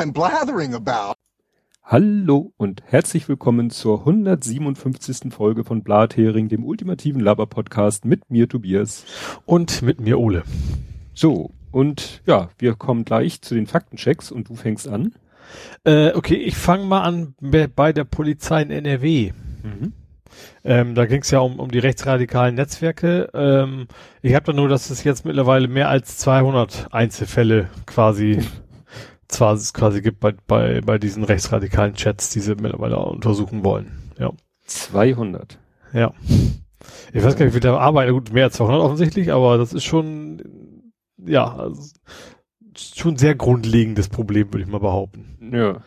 I'm blathering about. Hallo und herzlich willkommen zur 157. Folge von Blathering, dem ultimativen Laber-Podcast mit mir Tobias. Und mit mir Ole. So, und ja, wir kommen gleich zu den Faktenchecks und du fängst an. Äh, okay, ich fange mal an bei der Polizei in NRW. Mhm. Ähm, da ging es ja um, um die rechtsradikalen Netzwerke. Ähm, ich habe da nur, dass es jetzt mittlerweile mehr als 200 Einzelfälle quasi zwar es quasi gibt bei, bei, bei diesen rechtsradikalen Chats, die sie mittlerweile untersuchen wollen. Ja. 200. Ja. Ich weiß gar nicht, wie der arbeitet. Gut, mehr als 200 offensichtlich, aber das ist schon, ja, also, schon sehr grundlegendes Problem, würde ich mal behaupten. Ja.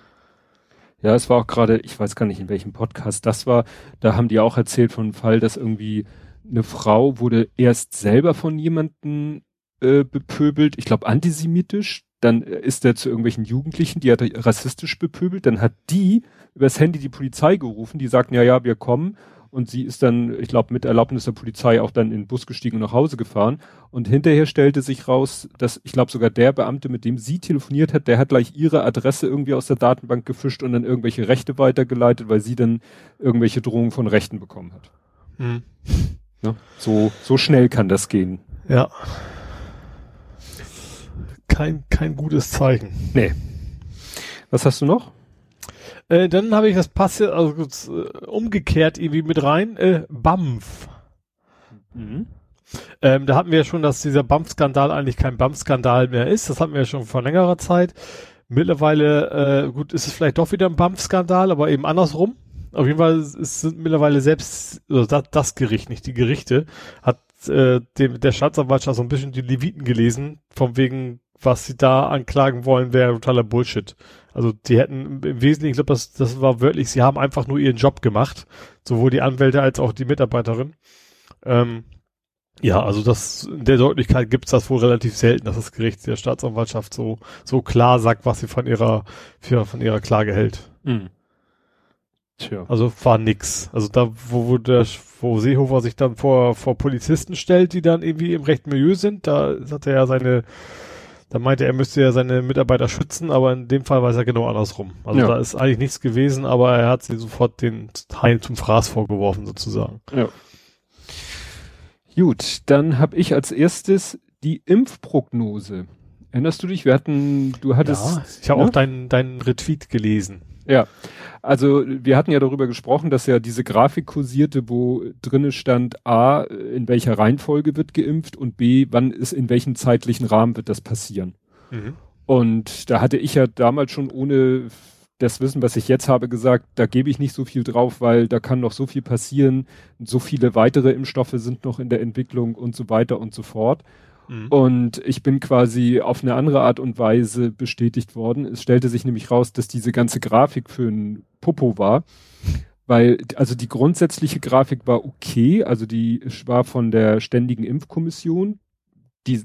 Ja, es war auch gerade, ich weiß gar nicht, in welchem Podcast das war, da haben die auch erzählt von einem Fall, dass irgendwie eine Frau wurde erst selber von jemandem äh, bepöbelt, ich glaube antisemitisch, dann ist er zu irgendwelchen Jugendlichen, die hat er rassistisch bepöbelt, dann hat die übers Handy die Polizei gerufen, die sagten, ja, ja, wir kommen und sie ist dann, ich glaube, mit Erlaubnis der Polizei auch dann in den Bus gestiegen und nach Hause gefahren. Und hinterher stellte sich raus, dass ich glaube sogar der Beamte, mit dem sie telefoniert hat, der hat gleich ihre Adresse irgendwie aus der Datenbank gefischt und dann irgendwelche Rechte weitergeleitet, weil sie dann irgendwelche Drohungen von Rechten bekommen hat. Mhm. Ja, so, so schnell kann das gehen. Ja. Kein, kein gutes Zeichen. Nee. Was hast du noch? Äh, dann habe ich das Passe, also äh, umgekehrt irgendwie mit rein, äh, BAMF. Mhm. Ähm, da hatten wir ja schon, dass dieser BAMF-Skandal eigentlich kein BAMF-Skandal mehr ist. Das hatten wir ja schon vor längerer Zeit. Mittlerweile, äh, gut, ist es vielleicht doch wieder ein BAMF-Skandal, aber eben andersrum. Auf jeden Fall ist, sind mittlerweile selbst, also das, das Gericht, nicht die Gerichte, hat äh, dem, der Staatsanwaltschaft so ein bisschen die Leviten gelesen, von wegen, was sie da anklagen wollen, wäre totaler Bullshit. Also die hätten im Wesentlichen, ich glaube, das, das war wörtlich, sie haben einfach nur ihren Job gemacht, sowohl die Anwälte als auch die Mitarbeiterin. Ähm, ja, also das in der Deutlichkeit gibt's das wohl relativ selten, dass das Gericht der Staatsanwaltschaft so so klar sagt, was sie von ihrer von ihrer Klage hält. Mhm. Tja. Also war nix. Also da, wo, wo der, wo Seehofer sich dann vor, vor Polizisten stellt, die dann irgendwie im rechten Milieu sind, da hat er ja seine da meinte er, er müsste ja seine Mitarbeiter schützen, aber in dem Fall war es ja genau andersrum. Also ja. da ist eigentlich nichts gewesen, aber er hat sie sofort den Heim zum Fraß vorgeworfen sozusagen. Ja. Gut, dann habe ich als erstes die Impfprognose. Erinnerst du dich? Wir hatten, du hattest. Ja, ich habe ne? auch deinen deinen Retweet gelesen. Ja, also wir hatten ja darüber gesprochen, dass ja diese Grafik kursierte, wo drinne stand A, in welcher Reihenfolge wird geimpft und B, wann ist in welchem zeitlichen Rahmen wird das passieren. Mhm. Und da hatte ich ja damals schon ohne das Wissen, was ich jetzt habe, gesagt, da gebe ich nicht so viel drauf, weil da kann noch so viel passieren, so viele weitere Impfstoffe sind noch in der Entwicklung und so weiter und so fort. Mhm. Und ich bin quasi auf eine andere Art und Weise bestätigt worden. Es stellte sich nämlich raus, dass diese ganze Grafik für ein Popo war. Weil, also die grundsätzliche Grafik war okay, also die war von der Ständigen Impfkommission. Die,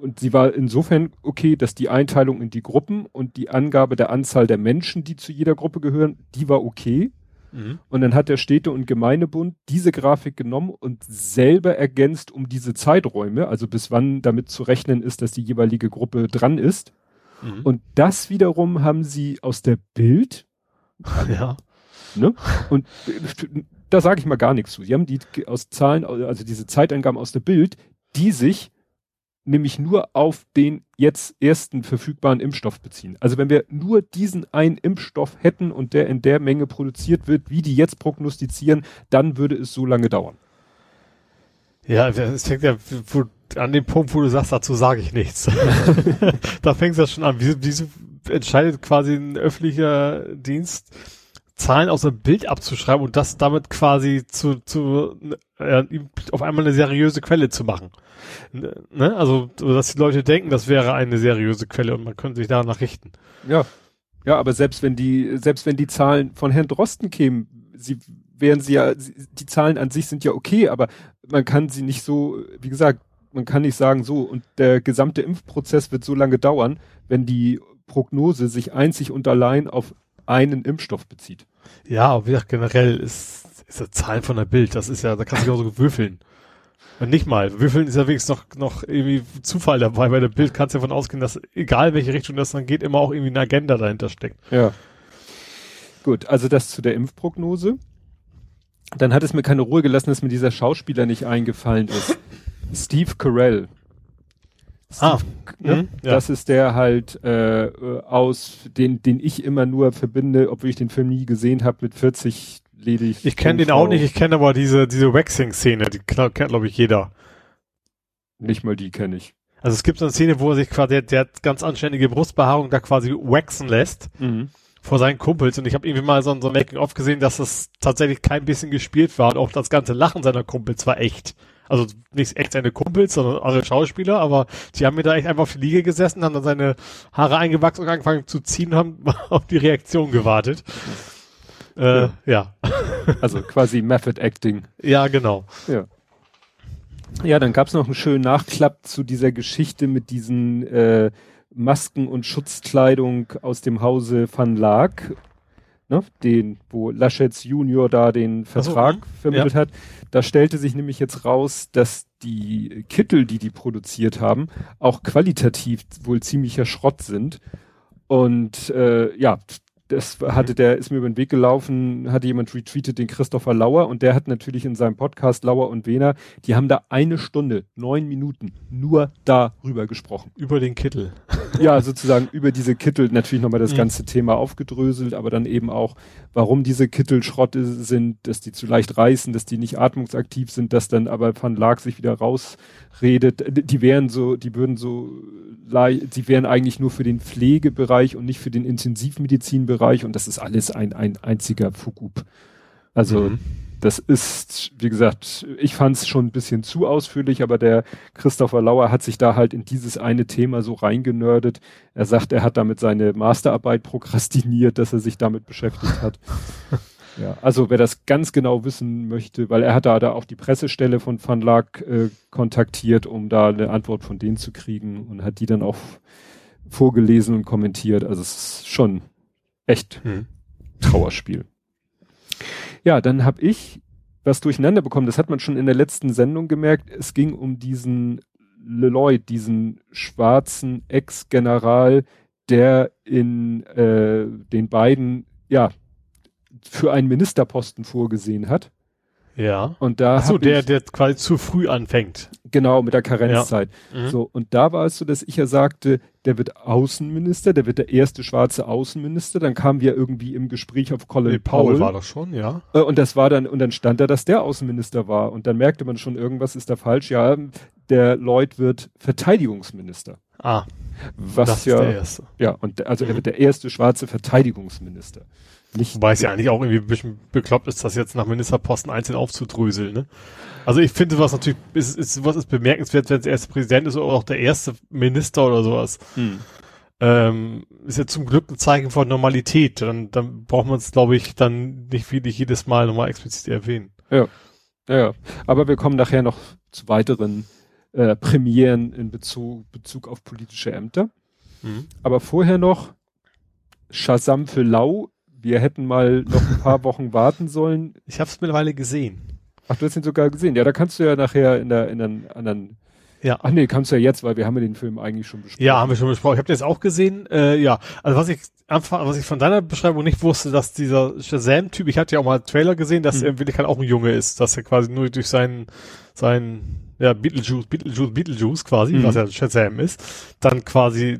und sie war insofern okay, dass die Einteilung in die Gruppen und die Angabe der Anzahl der Menschen, die zu jeder Gruppe gehören, die war okay. Mhm. Und dann hat der Städte- und Gemeindebund diese Grafik genommen und selber ergänzt um diese Zeiträume, also bis wann damit zu rechnen ist, dass die jeweilige Gruppe dran ist. Mhm. Und das wiederum haben sie aus der Bild. Ja. Ne? Und da sage ich mal gar nichts zu. Sie haben die aus Zahlen, also diese Zeitangaben aus der Bild, die sich nämlich nur auf den jetzt ersten verfügbaren Impfstoff beziehen. Also wenn wir nur diesen einen Impfstoff hätten und der in der Menge produziert wird, wie die jetzt prognostizieren, dann würde es so lange dauern. Ja, es fängt ja an dem Punkt, wo du sagst, dazu sage ich nichts. da fängt es ja schon an. Wieso, wieso entscheidet quasi ein öffentlicher Dienst, Zahlen aus dem Bild abzuschreiben und das damit quasi zu, zu äh, auf einmal eine seriöse Quelle zu machen. Ne? Also, dass die Leute denken, das wäre eine seriöse Quelle und man könnte sich danach richten. Ja. Ja, aber selbst wenn die, selbst wenn die Zahlen von Herrn Drosten kämen, sie wären sie ja, die Zahlen an sich sind ja okay, aber man kann sie nicht so, wie gesagt, man kann nicht sagen so und der gesamte Impfprozess wird so lange dauern, wenn die Prognose sich einzig und allein auf einen Impfstoff bezieht. Ja, aber wie gesagt, generell ist, ist das Zahlen von der Bild, das ist ja, da kannst du auch so würfeln. Und nicht mal. Würfeln ist ja wenigstens noch, noch irgendwie Zufall dabei. Bei der Bild kannst du davon ausgehen, dass egal welche Richtung das dann geht, immer auch irgendwie eine Agenda dahinter steckt. Ja. Gut, also das zu der Impfprognose. Dann hat es mir keine Ruhe gelassen, dass mir dieser Schauspieler nicht eingefallen ist. Steve Carell. Ah, ne? mhm, ja. Das ist der halt äh, aus, den, den ich immer nur verbinde, obwohl ich den Film nie gesehen habe, mit 40 ledig. Ich kenne den auch nicht, ich kenne aber diese, diese Waxing-Szene, die kennt, glaube ich, jeder. Nicht mal die kenne ich. Also es gibt so eine Szene, wo er sich quasi, der, der hat ganz anständige Brustbehaarung da quasi waxen lässt Mhm. vor seinen Kumpels und ich habe irgendwie mal so, ein- so Making-of gesehen, dass das tatsächlich kein bisschen gespielt war und auch das ganze Lachen seiner Kumpels war echt. Also nicht echt seine Kumpels, sondern alle Schauspieler, aber die haben mir da echt einfach auf die Liege gesessen, haben dann seine Haare eingewachsen und angefangen zu ziehen, haben auf die Reaktion gewartet. Äh, ja. Also quasi Method Acting. ja, genau. Ja. Ja, dann gab's noch einen schönen Nachklapp zu dieser Geschichte mit diesen äh, Masken und Schutzkleidung aus dem Hause Van Laak, ne, den, wo Laschets Junior da den Ach so, Vertrag mhm. vermittelt hat. Da stellte sich nämlich jetzt raus, dass die Kittel, die die produziert haben, auch qualitativ wohl ziemlicher Schrott sind. Und äh, ja, das hatte der, ist mir über den Weg gelaufen, hatte jemand retweetet, den Christopher Lauer, und der hat natürlich in seinem Podcast Lauer und Wehner, die haben da eine Stunde, neun Minuten nur darüber gesprochen. Über den Kittel. Ja, sozusagen über diese Kittel natürlich nochmal das Mhm. ganze Thema aufgedröselt, aber dann eben auch, warum diese Kittel Schrott sind, dass die zu leicht reißen, dass die nicht atmungsaktiv sind, dass dann aber Van Laak sich wieder rausredet. Die wären so, die würden so, die wären eigentlich nur für den Pflegebereich und nicht für den Intensivmedizinbereich und das ist alles ein, ein einziger Fugub. Also Mhm. Das ist, wie gesagt, ich fand es schon ein bisschen zu ausführlich, aber der Christopher Lauer hat sich da halt in dieses eine Thema so reingenördet. Er sagt, er hat damit seine Masterarbeit prokrastiniert, dass er sich damit beschäftigt hat. ja, also wer das ganz genau wissen möchte, weil er hat da, da auch die Pressestelle von Van Laak äh, kontaktiert, um da eine Antwort von denen zu kriegen und hat die dann auch vorgelesen und kommentiert. Also es ist schon echt Mhm. Trauerspiel. Ja, dann habe ich was durcheinander bekommen. Das hat man schon in der letzten Sendung gemerkt. Es ging um diesen Leloid, diesen schwarzen Ex-General, der in äh, den beiden, ja, für einen Ministerposten vorgesehen hat. Ja. Und da Achso, hab der, ich, der quasi zu früh anfängt. genau mit der Karenzzeit. Mhm. So, und da war es so, dass ich ja sagte, der wird Außenminister, der wird der erste schwarze Außenminister. Dann kamen wir irgendwie im Gespräch auf Colin Nee, Paul. Paul war das schon, ja. Äh, Und das war dann, und dann stand da, dass der Außenminister war. Und dann merkte man schon, irgendwas ist da falsch. Ja, der Lloyd wird Verteidigungsminister. Ah, Was das ja, ist der erste. ja, und also er wird der erste schwarze Verteidigungsminister. Nicht, Wobei es ja eigentlich auch irgendwie ein bisschen bekloppt ist, das jetzt nach Ministerposten einzeln aufzudröseln, ne? Also ich finde, was natürlich ist, ist was ist bemerkenswert, wenn der erste Präsident ist oder auch der erste Minister oder sowas. Hm. Ähm, ist ja zum Glück ein Zeichen von Normalität. Dann, dann braucht man es, glaube ich, dann nicht wirklich jedes Mal nochmal explizit erwähnen. Ja, ja. Aber wir kommen nachher noch zu weiteren äh, Premieren in Bezug, Bezug auf politische Ämter. Aber vorher noch Shazam für Lau. Wir hätten mal noch ein paar Wochen warten sollen. Ich habe es mittlerweile gesehen. Ach, du hast ihn sogar gesehen. Ja, da kannst du ja nachher in der in den anderen. Ja. Ach nee, kannst du ja jetzt, weil wir haben ja den Film eigentlich schon besprochen. Ja, haben wir schon besprochen. Ich habe das auch gesehen. Äh, ja, also was ich einfach, was ich von deiner Beschreibung nicht wusste, dass dieser Shazam-Typ, ich hatte ja auch mal einen Trailer gesehen, dass Hm. er in Wirklichkeit auch ein Junge ist, dass er quasi nur durch seinen, seinen, ja, Beetlejuice, Beetlejuice, Beetlejuice quasi, Mhm. was ja Shazam ist, dann quasi,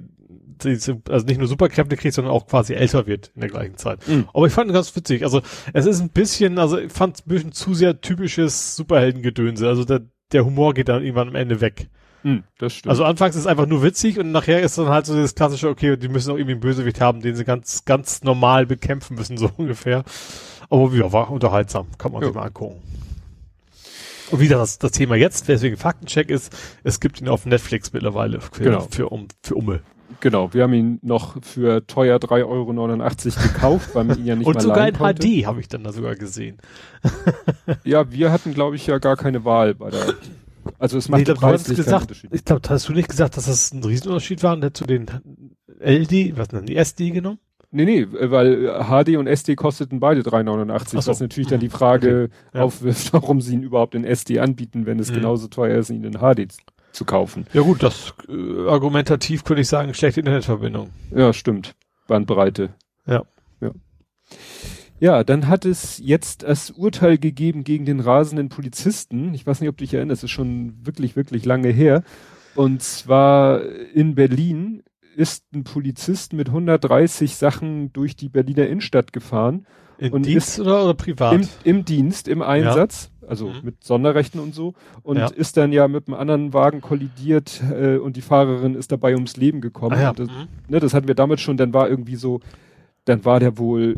also nicht nur Superkräfte kriegt, sondern auch quasi älter wird in der gleichen Zeit. Mhm. Aber ich fand ihn ganz witzig. Also es ist ein bisschen, also ich fand es ein bisschen zu sehr typisches Superheldengedönse. Also der, der Humor geht dann irgendwann am Ende weg. Hm, das stimmt. Also anfangs ist es einfach nur witzig und nachher ist dann halt so das klassische, okay, die müssen auch irgendwie einen Bösewicht haben, den sie ganz, ganz normal bekämpfen müssen, so ungefähr. Aber ja, war unterhaltsam, kann man Ja. sich mal angucken. Und wieder das, das Thema jetzt, weswegen Faktencheck ist, es gibt ihn auf Netflix mittlerweile für, Genau. für, um, für Umme. Genau, wir haben ihn noch für teuer 3,89 Euro gekauft, weil man ihn ja nicht Und mal sogar in konnte. HD habe ich dann da sogar gesehen. Ja, wir hatten, glaube ich, ja gar keine Wahl bei der. Also es macht Nee, glaub, preislich keinen gesagt, Unterschied. ich glaube, hast du nicht gesagt, dass das ein Riesenunterschied war und zu den LD, was denn, die SD genommen? Nee, nee, weil HD und SD kosteten beide 3,89, so. was natürlich dann die Frage Okay. Ja. aufwirft, warum sie ihn überhaupt in SD anbieten, wenn es Mhm. genauso teuer ist, ihn in HD zu kaufen. Ja gut, das äh, argumentativ könnte ich sagen, schlechte Internetverbindung. Ja, stimmt. Bandbreite. Ja. Ja. Ja, dann hat es jetzt das Urteil gegeben gegen den rasenden Polizisten. Ich weiß nicht, ob du dich erinnerst, ist schon wirklich, wirklich lange her. Und zwar in Berlin ist ein Polizist mit 130 Sachen durch die Berliner Innenstadt gefahren. Und Dienst oder, oder privat? Im, Im Dienst, im Einsatz, also Mhm. mit Sonderrechten und so. Und Ja. ist dann ja mit einem anderen Wagen kollidiert äh, und die Fahrerin ist dabei ums Leben gekommen. ah, ja. Das, Mhm. ne, das hatten wir damals schon, dann war irgendwie so, dann war der wohl,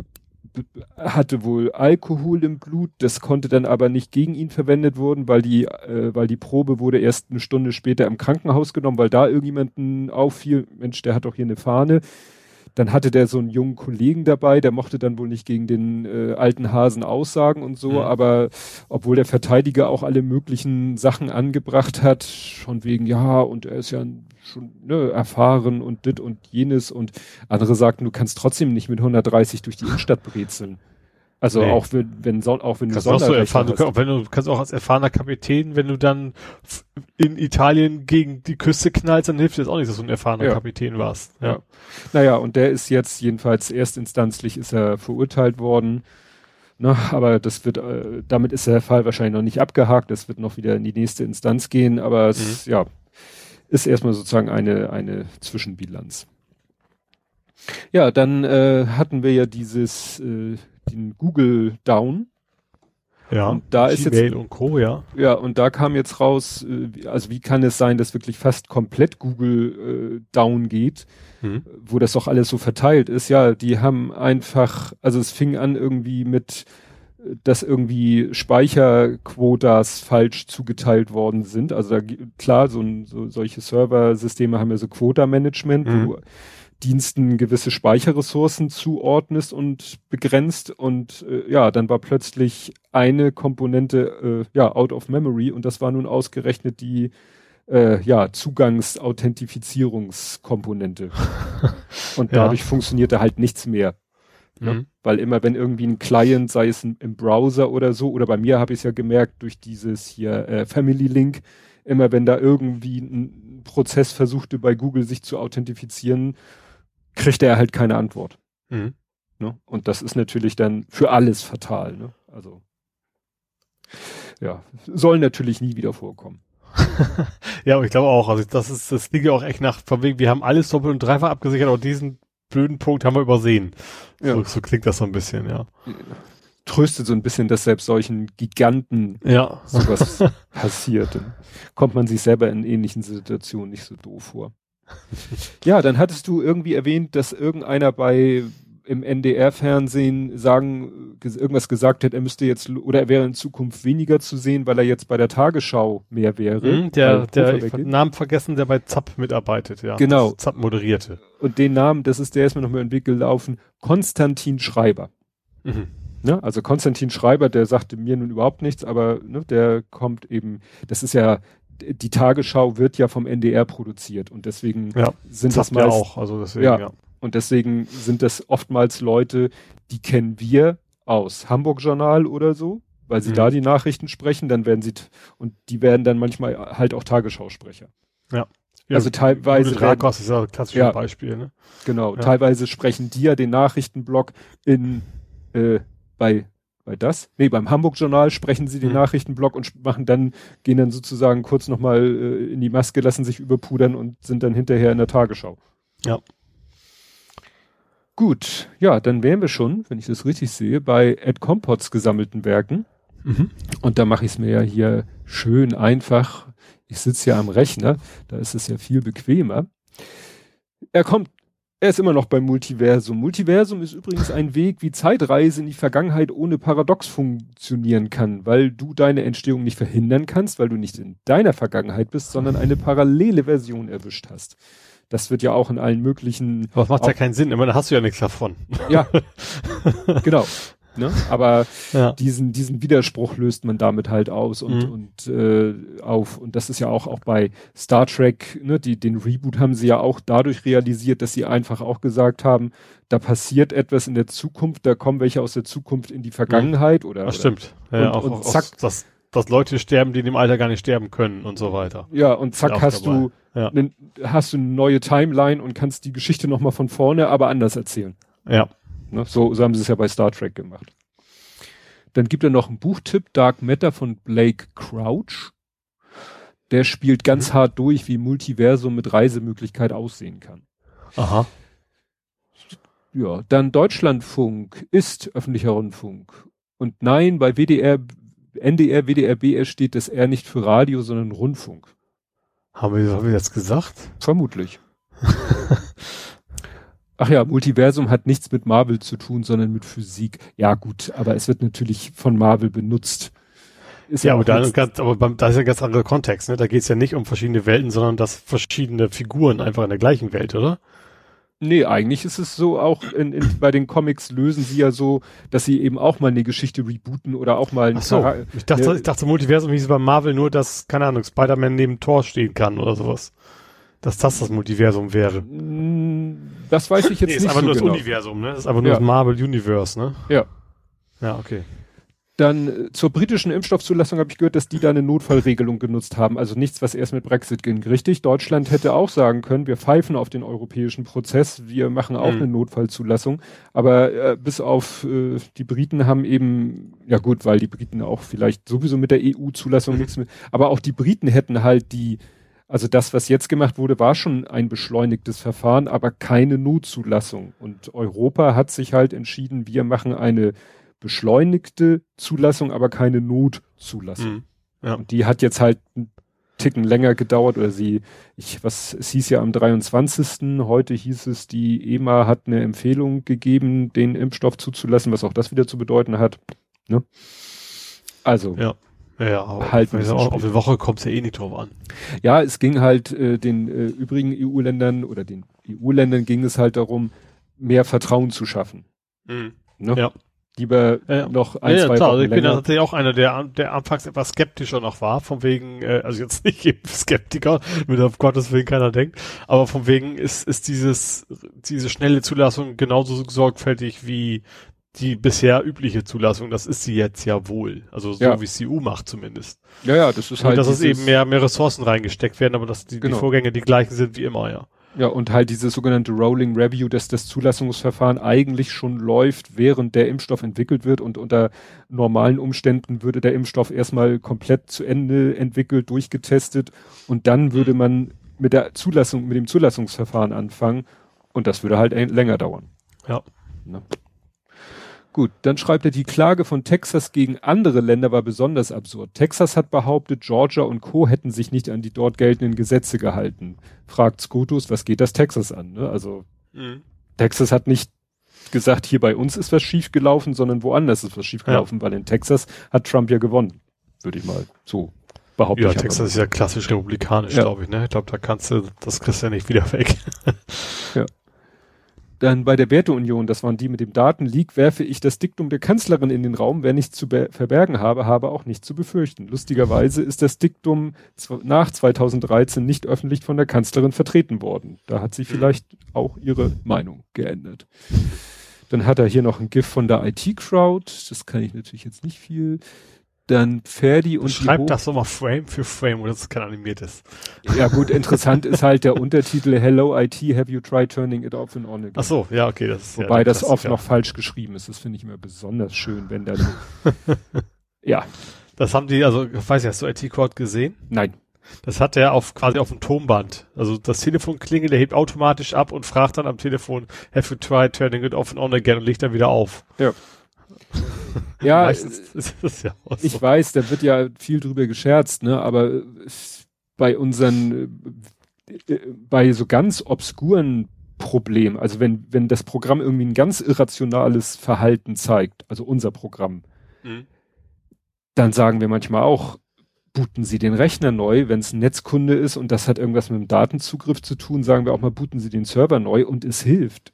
hatte wohl Alkohol im Blut, das konnte dann aber nicht gegen ihn verwendet wurden, weil die, äh, weil die Probe wurde erst eine Stunde später im Krankenhaus genommen, weil da irgendjemanden auffiel, Mensch, der hat doch hier eine Fahne. Dann hatte der so einen jungen Kollegen dabei, der mochte dann wohl nicht gegen den äh, alten Hasen aussagen und so, Mhm. aber obwohl der Verteidiger auch alle möglichen Sachen angebracht hat, schon wegen, ja, und er ist ja schon ne, erfahren und dit und jenes und andere sagten, du kannst trotzdem nicht mit 130 durch die Innenstadt brezeln. Also Nee. auch wenn, wenn, Son auch wenn du Kannst auch so erfahren, du, hast. kann, wenn du kannst auch als erfahrener Kapitän, wenn du dann in Italien gegen die Küste knallst, dann hilft dir das auch nicht, dass du ein erfahrener Ja. Kapitän warst. Ja. Naja, und der ist jetzt jedenfalls erstinstanzlich ist er verurteilt worden. Na, aber das wird, äh, damit ist der Fall wahrscheinlich noch nicht abgehakt. Das wird noch wieder in die nächste Instanz gehen, aber es, ja, ist erstmal sozusagen eine, eine Zwischenbilanz. Ja, dann äh, hatten wir ja dieses, äh, den Google Down. Ja. Und da ist jetzt- Gmail und Co. Ja. Ja, und da kam jetzt raus, äh, also wie kann es sein, dass wirklich fast komplett Google äh, down geht, Mhm. wo das doch alles so verteilt ist. Ja, die haben einfach, also es fing an irgendwie mit, äh, dass irgendwie Speicherquotas falsch zugeteilt worden sind. Also da, klar, so, ein, so solche Serversysteme haben ja so Quota-Management, Mhm. wo du Diensten gewisse Speicherressourcen zuordnest und begrenzt und äh, ja, dann war plötzlich eine Komponente äh, ja out of memory und das war nun ausgerechnet die äh, ja Zugangsauthentifizierungskomponente und Ja. dadurch funktionierte halt nichts mehr. Ne? Mhm. Weil immer wenn irgendwie ein Client, sei es ein, im Browser oder so, oder bei mir habe ich es ja gemerkt durch dieses hier äh, Family Link, immer wenn da irgendwie ein Prozess versuchte bei Google sich zu authentifizieren, kriegt er halt keine Antwort. Mhm. Ne? Und das ist natürlich dann für alles fatal. Ne? Also ja, soll natürlich nie wieder vorkommen. Ja, aber ich glaube auch, also das ist, das liegt ja auch echt nach, von wegen, wir haben alles doppelt und dreifach abgesichert, aber diesen blöden Punkt haben wir übersehen. Ja. So, so klingt das so ein bisschen, ja. Tröstet so ein bisschen, dass selbst solchen Giganten Ja. sowas passiert. Dann kommt man sich selber in ähnlichen Situationen nicht so doof vor. Ja, dann hattest du irgendwie erwähnt, dass irgendeiner bei im NDR-Fernsehen sagen, irgendwas gesagt hat, er müsste jetzt oder er wäre in Zukunft weniger zu sehen, weil er jetzt bei der Tagesschau mehr wäre. Mhm, der, der, ich weggeht. den Namen vergessen, der bei ZAP mitarbeitet, ja. Genau. ZAP moderierte. Und den Namen, das ist, der ist mir noch mal im Weg gelaufen, Konstantin Schreiber. Mhm. Ne? Also Konstantin Schreiber, der sagte mir nun überhaupt nichts, aber ne, der kommt eben, das ist ja, die Tagesschau wird ja vom NDR produziert und deswegen Ja, sind das ja meist, auch, also deswegen, Ja. ja. und deswegen sind das oftmals Leute, die kennen wir aus Hamburg Journal oder so, weil sie Mhm. da die Nachrichten sprechen, dann werden sie, und die werden dann manchmal halt auch Tagesschausprecher. Ja. Also teilweise Rakos ist ja ein klassisches Ja. Beispiel, ne? Genau, Ja. teilweise sprechen die ja den Nachrichtenblock in äh, bei bei das? Nee, beim Hamburg Journal sprechen sie den Mhm. Nachrichtenblock und machen dann gehen dann sozusagen kurz noch mal äh, in die Maske, lassen sich überpudern und sind dann hinterher in der Tagesschau. Ja. Gut, ja, dann wären wir schon, wenn ich das richtig sehe, bei Ed Compots gesammelten Werken. Mhm. Und da mache ich es mir ja hier schön einfach. Ich sitze ja am Rechner, da ist es ja viel bequemer. Er kommt, er ist immer noch beim Multiversum. Multiversum ist übrigens ein Weg, wie Zeitreise in die Vergangenheit ohne Paradox funktionieren kann, weil du deine Entstehung nicht verhindern kannst, weil du nicht in deiner Vergangenheit bist, sondern eine parallele Version erwischt hast. Das wird ja auch in allen möglichen, Aber es macht ja keinen Sinn, immer dann hast du ja nichts davon. ja, genau. Ne? Aber ja. diesen, diesen Widerspruch löst man damit halt aus und, mhm. und äh, auf. Und das ist ja auch, auch bei Star Trek, ne, die, den Reboot haben sie ja auch dadurch realisiert, dass sie einfach auch gesagt haben, da passiert etwas in der Zukunft, da kommen welche aus der Zukunft in die Vergangenheit mhm. oder. Das stimmt. Ja, und, auch, und zack. Das, dass Leute sterben, die in dem Alter gar nicht sterben können und so weiter. Ja, und zack hast dabei. du, ja. ne, hast du eine neue Timeline und kannst die Geschichte nochmal von vorne, aber anders erzählen. Ja. Ne? So, so haben sie es ja bei Star Trek gemacht. Dann gibt er noch einen Buchtipp, Dark Matter von Blake Crouch. Der spielt ganz mhm. hart durch, wie Multiversum mit Reisemöglichkeit aussehen kann. Aha. Ja, dann Deutschlandfunk ist öffentlicher Rundfunk. Und nein, bei WDR, NDR, WDR, BR steht das R nicht für Radio, sondern Rundfunk. Haben wir, haben wir das gesagt? Vermutlich. Ach ja, Multiversum hat nichts mit Marvel zu tun, sondern mit Physik. Ja, gut, aber es wird natürlich von Marvel benutzt. Ist ja, aber, da, ganz, aber beim, da ist ja ein ganz anderer Kontext, ne? Da geht es ja nicht um verschiedene Welten, sondern dass verschiedene Figuren einfach in der gleichen Welt, oder? Nee, eigentlich ist es so, auch in, in, bei den Comics lösen sie ja so, dass sie eben auch mal eine Geschichte rebooten oder auch mal Ach so, ich dachte, ne, ich dachte Multiversum hieß bei Marvel nur, dass, keine Ahnung, Spider-Man neben Thor stehen kann oder sowas dass das das Multiversum wäre. Mm, das weiß ich jetzt nee, nicht. Ist aber so nur genau. das Universum, ne? Das ist aber nur ja. das Marvel Universe, ne? Ja. Ja, okay. Dann äh, zur britischen Impfstoffzulassung habe ich gehört, dass die da eine Notfallregelung genutzt haben. Also nichts, was erst mit Brexit ging. Richtig, Deutschland hätte auch sagen können, wir pfeifen auf den europäischen Prozess, wir machen auch mhm. eine Notfallzulassung. Aber äh, bis auf äh, die Briten haben eben, ja gut, weil die Briten auch vielleicht sowieso mit der EU-Zulassung mhm. nichts mit, aber auch die Briten hätten halt die also das, was jetzt gemacht wurde, war schon ein beschleunigtes Verfahren, aber keine Notzulassung. Und Europa hat sich halt entschieden, wir machen eine beschleunigte Zulassung, aber keine Notzulassung. Mhm. Ja. Und die hat jetzt halt einen Ticken länger gedauert oder sie, ich, was, es hieß ja am 23. Heute hieß es, die EMA hat eine Empfehlung gegeben, den Impfstoff zuzulassen, was auch das wieder zu bedeuten hat. Ne? Also. Ja. Ja, aber halt auch, auf die Woche kommt es ja eh nicht drauf an. Ja, es ging halt äh, den äh, übrigen EU-Ländern oder den EU-Ländern ging es halt darum, mehr Vertrauen zu schaffen. Mhm. Ne? Ja. Lieber ja, noch ein, ja, zwei klar. Also ich bin tatsächlich auch einer, der, der anfangs etwas skeptischer noch war, von wegen, äh, also jetzt nicht Skeptiker, mit auf Gottes Willen keiner denkt, aber von wegen ist, ist dieses, diese schnelle Zulassung genauso sorgfältig wie die bisher übliche Zulassung, das ist sie jetzt ja wohl. Also so ja. wie es die EU macht zumindest. Ja, ja, das ist und halt. Dass es eben mehr, mehr Ressourcen reingesteckt werden, aber dass die, genau. die Vorgänge die gleichen sind wie immer, ja. Ja, und halt dieses sogenannte Rolling Review, dass das Zulassungsverfahren eigentlich schon läuft, während der Impfstoff entwickelt wird und unter normalen Umständen würde der Impfstoff erstmal komplett zu Ende entwickelt, durchgetestet und dann würde man mit der Zulassung, mit dem Zulassungsverfahren anfangen und das würde halt länger dauern. Ja. Ne? Gut, dann schreibt er, die Klage von Texas gegen andere Länder war besonders absurd. Texas hat behauptet, Georgia und Co. hätten sich nicht an die dort geltenden Gesetze gehalten. Fragt Scotus, was geht das Texas an? Ne? Also mhm. Texas hat nicht gesagt, hier bei uns ist was schiefgelaufen, sondern woanders ist was schiefgelaufen, ja. weil in Texas hat Trump ja gewonnen. Würde ich mal so behaupten. Ja, Texas ist ja klassisch republikanisch, ja. glaube ich. Ne? Ich glaube, da kannst du, das kriegst du ja nicht wieder weg. ja. Dann bei der Werteunion, das waren die mit dem Datenleak, werfe ich das Diktum der Kanzlerin in den Raum. Wer nichts zu verbergen habe, habe auch nichts zu befürchten. Lustigerweise ist das Diktum nach 2013 nicht öffentlich von der Kanzlerin vertreten worden. Da hat sie vielleicht auch ihre Meinung geändert. Dann hat er hier noch ein GIF von der IT-Crowd. Das kann ich natürlich jetzt nicht viel dann Ferdi und Schreibt das doch mal Frame für Frame, oder das ist kein animiertes. Ja gut, interessant ist halt der Untertitel Hello IT, have you tried turning it off and on again? Ach so, ja, okay. Das ist Wobei ja, das oft noch falsch geschrieben ist. Das finde ich immer besonders schön, wenn da ja. Das haben die, also, ich weiß nicht, hast du IT-Cord gesehen? Nein. Das hat er auf quasi auf dem Tonband. Also das Telefon klingelt, er hebt automatisch ab und fragt dann am Telefon, have you tried turning it off and on again und legt dann wieder auf. Ja. ja, ja ich so. weiß, da wird ja viel drüber gescherzt, ne, aber bei unseren, äh, bei so ganz obskuren Problemen, also wenn, wenn das Programm irgendwie ein ganz irrationales Verhalten zeigt, also unser Programm, mhm. dann sagen wir manchmal auch, booten Sie den Rechner neu, wenn es ein Netzkunde ist und das hat irgendwas mit dem Datenzugriff zu tun, sagen wir auch mal, booten Sie den Server neu und es hilft.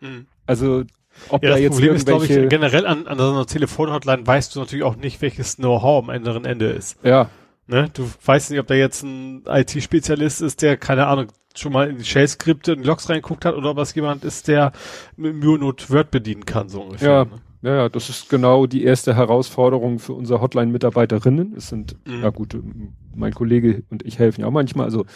Mhm. Also Ob ja, da das jetzt Problem ist, glaube ich, generell an, an so einer Telefonhotline weißt du natürlich auch nicht, welches Know-how am anderen Ende ist. Ja. Ne? Du weißt nicht, ob da jetzt ein IT-Spezialist ist, der, keine Ahnung, schon mal in die Shell-Skripte und Logs reinguckt hat oder ob es jemand ist, der mit Mühe Not Word bedienen kann, so ungefähr. Ja, ne? ja, ja, das ist genau die erste Herausforderung für unsere Hotline-Mitarbeiterinnen. Es sind, mhm. ja gut, mein Kollege und ich helfen ja auch manchmal, also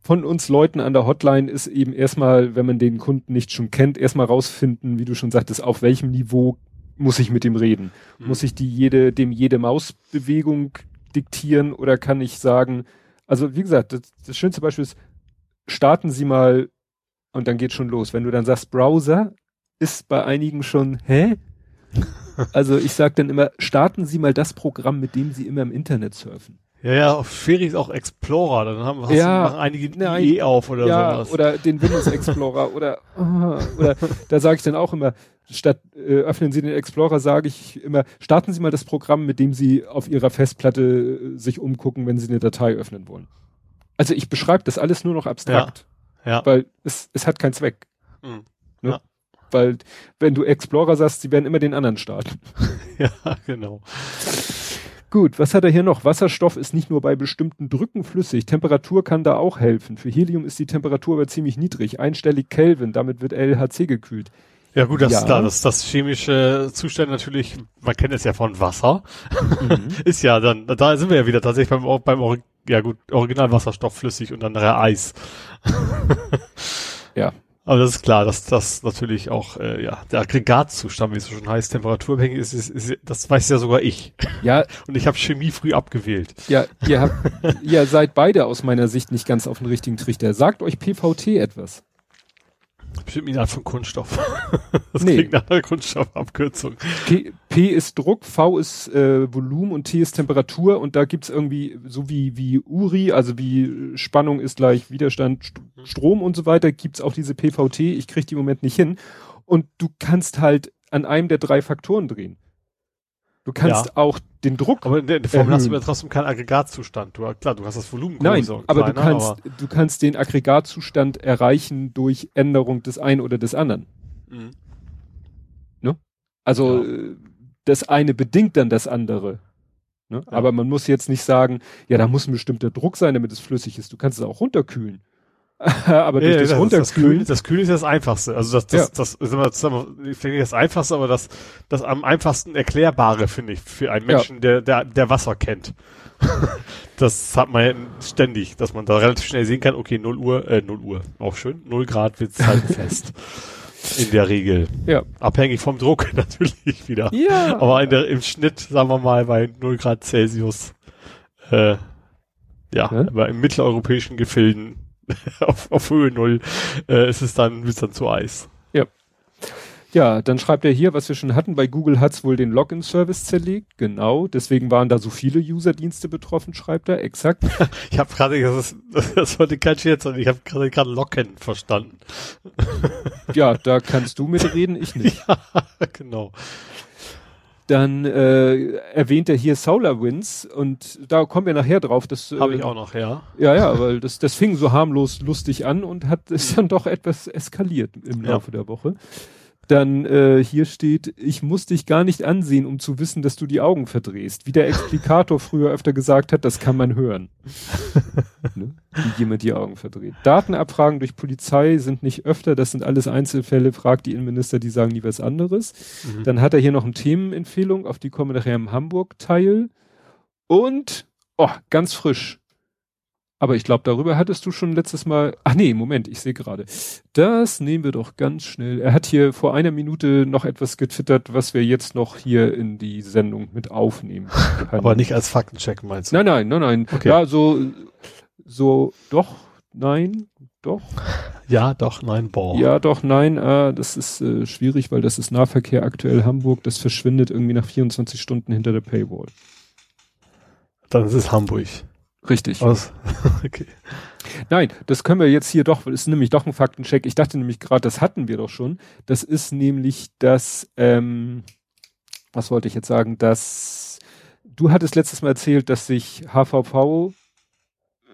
von uns Leuten an der Hotline ist eben erstmal, wenn man den Kunden nicht schon kennt, erstmal rausfinden, wie du schon sagtest, auf welchem Niveau muss ich mit ihm reden? Mhm. Muss ich die jede, dem jede Mausbewegung diktieren oder kann ich sagen, also wie gesagt, das, das schönste Beispiel ist, starten Sie mal und dann geht schon los. Wenn du dann sagst Browser, ist bei einigen schon, hä? Also ich sag dann immer, starten Sie mal das Programm, mit dem Sie immer im Internet surfen. Ja, ja, auf Ferry ist auch Explorer, dann haben wir ja, machen einige nein, IE auf oder ja, sowas. Oder den Windows Explorer oder oder da sage ich dann auch immer, statt äh, öffnen Sie den Explorer, sage ich immer, starten Sie mal das Programm, mit dem Sie auf Ihrer Festplatte äh, sich umgucken, wenn Sie eine Datei öffnen wollen. Also ich beschreibe das alles nur noch abstrakt. Ja. ja. Weil es, es hat keinen Zweck. Mhm. Ne? Ja. Weil wenn du Explorer sagst, sie werden immer den anderen starten. ja, genau. Gut, was hat er hier noch? Wasserstoff ist nicht nur bei bestimmten Drücken flüssig. Temperatur kann da auch helfen. Für Helium ist die Temperatur aber ziemlich niedrig. Einstellig Kelvin, damit wird LHC gekühlt. Ja gut, das ja. ist klar, das, das chemische Zustand natürlich, man kennt es ja von Wasser, mhm. ist ja dann, da sind wir ja wieder tatsächlich beim, beim ja gut, Originalwasserstoff flüssig und dann nachher Eis. ja. Aber das ist klar, dass das natürlich auch äh, ja der Aggregatzustand, wie es schon heißt, temperaturabhängig ist, ist, ist, das weiß ja sogar ich. Ja. Und ich habe Chemie früh abgewählt. Ja, ihr habt, ihr seid beide aus meiner Sicht nicht ganz auf den richtigen Trichter. Sagt euch PVT etwas? Bestimmt eine Art von Kunststoff. das nee. klingt nach einer Kunststoffabkürzung. P, P ist Druck, V ist äh, Volumen und T ist Temperatur und da gibt's irgendwie, so wie, wie URI, also wie Spannung ist gleich Widerstand, St Strom und so weiter, gibt's auch diese PVT. Ich krieg die im Moment nicht hin. Und du kannst halt an einem der drei Faktoren drehen. Du kannst ja. auch den Druck. Aber in der Formel hast du ja trotzdem keinen Aggregatzustand. Du, klar, du hast das Volumen. Nein, aber kleiner, du kannst, aber du kannst den Aggregatzustand erreichen durch Änderung des einen oder des anderen. Mhm. Ne? Also, ja. das eine bedingt dann das andere. Ne? Ja. Aber man muss jetzt nicht sagen, ja, da muss ein bestimmter Druck sein, damit es flüssig ist. Du kannst es auch runterkühlen. aber durch ja, das, das Runterkühlen. Das, das Kühlen ist das Einfachste. Also das, das, ja. das, das, das, das finde ich das Einfachste, aber das, das am einfachsten Erklärbare, finde ich, für einen Menschen, ja. der, der, der Wasser kennt. das hat man ja ständig, dass man da relativ schnell sehen kann, okay, 0 Uhr, äh, 0 Uhr, auch schön, 0 Grad wird halt fest. In der Regel. Ja. Abhängig vom Druck natürlich wieder. Ja. Aber in der, im Schnitt, sagen wir mal, bei 0 Grad Celsius, äh, ja, ja, aber im mitteleuropäischen Gefilden auf, auf Höhe Null äh, ist es dann, wird dann zu Eis. Ja. Ja, dann schreibt er hier, was wir schon hatten, bei Google hat's wohl den Login-Service zerlegt. Genau, deswegen waren da so viele User-Dienste betroffen, schreibt er, exakt. ich habe gerade, das, ist, das wollte kein Scherz sein, ich habe gerade gerade Login verstanden. ja, da kannst du mitreden, ich nicht. ja, genau. Dann äh, erwähnt er hier SolarWinds und da kommen wir nachher drauf. Das habe äh, ich auch noch, ja. Ja, ja, weil das, das fing so harmlos lustig an und hat mhm. dann doch etwas eskaliert im Laufe ja. der Woche. Dann äh, hier steht, ich muss dich gar nicht ansehen, um zu wissen, dass du die Augen verdrehst. Wie der Explikator früher öfter gesagt hat, das kann man hören. ne? Wie jemand die Augen verdreht. Datenabfragen durch Polizei sind nicht öfter, das sind alles Einzelfälle, fragt die Innenminister, die sagen nie was anderes. Mhm. Dann hat er hier noch eine Themenempfehlung, auf die kommen wir nachher im Hamburg-Teil. Und, oh, ganz frisch, aber ich glaube, darüber hattest du schon letztes Mal. Ach nee, Moment, ich sehe gerade. Das nehmen wir doch ganz schnell. Er hat hier vor einer Minute noch etwas getwittert, was wir jetzt noch hier in die Sendung mit aufnehmen können. Aber nicht als Faktencheck meinst du? Nein, nein, nein, nein. Okay. Ja, so, so, doch, nein, doch. Ja, doch, nein, boah. Ja, doch, nein, äh, das ist äh, schwierig, weil das ist Nahverkehr aktuell Hamburg. Das verschwindet irgendwie nach 24 Stunden hinter der Paywall. Dann ist es Hamburg. Richtig. Aus. okay. Nein, das können wir jetzt hier doch, ist nämlich doch ein Faktencheck. Ich dachte nämlich gerade, das hatten wir doch schon. Das ist nämlich das, ähm, was wollte ich jetzt sagen, dass du hattest letztes Mal erzählt, dass sich HVV,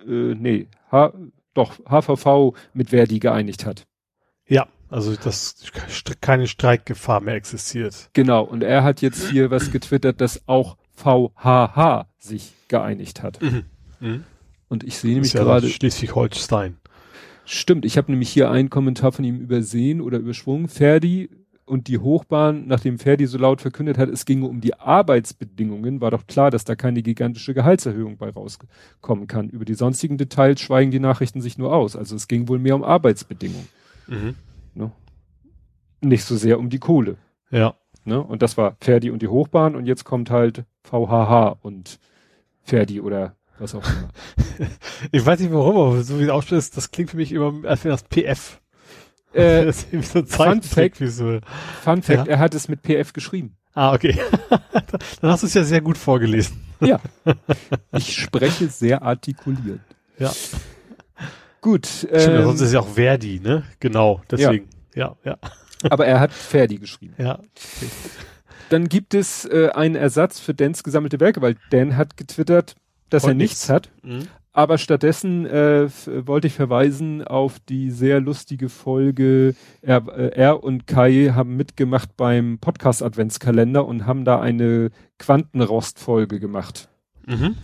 äh, nee, H, doch, HVV mit Verdi geeinigt hat. Ja, Also, dass keine Streikgefahr mehr existiert. Genau. Und er hat jetzt hier was getwittert, dass auch VHH sich geeinigt hat. Mhm. Mhm. Und ich sehe nämlich ja gerade. Schleswig-Holstein. Stimmt, ich habe nämlich hier einen Kommentar von ihm übersehen oder überschwungen. Ferdi und die Hochbahn, nachdem Ferdi so laut verkündet hat, es ginge um die Arbeitsbedingungen, war doch klar, dass da keine gigantische Gehaltserhöhung bei rauskommen kann. Über die sonstigen Details schweigen die Nachrichten sich nur aus. Also es ging wohl mehr um Arbeitsbedingungen. Mhm. Ne? Nicht so sehr um die Kohle. Ja. Ne? Und das war Ferdi und die Hochbahn und jetzt kommt halt VHH und Ferdi oder was auch immer. ich weiß nicht warum, aber so wie es ausspricht, das klingt für mich immer, als wäre das PF. Äh, das ist so Fun Fact, so. Fun Fact, ja? er hat es mit PF geschrieben. Ah, okay. Dann hast du es ja sehr gut vorgelesen. Ja. Ich spreche sehr artikuliert. Ja. Gut. Stimmt, ähm, sonst ist es ja auch Verdi, ne? Genau, deswegen. Ja, ja. ja. Aber er hat Ferdi geschrieben. Ja. Okay. Dann gibt es äh, einen Ersatz für Dans gesammelte Werke, weil Dan hat getwittert, dass Und er nichts, nichts hat. Mhm. Aber stattdessen äh, wollte ich verweisen auf die sehr lustige Folge. Er, äh, er und Kai haben mitgemacht beim Podcast Adventskalender und haben da eine Quantenrost-Folge gemacht. Mhm.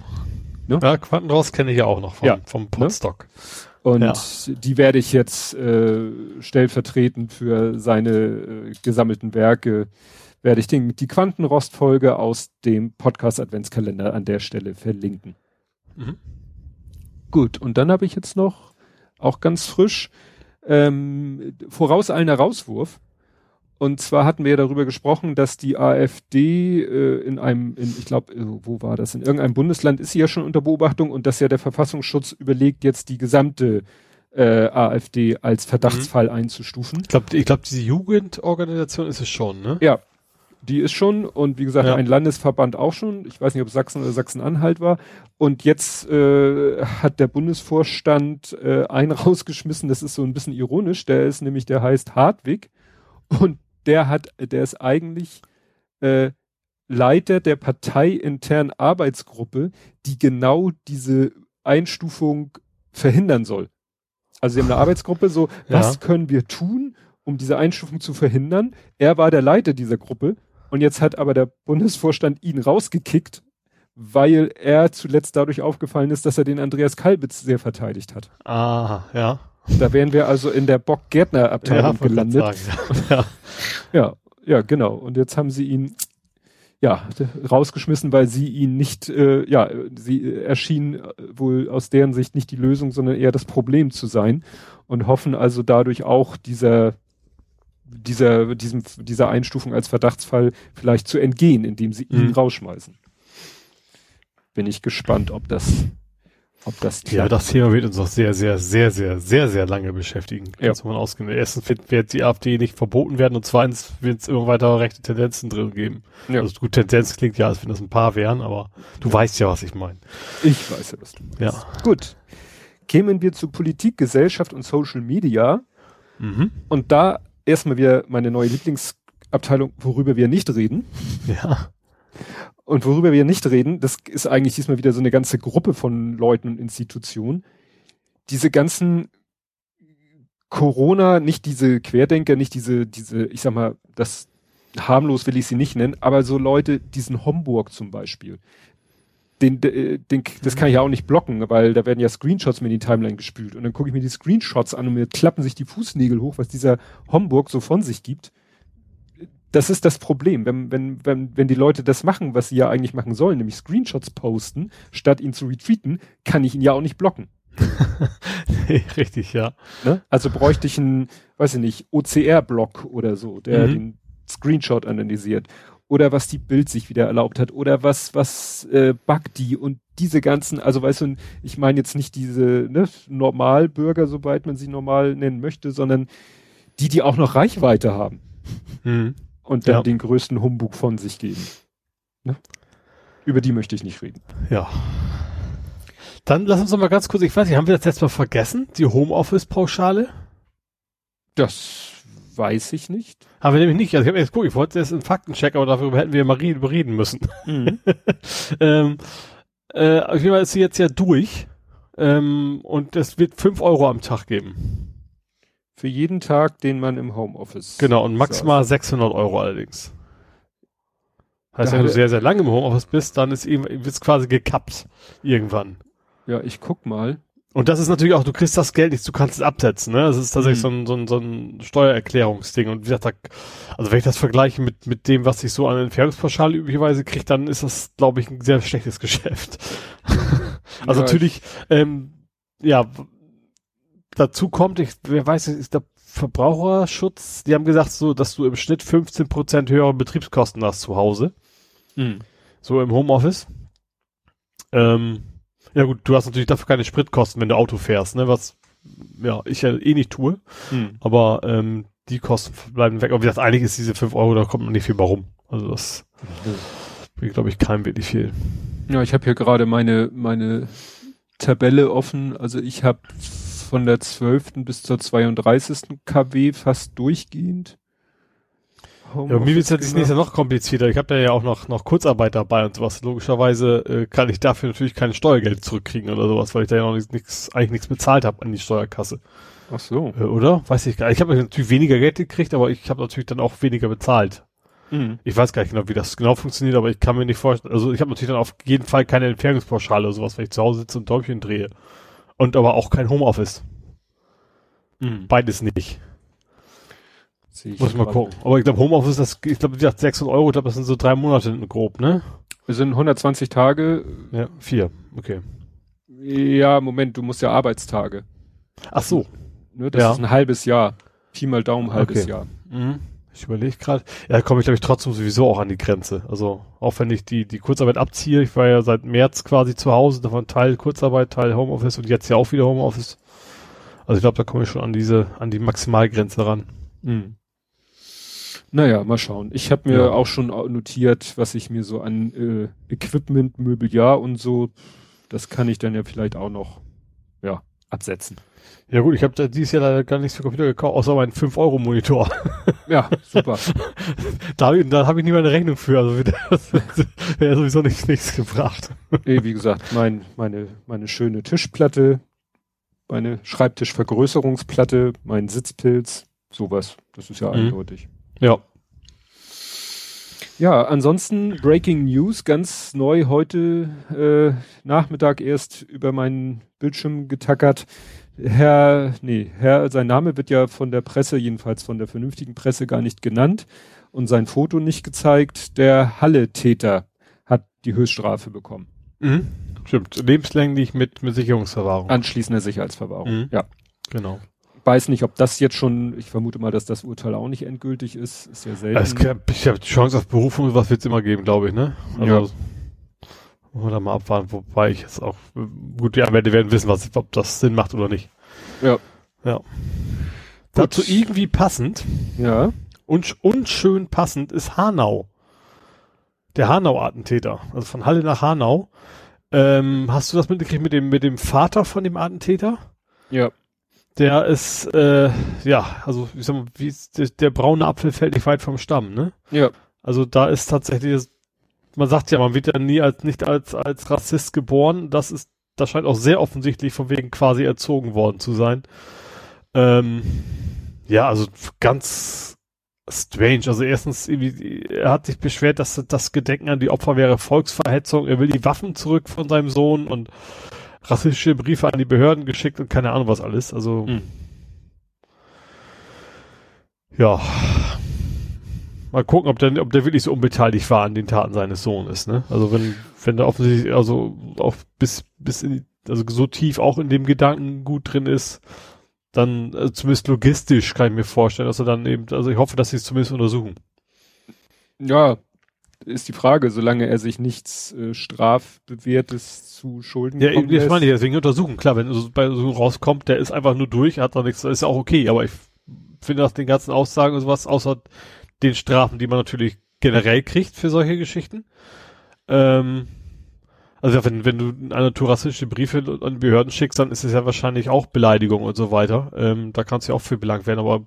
Ne? Ja, Quantenrost kenne ich ja auch noch vom, ja. vom ne? Podstock. Ne? Und ja. die werde ich jetzt äh, stellvertretend für seine äh, gesammelten Werke, werde ich den, die Quantenrost-Folge aus dem Podcast Adventskalender an der Stelle verlinken. Mhm. Gut, und dann habe ich jetzt noch, auch ganz frisch, ähm, vorauseilender Rauswurf. Und zwar hatten wir ja darüber gesprochen, dass die AfD äh, in einem, in, ich glaube, äh, wo war das? In irgendeinem Bundesland ist sie ja schon unter Beobachtung und dass ja der Verfassungsschutz überlegt, jetzt die gesamte äh, AfD als Verdachtsfall mhm. einzustufen. Ich glaube, ich glaub, diese Jugendorganisation ist es schon, ne? Ja, die ist schon und wie gesagt ja. ein Landesverband auch schon. Ich weiß nicht, ob Sachsen oder Sachsen-Anhalt war. Und jetzt äh, hat der Bundesvorstand äh, einen rausgeschmissen. Das ist so ein bisschen ironisch. Der ist nämlich, der heißt Hartwig und der hat, der ist eigentlich äh, Leiter der parteiinternen Arbeitsgruppe, die genau diese Einstufung verhindern soll. Also sie haben eine Arbeitsgruppe, so ja. was können wir tun, um diese Einstufung zu verhindern? Er war der Leiter dieser Gruppe und jetzt hat aber der Bundesvorstand ihn rausgekickt, weil er zuletzt dadurch aufgefallen ist, dass er den Andreas Kalbitz sehr verteidigt hat. Ah, ja. Da wären wir also in der Bock-Gärtner-Abteilung ja, gelandet. ja. ja, ja, genau. Und jetzt haben sie ihn ja rausgeschmissen, weil sie ihn nicht, äh, ja, sie erschien wohl aus deren Sicht nicht die Lösung, sondern eher das Problem zu sein und hoffen also dadurch auch dieser dieser, diesem, dieser Einstufung als Verdachtsfall vielleicht zu entgehen, indem sie ihn mhm. rausschmeißen. Bin ich gespannt, ob das, ob das klappt. Ja, das Thema wird uns noch sehr, sehr, sehr, sehr, sehr, sehr lange beschäftigen. Ja. Man ausgehen. Erstens wird, wird die AfD nicht verboten werden und zweitens wird es immer weiter rechte Tendenzen drin geben. Ja. Also gut, Tendenz klingt ja, als wenn das ein paar wären, aber du weißt ja, was ich meine. Ich weiß ja, was du meinst. Ja. Gut. Kämen wir zu Politik, Gesellschaft und Social Media. Mhm. Und da erstmal wieder meine neue Lieblingsabteilung, worüber wir nicht reden. Ja. Und worüber wir nicht reden, das ist eigentlich diesmal wieder so eine ganze Gruppe von Leuten und Institutionen. Diese ganzen Corona, nicht diese Querdenker, nicht diese, diese, ich sag mal, das harmlos will ich sie nicht nennen, aber so Leute, diesen Homburg zum Beispiel, den, den, das kann ich ja auch nicht blocken, weil da werden ja Screenshots mir in die Timeline gespült. Und dann gucke ich mir die Screenshots an und mir klappen sich die Fußnägel hoch, was dieser Homburg so von sich gibt. Das ist das Problem. Wenn, wenn, wenn, wenn die Leute das machen, was sie ja eigentlich machen sollen, nämlich Screenshots posten, statt ihn zu retweeten, kann ich ihn ja auch nicht blocken. Richtig, ja. Ne? Also bräuchte ich einen, weiß ich nicht, OCR-Block oder so, der mhm. den Screenshot analysiert oder was die Bild sich wieder erlaubt hat oder was was äh, die und diese ganzen, also weißt du, ich meine jetzt nicht diese ne, Normalbürger, soweit man sie normal nennen möchte, sondern die, die auch noch Reichweite haben mhm. und dann ja. den größten Humbug von sich geben. Ne? Über die möchte ich nicht reden. Ja. Dann lass uns noch mal ganz kurz, ich weiß nicht, haben wir das jetzt mal vergessen? Die Homeoffice-Pauschale? Das weiß ich nicht. Haben wir nämlich nicht. Also ich habe jetzt guck, ich wollte jetzt einen Faktencheck, aber darüber hätten wir mal reden müssen. Mhm. ähm, äh, auf jeden Fall ist sie jetzt ja durch. Ähm, und es wird fünf Euro am Tag geben. Für jeden Tag, den man im Homeoffice. Genau, und maximal saß. 600 Euro allerdings. Heißt, wenn du sehr, sehr lange im Homeoffice bist, dann ist eben, wird's quasi gekappt. Irgendwann. Ja, ich guck mal. Und das ist natürlich auch, du kriegst das Geld nicht, du kannst es absetzen, ne? Das ist tatsächlich mhm. so, ein, so, ein, so ein Steuererklärungsding. Und wie gesagt, da, also wenn ich das vergleiche mit, mit dem, was ich so an Entfernungspauschale üblicherweise kriege, dann ist das, glaube ich, ein sehr schlechtes Geschäft. also ja, natürlich, ähm, ja, dazu kommt, ich, wer weiß, ist der Verbraucherschutz, die haben gesagt so, dass du im Schnitt 15% höhere Betriebskosten hast zu Hause. Mhm. So im Homeoffice. Ähm, ja gut, du hast natürlich dafür keine Spritkosten, wenn du Auto fährst, ne? Was ja ich ja eh nicht tue. Mhm. Aber ähm, die Kosten bleiben weg. Aber wie gesagt, eigentlich ist diese 5 Euro, da kommt man nicht viel bei rum. Also das mhm. bringt, glaube ich, keinem wirklich viel. Ja, ich habe hier gerade meine, meine Tabelle offen. Also ich habe von der 12. bis zur 32. KW fast durchgehend. Home ja, mir wird es jetzt nächstes noch komplizierter. Ich habe da ja auch noch, noch Kurzarbeit dabei und sowas. Logischerweise äh, kann ich dafür natürlich kein Steuergeld zurückkriegen oder sowas, weil ich da ja noch nichts, eigentlich nichts bezahlt habe an die Steuerkasse. Ach so. Äh, oder? Weiß ich gar nicht. Ich habe natürlich weniger Geld gekriegt, aber ich habe natürlich dann auch weniger bezahlt. Mhm. Ich weiß gar nicht genau, wie das genau funktioniert, aber ich kann mir nicht vorstellen. Also ich habe natürlich dann auf jeden Fall keine Entfernungspauschale oder sowas, wenn ich zu Hause sitze und Däumchen drehe. Und aber auch kein Homeoffice. Mhm. Beides nicht. Muss ich mal gucken. Aber ich glaube, Homeoffice, das, ich glaube, 600 Euro, ich glaube, das sind so drei Monate grob, ne? Wir sind 120 Tage. Ja, vier, okay. Ja, Moment, du musst ja Arbeitstage. Ach so. Ne, das ja. ist ein halbes Jahr. Pi mal Daumen, halbes okay. Jahr. Mhm. Ich überlege gerade. Ja, komme ich, glaube ich, trotzdem sowieso auch an die Grenze. Also, auch wenn ich die, die Kurzarbeit abziehe, ich war ja seit März quasi zu Hause, davon Teil Kurzarbeit, Teil Homeoffice und jetzt ja auch wieder Homeoffice. Also ich glaube, da komme ich schon an diese, an die Maximalgrenze ran. Mhm. Naja, mal schauen. Ich habe mir ja. auch schon notiert, was ich mir so an äh, Equipment, Möbeljahr und so, das kann ich dann ja vielleicht auch noch ja, absetzen. Ja gut, ich habe dieses Jahr leider gar nichts für Computer gekauft, außer meinen 5-Euro-Monitor. Ja, super. da da habe ich nie mal eine Rechnung für, also das wäre sowieso nichts, nichts gebracht. Nee, wie gesagt, mein, meine, meine schöne Tischplatte, meine Schreibtischvergrößerungsplatte, mein Sitzpilz, sowas. Das ist ja mhm. eindeutig. Ja. Ja, ansonsten Breaking News, ganz neu heute äh, Nachmittag erst über meinen Bildschirm getackert. Herr, nee, Herr, sein Name wird ja von der Presse, jedenfalls von der vernünftigen Presse gar nicht genannt und sein Foto nicht gezeigt. Der Halle-Täter hat die Höchststrafe bekommen. Mhm. Stimmt, lebenslänglich mit, mit Sicherungsverwahrung. Anschließende Sicherheitsverwahrung, mhm. ja. Genau weiß nicht, ob das jetzt schon, ich vermute mal, dass das Urteil auch nicht endgültig ist. Ist ja selten. Es, ich habe die Chance auf Berufung, was wird es immer geben, glaube ich, ne? Also, ja. Wollen wir da mal abwarten, wobei ich jetzt auch, gut, die Anwälte werden wissen, was, ob das Sinn macht oder nicht. Ja. Ja. Dazu irgendwie passend. Ja. Und unschön passend ist Hanau. Der Hanau-Attentäter. Also von Halle nach Hanau. Ähm, hast du das mitgekriegt mit dem, mit dem Vater von dem Attentäter? Ja. Der ist, äh, ja, also ich sag mal, wie der, der braune Apfel fällt nicht weit vom Stamm, ne? Ja. Also da ist tatsächlich, man sagt ja, man wird ja nie als nicht als als Rassist geboren. Das ist, das scheint auch sehr offensichtlich von wegen quasi erzogen worden zu sein. Ähm, ja, also ganz strange. Also erstens, er hat sich beschwert, dass das Gedenken an die Opfer wäre Volksverhetzung. Er will die Waffen zurück von seinem Sohn und rassistische Briefe an die Behörden geschickt und keine Ahnung was alles. Also mhm. ja. Mal gucken, ob der, ob der wirklich so unbeteiligt war an den Taten seines Sohnes, ne? Also wenn, wenn der offensichtlich, also auch bis, bis in, also so tief auch in dem Gedanken gut drin ist, dann also zumindest logistisch kann ich mir vorstellen, dass er dann eben, also ich hoffe, dass sie es zumindest untersuchen. Ja, ist die Frage, solange er sich nichts äh, strafbewährtes zu Schulden ja, kommt. Ja, ich meine, deswegen untersuchen. Klar, wenn so bei so rauskommt, der ist einfach nur durch, hat doch nichts, ist ja auch okay, aber ich finde nach den ganzen Aussagen und sowas, außer den Strafen, die man natürlich generell kriegt für solche Geschichten. Ähm, also wenn, wenn du eine rassistische Briefe an die Behörden schickst, dann ist es ja wahrscheinlich auch Beleidigung und so weiter. Ähm, da kannst du ja auch für belangt werden, aber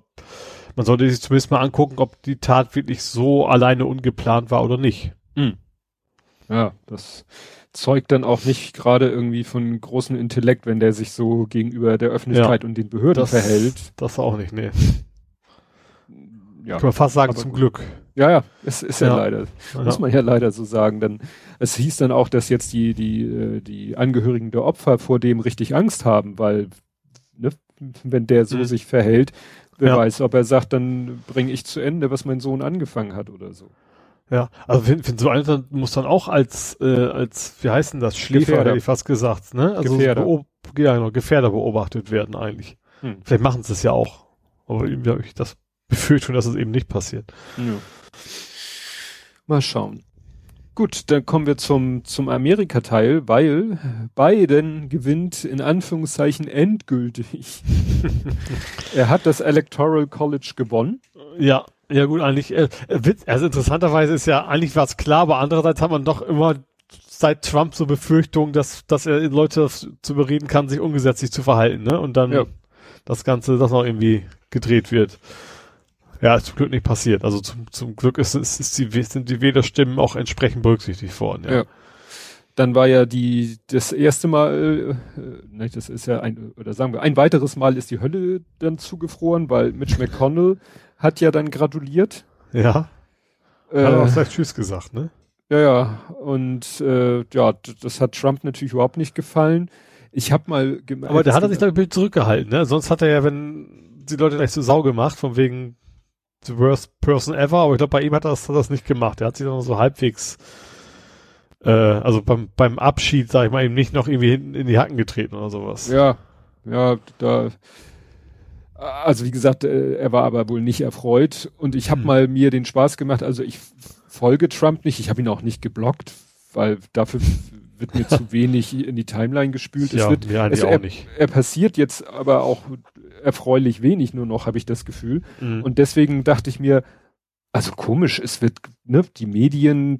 man sollte sich zumindest mal angucken, ob die Tat wirklich so alleine ungeplant war oder nicht. Mhm. Ja, das zeugt dann auch nicht gerade irgendwie von großem Intellekt, wenn der sich so gegenüber der Öffentlichkeit ja, und den Behörden das, verhält. Das auch nicht, nee. Ja. Kann man fast sagen, zum Glück. Ja, ja, es ist ja, ja leider, ja. muss man ja leider so sagen. Dann, es hieß dann auch, dass jetzt die, die, äh, die Angehörigen der Opfer vor dem richtig Angst haben, weil, ne, wenn der so mhm. sich verhält, wer ja. weiß, ob er sagt, dann bringe ich zu Ende, was mein Sohn angefangen hat oder so. Ja, also wenn, wenn so einer muss dann auch als, äh, als, wie heißt denn das, Schläfer, hätte ich fast gesagt, ne? Also Gefährder. ja, genau, Gefährder beobachtet werden eigentlich. Hm. Vielleicht machen sie es ja auch. Aber irgendwie habe ich das Befürchtung, dass es eben nicht passiert. Ja. Mal schauen. Gut, dann kommen wir zum, zum Amerika-Teil, weil Biden gewinnt in Anführungszeichen endgültig. er hat das Electoral College gewonnen. Ja, ja gut, eigentlich, äh, also interessanterweise ist ja, eigentlich war es klar, aber andererseits hat man doch immer seit Trump so Befürchtungen, dass, dass er Leute zu bereden kann, sich ungesetzlich zu verhalten, ne? Und dann ja. das Ganze, das noch irgendwie gedreht wird. Ja, ist zum Glück nicht passiert. Also zum, zum Glück ist, ist, ist die, sind die Wählerstimmen auch entsprechend berücksichtigt worden, ja. ja. Dann war ja die, das erste Mal, äh, ne, das ist ja ein, oder sagen wir, ein weiteres Mal ist die Hölle dann zugefroren, weil Mitch McConnell hat ja dann gratuliert. Ja. Äh, hat auch gleich Tschüss gesagt, ne? Ja, ja. Und äh, ja, das hat Trump natürlich überhaupt nicht gefallen. Ich habe mal Aber der hat er sich da ein Bild zurückgehalten, ne? Sonst hat er ja, wenn die Leute gleich so Sau gemacht, von wegen the worst person ever, aber ich glaube, bei ihm hat er das, hat das nicht gemacht. Er hat sich dann so halbwegs äh, also beim, beim Abschied, sag ich mal, eben nicht noch irgendwie hinten in die Hacken getreten oder sowas. Ja, ja, da also wie gesagt, äh, er war aber wohl nicht erfreut und ich habe hm. mal mir den Spaß gemacht, also ich folge Trump nicht, ich habe ihn auch nicht geblockt, weil dafür wird mir zu wenig in die Timeline gespült. Ja, es wird, ja, es, auch er, nicht. er passiert jetzt aber auch erfreulich wenig nur noch, habe ich das Gefühl. Mhm. Und deswegen dachte ich mir, also komisch, es wird, ne, die Medien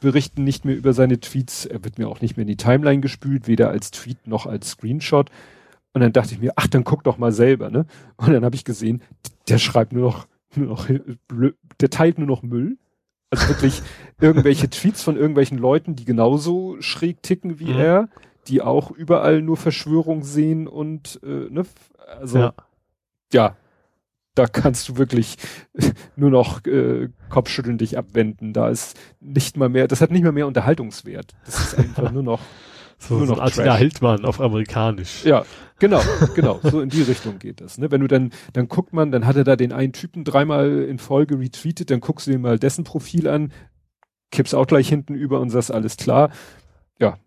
berichten nicht mehr über seine Tweets, er wird mir auch nicht mehr in die Timeline gespült, weder als Tweet noch als Screenshot. Und dann dachte ich mir, ach, dann guck doch mal selber, ne? Und dann habe ich gesehen, der schreibt nur noch, nur noch, der teilt nur noch Müll. Also wirklich irgendwelche Tweets von irgendwelchen Leuten, die genauso schräg ticken wie mhm. er, die auch überall nur Verschwörung sehen und äh, ne, also ja. ja, da kannst du wirklich nur noch äh, Kopfschütteln dich abwenden. Da ist nicht mal mehr, das hat nicht mal mehr Unterhaltungswert. Das ist einfach nur noch so, nur so noch Attila Hildmann auf amerikanisch. Ja, genau, genau. So in die Richtung geht das. Ne? Wenn du dann, dann guckt man, dann hat er da den einen Typen dreimal in Folge retweetet, dann guckst du dir mal dessen Profil an, kippst auch gleich hinten über und sagst, alles klar. Ja.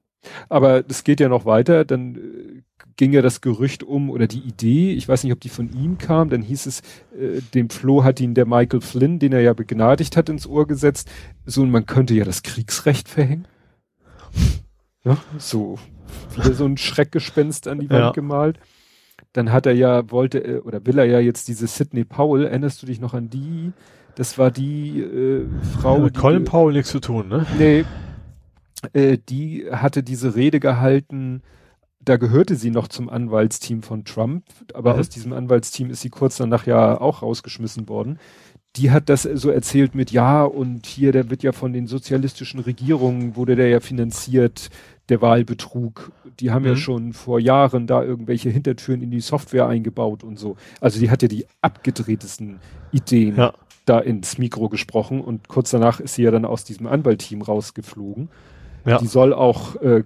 Aber es geht ja noch weiter, dann äh, ging ja das Gerücht um oder die Idee, ich weiß nicht, ob die von ihm kam, dann hieß es, äh, dem Flo hat ihn der Michael Flynn, den er ja begnadigt hat, ins Ohr gesetzt, so und man könnte ja das Kriegsrecht verhängen. Ja, so wieder so ein Schreckgespenst an die Wand ja. gemalt. Dann hat er ja, wollte oder will er ja jetzt diese Sidney Powell, erinnerst du dich noch an die? Das war die äh, Frau. Ja, mit Colin Powell nichts zu tun, ne? Nee. Äh, die hatte diese Rede gehalten, da gehörte sie noch zum Anwaltsteam von Trump, aber mhm. aus diesem Anwaltsteam ist sie kurz danach ja auch rausgeschmissen worden die hat das so erzählt mit, ja, und hier, der wird ja von den sozialistischen Regierungen, wurde der ja finanziert, der Wahlbetrug. Die haben mhm. ja schon vor Jahren da irgendwelche Hintertüren in die Software eingebaut und so. Also die hat ja die abgedrehtesten Ideen ja. da ins Mikro gesprochen und kurz danach ist sie ja dann aus diesem Anwaltteam rausgeflogen. Ja. Die soll auch äh,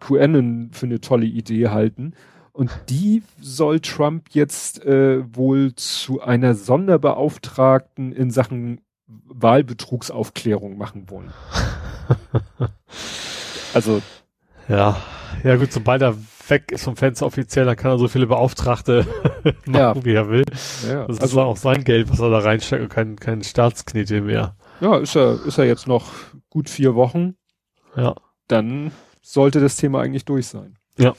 QAnon für eine tolle Idee halten. Und die soll Trump jetzt äh, wohl zu einer Sonderbeauftragten in Sachen Wahlbetrugsaufklärung machen wollen. also. Ja, ja gut, sobald er weg ist vom Fenster offiziell, dann kann er so viele Beauftragte machen, ja. wie er will. Ja, das also, ist auch sein Geld, was er da reinsteckt und kein, kein Staatsknete mehr. Ja, ist er, ist er jetzt noch gut vier Wochen. Ja. Dann sollte das Thema eigentlich durch sein. Ja.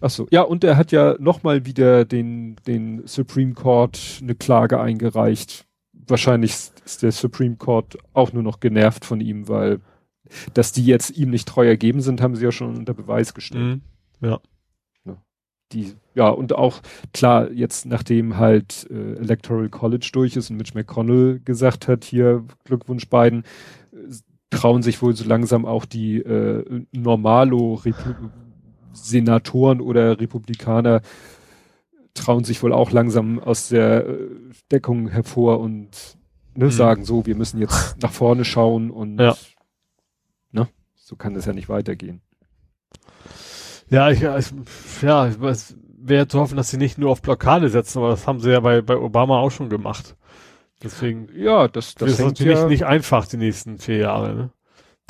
Ach so, ja, und er hat ja nochmal wieder den, den Supreme Court eine Klage eingereicht. Wahrscheinlich ist der Supreme Court auch nur noch genervt von ihm, weil dass die jetzt ihm nicht treu ergeben sind, haben sie ja schon unter Beweis gestellt. Mhm. Ja. Die, ja, und auch klar, jetzt nachdem halt äh, Electoral College durch ist und Mitch McConnell gesagt hat, hier Glückwunsch beiden, trauen sich wohl so langsam auch die äh, Normalo Repu Senatoren oder Republikaner trauen sich wohl auch langsam aus der äh, Deckung hervor und ne, mhm. sagen so, wir müssen jetzt nach vorne schauen und ja. So kann das ja nicht weitergehen. Ja, ich, ich ja, es wäre zu hoffen, dass sie nicht nur auf Blockade setzen, aber das haben sie ja bei, bei Obama auch schon gemacht. Deswegen, ja, das, das ist natürlich ja nicht einfach die nächsten vier Jahre, ne?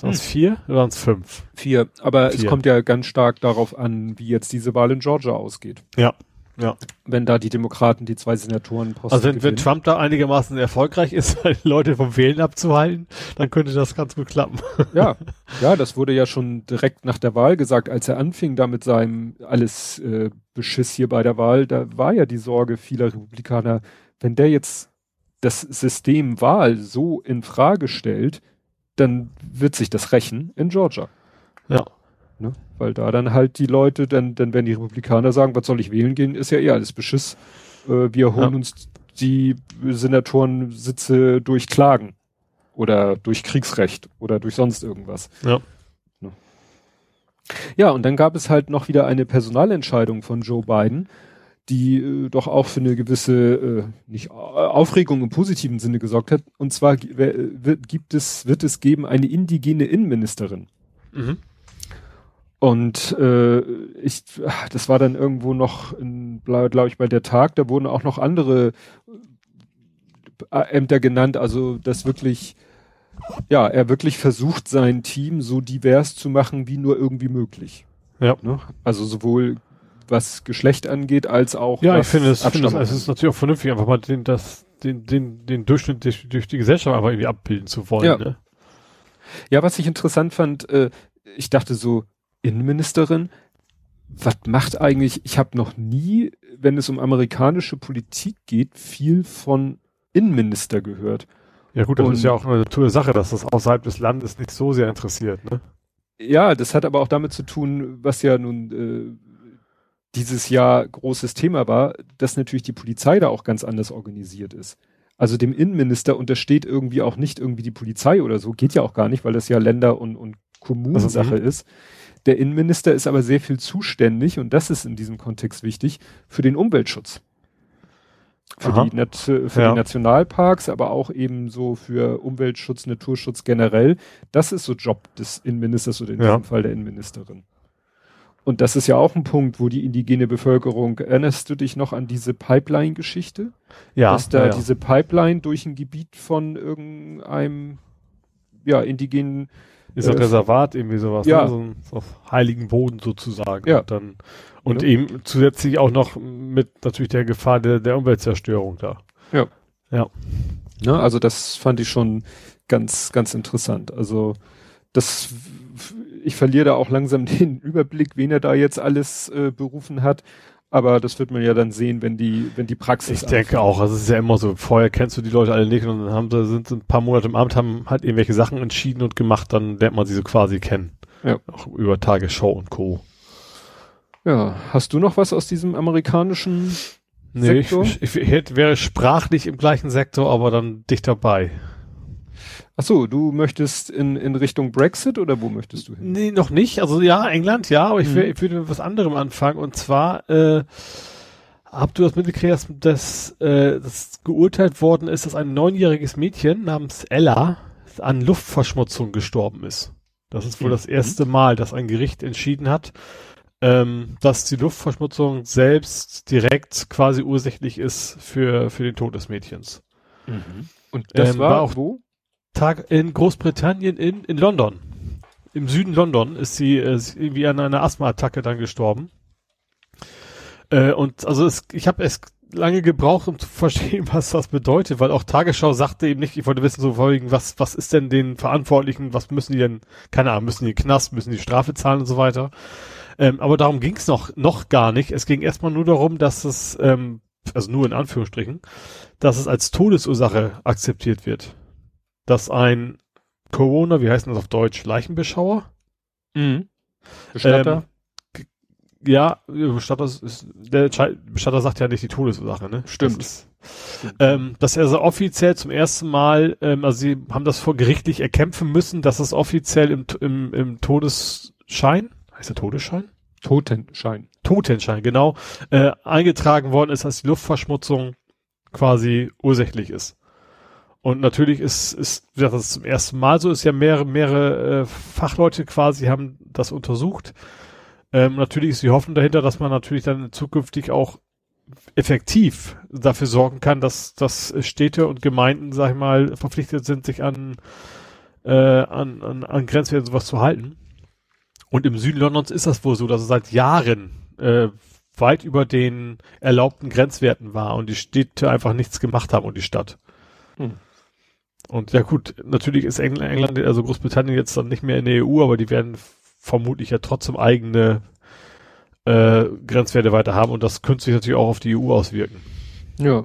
Waren es hm. vier oder waren es fünf? Vier, aber vier. es kommt ja ganz stark darauf an, wie jetzt diese Wahl in Georgia ausgeht. Ja. Ja. Wenn da die Demokraten die zwei Senatoren posten. Also wenn, wenn Trump da einigermaßen erfolgreich ist, Leute vom Wählen abzuhalten, dann könnte das ganz gut klappen. Ja, ja, das wurde ja schon direkt nach der Wahl gesagt, als er anfing da mit seinem alles äh, Beschiss hier bei der Wahl, da war ja die Sorge vieler Republikaner, wenn der jetzt das System Wahl so in Frage stellt, dann wird sich das rächen in Georgia. Ja. Ne? Weil da dann halt die Leute, dann, dann werden die Republikaner sagen, was soll ich wählen gehen, ist ja eh alles Beschiss. Äh, wir holen ja. uns die Senatoren-Sitze durch Klagen oder durch Kriegsrecht oder durch sonst irgendwas. Ja. Ne? Ja, und dann gab es halt noch wieder eine Personalentscheidung von Joe Biden, die äh, doch auch für eine gewisse äh, nicht Aufregung im positiven Sinne gesorgt hat. Und zwar wird, gibt es, wird es geben eine indigene Innenministerin. Mhm. Und äh, ich, das war dann irgendwo noch, glaube ich, bei der Tag, da wurden auch noch andere äh, Ämter genannt, also das wirklich, ja, er wirklich versucht, sein Team so divers zu machen, wie nur irgendwie möglich. Ja. Ne? Also sowohl was Geschlecht angeht, als auch ja, ich finde es, finde es, es ist natürlich auch vernünftig, einfach mal den, das, den, den, den Durchschnitt durch, durch die Gesellschaft einfach irgendwie abbilden zu wollen. Ja, ne? ja was ich interessant fand, äh, ich dachte so, Innenministerin, was macht eigentlich, ich habe noch nie, wenn es um amerikanische Politik geht, viel von Innenminister gehört. Ja gut, das Und, ist ja auch eine tolle Sache, dass das außerhalb des Landes nicht so sehr interessiert, ne? Ja, das hat aber auch damit zu tun, was ja nun äh, dieses Jahr großes Thema war, dass natürlich die Polizei da auch ganz anders organisiert ist. Also dem Innenminister untersteht irgendwie auch nicht irgendwie die Polizei oder so, geht ja auch gar nicht, weil das ja Länder- und, und Kommunensache also, ist. Der Innenminister ist aber sehr viel zuständig, und das ist in diesem Kontext wichtig, für den Umweltschutz. Für, die, für ja. die Nationalparks, aber auch eben so für Umweltschutz, Naturschutz generell. Das ist so Job des Innenministers oder in ja. diesem Fall der Innenministerin. Und das ist ja auch ein Punkt, wo die indigene Bevölkerung, erinnerst du dich noch an diese Pipeline-Geschichte? Ja. Dass da ja, diese Pipeline durch ein Gebiet von irgendeinem, ja, indigenen ist ein Reservat, irgendwie sowas, ja. ne? so, so auf heiligen Boden sozusagen. Ja. Und, dann, und ja. eben zusätzlich auch noch mit natürlich der Gefahr der, der Umweltzerstörung da. Ja. Ja. Ne, also das fand ich schon ganz, ganz interessant. Also das, ich verliere da auch langsam den Überblick, wen er da jetzt alles äh, berufen hat. Aber das wird man ja dann sehen, wenn die, wenn die Praxis. Ich denke auch, also es ist ja immer so, vorher kennst du die Leute alle nicht und dann haben sie, sind ein paar Monate im Amt, haben halt irgendwelche Sachen entschieden und gemacht, dann lernt man sie so quasi kennen. Ja. Auch über Tagesschau und Co. Ja, hast du noch was aus diesem amerikanischen nee, Sektor? Ich, ich, ich hätte, wäre sprachlich im gleichen Sektor, aber dann dicht dabei. Ach so, du möchtest in, in Richtung Brexit oder wo möchtest du hin? Nee, noch nicht. Also ja, England, ja, aber ich, mhm. ich würde mit was anderem anfangen. Und zwar, äh, habt du das mitgekriegt, dass, dass, äh, dass geurteilt worden ist, dass ein neunjähriges Mädchen namens Ella an Luftverschmutzung gestorben ist. Das ist wohl mhm. das erste Mal, dass ein Gericht entschieden hat, ähm, dass die Luftverschmutzung selbst direkt quasi ursächlich ist für, für den Tod des Mädchens. Mhm. Und das ähm, war, war auch wo? Tag in Großbritannien in, in London. Im Süden London ist sie äh, irgendwie an einer Asthma-Attacke dann gestorben. Äh, und also es, ich habe es lange gebraucht, um zu verstehen, was das bedeutet, weil auch Tagesschau sagte eben nicht, ich wollte wissen, so vorwiegend, was, was ist denn den Verantwortlichen, was müssen die denn, keine Ahnung, müssen die Knast, müssen die Strafe zahlen und so weiter. Ähm, aber darum ging es noch, noch gar nicht. Es ging erstmal nur darum, dass es, ähm, also nur in Anführungsstrichen, dass es als Todesursache akzeptiert wird dass ein Corona, wie heißt das auf Deutsch, Leichenbeschauer? Mhm. Bestatter? Ähm, Ja, Bestatter ist, der Bestatter sagt ja nicht die Todesursache, ne? Stimmt. Das ist, ähm, dass er so offiziell zum ersten Mal, ähm, also sie haben das vor gerichtlich erkämpfen müssen, dass es offiziell im, im, im Todesschein, heißt der Todesschein? Totenschein. Totenschein, genau, äh, eingetragen worden ist, dass die Luftverschmutzung quasi ursächlich ist. Und natürlich ist, ist, das zum ersten Mal so ist, ja mehrere, mehrere äh, Fachleute quasi haben das untersucht. Ähm, natürlich ist die Hoffnung dahinter, dass man natürlich dann zukünftig auch effektiv dafür sorgen kann, dass, dass Städte und Gemeinden, sag ich mal, verpflichtet sind, sich an, äh, an, an, an Grenzwerten sowas zu halten. Und im Süden Londons ist das wohl so, dass es seit Jahren äh, weit über den erlaubten Grenzwerten war und die Städte einfach nichts gemacht haben und die Stadt. Hm. Und ja gut, natürlich ist England, England, also Großbritannien jetzt dann nicht mehr in der EU, aber die werden vermutlich ja trotzdem eigene äh, Grenzwerte weiter haben und das könnte sich natürlich auch auf die EU auswirken. Ja.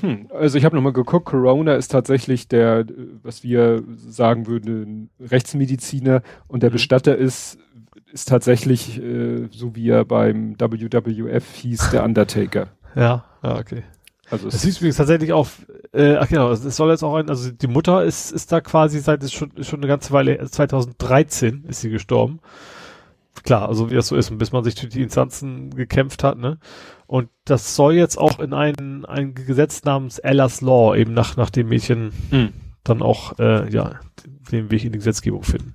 Hm, also ich habe nochmal geguckt, Corona ist tatsächlich der, was wir sagen würden, Rechtsmediziner und der mhm. Bestatter ist, ist tatsächlich, äh, so wie er beim WWF hieß, der Undertaker. Ja, ja, okay. Also es ist übrigens tatsächlich auch, äh, ach genau, es soll jetzt auch ein, also die Mutter ist, ist da quasi seit ist schon, schon eine ganze Weile, 2013 ist sie gestorben klar, also wie das so ist, bis man sich durch die Instanzen gekämpft hat, ne? Und das soll jetzt auch in ein, ein Gesetz namens Ella's Law, eben nach, nach dem Mädchen mhm. dann auch, äh, ja, den Weg in die Gesetzgebung finden.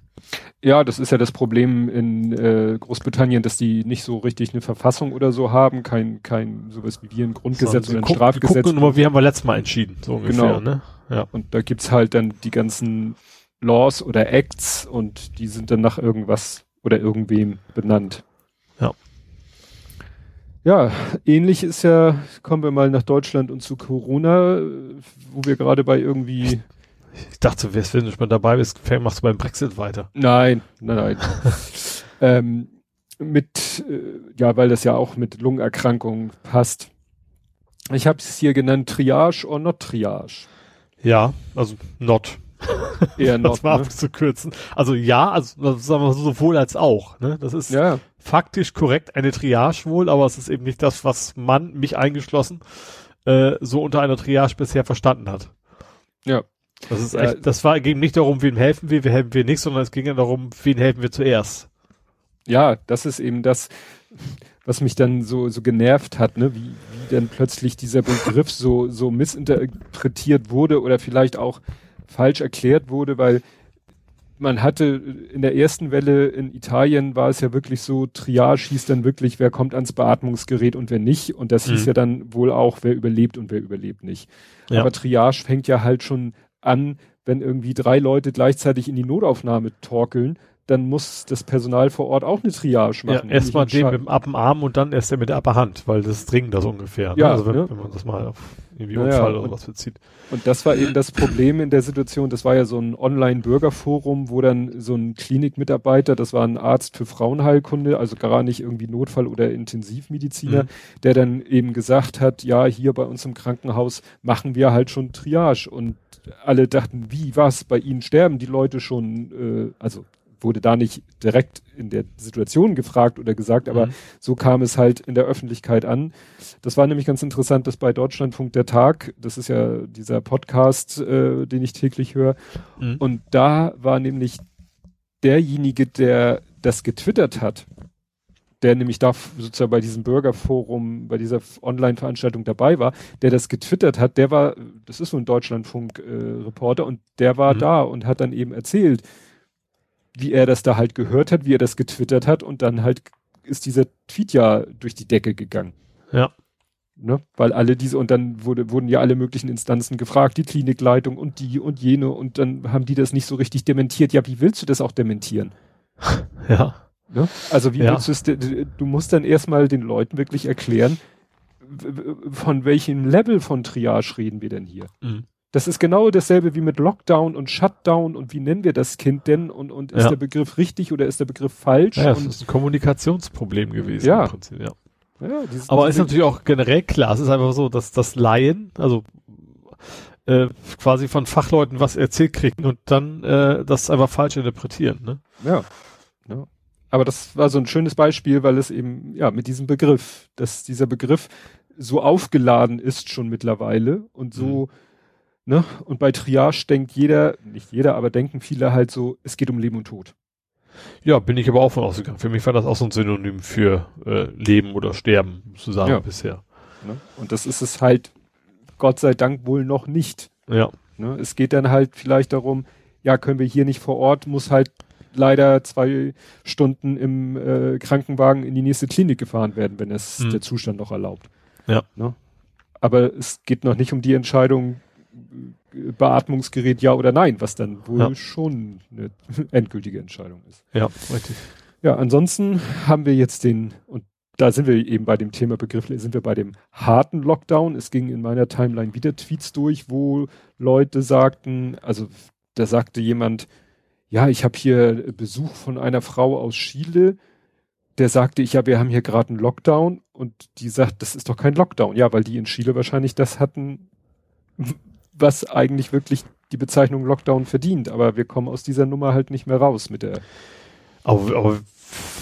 Ja, das ist ja das Problem in äh, Großbritannien, dass die nicht so richtig eine Verfassung oder so haben, kein, kein sowas wie wir ein Grundgesetz so, oder ein gucken, Strafgesetz. Gucken nur, wie haben wir letztes Mal entschieden, so ungefähr, genau. ne? Ja. Und da gibt's halt dann die ganzen Laws oder Acts und die sind dann nach irgendwas oder irgendwem benannt. Ja. Ja, ähnlich ist ja, kommen wir mal nach Deutschland und zu Corona, wo wir gerade bei irgendwie. Ich dachte, wenn du schon dabei bist, machst du beim Brexit weiter. Nein, nein, nein. ähm, mit, äh, ja, weil das ja auch mit Lungenerkrankungen passt. Ich habe es hier genannt Triage or not Triage. Ja, also not. Eher noch. das mal ne? abzukürzen. Also ja, also sagen wir sowohl als auch. Ne? Das ist ja. faktisch korrekt eine Triage wohl, aber es ist eben nicht das, was man, mich eingeschlossen, äh, so unter einer Triage bisher verstanden hat. Ja. Das ist ja. echt, das war, ging nicht darum, wem helfen wir, wem helfen wir nicht, sondern es ging ja darum, wen helfen wir zuerst. Ja, das ist eben das, was mich dann so, so genervt hat, ne, wie, wie dann plötzlich dieser Begriff so, so missinterpretiert wurde oder vielleicht auch falsch erklärt wurde, weil man hatte in der ersten Welle in Italien war es ja wirklich so, Triage hieß dann wirklich, wer kommt ans Beatmungsgerät und wer nicht. Und das mhm. hieß ja dann wohl auch, wer überlebt und wer überlebt nicht. Ja. Aber Triage fängt ja halt schon an, wenn irgendwie drei Leute gleichzeitig in die Notaufnahme torkeln, dann muss das Personal vor Ort auch eine Triage machen. Ja, erstmal den mit dem Appenarm und dann erst der mit der Upperhand, weil das ist dringender so ungefähr. Ne? Ja, also wenn, ne? wenn, man das mal auf irgendwie ja, Unfall oder was bezieht. Und das war eben das Problem in der Situation. Das war ja so ein Online-Bürgerforum, wo dann so ein Klinikmitarbeiter, das war ein Arzt für Frauenheilkunde, also gar nicht irgendwie Notfall- oder Intensivmediziner, mhm. der dann eben gesagt hat, ja, hier bei uns im Krankenhaus machen wir halt schon Triage und alle dachten, wie, was, bei ihnen sterben die Leute schon, äh, also wurde da nicht direkt in der Situation gefragt oder gesagt, aber mhm. so kam es halt in der Öffentlichkeit an. Das war nämlich ganz interessant, dass bei Deutschlandfunk der Tag, das ist ja dieser Podcast, äh, den ich täglich höre, mhm. und da war nämlich derjenige, der das getwittert hat, der nämlich da sozusagen bei diesem Bürgerforum, bei dieser Online-Veranstaltung dabei war, der das getwittert hat, der war, das ist so ein Deutschlandfunk-Reporter äh, und der war mhm. da und hat dann eben erzählt, wie er das da halt gehört hat, wie er das getwittert hat und dann halt ist dieser Tweet ja durch die Decke gegangen. Ja. Ne? Weil alle diese, und dann wurde, wurden ja alle möglichen Instanzen gefragt, die Klinikleitung und die und jene und dann haben die das nicht so richtig dementiert. Ja, wie willst du das auch dementieren? Ja. Ne? Also wie ja. willst du es, du musst dann erstmal den Leuten wirklich erklären, von welchem Level von Triage reden wir denn hier? Mhm. Das ist genau dasselbe wie mit Lockdown und Shutdown und wie nennen wir das Kind denn und, und ist ja. der Begriff richtig oder ist der Begriff falsch? Ja, das ist ein Kommunikationsproblem gewesen ja. im Prinzip, ja. ja Aber ist natürlich auch generell klar, es ist einfach so, dass das Laien, also äh, quasi von Fachleuten was erzählt kriegen und dann äh, das einfach falsch interpretieren, ne? Ja. ja. Aber das war so ein schönes Beispiel, weil es eben, ja, mit diesem Begriff, dass dieser Begriff so aufgeladen ist schon mittlerweile und so, mhm. Ne? Und bei Triage denkt jeder, nicht jeder, aber denken viele halt so, es geht um Leben und Tod. Ja, bin ich aber auch von ausgegangen. Für mich war das auch so ein Synonym für äh, Leben oder Sterben, sozusagen ja. bisher. Ne? Und das ist es halt, Gott sei Dank wohl noch nicht. Ja. Ne? Es geht dann halt vielleicht darum, ja, können wir hier nicht vor Ort, muss halt leider zwei Stunden im äh, Krankenwagen in die nächste Klinik gefahren werden, wenn es mhm. der Zustand noch erlaubt. Ja. Ne? Aber es geht noch nicht um die Entscheidung, Beatmungsgerät ja oder nein, was dann wohl ja. schon eine endgültige Entscheidung ist. Ja, richtig. Ja, ansonsten haben wir jetzt den, und da sind wir eben bei dem Thema Begriff, sind wir bei dem harten Lockdown. Es ging in meiner Timeline wieder Tweets durch, wo Leute sagten, also da sagte jemand, ja, ich habe hier Besuch von einer Frau aus Chile, der sagte ich, ja, wir haben hier gerade einen Lockdown und die sagt, das ist doch kein Lockdown. Ja, weil die in Chile wahrscheinlich das hatten, was eigentlich wirklich die Bezeichnung Lockdown verdient. Aber wir kommen aus dieser Nummer halt nicht mehr raus mit der. Aber, aber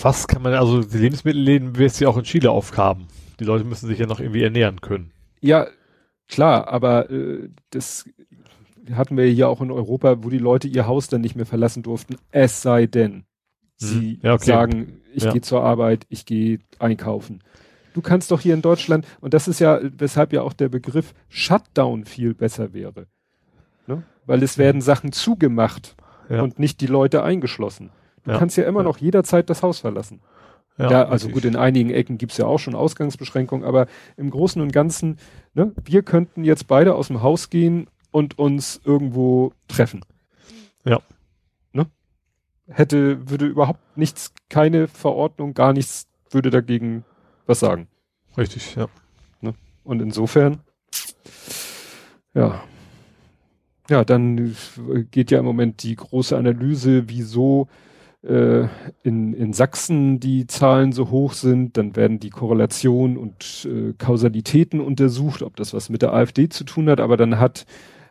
was kann man, also die Lebensmittelläden wirst du ja auch in Chile aufhaben. Die Leute müssen sich ja noch irgendwie ernähren können. Ja, klar, aber äh, das hatten wir ja auch in Europa, wo die Leute ihr Haus dann nicht mehr verlassen durften, es sei denn, sie ja, okay. sagen, ich ja. gehe zur Arbeit, ich gehe einkaufen. Du kannst doch hier in Deutschland, und das ist ja, weshalb ja auch der Begriff Shutdown viel besser wäre. Ne? Weil es werden Sachen zugemacht ja. und nicht die Leute eingeschlossen. Du kannst ja immer noch jederzeit das Haus verlassen. Ja, ja also gut, in einigen Ecken gibt's ja auch schon Ausgangsbeschränkungen, aber im Großen und Ganzen, ne, wir könnten jetzt beide aus dem Haus gehen und uns irgendwo treffen. Ja. Ne? Hätte, würde überhaupt nichts, keine Verordnung, gar nichts, würde dagegen was sagen. Richtig, ja. Ne? Und insofern, ja. Ja, dann geht ja im Moment die große Analyse, wieso äh, in, in Sachsen die Zahlen so hoch sind, dann werden die Korrelationen und äh, Kausalitäten untersucht, ob das was mit der AfD zu tun hat, aber dann hat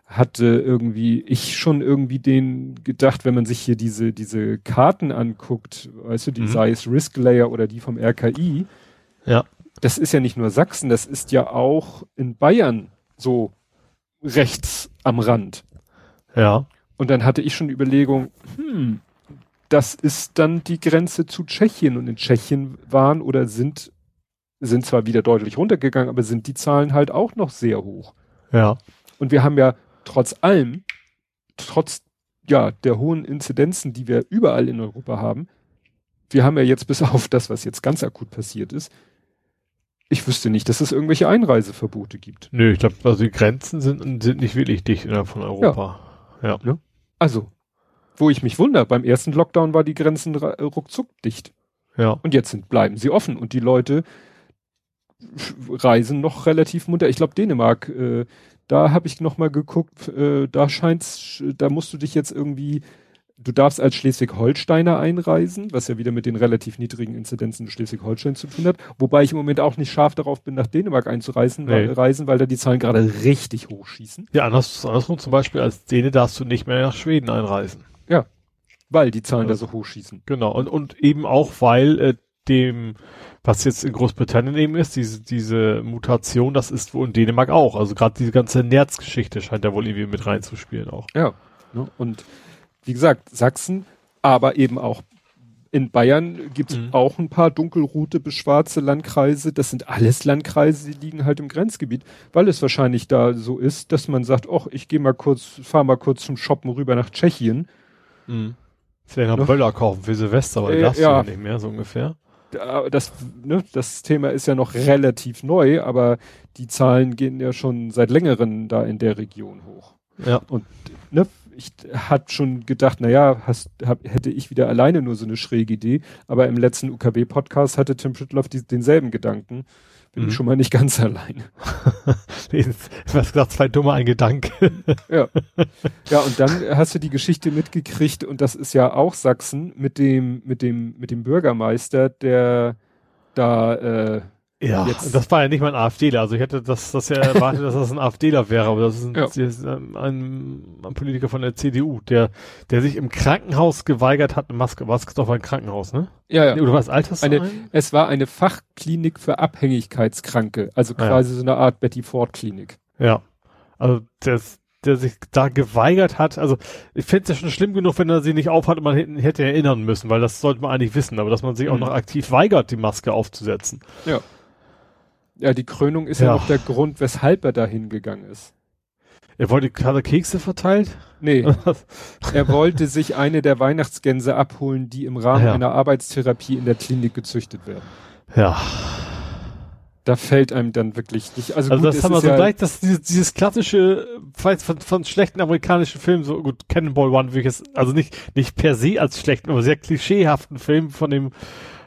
hatte irgendwie ich schon irgendwie den gedacht, wenn man sich hier diese diese Karten anguckt, weißt du, die mhm. sei es Risk Layer oder die vom RKI. Ja. Das ist ja nicht nur Sachsen, das ist ja auch in Bayern so rechts am Rand. Ja. Und dann hatte ich schon Überlegung, hm, das ist dann die Grenze zu Tschechien und in Tschechien waren oder sind sind zwar wieder deutlich runtergegangen, aber sind die Zahlen halt auch noch sehr hoch. Ja. Und wir haben ja trotz allem, trotz ja der hohen Inzidenzen, die wir überall in Europa haben, wir haben ja jetzt bis auf das, was jetzt ganz akut passiert ist, ich wüsste nicht, dass es irgendwelche Einreiseverbote gibt. Nö, ich glaube, also die Grenzen sind, sind nicht wirklich dicht innerhalb von Europa. Ja. ja. Ne? Also, wo ich mich wundere, beim ersten Lockdown war die Grenzen ruckzuck dicht. Ja. Und jetzt sind, bleiben sie offen und die Leute reisen noch relativ munter. Ich glaube, Dänemark, äh, da habe ich noch mal geguckt, äh, da scheint's, da musst du dich jetzt irgendwie, du darfst als Schleswig-Holsteiner einreisen, was ja wieder mit den relativ niedrigen Inzidenzen in Schleswig-Holstein zu tun hat, wobei ich im Moment auch nicht scharf darauf bin, nach Dänemark einzureisen, nee. weil, reisen, weil da die Zahlen gerade richtig hochschießen. Ja, anders, andersrum zum Beispiel als Däne darfst du nicht mehr nach Schweden einreisen. Ja, weil die Zahlen also, da so hochschießen. Genau, und, und eben auch, weil äh, dem was jetzt in Großbritannien eben ist, diese, diese Mutation, das ist wohl in Dänemark auch. Also gerade diese ganze Nerzgeschichte scheint da wohl irgendwie mit reinzuspielen auch. Ja. Ne? Und wie gesagt, Sachsen, aber eben auch in Bayern gibt es mhm. auch ein paar dunkelrote bis schwarze Landkreise. Das sind alles Landkreise, die liegen halt im Grenzgebiet, weil es wahrscheinlich da so ist, dass man sagt, ach, ich gehe mal kurz, fahr mal kurz zum Shoppen rüber nach Tschechien. Mhm. Vielleicht noch Böller kaufen für Silvester, aber äh, das ja. nicht mehr, so ungefähr das, ne, das Thema ist ja noch relativ neu, aber die Zahlen gehen ja schon seit längerem da in der Region hoch. Ja. Und ne, ich hab schon gedacht, naja, hast, hab, hätte ich wieder alleine nur so eine schräge Idee, aber im letzten UKW-Podcast hatte Tim Schüttloff denselben Gedanken bin mhm. ich schon mal nicht ganz allein. Was gesagt, zwei dumme, ein Gedanke. ja. Ja, und dann hast du die Geschichte mitgekriegt und das ist ja auch Sachsen mit dem, mit dem, mit dem Bürgermeister, der da, äh, Ja, Jetzt. das war ja nicht mal ein AfDler. Also ich hätte das, das ja erwartet, dass das ein AfDler wäre, aber das ist, ein, ja. das ist ein, ein, ein, Politiker von der CDU, der, der sich im Krankenhaus geweigert hat, eine Maske. Was doch ein Krankenhaus, ne? Ja, ja. Oder was Altersheim? Eine, es war eine Fachklinik für Abhängigkeitskranke, also quasi ja. so eine Art Betty Ford Klinik. Ja. Also das, der sich da geweigert hat. Also ich fände es ja schon schlimm genug, wenn er sie nicht aufhat und man hätte, hätte erinnern müssen, weil das sollte man eigentlich wissen, aber dass man sich mhm. auch noch aktiv weigert, die Maske aufzusetzen. Ja. Ja, die Krönung ist ja, ja noch der Grund, weshalb er da hingegangen ist. Er wollte gerade Kekse verteilt? Nee. er wollte sich eine der Weihnachtsgänse abholen, die im Rahmen ja. einer Arbeitstherapie in der Klinik gezüchtet werden. Ja. Da fällt einem dann wirklich nicht. Also, also gut, das haben wir so ja gleich, dass dieses, dieses klassische von, von schlechten amerikanischen Filmen, so gut, Cannonball One, wie ich es, also nicht, nicht per se als schlechten, aber sehr klischeehaften Film von dem,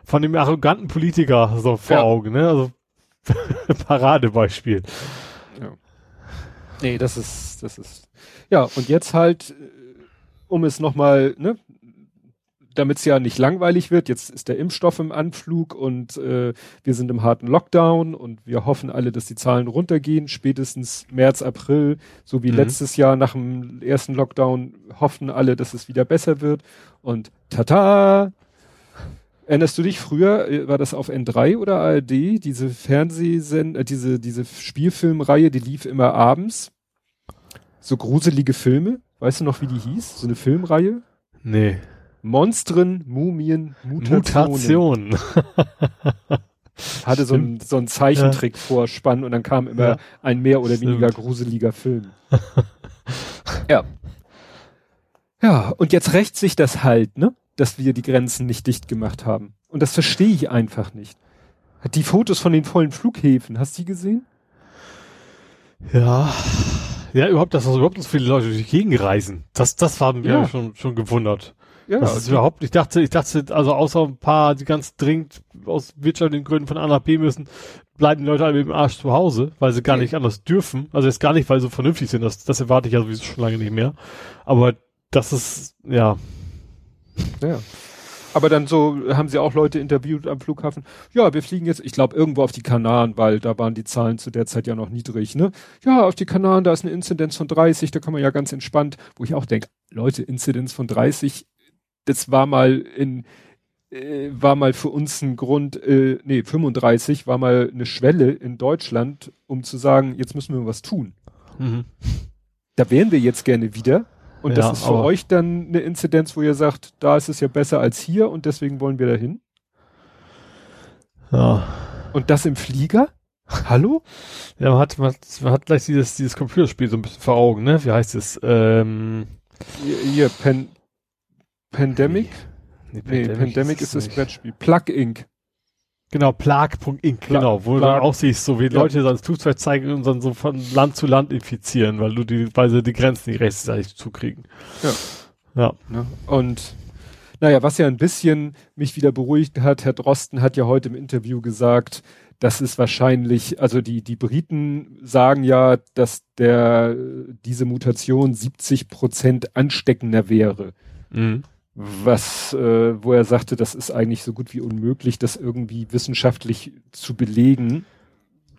von dem arroganten Politiker so vor ja. Augen, ne? Also Paradebeispiel. Ja. Nee, das ist, das ist. Ja, und jetzt halt, äh, um es nochmal, ne, damit es ja nicht langweilig wird, jetzt ist der Impfstoff im Anflug und äh, wir sind im harten Lockdown und wir hoffen alle, dass die Zahlen runtergehen. Spätestens März, April, so wie mhm. letztes Jahr nach dem ersten Lockdown, hoffen alle, dass es wieder besser wird. Und tata, Erinnerst du dich früher, äh, war das auf N3 oder ARD, diese Fernsehsend, äh, diese, diese Spielfilmreihe, die lief immer abends. So gruselige Filme. Weißt du noch, wie die hieß? So eine Filmreihe? Nee. Monstren, Mumien, Mutationen. Mutation. Hatte so ein, so ein Zeichentrick-Vorspann und dann kam immer ja. ein mehr oder Stimmt. weniger gruseliger Film. ja. Ja, und jetzt rächt sich das halt, ne? Dass wir die Grenzen nicht dicht gemacht haben. Und das verstehe ich einfach nicht. Die Fotos von den vollen Flughäfen, hast du die gesehen? Ja. Ja, überhaupt, dass überhaupt so viele Leute durch die Gegend reisen. Das, das haben wir ja. schon, schon gewundert. Ja, das ist überhaupt, ich dachte, ich dachte, also außer ein paar, die ganz dringend aus wirtschaftlichen Gründen von A nach B müssen, bleiben die Leute alle mit dem Arsch zu Hause, weil sie gar nicht anders dürfen. Also jetzt gar nicht, weil sie vernünftig sind, das, das erwarte ich ja sowieso schon lange nicht mehr. Aber das ist, ja, ja. Aber dann so haben sie auch Leute interviewt am Flughafen. Ja, wir fliegen jetzt, ich glaube, irgendwo auf die Kanaren, weil da waren die Zahlen zu der Zeit ja noch niedrig, ne? Ja, auf die Kanaren, da ist eine Inzidenz von 30, da kann man ja ganz entspannt, wo ich auch denke, Leute, Inzidenz von 30, das war mal in, äh, war mal für uns ein Grund, äh, nee, 35 war mal eine Schwelle in Deutschland, um zu sagen, jetzt müssen wir was tun. Mhm. Da wären wir jetzt gerne wieder, und das ist für euch dann eine Inzidenz, wo ihr sagt, da ist es ja besser als hier und deswegen wollen wir dahin? Ja. Und das im Flieger? Hallo? Ja, man hat, man, man hat gleich dieses, dieses Computerspiel so ein bisschen vor Augen, ne? Wie heißt es? Ähm, hier, hier Pan Pandemic? Nee, nee Pandemic, Pandemic ist, ist das Brettspiel. Plug Inc. Genau, Plag.inc, genau, wo Plag. du auch siehst, so wie ja. Leute dann das Flugzeug zeigen und dann so von Land zu Land infizieren, weil du die, weil sie die Grenzen nicht rechtzeitig zukriegen. Ja. Ja. Ne? Und naja, was ja ein bisschen mich wieder beruhigt hat, Herr Drosten hat ja heute im Interview gesagt, dass es wahrscheinlich, also die, die Briten sagen ja, dass der, diese Mutation 70 Prozent ansteckender wäre. Mhm was, äh, wo er sagte, das ist eigentlich so gut wie unmöglich, das irgendwie wissenschaftlich zu belegen.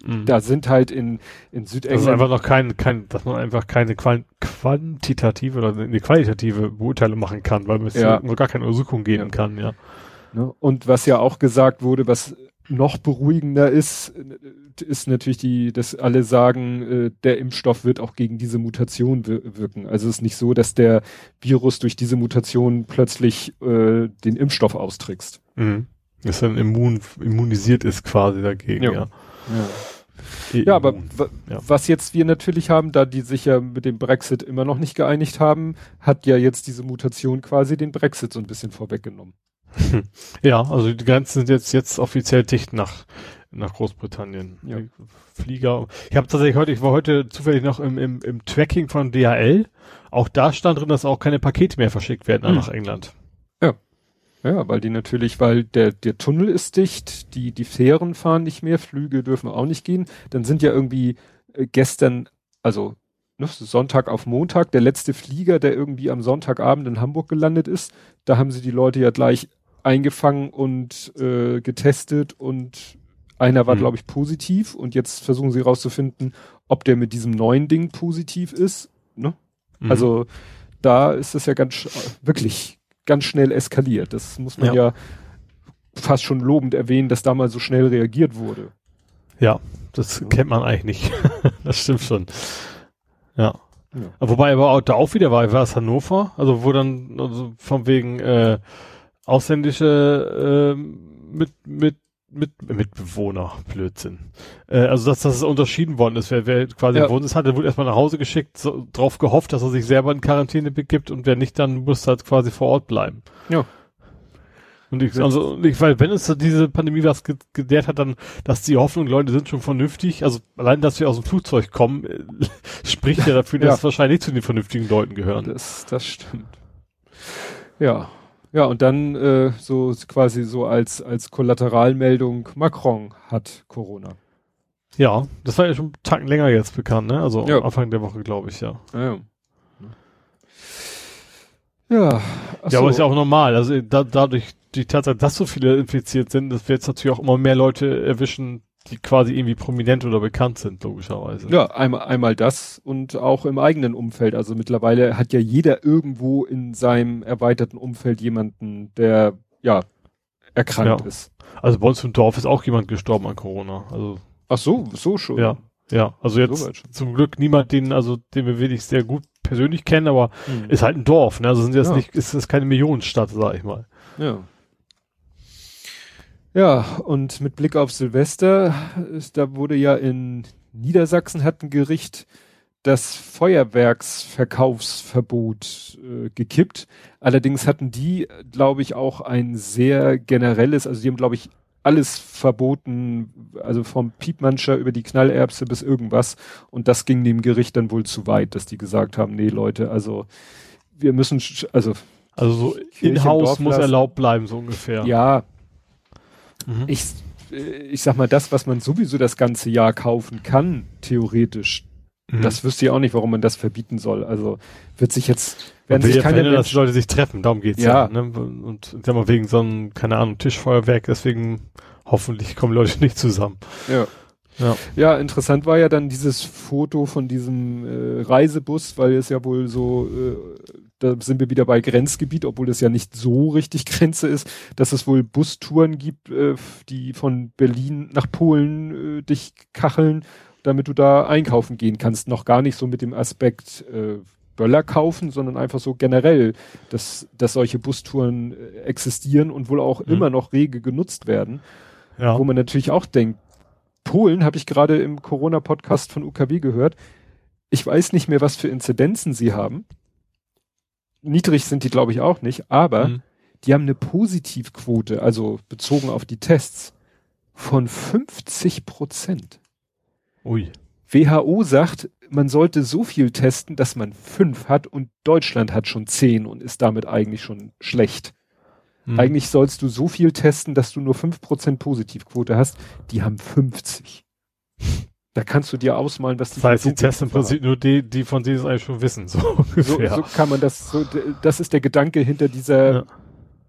Mhm. Da sind halt in, in Südengland. Das ist einfach noch kein, kein, dass man einfach keine quantitative oder eine qualitative Beurteilung machen kann, weil es ja. noch gar keine Untersuchung geben ja. kann, ja. Ne? Und was ja auch gesagt wurde, was noch beruhigender ist, ist natürlich die, dass alle sagen, äh, der Impfstoff wird auch gegen diese Mutation wirken. Also es ist nicht so, dass der Virus durch diese Mutation plötzlich äh, den Impfstoff austrickst. Mhm. Dass dann immun, immunisiert ist quasi dagegen, ja. Ja, ja. ja aber ja. was jetzt wir natürlich haben, da die sich ja mit dem Brexit immer noch nicht geeinigt haben, hat ja jetzt diese Mutation quasi den Brexit so ein bisschen vorweggenommen. Ja, also die Grenzen sind jetzt, jetzt offiziell dicht nach, nach Großbritannien. Ja. Flieger. Ich habe tatsächlich heute, ich war heute zufällig noch im, im, im Tracking von DHL. Auch da stand drin, dass auch keine Pakete mehr verschickt werden hm. nach England. Ja. Ja, weil die natürlich, weil der, der Tunnel ist dicht, die, die Fähren fahren nicht mehr, Flüge dürfen auch nicht gehen. Dann sind ja irgendwie äh, gestern, also ne, Sonntag auf Montag, der letzte Flieger, der irgendwie am Sonntagabend in Hamburg gelandet ist, da haben sie die Leute ja gleich eingefangen und äh, getestet und Einer war, Mhm. glaube ich, positiv und jetzt versuchen sie rauszufinden, ob der mit diesem neuen Ding positiv ist. Ne? Mhm. Also da ist es ja ganz wirklich ganz schnell eskaliert. Das muss man ja. Ja. fast schon lobend erwähnen, dass da mal so schnell reagiert wurde. Ja, das kennt man eigentlich nicht. das stimmt schon. Ja. Ja. Wobei aber auch, da auch wieder war, war es Hannover, also wo dann also von wegen äh, ausländische ähm, mit, mit, mit, Mitbewohner, Blödsinn. Äh, also dass das unterschieden worden ist, wer, wer quasi Ja. ja. Wohnsitz hat, der wurde erstmal nach Hause geschickt, so, drauf gehofft, dass er sich selber in Quarantäne begibt und wer nicht, dann muss halt quasi vor Ort bleiben. Ja. Und ich, also, ich, weil wenn es diese Pandemie was ge gelehrt hat, dann, dass die Hoffnung, Leute sind schon vernünftig, also allein, dass wir aus dem Flugzeug kommen, äh, spricht ja dafür, dass Ja. es wahrscheinlich nicht zu den vernünftigen Leuten gehören. Das, das stimmt. Ja. Ja, und dann äh, so quasi so als, als Kollateralmeldung, Macron hat Corona. Ja, das war ja schon einen Tacken länger jetzt bekannt, ne? Also Ja. Anfang der Woche, glaube ich, ja. Ja. Ja, ach ja, aber ist ja auch normal. Also da, dadurch die Tatsache, dass so viele infiziert sind, das wird jetzt natürlich auch immer mehr Leute erwischen, die quasi irgendwie prominent oder bekannt sind, logischerweise. Ja, einmal, einmal das und auch im eigenen Umfeld. Also mittlerweile hat ja jeder irgendwo in seinem erweiterten Umfeld jemanden, der ja erkrankt Ja. ist. Also bei uns im Dorf ist auch jemand gestorben an Corona. Also Ach so, so schon. ja, ja. Also jetzt schon. zum Glück niemand, den, also den wir wirklich sehr gut persönlich kennen, aber Mhm. ist halt ein Dorf, ne? Also sind jetzt Ja. nicht, ist das keine Millionenstadt, sag ich mal. Ja. Ja, und mit Blick auf Silvester, ist, da wurde ja in Niedersachsen hat ein Gericht das Feuerwerksverkaufsverbot äh, gekippt. Allerdings hatten die, glaube ich, auch ein sehr generelles, also die haben, glaube ich, alles verboten, also vom Piepmanscher über die Knallerbse bis irgendwas. Und das ging dem Gericht dann wohl zu weit, dass die gesagt haben, nee, Leute, also wir müssen, also Also so in-house muss erlaubt bleiben, so ungefähr. ja, Mhm. ich, äh, ich sag mal, das, was man sowieso das ganze Jahr kaufen kann, theoretisch, Mhm. das wüsste ich auch nicht, warum man das verbieten soll. Also wird sich jetzt, werden sich ja keine verhindern, dass die Leute sich treffen, darum geht's Ja. ja. ne? Und ich sag mal, wegen so einem, keine Ahnung, Tischfeuerwerk, deswegen hoffentlich kommen Leute nicht zusammen. ja. Ja. ja, interessant war ja dann dieses Foto von diesem äh, Reisebus, weil es ja wohl so, äh, da sind wir wieder bei Grenzgebiet, obwohl das ja nicht so richtig Grenze ist, dass es wohl Bustouren gibt, äh, die von Berlin nach Polen äh, dich kacheln, damit du da einkaufen gehen kannst. Noch gar nicht so mit dem Aspekt äh, Böller kaufen, sondern einfach so generell, dass, dass solche Bustouren äh, existieren und wohl auch Mhm. immer noch rege genutzt werden Ja. wo man natürlich auch denkt, Polen habe ich gerade im Corona-Podcast von UKW gehört. Ich weiß nicht mehr, was für Inzidenzen sie haben. Niedrig sind die, glaube ich, auch nicht, aber Mhm. die haben eine Positivquote, also bezogen auf die Tests, von 50 Prozent. Ui. WHO sagt, man sollte so viel testen, dass man fünf hat und Deutschland hat schon zehn und ist damit eigentlich schon schlecht. Mhm. Eigentlich sollst du so viel testen, dass du nur 5% Positivquote hast. Die haben 50. Da kannst du dir ausmalen, was die Das heißt, die testen im Prinzip nur die, die von denen es eigentlich schon wissen, so. So, so kann man das, so, das ist der Gedanke hinter dieser, Ja.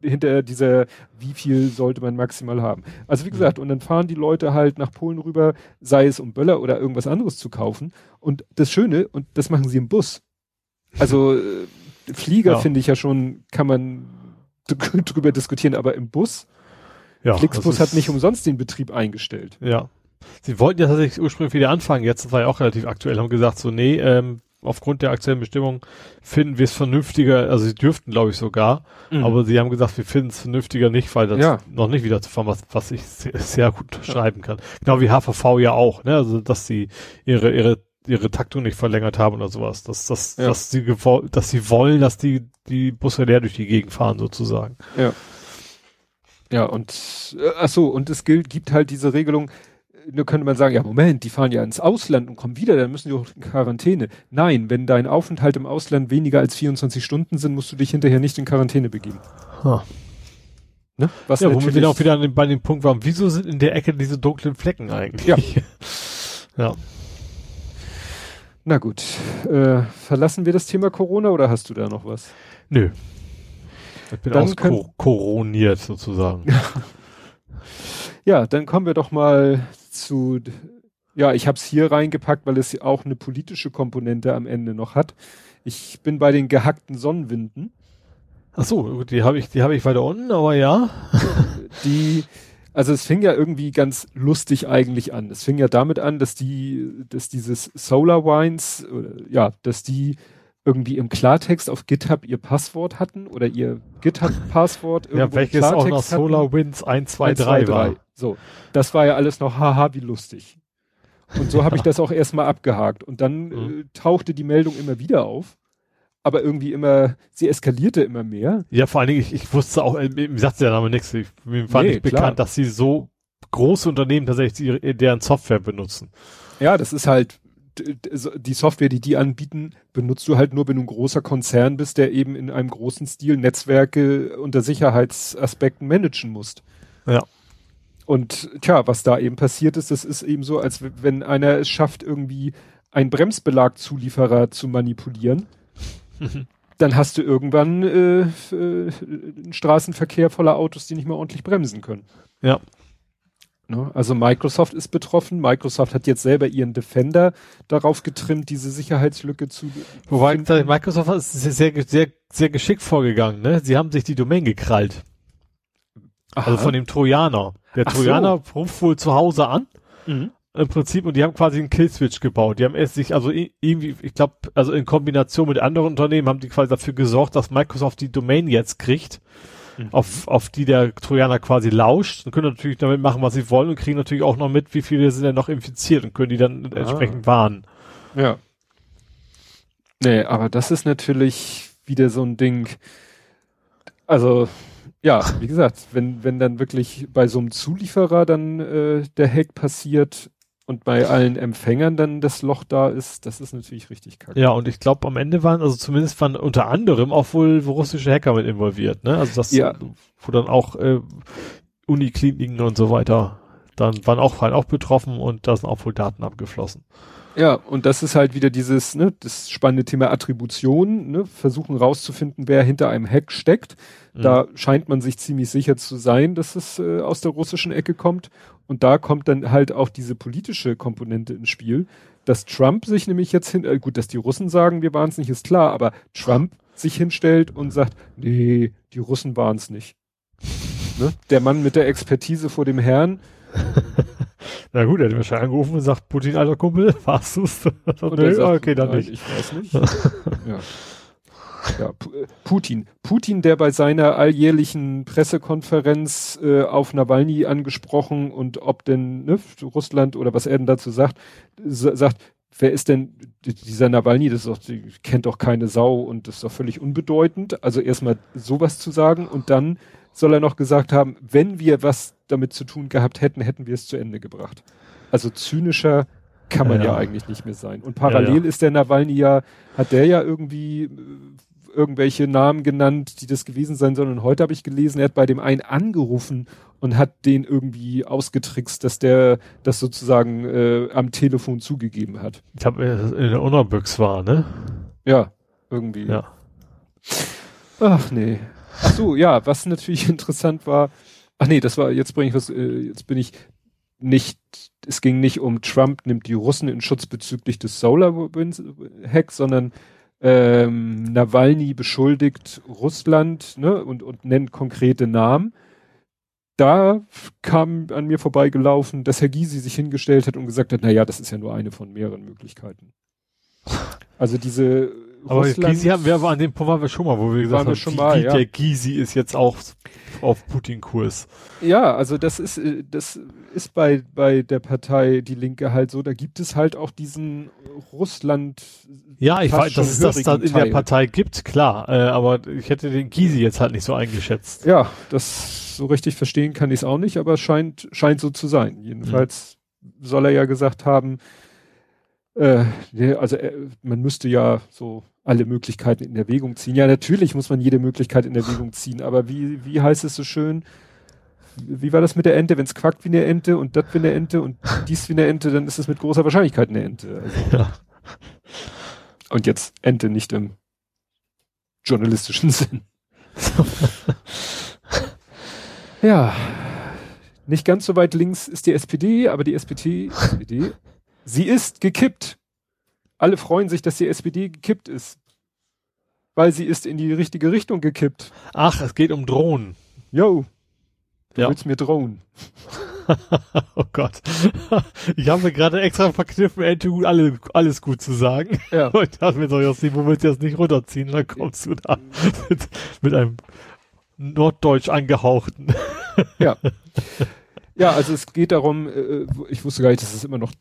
hinter dieser, wie viel sollte man maximal haben. Also wie Mhm. gesagt, und dann fahren die Leute halt nach Polen rüber, sei es um Böller oder irgendwas anderes zu kaufen. Und das Schöne, und das machen sie im Bus. Also äh, Flieger Ja. finde ich ja schon, kann man dr- drüber diskutieren, aber im Bus, ja, Flixbus hat nicht umsonst den Betrieb eingestellt. Ja. Sie wollten ja tatsächlich ursprünglich wieder anfangen, jetzt, das war ja auch relativ aktuell, haben gesagt, so, nee, ähm, aufgrund der aktuellen Bestimmung finden wir es vernünftiger, also sie dürften, glaube ich, sogar, aber sie haben gesagt, wir finden es vernünftiger nicht, weil das Ja. noch nicht wieder zu fahren, was, was ich sehr, sehr gut schreiben kann. Genau wie HVV ja auch, ne, also, dass sie ihre, ihre, ihre Taktung nicht verlängert haben oder sowas, dass, dass, Ja. dass sie dass sie wollen, dass die, die Busse leer durch die Gegend fahren, sozusagen. Ja, und äh, ach so, und es gilt, gibt halt diese Regelung, nur könnte man sagen, ja, Moment, die fahren ja ins Ausland und kommen wieder, dann müssen die auch in Quarantäne. Nein, wenn dein Aufenthalt im Ausland weniger als 24 Stunden sind, musst du dich hinterher nicht in Quarantäne begeben. Ne? Was Ja, womit wir dann auch wieder an dem, bei dem Punkt waren, wieso sind in der Ecke diese dunklen Flecken eigentlich? Ja. ja. Na gut, äh, verlassen wir das Thema Corona oder hast du da noch was? Nö. Ich bin Dann auskoroniert sozusagen. Ja, dann kommen wir doch mal zu, ja, ich habe es hier reingepackt, weil es auch eine politische Komponente am Ende noch hat. Ich bin bei den gehackten Sonnenwinden. Ach so, die habe ich, die habe ich weiter unten, aber ja. Die, also es fing ja irgendwie ganz lustig eigentlich an. Es fing ja damit an, dass die, dass dieses Solar Wines, ja, dass die irgendwie im Klartext auf GitHub ihr Passwort hatten oder ihr GitHub-Passwort. ja, welches auch noch SolarWinds 123 war. So, das war ja alles noch haha, wie lustig. Und so habe ich das auch erstmal abgehakt. Und dann mhm. äh, tauchte die Meldung immer wieder auf. Aber irgendwie immer, sie eskalierte immer mehr. Ja, vor allen Dingen, ich, ich wusste auch, äh, mir sagt der Name nichts. Ich, mir war nee, nicht klar. bekannt, dass sie so große Unternehmen tatsächlich ihre, deren Software benutzen. Ja, das ist halt, die Software, die die anbieten, benutzt du halt nur, wenn du ein großer Konzern bist, der eben in einem großen Stil Netzwerke unter Sicherheitsaspekten managen musst. Ja. Und tja, was da eben passiert ist, das ist eben so, als wenn einer es schafft, irgendwie einen Bremsbelagzulieferer zu manipulieren, dann hast du irgendwann äh, äh, einen Straßenverkehr voller Autos, die nicht mehr ordentlich bremsen können. Ja. Ne? Also Microsoft ist betroffen. Microsoft hat jetzt selber ihren Defender darauf getrimmt, diese Sicherheitslücke zu. Wobei Microsoft ist sehr, sehr, sehr geschickt vorgegangen. Ne? Sie haben sich die Domain gekrallt. Aha. Also von dem Trojaner. Der Ach Trojaner so. ruft wohl zu Hause an. Mhm. Im Prinzip, und die haben quasi einen Killswitch gebaut. Die haben erst sich, also irgendwie, ich glaube, also in Kombination mit anderen Unternehmen haben die quasi dafür gesorgt, dass Microsoft die Domain jetzt kriegt mhm. auf, auf die der Trojaner quasi lauscht. Dann können natürlich damit machen, was sie wollen und kriegen natürlich auch noch mit, wie viele sind denn noch infiziert und können die dann ah. entsprechend warnen. Ja. Nee, aber das ist natürlich wieder so ein Ding. Also, ja, wie gesagt, wenn, wenn dann wirklich bei so einem Zulieferer dann äh, der Hack passiert, und bei allen Empfängern dann das Loch da ist, das ist natürlich richtig kacke. Ja, und ich glaube, am Ende waren, also zumindest waren unter anderem auch wohl russische Hacker mit involviert, ne? Also das, ja. wo dann auch äh, Unikliniken und so weiter, dann waren auch halt auch betroffen und da sind auch wohl Daten abgeflossen. Ja, und das ist halt wieder dieses, ne, das spannende Thema Attribution, ne, versuchen rauszufinden, wer hinter einem Hack steckt. Mhm. Da scheint man sich ziemlich sicher zu sein, dass es äh, aus der russischen Ecke kommt. Und da kommt dann halt auch diese politische Komponente ins Spiel, dass Trump sich nämlich jetzt hin, äh, gut, dass die Russen sagen, wir waren es nicht, ist klar, aber Trump sich hinstellt und sagt, nee, die Russen waren es nicht. ne? Der Mann mit der Expertise vor dem Herrn. Na gut, er hat wahrscheinlich angerufen und sagt, Putin, alter Kumpel, warst du's? Nö, sagt, okay, dann nicht. Ich weiß nicht. ja. Ja, äh, Putin. Putin, der bei seiner alljährlichen Pressekonferenz äh, auf Nawalny angesprochen und ob denn ne, Russland oder was er denn dazu sagt, sagt, wer ist denn dieser Nawalny, das ist doch, die kennt doch keine Sau und das ist doch völlig unbedeutend. Also erstmal sowas zu sagen und dann soll er noch gesagt haben, wenn wir was damit zu tun gehabt hätten, hätten wir es zu Ende gebracht. Also zynischer kann man ja, ja eigentlich nicht mehr sein. Und parallel ja, ist der Nawalny ja, hat der ja irgendwie äh, irgendwelche Namen genannt, die das gewesen sein sollen. Und heute habe ich gelesen, er hat bei dem einen angerufen und hat den irgendwie ausgetrickst, dass der das sozusagen äh, am Telefon zugegeben hat. Ich habe in der Unterbüchs war, ne? Ja, irgendwie. Ja. Ach nee. Ach so, ja, was natürlich interessant war. Ach nee, das war jetzt bringe ich was. Äh, jetzt bin ich nicht. Es ging nicht um Trump nimmt die Russen in Schutz bezüglich des Solar Hacks, sondern ähm, Nawalny beschuldigt Russland ne, und, und nennt konkrete Namen. Da kam an mir vorbeigelaufen, dass Herr Gysi sich hingestellt hat und gesagt hat, na ja, das ist ja nur eine von mehreren Möglichkeiten. Also diese aber Russland, Gysi haben wir aber an dem Punkt waren wir schon mal, wo wir gesagt haben, schon mal, ja. der Gysi ist jetzt auch auf Putin-Kurs. Ja, also das ist, äh, das ist bei, bei der Partei Die Linke halt so, da gibt es halt auch diesen Russland. Ja, ich weiß, dass es das da in der Partei gibt, klar, äh, aber ich hätte den Gysi jetzt halt nicht so eingeschätzt. Ja, das so richtig verstehen kann ich es auch nicht, aber scheint, scheint so zu sein. Jedenfalls mhm. soll er ja gesagt haben, äh, also äh, man müsste ja so alle Möglichkeiten in Erwägung ziehen. Ja, natürlich muss man jede Möglichkeit in Erwägung ziehen, aber wie, wie heißt es so schön? Wie war das mit der Ente? Wenn es quackt wie eine Ente und das wie eine Ente und dies wie eine Ente, dann ist es mit großer Wahrscheinlichkeit eine Ente. Also. Ja. Und jetzt Ente nicht im journalistischen Sinn. ja, Nicht ganz so weit links ist die SPD, aber die SPD, SPD, sie ist gekippt. Alle freuen sich, dass die SPD gekippt ist. Weil sie ist in die richtige Richtung gekippt. Ach, es geht um Drohnen. Yo. Du Ja. willst mir drohen. oh Gott. Ich habe mir gerade extra verkniffen, NTU alle, alles gut zu sagen. Ja. Und dachte mir so, Jossi, wo willst du das nicht runterziehen? Dann kommst du da mit, mit einem norddeutsch angehauchten. Ja. Ja, also es geht darum, äh, ich wusste gar nicht, dass es immer noch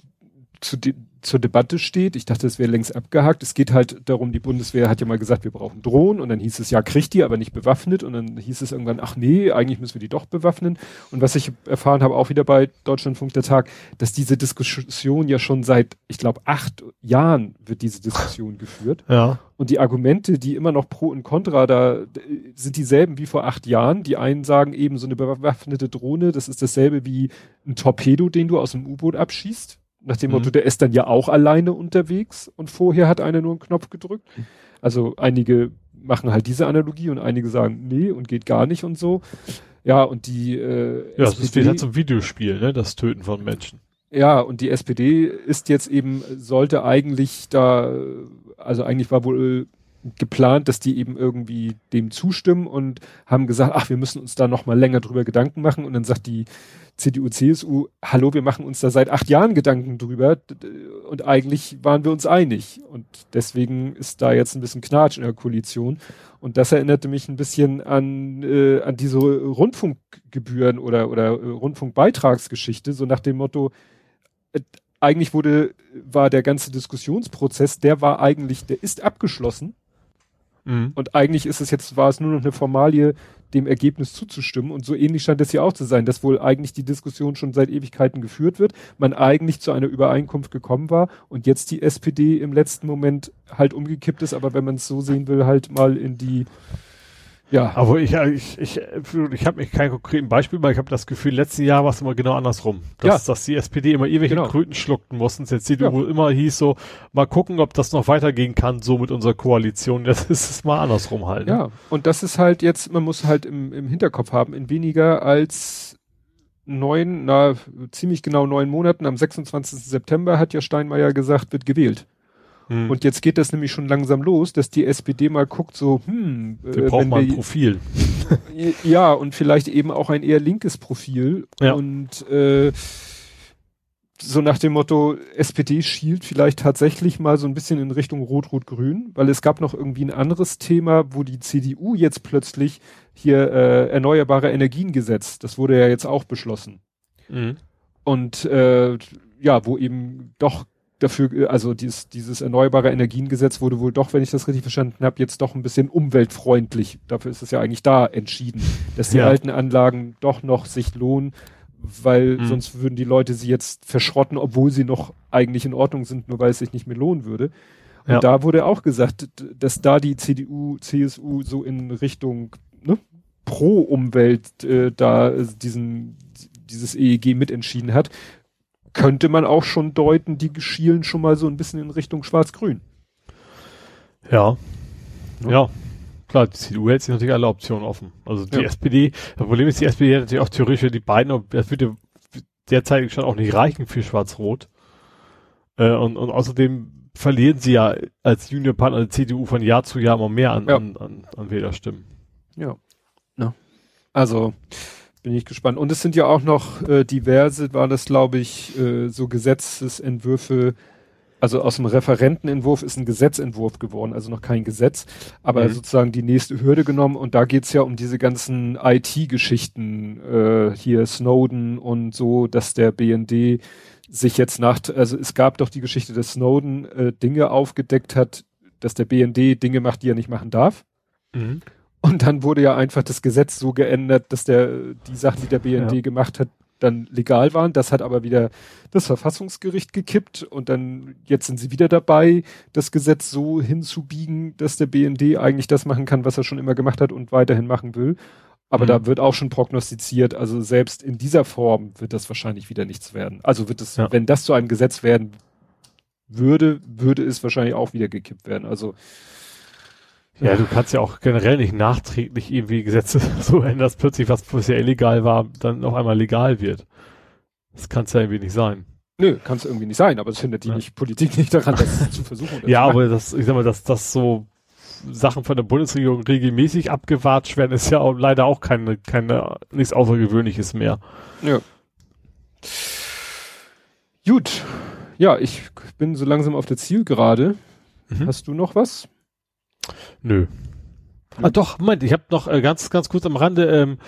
zu de zur Debatte steht. Ich dachte, es wäre längst abgehakt. Es geht halt darum, die Bundeswehr hat ja mal gesagt, wir brauchen Drohnen und dann hieß es, ja, kriegt die, aber nicht bewaffnet und dann hieß es irgendwann, ach nee, eigentlich müssen wir die doch bewaffnen. Und was ich erfahren habe, auch wieder bei Deutschlandfunk der Tag, dass diese Diskussion ja schon seit, ich glaube, acht Jahren wird diese Diskussion geführt. Ja. Und die Argumente, die immer noch pro und contra da sind dieselben wie vor acht Jahren. Die einen sagen eben, so eine bewaffnete Drohne, das ist dasselbe wie ein Torpedo, den du aus dem U-Boot abschießt. Nach dem Mhm. Motto, der ist dann ja auch alleine unterwegs und vorher hat einer nur einen Knopf gedrückt. Also einige machen halt diese Analogie und einige sagen, nee, und geht gar nicht und so. Ja, und die äh, Ja, das ist wieder zum Videospiel, ne? Das Töten von Menschen. ja, und die SPD ist jetzt eben, sollte eigentlich da, also eigentlich war wohl geplant, dass die eben irgendwie dem zustimmen und haben gesagt, ach, wir müssen uns da noch mal länger drüber Gedanken machen. Und dann sagt die CDU, CSU, hallo, wir machen uns da seit acht Jahren Gedanken drüber und eigentlich waren wir uns einig. Und deswegen ist da jetzt ein bisschen Knatsch in der Koalition. Und das erinnerte mich ein bisschen an, äh, an diese Rundfunkgebühren oder, oder äh, Rundfunkbeitragsgeschichte, so nach dem Motto, äh, eigentlich wurde, war der ganze Diskussionsprozess, der war eigentlich, der ist abgeschlossen. Mhm. Und eigentlich ist es jetzt, war es nur noch eine Formalie, dem Ergebnis zuzustimmen. Und so ähnlich scheint es hier auch zu sein, dass wohl eigentlich die Diskussion schon seit Ewigkeiten geführt wird, man eigentlich zu einer Übereinkunft gekommen war und jetzt die SPD im letzten Moment halt umgekippt ist, aber wenn man es so sehen will, halt mal in die, ja, Aber ich, ich, ich, ich habe mich kein konkreten Beispiel, weil ich habe das Gefühl, letztes Jahr war es immer genau andersrum. Dass, dass die SPD immer ewig Genau. Kröten schluckten mussten. Jetzt CDU Ja. wohl immer hieß so, mal gucken, ob das noch weitergehen kann, so mit unserer Koalition. Jetzt ist es mal andersrum halt. Ne? Ja, und das ist halt jetzt, man muss halt im, im Hinterkopf haben, in weniger als neun, na, ziemlich genau neun Monaten, am 26. September hat ja Steinmeier gesagt, wird gewählt. Hm. Und jetzt geht das nämlich schon langsam los, dass die SPD mal guckt, so, hm, wir äh, brauchen mal ein wir, Profil. ja, und vielleicht eben auch ein eher linkes Profil. Ja. Und äh, so nach dem Motto, SPD schielt vielleicht tatsächlich mal so ein bisschen in Richtung Rot-Rot-Grün, weil es gab noch irgendwie ein anderes Thema, wo die CDU jetzt plötzlich hier äh, erneuerbare Energiengesetz, das wurde ja jetzt auch beschlossen. Mhm. Und äh, ja, wo eben doch dafür, äh, also dieses, dieses erneuerbare Energiengesetz wurde wohl doch, wenn ich das richtig verstanden habe, jetzt doch ein bisschen umweltfreundlich. Dafür ist es ja eigentlich da entschieden, dass die Ja. alten Anlagen doch noch sich lohnen, weil Mhm. sonst würden die Leute sie jetzt verschrotten, obwohl sie noch eigentlich in Ordnung sind, nur weil es sich nicht mehr lohnen würde. Und Ja. da wurde auch gesagt, dass da die CDU, CSU so in Richtung ne, pro Umwelt äh, da äh, diesen dieses EEG mitentschieden hat, könnte man auch schon deuten, die schielen schon mal so ein bisschen in Richtung Schwarz-Grün. Ja. Ja. Ja. Klar, die CDU hält sich natürlich alle Optionen offen. Also die Ja. SPD, das Problem ist, die SPD hat natürlich auch theoretisch die beiden, das würde derzeit schon auch nicht reichen für Schwarz-Rot. Äh, und, und außerdem verlieren sie ja als Juniorpartner der CDU von Jahr zu Jahr immer mehr an, Ja. an, an, an Wählerstimmen. Ja. ja. Also bin ich gespannt. Und es sind ja auch noch äh, diverse, war das glaube ich, äh, so Gesetzesentwürfe, also aus dem Referentenentwurf ist ein Gesetzentwurf geworden, also noch kein Gesetz, aber Mhm. sozusagen die nächste Hürde genommen und da geht's ja um diese ganzen IT-Geschichten, äh, hier Snowden und so, dass der BND sich jetzt nach, also es gab doch die Geschichte, dass Snowden äh, Dinge aufgedeckt hat, dass der BND Dinge macht, die er nicht machen darf. Und dann wurde ja einfach das Gesetz so geändert, dass der, die Sachen, die der BND Ja. gemacht hat, dann legal waren. Das hat aber wieder das Verfassungsgericht gekippt und dann, jetzt sind sie wieder dabei, das Gesetz so hinzubiegen, dass der BND eigentlich das machen kann, was er schon immer gemacht hat und weiterhin machen will. Aber Mhm. da wird auch schon prognostiziert, also selbst in dieser Form wird das wahrscheinlich wieder nichts werden. Also wird es, Ja. wenn das zu einem Gesetz werden würde, würde es wahrscheinlich auch wieder gekippt werden. Also Ja, du kannst ja auch generell nicht nachträglich irgendwie Gesetze so ändern, dass plötzlich was bisher illegal war, dann auf einmal legal wird. Das kann es ja irgendwie nicht sein. Nö, kann es irgendwie nicht sein, aber es hindert die ja. nicht, Politik nicht daran, das zu versuchen. ja, aber das, ich sag mal, dass das so Sachen von der Bundesregierung regelmäßig abgewatscht werden, ist ja auch leider auch keine, keine, nichts Außergewöhnliches mehr. Ja. Gut. Ja, ich bin so langsam auf der Zielgerade. Mhm. Hast du noch was? Nö. Ah, doch, Moment, ich habe noch äh, ganz, ganz kurz am Rande ähm,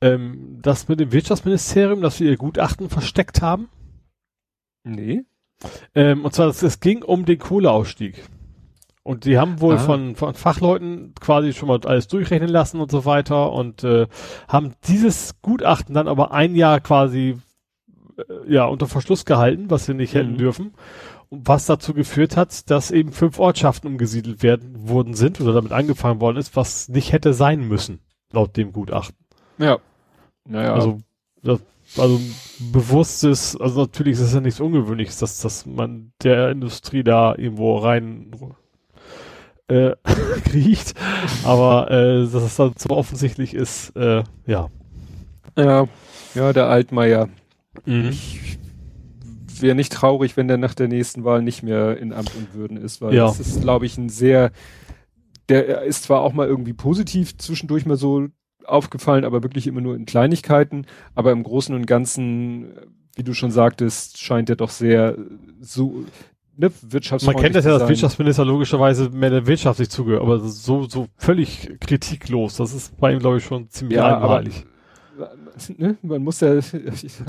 ähm, das mit dem Wirtschaftsministerium, dass wir ihr Gutachten versteckt haben. Nee. Ähm, und zwar, es ging um den Kohleausstieg. Und die haben wohl ah. von, von Fachleuten quasi schon mal alles durchrechnen lassen und so weiter und äh, haben dieses Gutachten dann aber ein Jahr quasi äh, ja unter Verschluss gehalten, was sie nicht mhm. hätten dürfen. Was dazu geführt hat, dass eben fünf Ortschaften umgesiedelt werden worden sind oder damit angefangen worden ist, was nicht hätte sein müssen, laut dem Gutachten. Ja. Naja. Also, das, also bewusstes, also natürlich ist es ja nichts Ungewöhnliches, dass, dass man der Industrie da irgendwo rein äh, kriecht, aber äh, dass es dann so offensichtlich ist, äh, ja. Ja, ja, der Altmaier. Mhm. Ich wäre nicht traurig, wenn der nach der nächsten Wahl nicht mehr in Amt und Würden ist, weil ja. das ist, glaube ich, ein sehr, der ist zwar auch mal irgendwie positiv zwischendurch mal so aufgefallen, aber wirklich immer nur in Kleinigkeiten, aber im Großen und Ganzen, wie du schon sagtest, scheint er doch sehr so ne. Man kennt das ja, dass Wirtschaftsminister logischerweise mehr der Wirtschaft sich zugehört, aber so, so völlig kritiklos. Das ist bei ihm, glaube ich, schon ziemlich ja, einmalig. ne, man muss ja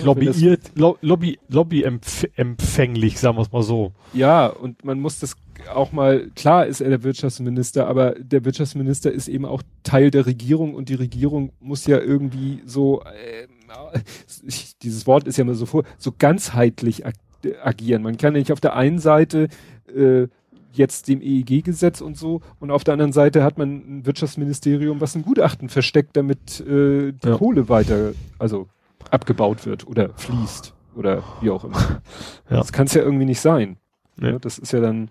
lobbyiert, lo, Lobby, Lobby empfänglich, sagen wir es mal so. Ja, und man muss das auch mal, klar ist er der Wirtschaftsminister, aber der Wirtschaftsminister ist eben auch Teil der Regierung und die Regierung muss ja irgendwie so, äh, ich, dieses Wort ist ja mal so vor, so ganzheitlich agieren. Man kann nicht auf der einen Seite äh, jetzt dem EEG-Gesetz und so und auf der anderen Seite hat man ein Wirtschaftsministerium, was ein Gutachten versteckt, damit äh, die ja. Kohle weiter, also abgebaut wird oder fließt oder wie auch immer. Ja. Das kann es ja irgendwie nicht sein. Ja. Das ist ja dann,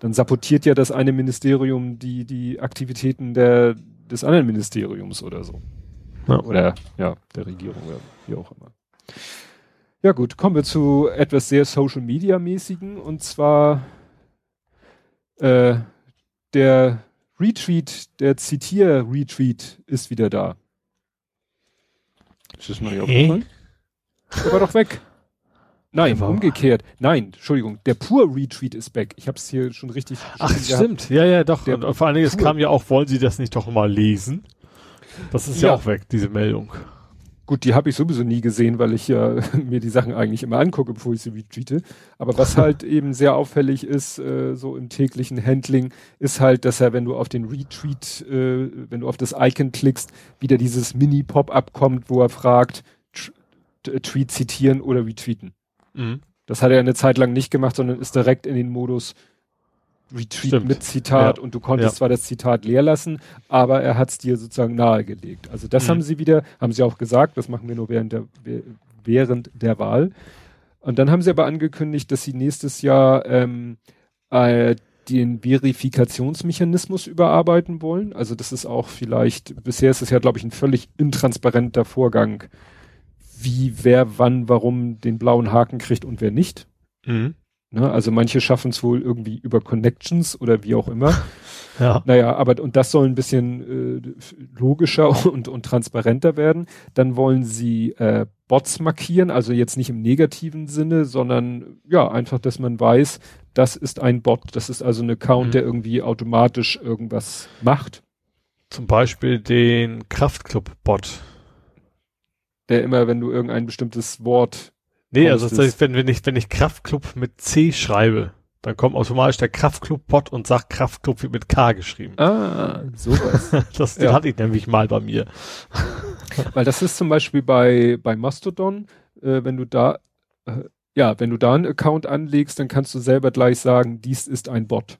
dann sabotiert ja das eine Ministerium die, die Aktivitäten der, des anderen Ministeriums oder so. Ja. Oder ja, der Regierung oder wie auch immer. Ja gut, kommen wir zu etwas sehr Social Media mäßigen und zwar äh, der Retweet, der Zitier-Retweet ist wieder da. Ist das noch nicht aufgefallen? Der war doch weg. Nein, umgekehrt. Nein, Entschuldigung, der pur Retweet ist weg. Ich habe es hier schon richtig. Ach, stimmt. Ja, ja, doch. Der und vor allen Dingen, es kam ja auch, wollen Sie das nicht doch mal lesen? Das ist ja, ja auch weg, diese Meldung. Gut, die habe ich sowieso nie gesehen, weil ich ja mir die Sachen eigentlich immer angucke, bevor ich sie retweete. Aber was halt eben sehr auffällig ist, äh, so im täglichen Handling, ist halt, dass er, wenn du auf den Retweet, äh, wenn du auf das Icon klickst, wieder dieses Mini-Pop-up kommt, wo er fragt, Tweet zitieren oder retweeten. Mhm. Das hat er eine Zeit lang nicht gemacht, sondern ist direkt in den Modus Retweet Stimmt. mit Zitat ja. und du konntest ja. zwar das Zitat leer lassen, aber er hat es dir sozusagen nahegelegt. Also das mhm. haben sie wieder, haben sie auch gesagt, das machen wir nur während der, während der Wahl. Und dann haben sie aber angekündigt, dass sie nächstes Jahr ähm, äh, den Verifikationsmechanismus überarbeiten wollen. Also das ist auch vielleicht, bisher ist es ja, glaube ich, ein völlig intransparenter Vorgang, wie wer wann warum den blauen Haken kriegt und wer nicht. Mhm. Ne? Also manche schaffen es wohl irgendwie über Connections oder wie auch immer. Ja. Naja, aber und das soll ein bisschen äh, logischer und, und transparenter werden. Dann wollen sie äh, Bots markieren, also jetzt nicht im negativen Sinne, sondern ja, einfach, dass man weiß, das ist ein Bot, das ist also ein Account, mhm. der irgendwie automatisch irgendwas macht. Zum Beispiel den Kraftclub-Bot. Der immer, wenn du irgendein bestimmtes Wort Nee, also das heißt, wenn, wenn ich, wenn ich Kraftclub mit C schreibe, dann kommt automatisch der Kraftclub-Bot und sagt Kraftclub wird mit K geschrieben. Ah, sowas. das den ja. hatte ich nämlich mal bei mir. Weil das ist zum Beispiel bei, bei Mastodon, äh, wenn du da, äh, ja, wenn du da einen Account anlegst, dann kannst du selber gleich sagen, dies ist ein Bot.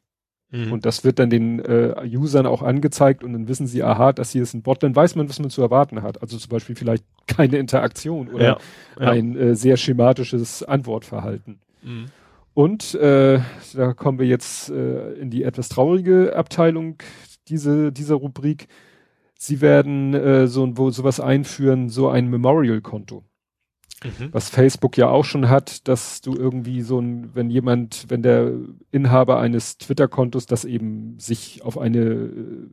Mhm. Und das wird dann den äh, Usern auch angezeigt und dann wissen sie, aha, das hier ist ein Bot, dann weiß man, was man zu erwarten hat. Also zum Beispiel vielleicht keine Interaktion oder ja, ja. ein äh, sehr schematisches Antwortverhalten. Mhm. Und äh, da kommen wir jetzt äh, in die etwas traurige Abteilung diese, dieser Rubrik. Sie werden äh, so wo sowas einführen, so ein Memorial-Konto. Mhm. Was Facebook ja auch schon hat, dass du irgendwie so ein, wenn jemand, wenn der Inhaber eines Twitter-Kontos das eben sich auf eine, äh,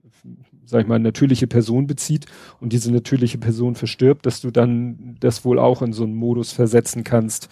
sag ich mal, natürliche Person bezieht und diese natürliche Person verstirbt, dass du dann das wohl auch in so einen Modus versetzen kannst.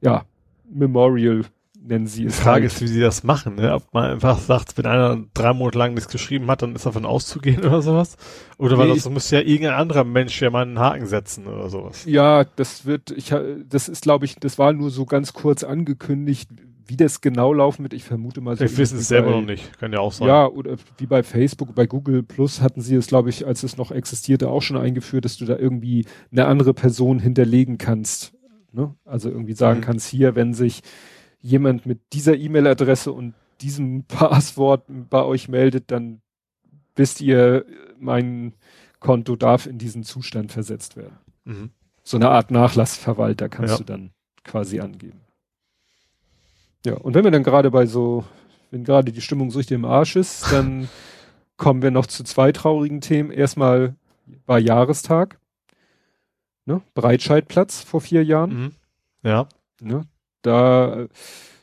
Ja, Memorial nennen sie es. Die Frage halt. ist, wie sie das machen, ne? Ob man einfach sagt, wenn einer drei Monate lang nichts geschrieben hat, dann ist davon auszugehen oder sowas. Oder weil nee, das muss ja irgendein anderer Mensch ja mal einen Haken setzen oder sowas. Ja, das wird, ich das ist, glaube ich, das war nur so ganz kurz angekündigt, wie das genau laufen wird. Ich vermute mal so. Ich wissen es selber noch nicht, kann ja auch sein. Ja, oder wie bei Facebook, bei Google Plus hatten sie es, glaube ich, als es noch existierte, auch schon eingeführt, dass du da irgendwie eine andere Person hinterlegen kannst. Ne? Also irgendwie sagen mhm. kannst, hier, wenn sich jemand mit dieser E-Mail-Adresse und diesem Passwort bei euch meldet, dann wisst ihr, mein Konto darf in diesen Zustand versetzt werden. Mhm. So eine Art Nachlassverwalter kannst ja. du dann quasi angeben. Ja, und wenn wir dann gerade bei so, wenn gerade die Stimmung so richtig im Arsch ist, dann kommen wir noch zu zwei traurigen Themen. Erstmal war Jahrestag. Ne? Breitscheidplatz vor vier Jahren. Mhm. Ja. Ne? Da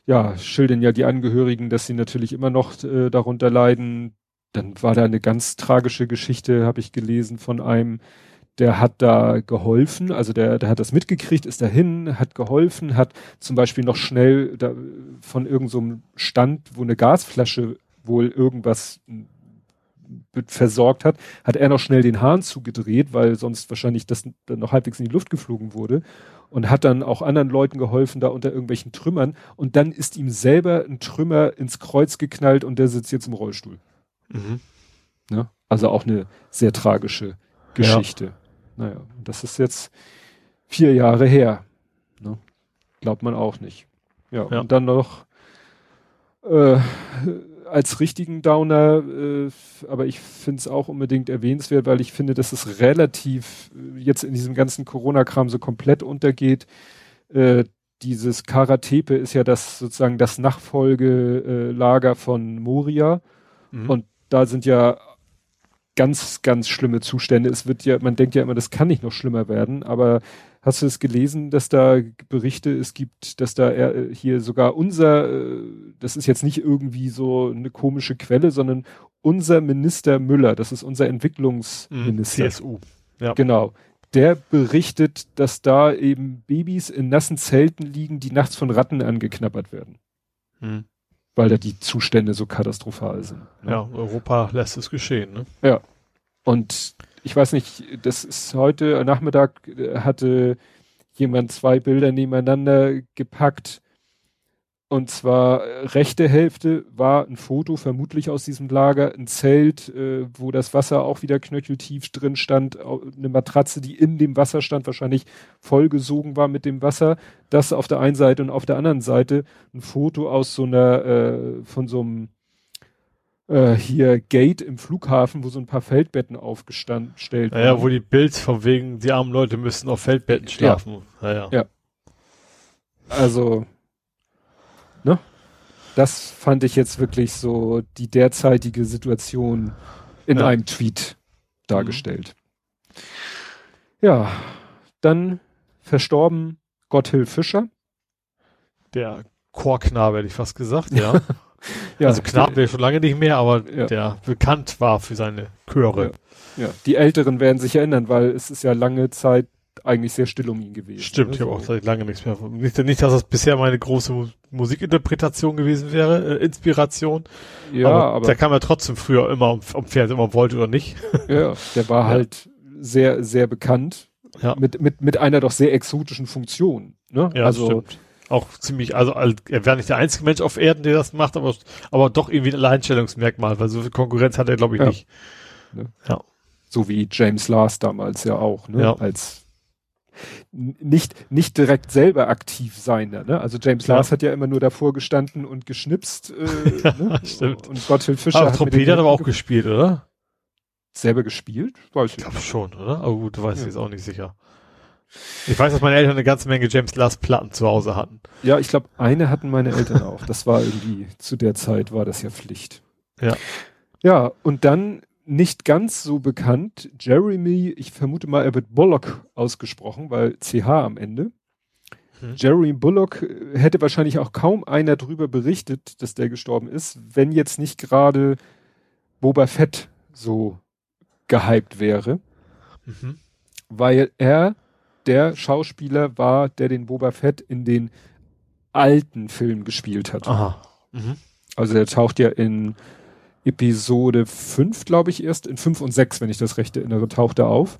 ja, schildern ja die Angehörigen, dass sie natürlich immer noch äh, darunter leiden. Dann war da eine ganz tragische Geschichte, habe ich gelesen, von einem, der hat da geholfen, also der, der hat das mitgekriegt, ist dahin, hat geholfen, hat zum Beispiel noch schnell da, von irgendeinem so Stand, wo eine Gasflasche wohl irgendwas versorgt hat, hat er noch schnell den Hahn zugedreht, weil sonst wahrscheinlich das dann noch halbwegs in die Luft geflogen wurde und hat dann auch anderen Leuten geholfen, da unter irgendwelchen Trümmern und dann ist ihm selber ein Trümmer ins Kreuz geknallt und der sitzt jetzt im Rollstuhl. Mhm. Ja, also auch eine sehr tragische Geschichte. Ja. Naja, das ist jetzt vier Jahre her. Ne? Glaubt man auch nicht. Ja, ja. und dann noch äh, als richtigen Downer, äh, aber ich finde es auch unbedingt erwähnenswert, weil ich finde, dass es relativ äh, jetzt in diesem ganzen Corona-Kram so komplett untergeht. Äh, dieses Karatepe ist ja das sozusagen das Nachfolgelager von Moria. Mhm. Und da sind ja ganz, ganz schlimme Zustände. Es wird ja, man denkt ja immer, das kann nicht noch schlimmer werden, aber Hast du es gelesen, dass da Berichte es gibt, dass da er, hier sogar unser, äh, das ist jetzt nicht irgendwie so eine komische Quelle, sondern unser Minister Müller, das ist unser Entwicklungsminister. Mhm, CSU. Ja. Genau. Der berichtet, dass da eben Babys in nassen Zelten liegen, die nachts von Ratten angeknabbert werden. Mhm. Weil da die Zustände so katastrophal sind. Ne? Ja, Europa lässt es geschehen, ne? Ja. Und ich weiß nicht, das ist heute Nachmittag äh, hatte jemand zwei Bilder nebeneinander gepackt. Und zwar äh, rechte Hälfte war ein Foto, vermutlich aus diesem Lager, ein Zelt, äh, wo das Wasser auch wieder knöcheltief drin stand, eine Matratze, die in dem Wasser stand, wahrscheinlich vollgesogen war mit dem Wasser. Das auf der einen Seite und auf der anderen Seite ein Foto aus so einer, äh, von so einem äh, hier Gate im Flughafen, wo so ein paar Feldbetten aufgestellt naja, waren. wo die Bilds von wegen, die armen Leute müssten auf Feldbetten schlafen. Ja. Naja. ja. Also, ne? Das fand ich jetzt wirklich so die derzeitige Situation in ja. einem Tweet dargestellt. Mhm. Ja, dann verstorben Gotthilf Fischer. Der Chorknabe, hätte ich fast gesagt, ja. ja, also Knabe wäre schon lange nicht mehr, aber ja. der bekannt war für seine Chöre. Ja. ja. die Älteren werden sich erinnern, weil es ist ja lange Zeit eigentlich sehr still um ihn gewesen. Stimmt, ne? ich habe auch seit lange nichts mehr. Nicht, nicht, dass das bisher meine große Musikinterpretation gewesen wäre, äh, Inspiration. Ja, aber, aber der kam ja trotzdem früher immer, ob Pferd immer wollte oder nicht. Ja, der war halt sehr, sehr bekannt. Ja. Mit, mit, mit einer doch sehr exotischen Funktion. Ne? Ja, also, stimmt auch ziemlich, also er wäre nicht der einzige Mensch auf Erden, der das macht, aber, aber doch irgendwie ein Alleinstellungsmerkmal, weil so viel Konkurrenz hat er, glaube ich, ja. nicht. Ne? Ja. So wie James Lars damals ja auch, ne? Ja. Als nicht, nicht direkt selber aktiv sein, ne? Also James ja. Lars hat ja immer nur davor gestanden und geschnipst, äh, ne? Stimmt. Und Gottfried Fischer aber hat Trompete hat aber auch gespielt, oder? Selber gespielt? Weiß ich. Ich glaube schon, oder? Aber gut, du weißt ja. jetzt auch nicht sicher. Ich weiß, dass meine Eltern eine ganze Menge James Last Platten zu Hause hatten. Ja, ich glaube, eine hatten meine Eltern auch. Das war irgendwie, zu der Zeit war das ja Pflicht. Ja. Ja, und dann nicht ganz so bekannt, Jeremy, ich vermute mal, er wird Bullock ausgesprochen, weil CH am Ende. Hm. Jeremy Bullock äh, hätte wahrscheinlich auch kaum einer drüber berichtet, dass der gestorben ist, wenn jetzt nicht gerade Boba Fett so gehypt wäre. Mhm. Weil er der Schauspieler war, der den Boba Fett in den alten Filmen gespielt hat. Aha. Mhm. Also der taucht ja in Episode 5, glaube ich, erst, in 5 und 6, wenn ich das recht erinnere, taucht er auf.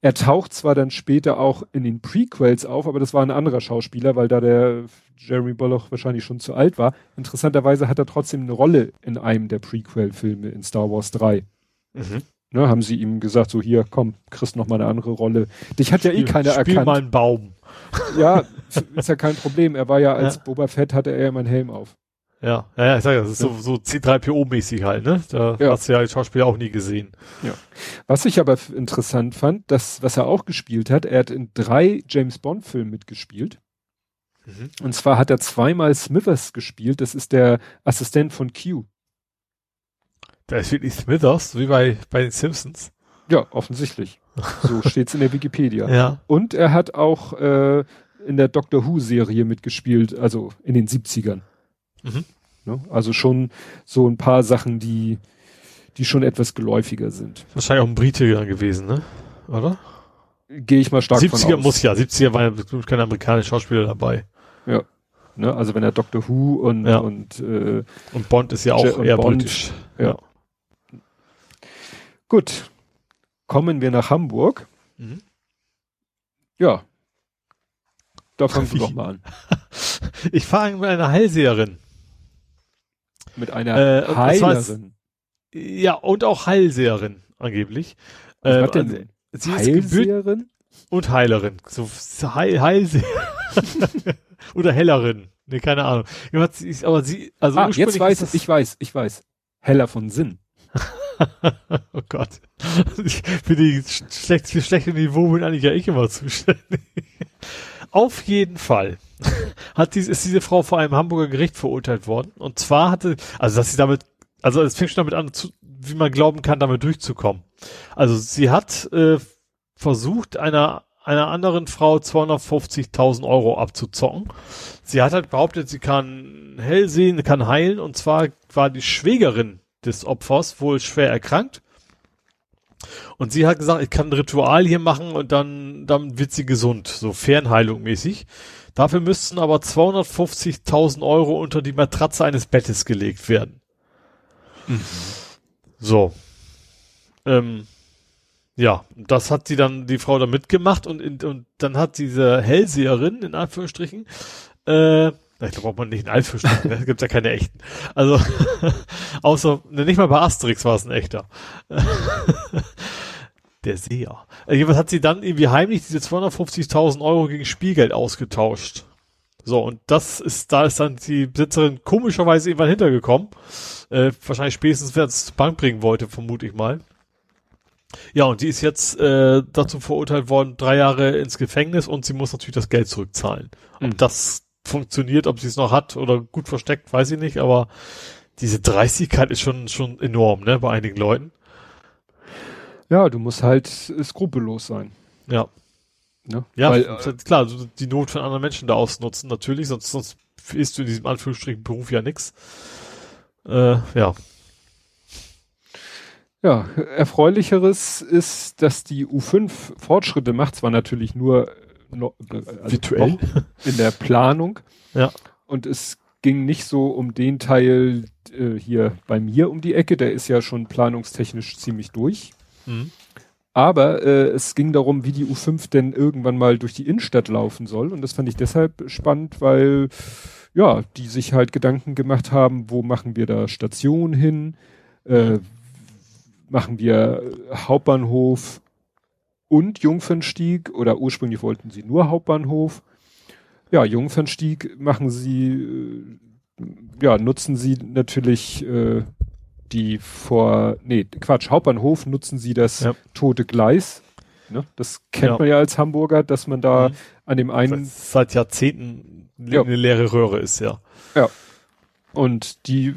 Er taucht zwar dann später auch in den Prequels auf, aber das war ein anderer Schauspieler, weil da der Jeremy Bullock wahrscheinlich schon zu alt war. Interessanterweise hat er trotzdem eine Rolle in einem der Prequel-Filme in Star Wars 3. Mhm. Ne, haben sie ihm gesagt, so hier, komm, kriegst noch mal eine andere Rolle. Dich hat ja eh keiner spiel erkannt. mal einen Baum. Ja, ist ja kein Problem. Er war ja als ja. Boba Fett hatte er ja meinen Helm auf. Ja, ja, ja, ich sag ja, das ist ja. so, so C3PO-mäßig halt, ne? Da ja. hast du ja als Schauspieler auch nie gesehen. Ja. Was ich aber interessant fand, das, was er auch gespielt hat, er hat in drei James Bond-Filmen mitgespielt. Mhm. Und zwar hat er zweimal Smithers gespielt, das ist der Assistent von Q. Der ist wirklich Smithers, wie bei, bei den Simpsons. Ja, offensichtlich. So steht's in der Wikipedia. Ja. Und er hat auch äh, in der Doctor Who-Serie mitgespielt, also in den 70ern. Mhm. Ne? Also schon so ein paar Sachen, die, die schon etwas geläufiger sind. Wahrscheinlich auch ein Brite gewesen, ne? Oder? Gehe ich mal stark 70er von aus. muss ja, 70er war ja kein amerikanischer Schauspieler dabei. Ja. Ne? Also wenn er Doctor Who und ja. und, äh, und Bond ist ja auch eher Bond, britisch. Ja. ja. Gut. Kommen wir nach Hamburg. Mhm. Ja. Da fangen wir doch mal an. Ich fahre mit einer Heilseherin. Mit einer äh, Heilerin. ja, und auch Heilseherin, angeblich. Was äh, hat denn sie Heilseherin? und Heilerin. So Heil, Heilseherin. Oder Hellerin. Nee, keine Ahnung. Aber sie, also ah, jetzt weiß ich, ich weiß, ich weiß. Heller von Sinn. oh Gott. für die schlecht, für schlechte Niveau bin eigentlich ja ich immer zuständig. Auf jeden Fall hat dies, ist diese Frau vor einem Hamburger Gericht verurteilt worden. Und zwar hatte, also dass sie damit, also es fängt schon damit an, zu, wie man glauben kann, damit durchzukommen. Also sie hat äh, versucht, einer einer anderen Frau 250.000 Euro abzuzocken. Sie hat halt behauptet, sie kann hell sehen, kann heilen. Und zwar war die Schwägerin des Opfers wohl schwer erkrankt. Und sie hat gesagt, ich kann ein Ritual hier machen und dann, dann wird sie gesund, so Fernheilung mäßig. Dafür müssten aber 250.000 Euro unter die Matratze eines Bettes gelegt werden. Mhm. So. Ähm, ja, das hat sie dann, die Frau da mitgemacht und, und dann hat diese Hellseherin, in Anführungsstrichen, äh, ich glaube, braucht man nicht einen Alpha-Stück, ne? gibt ja keine echten. Also, außer, ne, nicht mal bei Asterix war es ein echter. Der Seher. Also, jedenfalls hat sie dann irgendwie heimlich diese 250.000 Euro gegen Spielgeld ausgetauscht. So, und das ist, da ist dann die Besitzerin komischerweise irgendwann hintergekommen. Äh, wahrscheinlich spätestens, wer es zur Bank bringen wollte, vermute ich mal. Ja, und die ist jetzt äh, dazu verurteilt worden, drei Jahre ins Gefängnis und sie muss natürlich das Geld zurückzahlen. Mhm. Ob das funktioniert, ob sie es noch hat oder gut versteckt, weiß ich nicht, aber diese Dreistigkeit ist schon, schon enorm, ne, bei einigen Leuten. Ja, du musst halt skrupellos sein. Ja. Ne? Ja, Weil, äh, klar, die Not von anderen Menschen da ausnutzen, natürlich, sonst, sonst ist du in diesem Anführungsstrichen Beruf ja nix. Äh, ja. Ja, erfreulicheres ist, dass die U5 Fortschritte macht, zwar natürlich nur no, also virtuell in der Planung. Ja. Und es ging nicht so um den Teil äh, hier bei mir um die Ecke, der ist ja schon planungstechnisch ziemlich durch. Mhm. Aber äh, es ging darum, wie die U5 denn irgendwann mal durch die Innenstadt laufen soll. Und das fand ich deshalb spannend, weil ja, die sich halt Gedanken gemacht haben, wo machen wir da Station hin? Äh, machen wir Hauptbahnhof und Jungfernstieg oder ursprünglich wollten sie nur Hauptbahnhof. Ja, Jungfernstieg machen sie, äh, ja, nutzen sie natürlich äh, die vor, nee, Quatsch, Hauptbahnhof nutzen sie das ja. tote Gleis. Ne? Das kennt ja. man ja als Hamburger, dass man da mhm. an dem einen. Seit Jahrzehnten ja. eine leere Röhre ist, ja. Ja. Und die,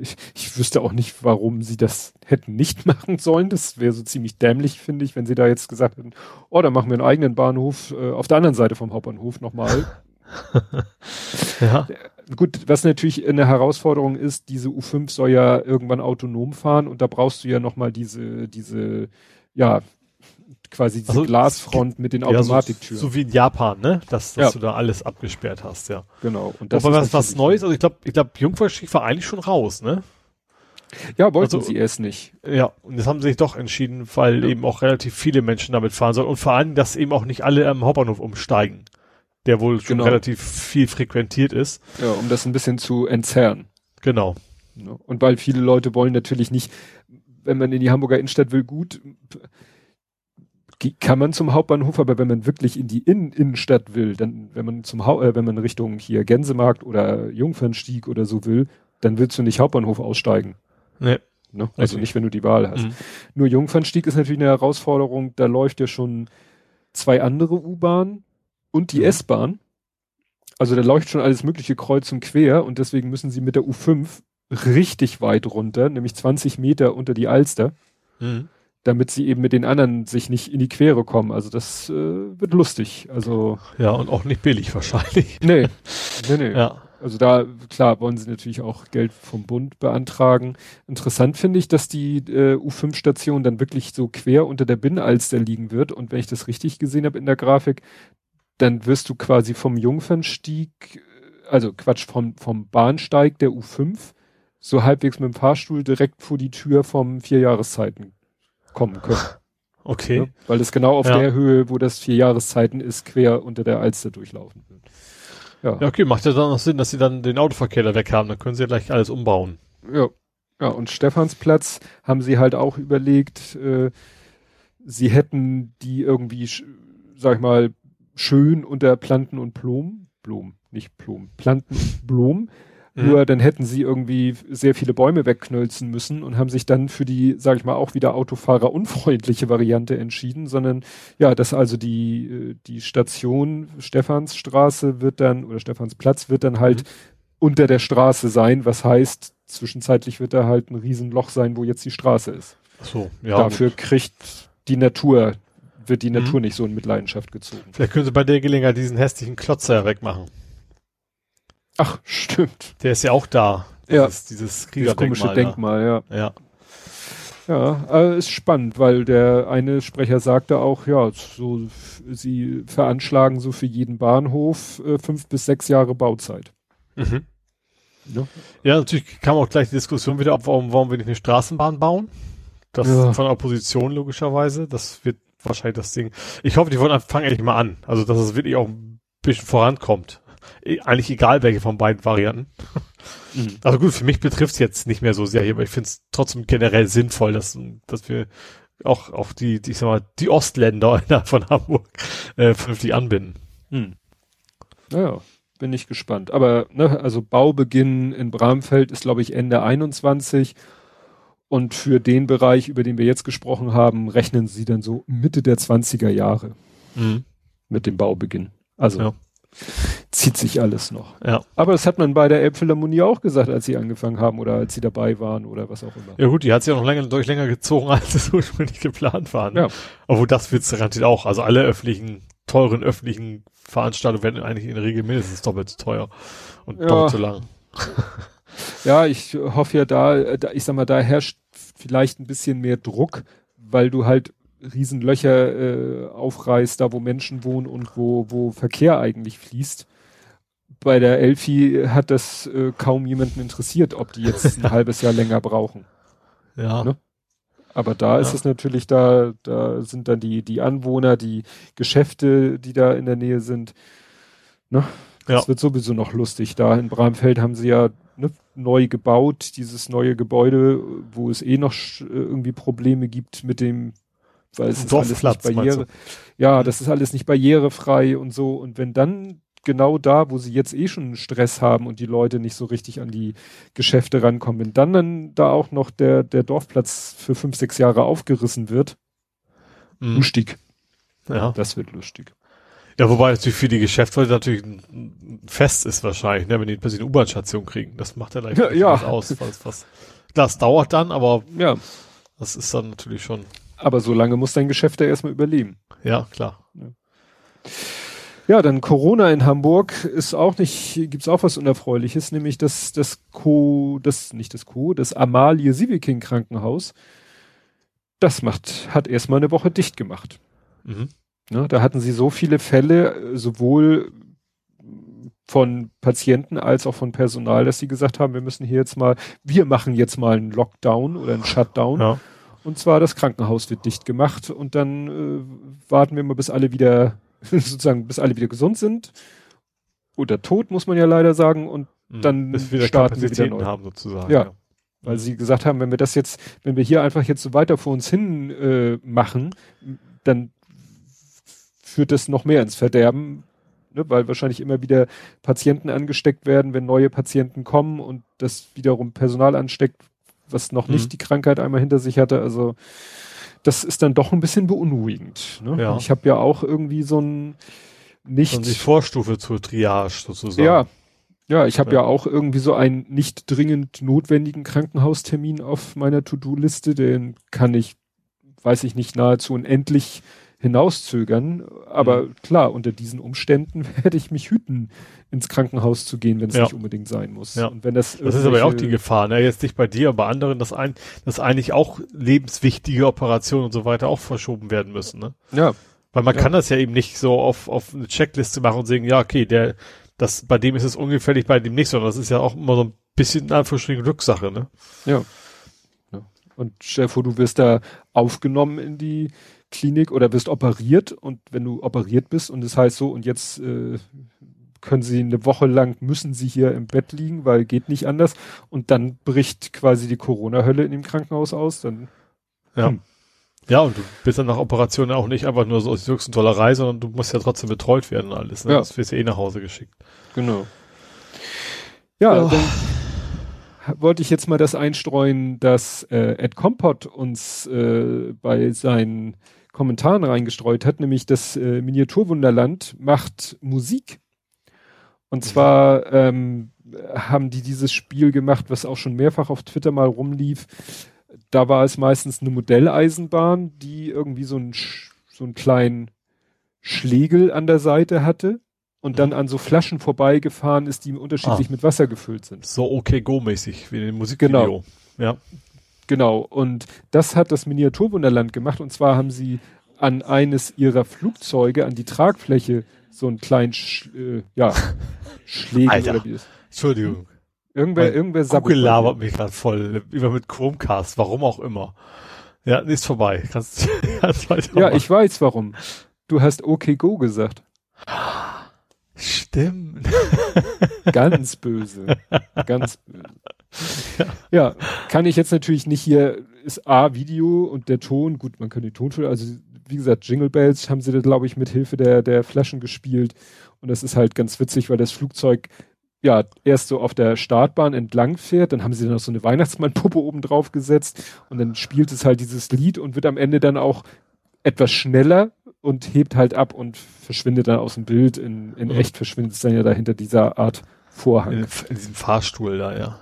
ich, ich wüsste auch nicht, warum sie das hätten nicht machen sollen. Das wäre so ziemlich dämlich, finde ich, wenn sie da jetzt gesagt hätten, oh, da machen wir einen eigenen Bahnhof äh, auf der anderen Seite vom Hauptbahnhof nochmal. ja. Gut, was natürlich eine Herausforderung ist, diese U5 soll ja irgendwann autonom fahren und da brauchst du ja nochmal diese, diese, ja, quasi diese also, Glasfront mit den Automatiktüren. Ja, so, so, wie in Japan, ne? Dass, dass ja. du da alles abgesperrt hast, ja. Genau. Und das Aber was, was Neues, also ich glaube, ich glaube, Jungfernstieg war eigentlich schon raus, ne? Ja, wollten also, sie erst nicht. Ja, und das haben sie sich doch entschieden, weil ja. eben auch relativ viele Menschen damit fahren sollen und vor allem, dass eben auch nicht alle am Hauptbahnhof umsteigen, der wohl schon genau. relativ viel frequentiert ist. Ja, um das ein bisschen zu entzerren. Genau. Und weil viele Leute wollen natürlich nicht, wenn man in die Hamburger Innenstadt will, gut, kann man zum Hauptbahnhof, aber wenn man wirklich in die Innen Innenstadt will, dann, wenn man zum ha äh, wenn man Richtung hier Gänsemarkt oder Jungfernstieg oder so will, dann willst du nicht Hauptbahnhof aussteigen. Nee. Ne? Also okay. nicht, wenn du die Wahl hast. Mhm. Nur Jungfernstieg ist natürlich eine Herausforderung, da läuft ja schon zwei andere U-Bahnen und die mhm. S-Bahn. Also da läuft schon alles mögliche kreuz und quer und deswegen müssen sie mit der U5 richtig weit runter, nämlich 20 Meter unter die Alster. Mhm damit sie eben mit den anderen sich nicht in die Quere kommen. Also das äh, wird lustig. Also ja und auch nicht billig wahrscheinlich. Nee, nee, nee. Ja. Also da klar wollen sie natürlich auch Geld vom Bund beantragen. Interessant finde ich, dass die äh, U5-Station dann wirklich so quer unter der Binnenalster liegen wird. Und wenn ich das richtig gesehen habe in der Grafik, dann wirst du quasi vom Jungfernstieg, äh, also Quatsch vom vom Bahnsteig der U5 so halbwegs mit dem Fahrstuhl direkt vor die Tür vom Vierjahreszeiten kommen können. Okay. Ja, weil es genau auf ja. der Höhe, wo das vier Jahreszeiten ist, quer unter der Alster durchlaufen wird. Ja. ja, okay, macht ja dann noch Sinn, dass sie dann den Autoverkehr da weg haben, dann können sie ja gleich alles umbauen. Ja. Ja, und Stephansplatz haben sie halt auch überlegt, äh, sie hätten die irgendwie, sag ich mal, schön unter Planten und Blumen, Blumen, nicht Blumen, Planten und Blumen Mhm. Nur dann hätten sie irgendwie sehr viele Bäume wegknölzen müssen und haben sich dann für die, sage ich mal, auch wieder autofahrerunfreundliche Variante entschieden, sondern ja, dass also die, äh, die Station Stephansstraße wird dann, oder Stephansplatz wird dann halt mhm. unter der Straße sein, was heißt, zwischenzeitlich wird da halt ein Riesenloch sein, wo jetzt die Straße ist. Ach so, ja. Dafür gut. kriegt die Natur, wird die mhm. Natur nicht so in Mitleidenschaft gezogen. Vielleicht können sie bei der Gelegenheit diesen hässlichen Klotzer wegmachen. Ach, stimmt. Der ist ja auch da. Ja. Ist dieses Kriegerdenkmal. komische Denkmal, ja. Ja. Ja, äh, ist spannend, weil der eine Sprecher sagte auch, ja, so, sie veranschlagen so für jeden Bahnhof äh, fünf bis sechs Jahre Bauzeit. Mhm. Ja. ja, natürlich kam auch gleich die Diskussion wieder ab, warum, warum wir nicht eine Straßenbahn bauen. Das ja. von der Opposition logischerweise. Das wird wahrscheinlich das Ding. Ich hoffe, die wollen fangen endlich mal an. Also, dass es wirklich auch ein bisschen vorankommt. E, eigentlich egal welche von beiden Varianten. Mhm. Also gut, für mich betrifft es jetzt nicht mehr so sehr hier, aber ich finde es trotzdem generell sinnvoll, dass, dass wir auch, auch die, die, ich sag mal, die Ostländer von Hamburg äh, vernünftig anbinden. Mhm. Naja, bin ich gespannt. Aber, ne, also Baubeginn in Bramfeld ist, glaube ich, Ende 21. Und für den Bereich, über den wir jetzt gesprochen haben, rechnen sie dann so Mitte der 20er Jahre mhm. mit dem Baubeginn. Also ja zieht sich alles noch. Ja. Aber das hat man bei der Elbphilharmonie auch gesagt, als sie angefangen haben oder als sie dabei waren oder was auch immer. Ja gut, die hat sich ja noch länger, durch länger gezogen, als es ursprünglich geplant war. Ne? Ja. Obwohl das wird garantiert auch. Also alle öffentlichen, teuren öffentlichen Veranstaltungen werden eigentlich in der Regel mindestens doppelt so teuer und ja. doppelt so lang. ja, ich hoffe ja da, da, ich sag mal, da herrscht vielleicht ein bisschen mehr Druck, weil du halt Riesenlöcher äh, aufreißt, da wo Menschen wohnen und wo, wo Verkehr eigentlich fließt. Bei der Elfi hat das äh, kaum jemanden interessiert, ob die jetzt ein halbes Jahr länger brauchen. Ja. Ne? Aber da ja. ist es natürlich, da, da sind dann die, die Anwohner, die Geschäfte, die da in der Nähe sind. Ne? Das ja. wird sowieso noch lustig. Da in Bramfeld haben sie ja ne, neu gebaut, dieses neue Gebäude, wo es eh noch äh, irgendwie Probleme gibt mit dem weil es ist alles nicht barriere. Ja, mhm. das ist alles nicht barrierefrei und so. Und wenn dann genau da, wo sie jetzt eh schon Stress haben und die Leute nicht so richtig an die Geschäfte rankommen, wenn dann, dann da auch noch der, der Dorfplatz für fünf, sechs Jahre aufgerissen wird, mhm. lustig. Ja. Das wird lustig. Ja, wobei natürlich für die Geschäftsleute natürlich ein fest ist wahrscheinlich, ne, wenn die plötzlich eine U-Bahn-Station kriegen. Das macht ja gleich Ja, ja. was aus. Was, was. Das dauert dann, aber Ja. das ist dann natürlich schon, Aber so lange muss dein Geschäft ja erstmal überleben. ja, klar. Ja, dann Corona in Hamburg ist auch nicht, gibt's auch was Unerfreuliches, nämlich das, das Co, das, nicht das Co, das Amalie Sieveking Krankenhaus. Das macht, hat erstmal eine Woche dicht gemacht. Mhm. Ne, da hatten sie so viele Fälle, äh, sowohl von Patienten als auch von Personal, dass sie gesagt haben, wir müssen hier jetzt mal, wir machen jetzt mal einen Lockdown oder einen Shutdown. Ja. Und zwar das Krankenhaus wird dicht gemacht und dann äh, warten wir mal, bis alle wieder, sozusagen, bis alle wieder gesund sind. Oder tot, muss man ja leider sagen. Und Dann Mhm. Bis wir starten wir wieder neu. haben sozusagen. Ja. weil sie gesagt haben, wenn wir das jetzt, wenn wir hier einfach jetzt so weiter vor uns hin äh, machen, dann führt das noch mehr ins Verderben, ne, weil wahrscheinlich immer wieder Patienten angesteckt werden, wenn neue Patienten kommen und das wiederum Personal ansteckt, was noch Mhm. nicht die Krankheit einmal hinter sich hatte. Also das ist dann doch ein bisschen beunruhigend. Ne? Ja. Ich habe ja auch irgendwie so ein nicht Und die Vorstufe zur Triage sozusagen. ja. Ja, ich habe ja. Ja. auch irgendwie so einen nicht dringend notwendigen Krankenhaustermin auf meiner To-Do-Liste. Den kann ich, weiß ich nicht, nahezu unendlich hinauszögern. Aber Mhm. klar, unter diesen Umständen werde ich mich hüten, ins Krankenhaus zu gehen, wenn es Ja. nicht unbedingt sein muss. Ja. Und wenn das, Das ist aber ja auch die Gefahr, ne? Jetzt nicht bei dir, aber bei anderen, dass ein, dass eigentlich auch lebenswichtige Operationen und so weiter auch verschoben werden müssen, ne? Ja, Weil man Ja. kann das ja eben nicht so auf, auf eine Checkliste machen und sagen, ja, okay, der, das, bei dem ist es ungefährlich, bei dem nicht, sondern das ist ja auch immer so ein bisschen in Anführungsstrichen Glückssache, ne? Ja. ja. Und vor, du wirst da aufgenommen in die Klinik oder wirst operiert und wenn du operiert bist und es heißt so und jetzt äh, können sie eine Woche lang müssen sie hier im Bett liegen, weil geht nicht anders und dann bricht quasi die Corona-Hölle in dem Krankenhaus aus, dann Ja. Hm. Ja, und du bist dann nach Operationen auch nicht einfach nur so aus höchsten Tollerei, sondern du musst ja trotzdem betreut werden und alles, ne? Ja. Das wirst ja eh nach Hause geschickt. Genau. Ja, Ja. dann wollte ich jetzt mal das einstreuen, dass äh, Ed Kompott uns äh, bei seinen Kommentaren reingestreut hat, nämlich das äh, Miniaturwunderland macht Musik. Und zwar ähm, haben die dieses Spiel gemacht, was auch schon mehrfach auf Twitter mal rumlief. Da war es meistens eine Modelleisenbahn, die irgendwie so einen, so einen kleinen Schlegel an der Seite hatte und dann Mhm. an so Flaschen vorbeigefahren ist, die unterschiedlich Ah. mit Wasser gefüllt sind. So okay Go-mäßig, wie in dem Musikvideo. Genau. Ja. Genau. Und das hat das Miniaturwunderland gemacht. Und zwar haben sie an eines ihrer Flugzeuge, an die Tragfläche, so einen kleinen, Sch äh, ja, Schlegel Alter. oder wie das. Entschuldigung. Irgendwer, Mein irgendwer Google labert mich gerade voll. Über mit Chromecast, warum auch immer. Ja, ist vorbei. Kannst, kannst. Ja, weitermachen. ich weiß warum. Du hast okay go gesagt. Stimmt. Ganz böse. Ganz böse. Ja, kann ich jetzt natürlich nicht hier, ist A, Video und der Ton, gut, man kann die Tonspur, also wie gesagt, Jingle Bells haben sie da, glaube ich, mit Hilfe der, der Flaschen gespielt. Und das ist halt ganz witzig, weil das Flugzeug ja erst so auf der Startbahn entlang fährt, dann haben sie noch so eine Weihnachtsmannpuppe oben drauf gesetzt und dann spielt es halt dieses Lied und wird am Ende dann auch etwas schneller und hebt halt ab und verschwindet dann aus dem Bild. In, in Mhm. echt verschwindet es dann ja dahinter dieser Art Vorhang. In, in diesem Fahrstuhl da, ja.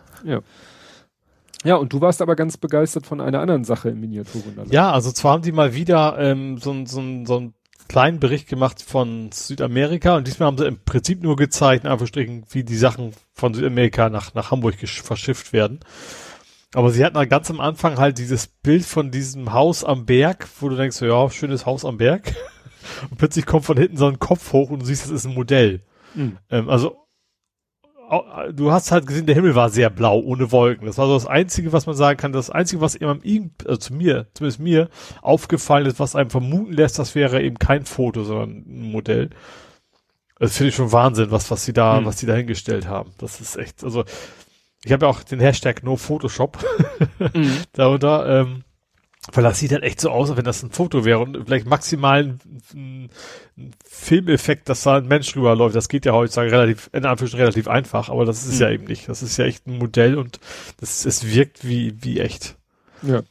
Ja, und du warst aber ganz begeistert von einer anderen Sache im Miniaturwunderland. Ja, also zwar haben die mal wieder ähm, so, so, so einen kleinen Bericht gemacht von Südamerika und diesmal haben sie im Prinzip nur gezeigt, in Anführungsstrichen, wie die Sachen von Südamerika nach, nach Hamburg verschifft werden. Aber sie hatten halt ganz am Anfang halt dieses Bild von diesem Haus am Berg, wo du denkst, so, ja, schönes Haus am Berg. Und plötzlich kommt von hinten so ein Kopf hoch und du siehst, das ist ein Modell. Mhm. Ähm, also du hast halt gesehen, der Himmel war sehr blau, ohne Wolken. Das war so das Einzige, was man sagen kann. Das Einzige, was immer irgend- also zu mir, zumindest mir, aufgefallen ist, was einem vermuten lässt, das wäre eben kein Foto, sondern ein Modell. Das finde ich schon Wahnsinn, was, was sie da, Mhm. was sie da hingestellt haben. Das ist echt, also, ich habe ja auch den Hashtag No Photoshop Mhm. darunter, ähm, weil das sieht halt echt so aus, als wenn das ein Foto wäre und vielleicht maximal ein, ein, ein Filmeffekt, dass da ein Mensch rüberläuft. Das geht ja heutzutage relativ, in Anführungsstrichen relativ einfach, aber das ist Mhm. ja eben nicht. Das ist ja echt ein Modell und das, es wirkt wie, wie echt. Ja.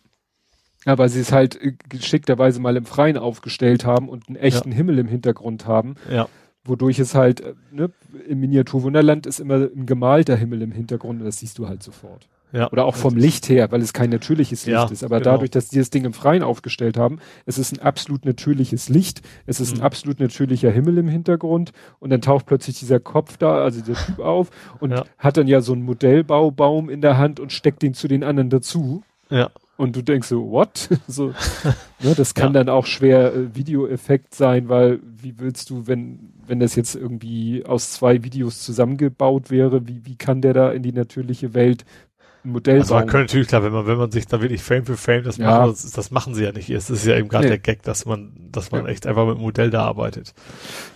Ja, weil sie es halt äh, geschickterweise mal im Freien aufgestellt haben und einen echten Himmel im Hintergrund haben. Ja. wodurch es halt, äh, ne, im Miniaturwunderland ist immer ein gemalter Himmel im Hintergrund und das siehst du halt sofort. Ja. Oder auch vom Licht her, weil es kein natürliches Licht Ja, ist. Aber genau. dadurch, dass die das Ding im Freien aufgestellt haben, es ist ein absolut natürliches Licht, es ist Mhm. ein absolut natürlicher Himmel im Hintergrund und dann taucht plötzlich dieser Kopf da, also dieser Typ auf und Ja. hat dann ja so einen Modellbaubaum in der Hand und steckt den zu den anderen dazu. Ja. Und du denkst so, what? so, ne, das kann Ja. dann auch schwer äh, Videoeffekt sein, weil wie willst du, wenn, wenn das jetzt irgendwie aus zwei Videos zusammengebaut wäre, wie, wie kann der da in die natürliche Welt Modell Also man könnte natürlich klar, wenn man, wenn man sich da wirklich Frame für Frame das Ja. macht, das, das machen sie ja nicht. Es ist ja eben gerade Nee. der Gag, dass man, dass man Ja. echt einfach mit dem Modell da arbeitet.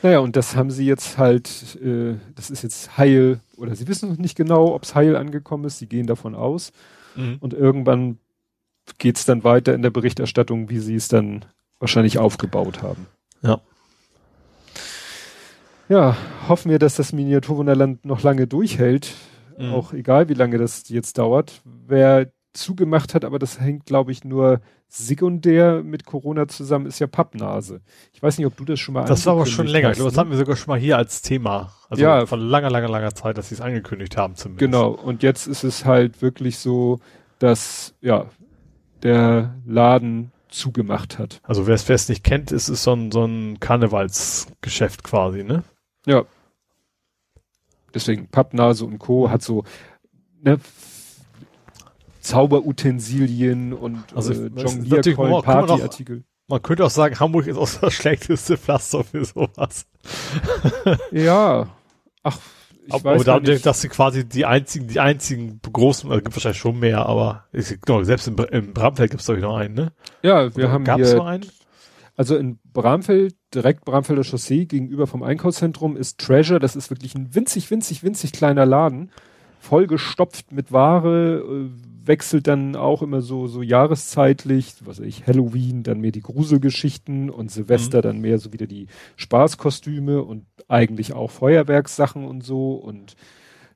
Naja, und das haben sie jetzt halt, äh, das ist jetzt heil, oder sie wissen noch nicht genau, ob es heil angekommen ist, sie gehen davon aus. Mhm. Und irgendwann geht's dann weiter in der Berichterstattung, wie sie es dann wahrscheinlich aufgebaut haben. Ja. Ja, hoffen wir, dass das Miniaturwunderland noch lange durchhält. Mhm. Auch egal, wie lange das jetzt dauert. Wer zugemacht hat, aber das hängt, glaube ich, nur sekundär mit Corona zusammen, ist ja Pappnase. Ich weiß nicht, ob du das schon mal Das war aber schon länger. Ich hast, glaube, das ne? hatten wir sogar schon mal hier als Thema. Also Ja. von langer, langer, langer Zeit, dass sie es angekündigt haben zumindest. Genau, und jetzt ist es halt wirklich so, dass ja der Laden zugemacht hat. Also wer es wer es nicht kennt, ist es so ein, so ein Karnevalsgeschäft quasi, ne? Ja. Deswegen Pappnase und Co. hat so ne, Zauberutensilien und Also, äh, das Jonglierkeulen, Partyartikel. Man könnte auch sagen, Hamburg ist auch das schlechteste Pflaster für sowas. Ja. Ach, ich aber weiß aber dadurch, nicht. dass sie quasi die einzigen, die einzigen großen, also gibt wahrscheinlich schon mehr, aber ich, genau, selbst im, im Bramfeld gibt es glaube ich noch einen, ne? Ja, wir haben Gab es hier noch einen? Also in Bramfeld, direkt Bramfelder Chaussee gegenüber vom Einkaufszentrum ist Treasure. Das ist wirklich ein winzig, winzig, winzig kleiner Laden. Vollgestopft mit Ware, äh, wechselt dann auch immer so, so jahreszeitlich, was weiß ich, Halloween, dann mehr die Gruselgeschichten und Silvester dann mehr so wieder die Spaßkostüme und eigentlich auch Feuerwerkssachen und so und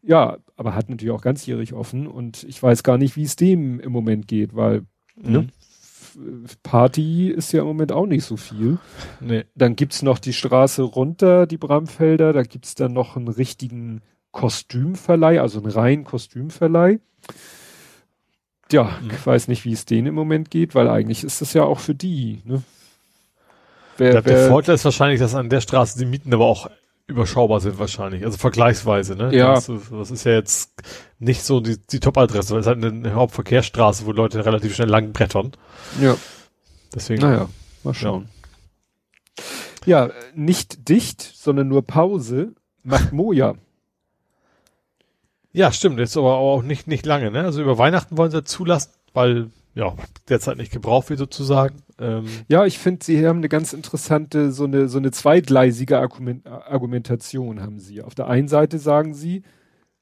ja, aber hat natürlich auch ganzjährig offen und ich weiß gar nicht, wie es dem im Moment geht, weil ne, Mhm. F- Party ist ja im Moment auch nicht so viel. Nee. Dann gibt's noch die Straße runter, die Bramfelder, da gibt's dann noch einen richtigen Kostümverleih, also einen reinen Kostümverleih. Ja, Mhm. ich weiß nicht, wie es denen im Moment geht, weil eigentlich ist das ja auch für die. Ne? Ich Wer, der wer, Vorteil ist wahrscheinlich, dass an der Straße die Mieten aber auch überschaubar sind wahrscheinlich, also vergleichsweise, ne? Ja. Das, ist- das ist ja jetzt nicht so die, die Top-Adresse, weil es halt eine Hauptverkehrsstraße, wo Leute relativ schnell lang brettern. ja, Deswegen. naja, mal schauen. Ja, äh, nicht dicht, sondern nur Pause macht Moja. Ja, stimmt, jetzt aber auch nicht, nicht lange, ne? Also über Weihnachten wollen sie zulassen, weil, ja, derzeit nicht gebraucht wird sozusagen. Ähm, Ja, ich finde, sie haben eine ganz interessante, so eine, so eine zweigleisige Argument, Argumentation haben sie. Auf der einen Seite sagen sie,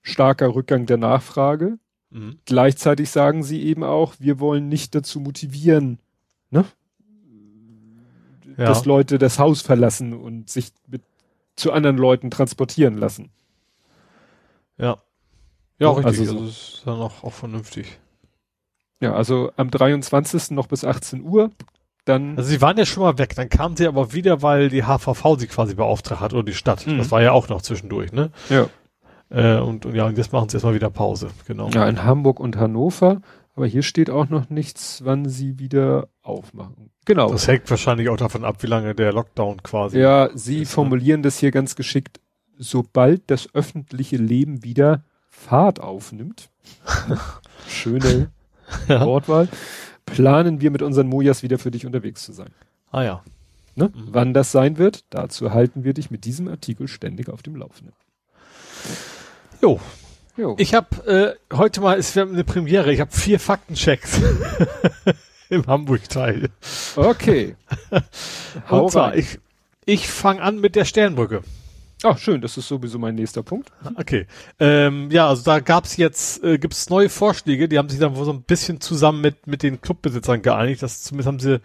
starker Rückgang der Nachfrage. mhm. Gleichzeitig sagen sie eben auch, wir wollen nicht dazu motivieren, ne? ja. dass Leute das Haus verlassen und sich mit, zu anderen Leuten transportieren lassen. ja. Ja, Also richtig. so- Also, das ist dann auch, auch vernünftig. Ja, also am 23. noch bis 18 Uhr, dann, Also sie waren ja schon mal weg, dann kamen sie aber wieder, weil die HVV sie quasi beauftragt hat oder die Stadt. Mhm. Das war ja auch noch zwischendurch, ne? ja. Äh, und, und ja, und jetzt machen sie erstmal wieder Pause, genau. ja, in Hamburg und Hannover, aber hier steht auch noch nichts, wann sie wieder aufmachen. Genau. Das hängt wahrscheinlich auch davon ab, wie lange der Lockdown quasi. Ja, Sie ist, ne? formulieren das hier ganz geschickt. Sobald das öffentliche Leben wieder Fahrt aufnimmt, schöne Ja. Wortwahl, planen wir mit unseren Mojas wieder für dich unterwegs zu sein. Ah ja. Ne? Mhm. Wann das sein wird, dazu halten wir dich mit diesem Artikel ständig auf dem Laufenden. Jo. Jo. Ich habe äh, heute mal ist wir haben eine Premiere. Ich habe vier Faktenchecks im Hamburg-Teil. okay. Und zwar, ich, ich fange an mit der Sternbrücke. Ach, schön, das ist sowieso mein nächster Punkt. Okay. Ähm, ja, also da gab's jetzt, äh, gibt's neue Vorschläge, die haben sich dann wohl so ein bisschen zusammen mit, mit den Clubbesitzern geeinigt. Das zumindest haben sie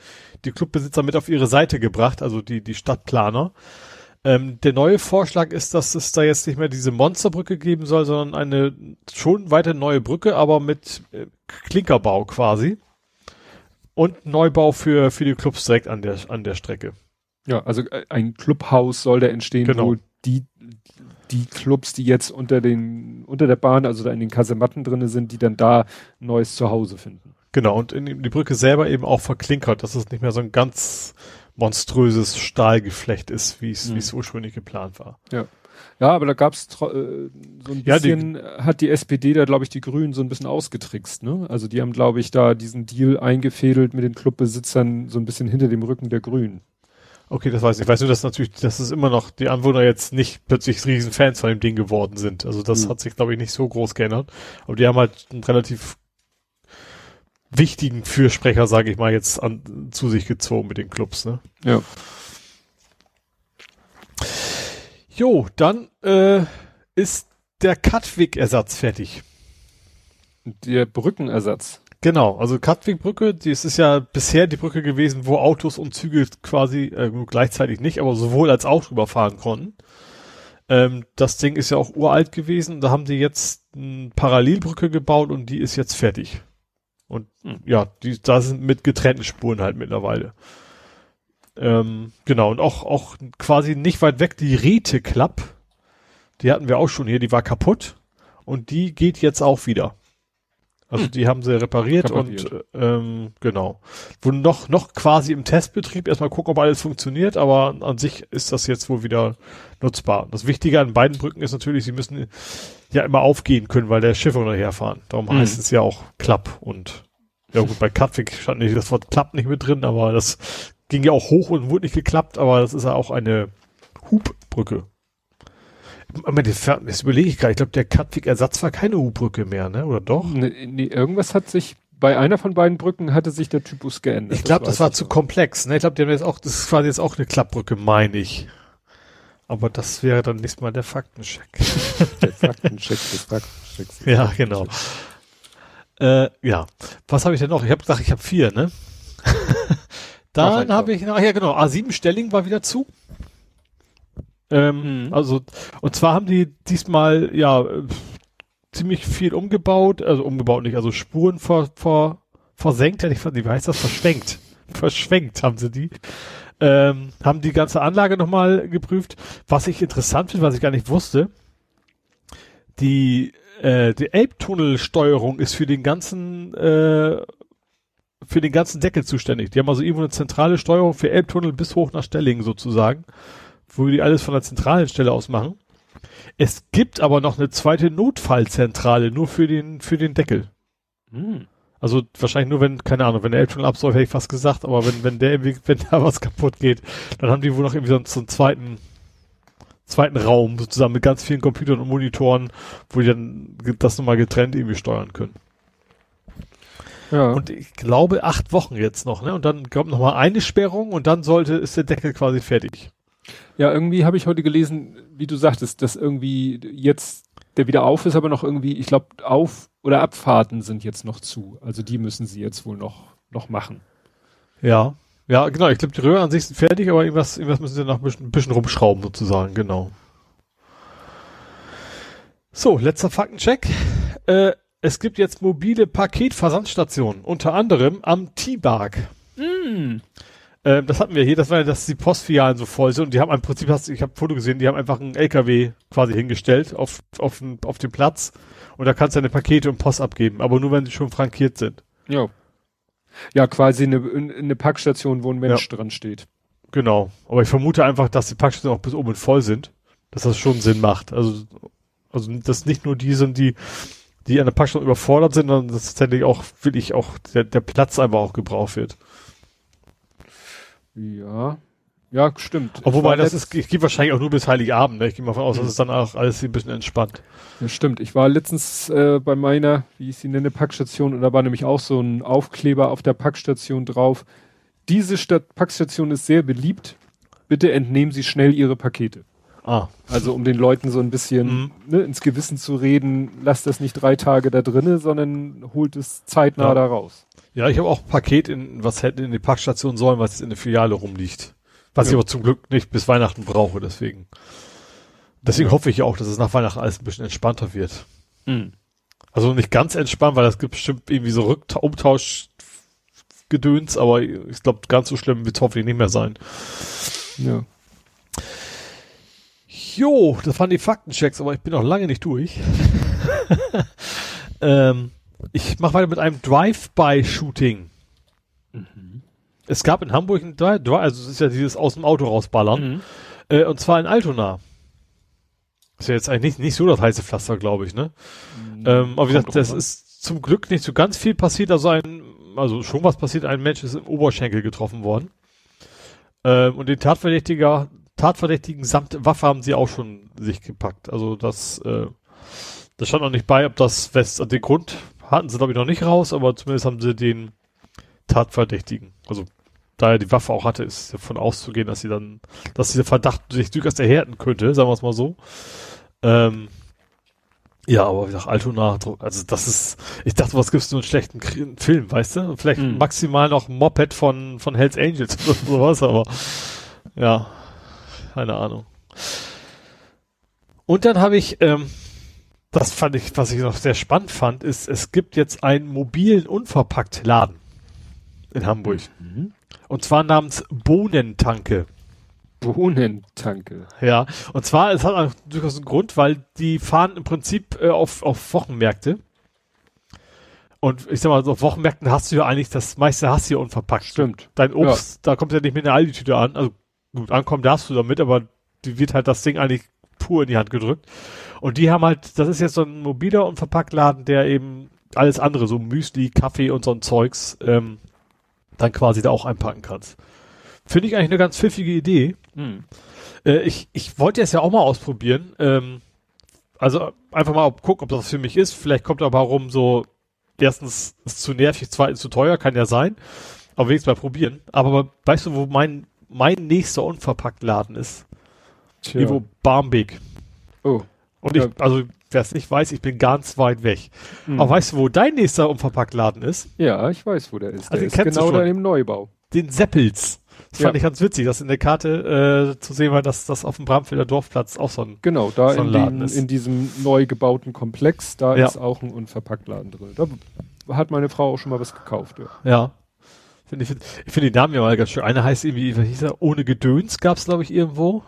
die Clubbesitzer mit auf ihre Seite gebracht, also die, die Stadtplaner. Ähm, der neue Vorschlag ist, dass es da jetzt nicht mehr diese Monsterbrücke geben soll, sondern eine schon weiter neue Brücke, aber mit äh, Klinkerbau quasi. Und Neubau für, für die Clubs direkt an der, an der Strecke. Ja, also äh, ein Clubhaus soll da entstehen, Genau. wo die, die Clubs, die jetzt unter den, unter der Bahn, also da in den Kasematten drinne sind, die dann da neues Zuhause finden. Genau, und in die Brücke selber eben auch verklinkert, dass es nicht mehr so ein ganz monströses Stahlgeflecht ist, wie es, mhm. wie es ursprünglich geplant war. Ja. Ja, aber da gab's äh, so ein bisschen, ja, die, hat die SPD da, glaube ich, die Grünen so ein bisschen ausgetrickst, ne? Also die haben, glaube ich, da diesen Deal eingefädelt mit den Clubbesitzern so ein bisschen hinter dem Rücken der Grünen. Okay, das weiß ich. Ich weiß nur, dass natürlich, dass es immer noch die Anwohner jetzt nicht plötzlich riesen Fans von dem Ding geworden sind. Also das mhm. hat sich, glaube ich, nicht so groß geändert. Aber die haben halt einen relativ wichtigen Fürsprecher, sage ich mal, jetzt an, zu sich gezogen mit den Clubs, ne? Ja. Jo, dann äh, ist der Katwig-Ersatz fertig. Der Brückenersatz. Genau, also Katwig-Brücke, das ist ja bisher die Brücke gewesen, wo Autos und Züge quasi äh, gleichzeitig nicht, aber sowohl als auch überfahren konnten. Ähm, das Ding ist ja auch uralt gewesen. Da haben die jetzt eine Parallelbrücke gebaut und die ist jetzt fertig. Und hm. ja, die, da sind mit getrennten Spuren halt mittlerweile. Ähm, genau, und auch, auch quasi nicht weit weg die Rete Club. Die hatten wir auch schon hier, die war kaputt. Und die geht jetzt auch wieder. Also hm. die haben sie repariert, repariert. und ähm, genau. Wo noch, noch quasi im Testbetrieb erstmal gucken, ob alles funktioniert, aber an sich ist das jetzt wohl wieder nutzbar. Das Wichtige an beiden Brücken ist natürlich, sie müssen ja immer aufgehen können, weil der Schiffe unterherfahren. Darum mhm. heißt es ja auch Klapp und ja gut, bei Katwig stand nicht das Wort Klapp nicht mit drin, aber das ging ja auch hoch und wurde nicht geklappt, aber das ist ja auch eine Hubbrücke. Das überlege ich gerade. Ich glaube, der Katwig-Ersatz war keine U-Brücke mehr, ne? Oder doch? Nee, nee, irgendwas hat sich bei einer von beiden Brücken hatte sich der Typus geändert. Ich glaube, das, das war zu komplex. Ne? Ich glaube, die haben jetzt auch, das ist quasi jetzt auch eine Klappbrücke, meine ich. Aber das wäre dann nächstes Mal der Faktencheck. der Faktencheck des Faktenchecks. Ja, genau. Äh, ja. Was habe ich denn noch? Ich habe gesagt, ich habe vier, ne? dann habe ich, ach ja genau, A7 Stelling war wieder zu. Ähm, mhm. Also, und zwar haben die diesmal, ja, ziemlich viel umgebaut, also umgebaut nicht, also Spuren vor, vor, versenkt, hätte ich wie heißt das, verschwenkt. Verschwenkt haben sie die. Ähm, haben die ganze Anlage nochmal geprüft. Was ich interessant finde, was ich gar nicht wusste, die, äh, die Elbtunnelsteuerung ist für den ganzen, äh, für den ganzen Deckel zuständig. Die haben also irgendwo eine zentrale Steuerung für Elbtunnel bis hoch nach Stellingen sozusagen wo die alles von der zentralen Stelle aus machen. Es gibt aber noch eine zweite Notfallzentrale, nur für den, für den Deckel. Hm. Also wahrscheinlich nur wenn, keine Ahnung, wenn der Elbtunnel absäuft, hätte ich fast gesagt, aber wenn, wenn der wenn da was kaputt geht, dann haben die wohl noch irgendwie so, so einen zweiten, zweiten Raum sozusagen mit ganz vielen Computern und Monitoren, wo die dann das nochmal getrennt irgendwie steuern können. Ja. Und ich glaube acht Wochen jetzt noch, ne? Und dann kommt nochmal eine Sperrung und dann sollte, ist der Deckel quasi fertig. Ja, irgendwie habe ich heute gelesen, wie du sagtest, dass irgendwie jetzt der wieder auf ist, aber noch irgendwie, ich glaube, Auf- oder Abfahrten sind jetzt noch zu. Also die müssen sie jetzt wohl noch, noch machen. Ja, ja, genau. Ich glaube, die Röhren an sich sind fertig, aber irgendwas, irgendwas müssen sie noch ein bisschen, ein bisschen rumschrauben sozusagen, genau. So, letzter Faktencheck. Äh, es gibt jetzt mobile Paketversandstationen, unter anderem am T-Bark. Mm. Ähm, das hatten wir hier, das war ja, dass die Postfilialen so voll sind und die haben im Prinzip, hast, ich habe ein Foto gesehen, die haben einfach einen LKW quasi hingestellt auf, auf, auf dem Platz und da kannst du deine Pakete und Post abgeben, aber nur wenn sie schon frankiert sind. Ja. Ja, quasi eine, eine Packstation, wo ein Mensch ja. dran steht. Genau. Aber ich vermute einfach, dass die Packstationen auch bis oben voll sind, dass das schon Sinn macht. Also, also, dass nicht nur die sind, die, die an der Packstation überfordert sind, sondern dass tatsächlich auch, wirklich auch der, der Platz einfach auch gebraucht wird. Ja. Ja, stimmt. Obwohl, wobei das ist, ich gehe wahrscheinlich auch nur bis Heiligabend, ne? Ich gehe mal von aus, dass es dann auch alles ein bisschen entspannt. Ja, stimmt. Ich war letztens äh, bei meiner, wie ich sie nenne, Packstation und da war nämlich auch so ein Aufkleber auf der Packstation drauf. Diese Stadt Packstation ist sehr beliebt. Bitte entnehmen Sie schnell Ihre Pakete. Ah. Also um den Leuten so ein bisschen mhm. ne, ins Gewissen zu reden, lasst das nicht drei Tage da drinnen, sondern holt es zeitnah ja. da raus. Ja, ich habe auch Paket in, was hätte in die Packstation sollen, was jetzt in der Filiale rumliegt. Was ja. ich aber zum Glück nicht bis Weihnachten brauche, deswegen. Deswegen hoffe ich auch, dass es nach Weihnachten alles ein bisschen entspannter wird. Mhm. Also nicht ganz entspannt, weil es gibt bestimmt irgendwie so Rückta Umtauschgedöns, aber ich glaube, ganz so schlimm wird es hoffentlich nicht mehr sein. Ja. Jo, das waren die Faktenchecks, aber ich bin noch lange nicht durch. ähm, ich mache weiter mit einem Drive-by-Shooting. Mhm. Es gab in Hamburg ein Drive, also es ist ja dieses aus dem Auto rausballern, mhm. äh, und zwar in Altona. Ist ja jetzt eigentlich nicht, nicht so das heiße Pflaster, glaube ich, ne? Mhm. Ähm, aber wie gesagt, das ist zum Glück nicht so ganz viel passiert, also ein, also schon was passiert, ein Mensch ist im Oberschenkel getroffen worden. Ähm, und den Tatverdächtiger Tatverdächtigen samt Waffe haben sie auch schon sich gepackt. Also das, äh, das stand noch nicht bei, ob das West, den Grund hatten sie glaube ich noch nicht raus, aber zumindest haben sie den Tatverdächtigen. Also da er die Waffe auch hatte, ist davon auszugehen, dass sie dann, dass dieser Verdacht sich durchaus erhärten könnte, sagen wir es mal so. Ähm, ja, aber wie gesagt, Altona, also das ist, ich dachte, was gibt's nur einen schlechten Film, weißt du? Vielleicht mm. maximal noch ein Moped von, von Hells Angels oder sowas, aber ja, keine Ahnung. Und dann habe ich, ähm, das fand ich, was ich noch sehr spannend fand, ist, es gibt jetzt einen mobilen Unverpackt-Laden in Hamburg. Mhm. Und zwar namens Bohnentanke. Bohnentanke. Ja, und zwar, es hat durchaus einen Grund, weil die fahren im Prinzip äh, auf, auf Wochenmärkte. Und ich sag mal, so auf Wochenmärkten hast du ja eigentlich das meiste hast du ja unverpackt. Stimmt. Dein Obst, ja. da kommt ja nicht mit einer Aldi-Tüte an. Also gut, ankommen darfst du damit, aber die wird halt das Ding eigentlich pur in die Hand gedrückt. Und die haben halt, das ist jetzt so ein mobiler und Verpacktladen, der eben alles andere, so Müsli, Kaffee und so ein Zeugs, ähm, dann quasi da auch einpacken kannst. Finde ich eigentlich eine ganz pfiffige Idee. Hm. Äh, ich ich wollte es ja auch mal ausprobieren. Ähm, also einfach mal gucken, ob das für mich ist. Vielleicht kommt aber rum so, erstens ist zu nervig, zweitens zu teuer, kann ja sein. Aber wenigstens mal probieren. Aber weißt du, wo mein mein nächster Unverpacktladen ist. Tja. Ivo Barmbek. Oh. Und ich, also, wer es nicht weiß, ich bin ganz weit weg. Mhm. Aber weißt du, wo dein nächster Unverpacktladen ist? Ja, ich weiß, wo der ist. Also der ist genau da im Neubau. Den Seppels. Das ja. fand ich ganz witzig, dass in der Karte äh, zu sehen war, dass das auf dem Bramfelder Dorfplatz auch so ein Genau, da so ein in, Laden ist. in diesem neu gebauten Komplex, da ja. ist auch ein Unverpacktladen drin. Da hat meine Frau auch schon mal was gekauft. Ja. ja. Find ich ich finde die Namen ja mal ganz schön. Einer heißt irgendwie, was hieß er? Ohne Gedöns gab's glaube ich irgendwo.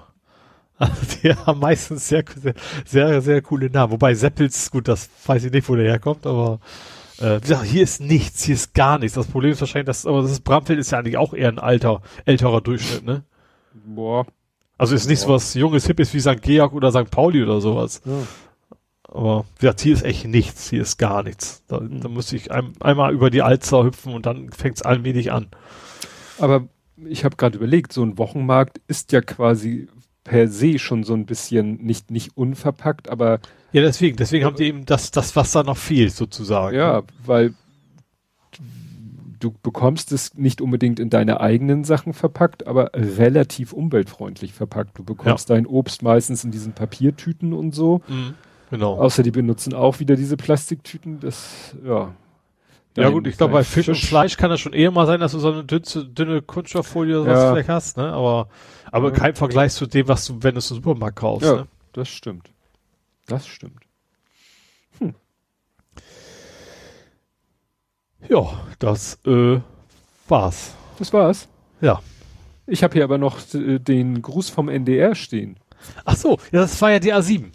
Also die haben meistens sehr, sehr, sehr, sehr coole Namen. Wobei Seppels, gut, das weiß ich nicht, wo der herkommt, aber äh, wie gesagt, hier ist nichts, hier ist gar nichts. Das Problem ist wahrscheinlich, dass, aber das ist, Bramfeld ist ja eigentlich auch eher ein alter, älterer Durchschnitt, ne? Boah. Also ist nicht Boah. so was junges, hippes wie St. Georg oder St. Pauli oder sowas. Ja. Aber wie gesagt, hier ist echt nichts, hier ist gar nichts. Da, mhm. da muss ich ein, einmal über die Alster hüpfen und dann fängt es allmählich an. Aber ich habe gerade überlegt, so ein Wochenmarkt ist ja quasi per se schon so ein bisschen nicht nicht unverpackt, aber ja deswegen deswegen haben die eben das das was da noch fehlt sozusagen. Ja, weil du bekommst es nicht unbedingt in deine eigenen Sachen verpackt, aber relativ umweltfreundlich verpackt. Du bekommst ja. dein Obst meistens in diesen Papiertüten und so. Mhm. Genau. Außer die benutzen auch wieder diese Plastiktüten. Das, ja. Ja gut, ich glaube bei Fisch, Fisch, und Fleisch kann das schon eher mal sein, dass du so eine dünne, dünne Kunststofffolie oder ja. was vielleicht hast, ne? Aber, aber ja. kein Vergleich zu dem, was du, wenn du es im Supermarkt kaufst. Ja, ne? das stimmt. Das stimmt. Hm. Ja, das äh, war's. Das war's. Ja. Ich habe hier aber noch äh, den Gruß vom NDR stehen. Ach so, ja, das war ja die A7.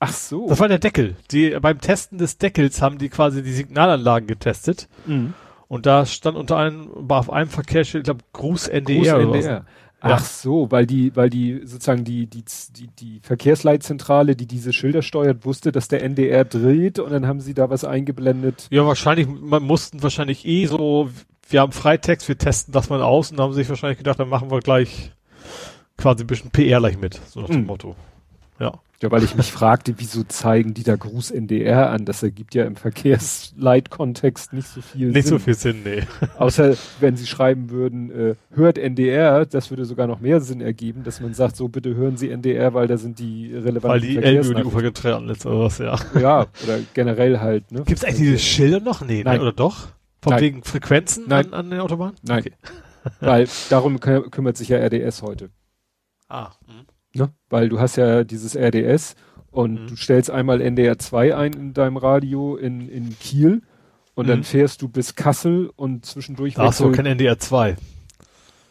Ach so. Das war der Deckel. Die, beim Testen des Deckels haben die quasi die Signalanlagen getestet. Mhm. Und da stand unter einem, war auf einem Verkehrsschild, ich glaube, Gruß NDR. Gruß NDR. Ach so, weil die, weil die sozusagen die, die, die, die Verkehrsleitzentrale, die diese Schilder steuert, wusste, dass der NDR dreht und dann haben sie da was eingeblendet. Ja, wahrscheinlich, man mussten wahrscheinlich eh so, wir haben Freitext, wir testen das mal aus und haben sich wahrscheinlich gedacht, dann machen wir gleich quasi ein bisschen PR gleich mit, so nach dem mhm. Motto. Ja. Ja, weil ich mich fragte, wieso zeigen die da Gruß NDR an? Das ergibt ja im Verkehrsleitkontext nicht so viel nicht Sinn. Nicht so viel Sinn, nee. Außer wenn sie schreiben würden, äh, hört NDR, das würde sogar noch mehr Sinn ergeben, dass man sagt, so bitte hören Sie NDR, weil da sind die relevanten Weil die Elbe die Ufer getrennt ist oder was, ja. Ja, oder generell halt, ne? Gibt es eigentlich diese Schilder noch? Nee, ne? Nein. Ne? oder doch? Von Nein. wegen Frequenzen Nein. An, an der Autobahn? Nein. Okay. weil darum kümmert sich ja RDS heute. Ah. Mh. Ne? Weil du hast ja dieses RDS und mhm. du stellst einmal NDR 2 ein in deinem Radio in, in Kiel und mhm. dann fährst du bis Kassel und zwischendurch Ach so, kein NDR 2.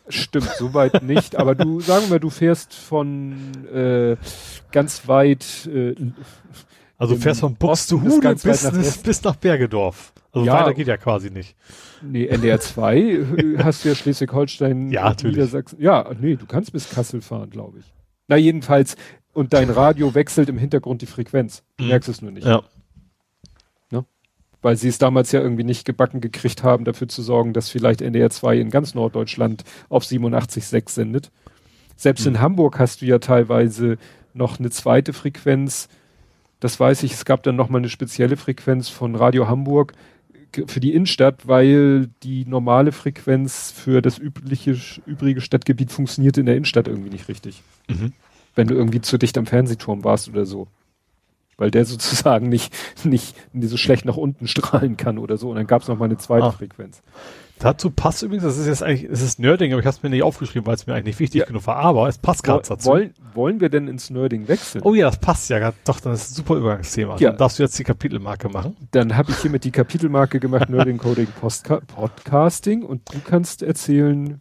Stimmt, soweit nicht. Aber du, sagen wir, du fährst von äh, ganz weit. Äh, also du fährst von Buxtehude bis, bis, bis nach Bergedorf. Also ja, weiter geht ja quasi nicht. Nee, NDR 2 äh, hast du ja Schleswig-Holstein, ja, natürlich. Niedersachsen. Ja, nee, du kannst bis Kassel fahren, glaube ich. Na, jedenfalls, und dein Radio wechselt im Hintergrund die Frequenz. Du mhm. merkst es nur nicht. Ja. Ne? Weil sie es damals ja irgendwie nicht gebacken gekriegt haben, dafür zu sorgen, dass vielleicht NDR 2 in ganz Norddeutschland auf 87,6 sendet. Selbst mhm. in Hamburg hast du ja teilweise noch eine zweite Frequenz. Das weiß ich, es gab dann nochmal eine spezielle Frequenz von Radio Hamburg für die Innenstadt, weil die normale Frequenz für das übliche, übrige Stadtgebiet funktioniert in der Innenstadt irgendwie nicht richtig. Mhm wenn du irgendwie zu dicht am Fernsehturm warst oder so. Weil der sozusagen nicht, nicht, so schlecht nach unten strahlen kann oder so. Und dann gab es noch mal eine zweite ah. Frequenz. Dazu passt übrigens, das ist jetzt eigentlich, es ist Nerding, aber ich habe es mir nicht aufgeschrieben, weil es mir eigentlich nicht wichtig ja. genug war, aber es passt gerade dazu. Wollen, wollen wir denn ins Nerding wechseln? Oh ja, das passt ja gerade. Doch, dann ist ein super Übergangsthema. Ja. Dann darfst du jetzt die Kapitelmarke machen. Dann habe ich hiermit die Kapitelmarke gemacht, Nerding Coding Postka Podcasting und du kannst erzählen,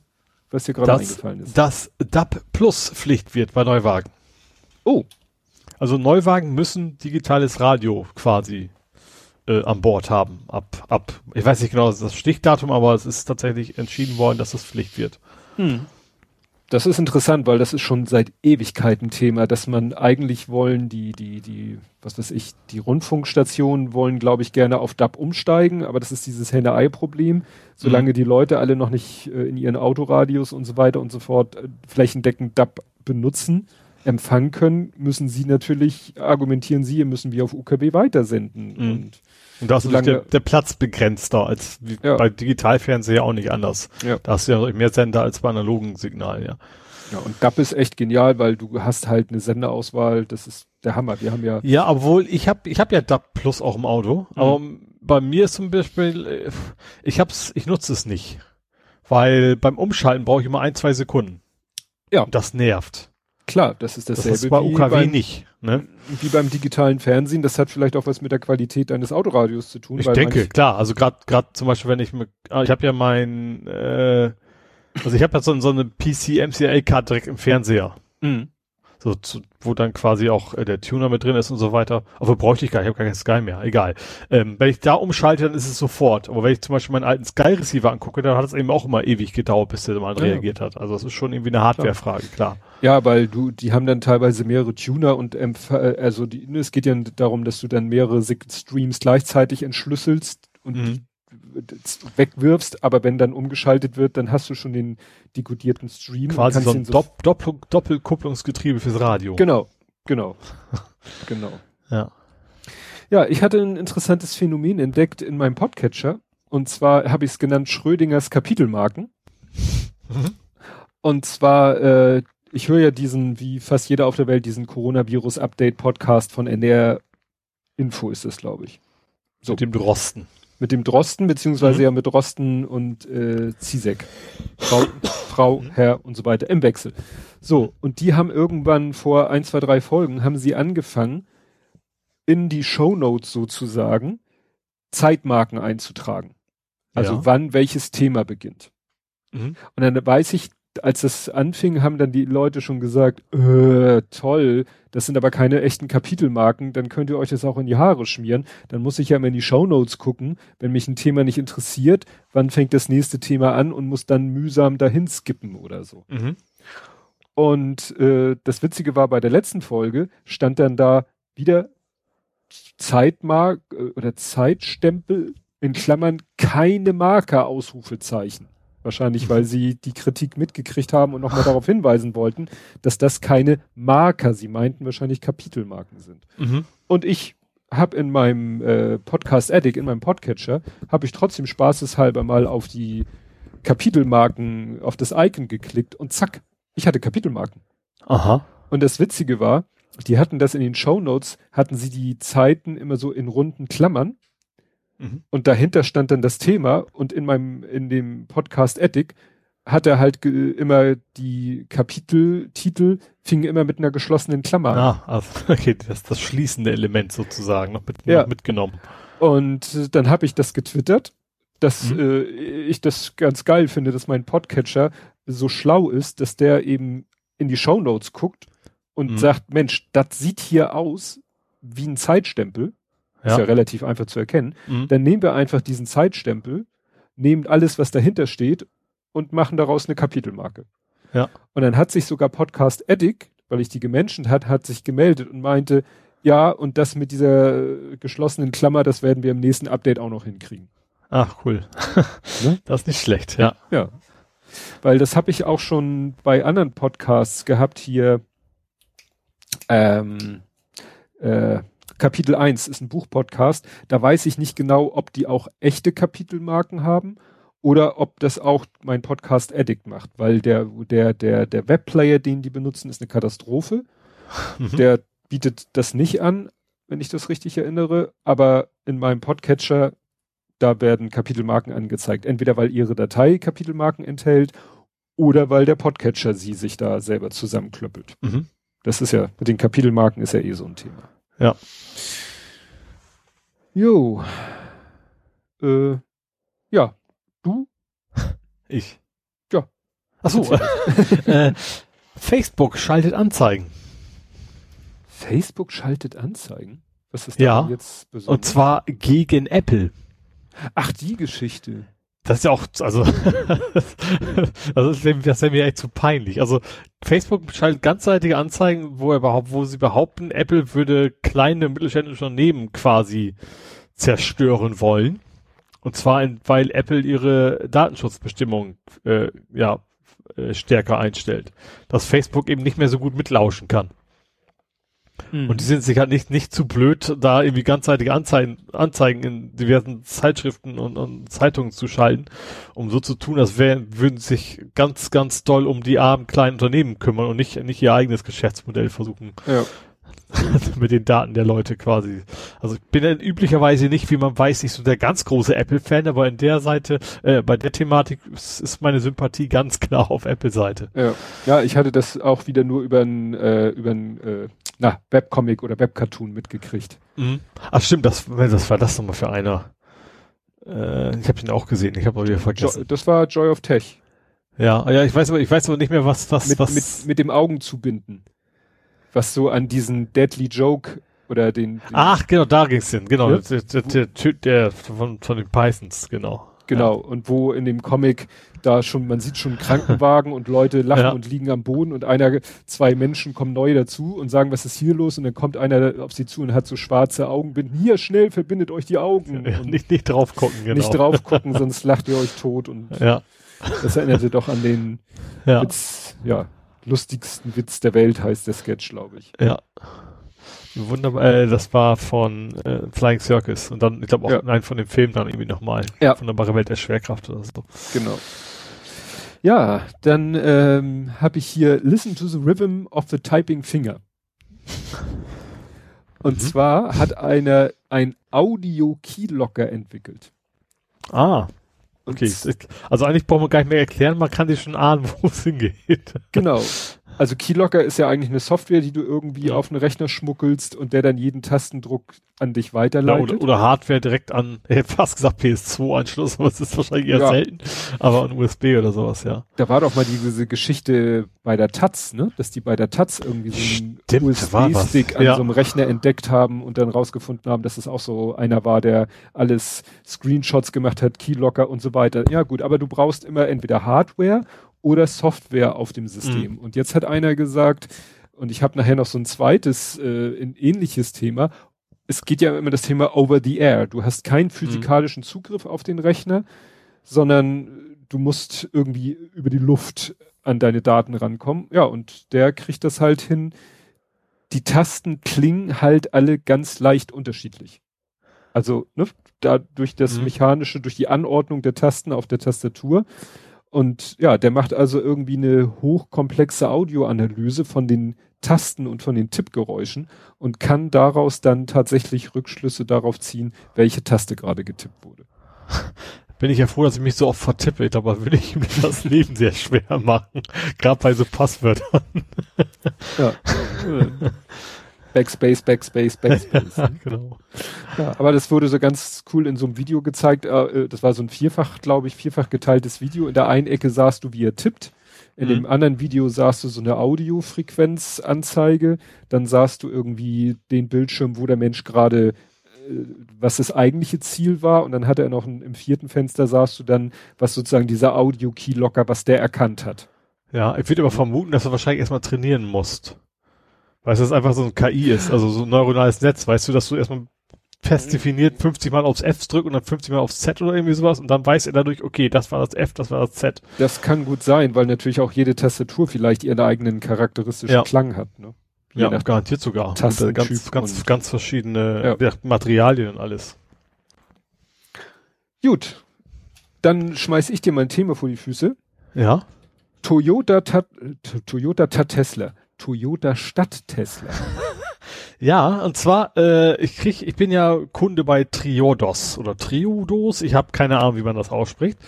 was dir gerade eingefallen ist. Das DAP Plus Pflicht wird bei Neuwagen. Oh. Also Neuwagen müssen digitales Radio quasi äh, an Bord haben. Ab, ab, ich weiß nicht genau das Stichdatum, aber es ist tatsächlich entschieden worden, dass es Pflicht wird. Hm. Das ist interessant, weil das ist schon seit Ewigkeiten Thema, dass man eigentlich wollen, die, die, die, was weiß ich, die Rundfunkstationen wollen, glaube ich, gerne auf DAB umsteigen, aber das ist dieses Henne-Ei-Problem. Solange mhm. die Leute alle noch nicht äh, in ihren Autoradios und so weiter und so fort äh, flächendeckend DAB benutzen, empfangen können, müssen sie natürlich, argumentieren sie, müssen wir auf UKW weitersenden. Mhm. Und, und da ist der, der Platz begrenzter als ja. bei Digitalfernseher auch nicht anders. Ja. Da hast du ja mehr Sender als bei analogen Signalen, ja. Ja, und DAP ist echt genial, weil du hast halt eine Senderauswahl, das ist der Hammer. Wir haben ja. Ja, obwohl ich habe ich hab ja DAP Plus auch im Auto, mhm. aber bei mir ist zum Beispiel, äh, ich hab's, ich nutze es nicht. Weil beim Umschalten brauche ich immer ein, zwei Sekunden. Ja. Und das nervt. Klar, das ist dasselbe. Das ist bei UKW beim, nicht. Ne? Wie beim digitalen Fernsehen. Das hat vielleicht auch was mit der Qualität deines Autoradios zu tun. Ich denke, klar. Also gerade gerade zum Beispiel, wenn ich mit, ah, ich habe ja mein, äh, also ich habe ja so, so eine PC MCA Card direkt im Fernseher. Mhm so zu, wo dann quasi auch äh, der Tuner mit drin ist und so weiter. Aber bräuchte ich gar nicht, ich habe gar keinen Sky mehr, egal. Ähm, wenn ich da umschalte, dann ist es sofort. Aber wenn ich zum Beispiel meinen alten Sky-Receiver angucke, dann hat es eben auch immer ewig gedauert, bis der mal ja. reagiert hat. Also das ist schon irgendwie eine Hardware-Frage, klar. Ja, weil du, die haben dann teilweise mehrere Tuner und Empf äh, also die, es geht ja darum, dass du dann mehrere Streams gleichzeitig entschlüsselst und mhm wegwirfst, aber wenn dann umgeschaltet wird, dann hast du schon den dekodierten Stream. Quasi so ein so Dopp Doppel Doppelkupplungsgetriebe fürs Radio. Genau, genau, genau. Ja. Ja, ich hatte ein interessantes Phänomen entdeckt in meinem Podcatcher. Und zwar habe ich es genannt Schrödingers Kapitelmarken. Mhm. Und zwar, äh, ich höre ja diesen, wie fast jeder auf der Welt, diesen Coronavirus-Update-Podcast von NR Info ist es, glaube ich. So. Mit dem Drosten mit dem Drosten, beziehungsweise mhm. ja mit Drosten und äh, Zizek. Frau, Frau, mhm. Herr und so weiter im Wechsel. So, und die haben irgendwann vor ein, zwei, drei Folgen, haben sie angefangen, in die Show Notes sozusagen Zeitmarken einzutragen. Also ja. wann welches Thema beginnt. Mhm. Und dann weiß ich, als das anfing, haben dann die Leute schon gesagt, äh, toll, das sind aber keine echten Kapitelmarken, dann könnt ihr euch das auch in die Haare schmieren. Dann muss ich ja immer in die Shownotes gucken, wenn mich ein Thema nicht interessiert, wann fängt das nächste Thema an und muss dann mühsam dahin skippen oder so. Mhm. Und äh, das Witzige war, bei der letzten Folge stand dann da wieder Zeitmark äh, oder Zeitstempel in Klammern keine Marker Ausrufezeichen. Wahrscheinlich, weil sie die Kritik mitgekriegt haben und nochmal darauf hinweisen wollten, dass das keine Marker, sie meinten wahrscheinlich Kapitelmarken sind. Mhm. Und ich habe in meinem äh, Podcast Addict, in meinem Podcatcher, habe ich trotzdem spaßeshalber mal auf die Kapitelmarken, auf das Icon geklickt und zack, ich hatte Kapitelmarken. Aha. Und das Witzige war, die hatten das in den Show Notes, hatten sie die Zeiten immer so in runden Klammern Mhm. Und dahinter stand dann das Thema und in meinem, in dem Podcast Ethik hat er halt immer die Kapiteltitel fingen immer mit einer geschlossenen Klammer an. Ah, also, okay, das das schließende Element sozusagen noch, mit, ja. noch mitgenommen. Und dann habe ich das getwittert, dass mhm. äh, ich das ganz geil finde, dass mein Podcatcher so schlau ist, dass der eben in die Shownotes guckt und mhm. sagt, Mensch, das sieht hier aus wie ein Zeitstempel. Ja. Ist ja relativ einfach zu erkennen. Mhm. Dann nehmen wir einfach diesen Zeitstempel, nehmen alles, was dahinter steht und machen daraus eine Kapitelmarke. Ja. Und dann hat sich sogar Podcast Addict, weil ich die gemenschen hat, hat sich gemeldet und meinte, ja, und das mit dieser geschlossenen Klammer, das werden wir im nächsten Update auch noch hinkriegen. Ach, cool. ne? Das ist nicht schlecht, ja. Ja. Weil das habe ich auch schon bei anderen Podcasts gehabt hier. Ähm, äh, Kapitel 1 ist ein Buchpodcast. Da weiß ich nicht genau, ob die auch echte Kapitelmarken haben oder ob das auch mein Podcast Addict macht, weil der, der, der, der Webplayer, den die benutzen, ist eine Katastrophe. Mhm. Der bietet das nicht an, wenn ich das richtig erinnere, aber in meinem Podcatcher, da werden Kapitelmarken angezeigt. Entweder weil ihre Datei Kapitelmarken enthält oder weil der Podcatcher sie sich da selber zusammenklöppelt. Mhm. Das ist ja, mit den Kapitelmarken ist ja eh so ein Thema. Ja. Jo. Äh, ja. Du? Ich. Ja. Achso. äh, Facebook schaltet Anzeigen. Facebook schaltet Anzeigen? Was ist ja, jetzt besonders? Und zwar gegen Apple. Ach, die Geschichte. Das ist ja auch, also, das ist, das wäre mir echt zu peinlich. Also, Facebook schaltet ganzseitige Anzeigen, wo er überhaupt, wo sie behaupten, Apple würde kleine mittelständische Unternehmen quasi zerstören wollen. Und zwar, in, weil Apple ihre Datenschutzbestimmungen, äh, ja, äh, stärker einstellt. Dass Facebook eben nicht mehr so gut mitlauschen kann. Mhm. Und die sind sich halt nicht, nicht zu blöd, da irgendwie ganzseitige Anzeigen, Anzeigen in diversen Zeitschriften und, und Zeitungen zu schalten, um so zu tun, als wären, würden sich ganz, ganz doll um die armen kleinen Unternehmen kümmern und nicht, nicht ihr eigenes Geschäftsmodell versuchen ja. mit den Daten der Leute quasi. Also ich bin dann üblicherweise nicht, wie man weiß, nicht so der ganz große Apple-Fan, aber in der Seite, äh, bei der Thematik ist, ist meine Sympathie ganz klar auf Apple-Seite. Ja. ja, ich hatte das auch wieder nur über ein, äh, über ein äh, na, Webcomic oder Webcartoon mitgekriegt. Mhm. Ach stimmt, das, das war das nochmal für einer. Äh, ich habe ihn auch gesehen, ich habe auch wieder vergessen. Jo das war Joy of Tech. Ja, ja, ich weiß aber, ich weiß aber nicht mehr, was, was, mit, was. Mit, mit dem Augen zubinden was so an diesen Deadly Joke oder den, den Ach, genau, da ging's hin, genau, ja? der, der, der, der, der von, von den Pythons, genau. Genau, ja. und wo in dem Comic da schon, man sieht schon Krankenwagen und Leute lachen ja. und liegen am Boden und einer, zwei Menschen kommen neu dazu und sagen, was ist hier los? Und dann kommt einer auf sie zu und hat so schwarze Augenbinden. Hier, schnell, verbindet euch die Augen. Ja, nicht, nicht drauf gucken, genau. Nicht drauf gucken, sonst lacht ihr euch tot und ja. das erinnerte doch an den ja. Witz, ja, lustigsten Witz der Welt heißt der Sketch, glaube ich. Ja. Wunderbar, äh, das war von äh, Flying Circus und dann, ich glaube auch ja. nein, von dem Film dann irgendwie nochmal. Ja. Wunderbare Welt der Schwerkraft oder so. Genau. Ja, dann ähm, habe ich hier Listen to the Rhythm of the Typing Finger. Und mhm. zwar hat einer ein Audio-Keylocker entwickelt. Ah. Okay, also eigentlich brauchen wir gar nicht mehr erklären, man kann sich schon ahnen, wo es hingeht. Genau. Also Keylocker ist ja eigentlich eine Software, die du irgendwie ja. auf einen Rechner schmuggelst und der dann jeden Tastendruck an dich weiterleitet. Ja, oder, oder, Hardware direkt an, ich hätte fast gesagt PS2-Anschluss, aber es ist wahrscheinlich eher ja. selten, aber an USB oder sowas, ja. Da war doch mal diese Geschichte bei der Taz, ne? Dass die bei der Taz irgendwie so einen USB-Stick an so einem Rechner entdeckt haben und dann rausgefunden haben, dass es auch so einer war, der alles Screenshots gemacht hat, Keylocker und so weiter. Ja gut, aber du brauchst immer entweder Hardware oder Software auf dem System. Mhm. Und jetzt hat einer gesagt, und ich habe nachher noch so ein zweites, äh, ein ähnliches Thema. Es geht ja immer das Thema over the air. Du hast keinen mhm. physikalischen Zugriff auf den Rechner, sondern du musst irgendwie über die Luft an deine Daten rankommen. Ja, und der kriegt das halt hin. Die Tasten klingen halt alle ganz leicht unterschiedlich. Also, ne, da durch das mhm. mechanische, durch die Anordnung der Tasten auf der Tastatur und ja, der macht also irgendwie eine hochkomplexe Audioanalyse von den Tasten und von den Tippgeräuschen und kann daraus dann tatsächlich Rückschlüsse darauf ziehen, welche Taste gerade getippt wurde. Bin ich ja froh, dass ich mich so oft vertippe. Ich glaube, würde ich mir das Leben sehr schwer machen. Gerade bei so Passwörtern. ja. Backspace, Backspace, Backspace. ja, genau. Ja, aber das wurde so ganz cool in so einem Video gezeigt. Äh, das war so ein vierfach, glaube ich, vierfach geteiltes Video. In der einen Ecke sahst du, wie er tippt. In mhm. dem anderen Video sahst du so eine Audiofrequenzanzeige, dann sahst du irgendwie den Bildschirm, wo der Mensch gerade äh, was das eigentliche Ziel war und dann hatte er noch ein, im vierten Fenster sahst du dann, was sozusagen dieser Audio-Key-Locker, was der erkannt hat. Ja, ich würde aber vermuten, dass du wahrscheinlich erstmal trainieren musst. Weil es einfach so ein KI ist, also so ein neuronales Netz, weißt du, dass du erstmal fest definiert 50 Mal aufs F drückt und dann 50 Mal aufs Z oder irgendwie sowas und dann weiß er dadurch, okay, das war das F, das war das Z. Das kann gut sein, weil natürlich auch jede Tastatur vielleicht ihren eigenen charakteristischen ja. Klang hat. Ne? Je ja, garantiert sogar. Tastentyp ganz, ganz, ganz verschiedene ja. Materialien und alles. Gut, dann schmeiß ich dir mein Thema vor die Füße. Ja. Toyota, Ta Toyota Ta Tesla. Toyota Stadt Tesla. Ja, und zwar, äh, ich krieg, ich bin ja Kunde bei Triodos oder Triodos, ich habe keine Ahnung, wie man das ausspricht.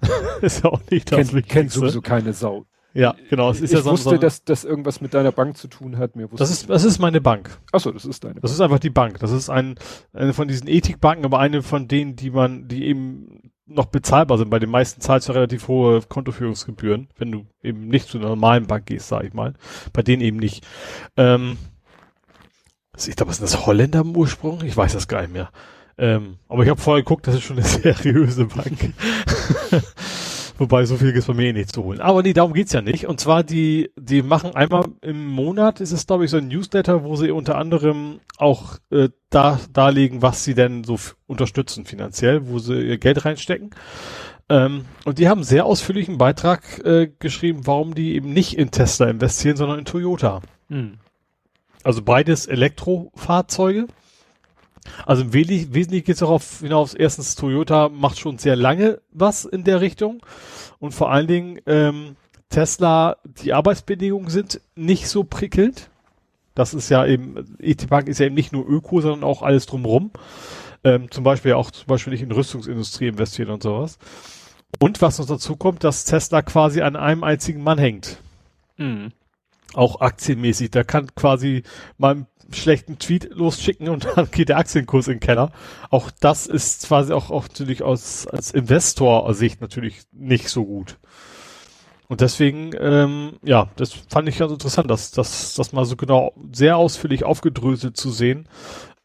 ist ja auch nicht das Kennt, kennt sowieso keine Sau. Ja, genau. Es ist ich ja wusste, so dass das irgendwas mit deiner Bank zu tun hat. Mir das ist, das ist meine Bank. Achso, das ist deine. Bank. Das ist einfach die Bank. Das ist ein, eine von diesen Ethikbanken, aber eine von denen, die man, die eben noch bezahlbar sind. Bei den meisten zahlst du relativ hohe Kontoführungsgebühren, wenn du eben nicht zu einer normalen Bank gehst, sag ich mal. Bei denen eben nicht. Ähm, ich glaube, ist das Holländer im Ursprung? Ich weiß das gar nicht mehr. Ähm, aber ich habe vorher geguckt, das ist schon eine seriöse Bank. Wobei so viel ist bei mir eh nicht zu holen. Aber nee, darum geht's ja nicht. Und zwar die, die machen einmal im Monat, ist es glaube ich so ein Newsletter, wo sie unter anderem auch äh, da darlegen, was sie denn so unterstützen finanziell, wo sie ihr Geld reinstecken. Ähm, und die haben sehr ausführlichen Beitrag äh, geschrieben, warum die eben nicht in Tesla investieren, sondern in Toyota. Hm. Also beides Elektrofahrzeuge. Also im Wesentlichen geht es darauf hinaus, erstens, Toyota macht schon sehr lange was in der Richtung und vor allen Dingen ähm, Tesla, die Arbeitsbedingungen sind nicht so prickelnd. Das ist ja eben, ET-Bank ist ja eben nicht nur Öko, sondern auch alles drumrum. Ähm, zum Beispiel auch zum Beispiel nicht in Rüstungsindustrie investieren und sowas. Und was noch dazu kommt, dass Tesla quasi an einem einzigen Mann hängt. Mhm auch aktienmäßig. Der kann quasi mal einen schlechten Tweet losschicken und dann geht der Aktienkurs in den Keller. Auch das ist quasi auch, auch natürlich aus als Investor-Sicht natürlich nicht so gut. Und deswegen, ähm, ja, das fand ich ganz interessant, dass das das mal so genau sehr ausführlich aufgedröselt zu sehen,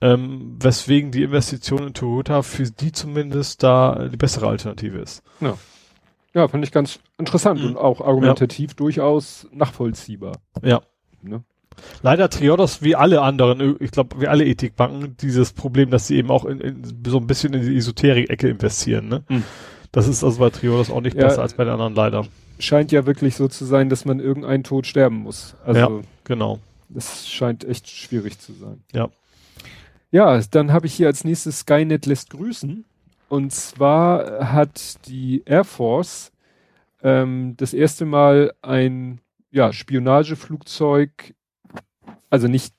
ähm, weswegen die Investition in Toyota für die zumindest da die bessere Alternative ist. Ja. Ja, fand ich ganz interessant mhm. und auch argumentativ ja. durchaus nachvollziehbar. Ja. Ne? Leider Triodos wie alle anderen, ich glaube, wie alle Ethikbanken, dieses Problem, dass sie eben auch in, in, so ein bisschen in die Esoterik-Ecke investieren. Ne? Mhm. Das ist also bei Triodos auch nicht ja, besser als bei den anderen leider. Scheint ja wirklich so zu sein, dass man irgendeinen Tod sterben muss. Also, ja, genau. Das scheint echt schwierig zu sein. Ja. Ja, dann habe ich hier als nächstes Skynet lässt grüßen. Und zwar hat die Air Force ähm, das erste Mal ein ja, Spionageflugzeug, also nicht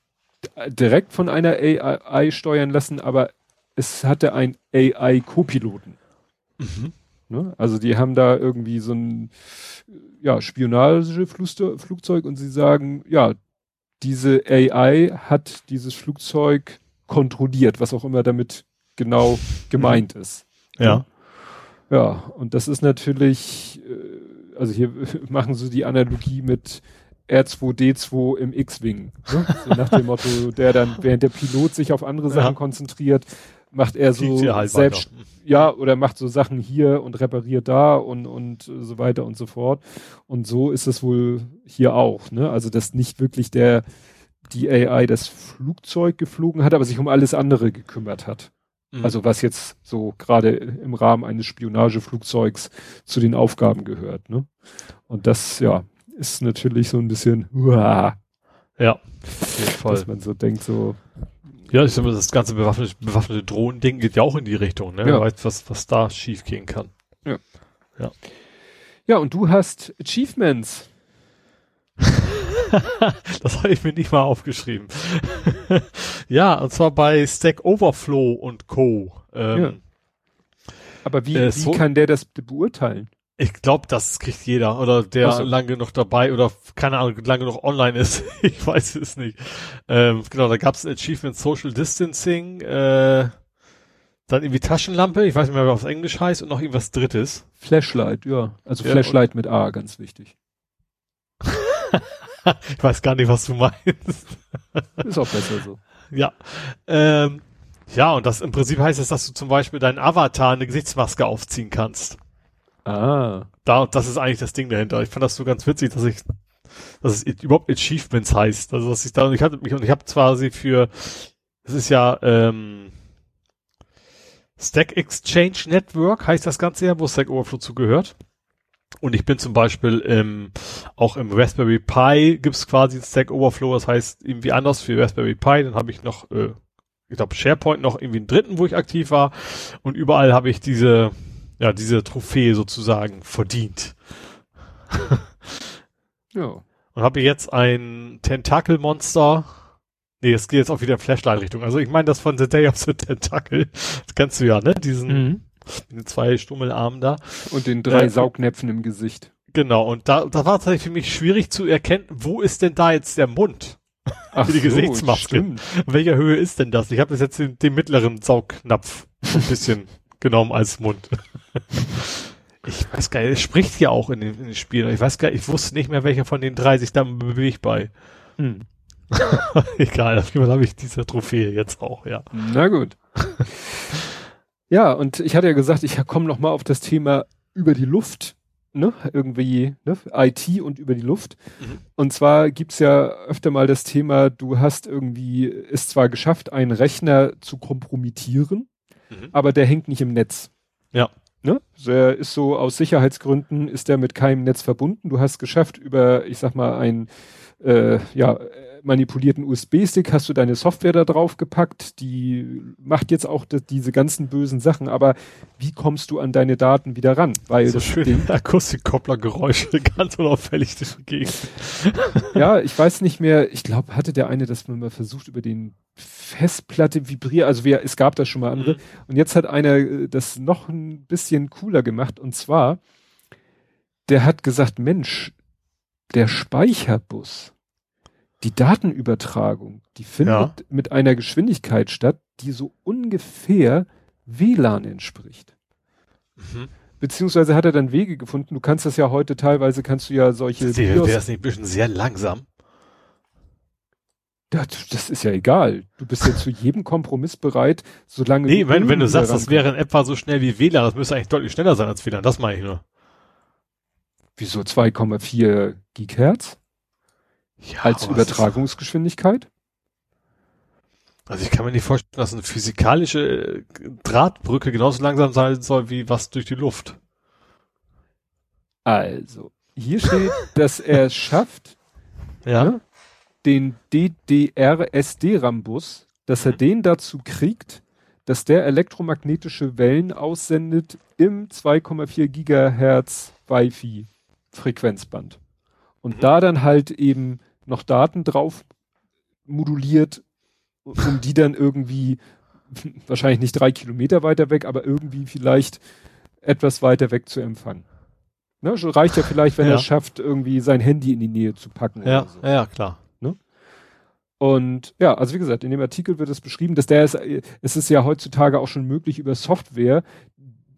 direkt von einer AI steuern lassen, aber es hatte ein AI-Copiloten. Mhm. Ne? Also die haben da irgendwie so ein ja, Spionageflugzeug und sie sagen, ja, diese AI hat dieses Flugzeug kontrolliert, was auch immer damit genau gemeint mhm. ist. Ja. Ja, und das ist natürlich, äh, also hier machen sie die Analogie mit R2D2 im X-Wing. Ne? So nach dem Motto, der dann, während der Pilot sich auf andere Sachen ja. konzentriert, macht er so halt selbst, weiter. ja, oder macht so Sachen hier und repariert da und, und so weiter und so fort. Und so ist es wohl hier auch, ne? Also, dass nicht wirklich der, die AI das Flugzeug geflogen hat, aber sich um alles andere gekümmert hat. Mhm. Also was jetzt so gerade im Rahmen eines Spionageflugzeugs zu den Aufgaben gehört. Ne? Und das, ja, ist natürlich so ein bisschen, uah, ja, voll. dass man so denkt, so. Ja, ich mal, das ganze bewaffnete, bewaffnete Drohnen-Ding geht ja auch in die Richtung, ne? Ja. Wer weiß, was, was da schief gehen kann. Ja. Ja. Ja, und du hast Achievements. das habe ich mir nicht mal aufgeschrieben. ja, und zwar bei Stack Overflow und Co. Ähm, ja. Aber wie, äh, wie kann der das beurteilen? Ich glaube, das kriegt jeder oder der so. lange noch dabei oder keine Ahnung, lange noch online ist. ich weiß es nicht. Ähm, genau, da gab es Achievement Social Distancing, äh, dann irgendwie Taschenlampe, ich weiß nicht mehr, was Englisch heißt und noch irgendwas Drittes. Flashlight, ja. Also ja, Flashlight mit A, ganz wichtig. ich weiß gar nicht, was du meinst. Ist auch besser so. Ja. Ähm, ja, und das im Prinzip heißt es, dass du zum Beispiel deinen Avatar eine Gesichtsmaske aufziehen kannst. Ah. Da, das ist eigentlich das Ding dahinter. Ich fand das so ganz witzig, dass ich, dass es überhaupt Achievements heißt. Also dass ich da, und ich hatte mich, und ich habe sie für, es ist ja, ähm, Stack Exchange Network heißt das Ganze ja, wo Stack Overflow zugehört. Und ich bin zum Beispiel im, auch im Raspberry Pi gibt's quasi Stack Overflow, das heißt irgendwie anders für Raspberry Pi. Dann habe ich noch, äh, ich glaube SharePoint noch irgendwie einen dritten, wo ich aktiv war. Und überall habe ich diese, ja, diese Trophäe sozusagen verdient. ja. Und habe jetzt ein Tentakelmonster. Nee, es geht jetzt auch wieder in Flashlight-Richtung. Also ich meine das von The Day of the Tentacle. Das kennst du ja, ne? Diesen, Mhm. den zwei Stummelarmen da. Und den drei Äh, Saugnäpfen im Gesicht. Genau, und da, da war es tatsächlich für mich schwierig zu erkennen, wo ist denn da jetzt der Mund? Ach die Gesichtsmaske. stimmt. In welcher Höhe ist denn das? Ich habe jetzt den, den mittleren Saugnapf so ein bisschen genommen als Mund. Ich weiß gar nicht, es spricht ja auch in den, in den Spielen. Ich weiß gar nicht, ich wusste nicht mehr, welcher von den drei sich da bewegt bei. Hm. Egal, auf jeden Fall habe ich diese Trophäe jetzt auch, ja. Na gut. ja, und ich hatte ja gesagt, ich komme noch mal auf das Thema über die Luft, ne? Irgendwie, ne? IT und über die Luft. Mhm. Und zwar gibt's ja öfter mal das Thema, du hast irgendwie es zwar geschafft, einen Rechner zu kompromittieren, Mhm. aber der hängt nicht im Netz. Ja. Ne? Der ist so aus Sicherheitsgründen ist der mit keinem Netz verbunden. Du hast geschafft über, ich sag mal, einen äh, ja, manipulierten USB-Stick hast du deine Software da drauf gepackt, die macht jetzt auch das, diese ganzen bösen Sachen, aber wie kommst du an deine Daten wieder ran? Weil So das schöne Akustikkopplergeräusche, ganz unauffällig durch die Gegend. ja, ich weiß nicht mehr, ich glaube, hatte der eine das mal versucht über den Festplatte vibriert, also wir, es gab da schon mal andere. Mhm. Und jetzt hat einer äh, das noch ein bisschen cooler gemacht und zwar, der hat gesagt, Mensch, der Speicherbus, die Datenübertragung, die findet Ja. mit einer Geschwindigkeit statt, die so ungefähr WLAN entspricht. Mhm. Beziehungsweise hat er dann Wege gefunden. Du kannst das ja heute teilweise, kannst du ja solche Wäre es nicht ein bisschen sehr langsam? Ja, das ist ja egal. Du bist ja zu jedem Kompromiss bereit, solange Nee, wenn, wenn du sagst, das wäre in etwa so schnell wie WLAN, das müsste eigentlich deutlich schneller sein als WLAN, das meine ich nur. Wieso 2,4 Gigahertz Ja, als Übertragungsgeschwindigkeit? Also ich kann mir nicht vorstellen, dass eine physikalische äh, Drahtbrücke genauso langsam sein soll wie was durch die Luft. Also, hier steht, dass er es schafft, Ja. ne, den DDR-SD-RAM-Bus, dass er Mhm. den dazu kriegt, dass der elektromagnetische Wellen aussendet im 2,4 Gigahertz Wi-Fi-Frequenzband. Und Mhm. da dann halt eben noch Daten drauf moduliert, um die dann irgendwie, wahrscheinlich nicht drei Kilometer weiter weg, aber irgendwie vielleicht etwas weiter weg zu empfangen. Ne, reicht ja vielleicht, wenn Ja. er es schafft, irgendwie sein Handy in die Nähe zu packen. Ja, so. ja, klar. Und ja, also wie gesagt, in dem Artikel wird es beschrieben, dass der ist, es ist ja heutzutage auch schon möglich, über Software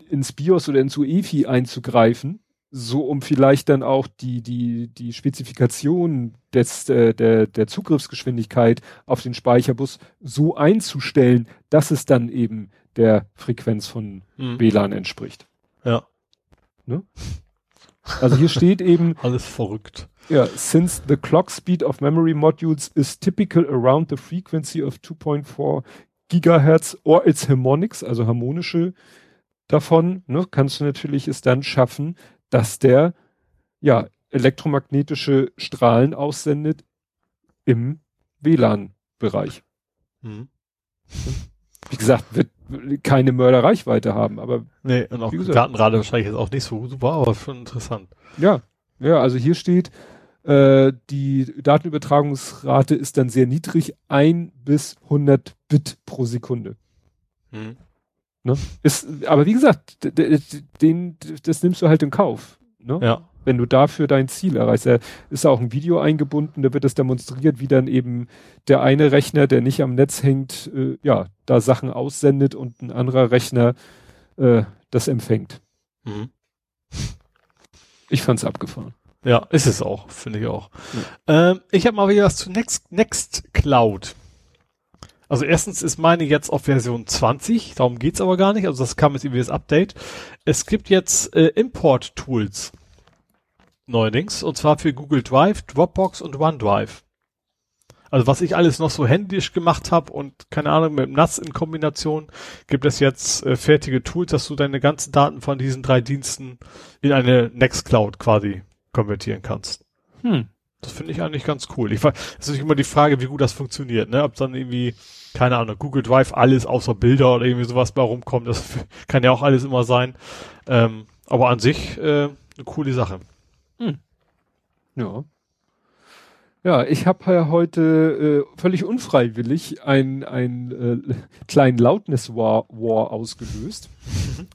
ins BIOS oder ins UEFI einzugreifen, so um vielleicht dann auch die, die, die Spezifikation des, äh, der, der Zugriffsgeschwindigkeit auf den Speicherbus so einzustellen, dass es dann eben der Frequenz von Mhm. WLAN entspricht. Ja, Also hier steht eben, alles verrückt. Ja, since the clock speed of memory modules is typical around the frequency of 2.4 Gigahertz or its harmonics, also harmonische davon, ne, kannst du natürlich es dann schaffen, dass der ja elektromagnetische Strahlen aussendet im WLAN-Bereich. Mhm. Wie gesagt, wird keine Mörderreichweite haben, aber Nee, und auch. Datenrate wahrscheinlich jetzt auch nicht so super, aber schon interessant. Ja, ja, also hier steht, äh, die Datenübertragungsrate ist dann sehr niedrig, ein bis 100 Bit pro Sekunde. Mhm. Ne? Ist, aber wie gesagt, den, das nimmst du halt in Kauf. Ne? Ja. Wenn du dafür dein Ziel erreichst. Da ist auch ein Video eingebunden, da wird es demonstriert, wie dann eben der eine Rechner, der nicht am Netz hängt, äh, ja, da Sachen aussendet und ein anderer Rechner äh, das empfängt. Mhm. Ich fand's abgefahren. Ja, ist es auch, finde ich auch. Ja. Ähm, ich habe mal wieder was zu Next, Next Cloud. Also erstens ist meine jetzt auf Version 20, darum geht's aber gar nicht. Also das kam jetzt irgendwie das Update. Es gibt jetzt äh, Import-Tools neuerdings und zwar für Google Drive, Dropbox und OneDrive. Also was ich alles noch so händisch gemacht habe und keine Ahnung mit NAS in Kombination, gibt es jetzt äh, fertige Tools, dass du deine ganzen Daten von diesen drei Diensten in eine Nextcloud quasi konvertieren kannst. Hm. Das finde ich eigentlich ganz cool. Ich weiß, es ist immer die Frage, wie gut das funktioniert, ne? Ob dann irgendwie, keine Ahnung, Google Drive alles außer Bilder oder irgendwie sowas bei rumkommt, das kann ja auch alles immer sein. Ähm, aber an sich äh, eine coole Sache. Hm. Ja. Ja, ich habe ja heute äh, völlig unfreiwillig ein, ein äh, kleinen Loudness War, War ausgelöst. Mhm.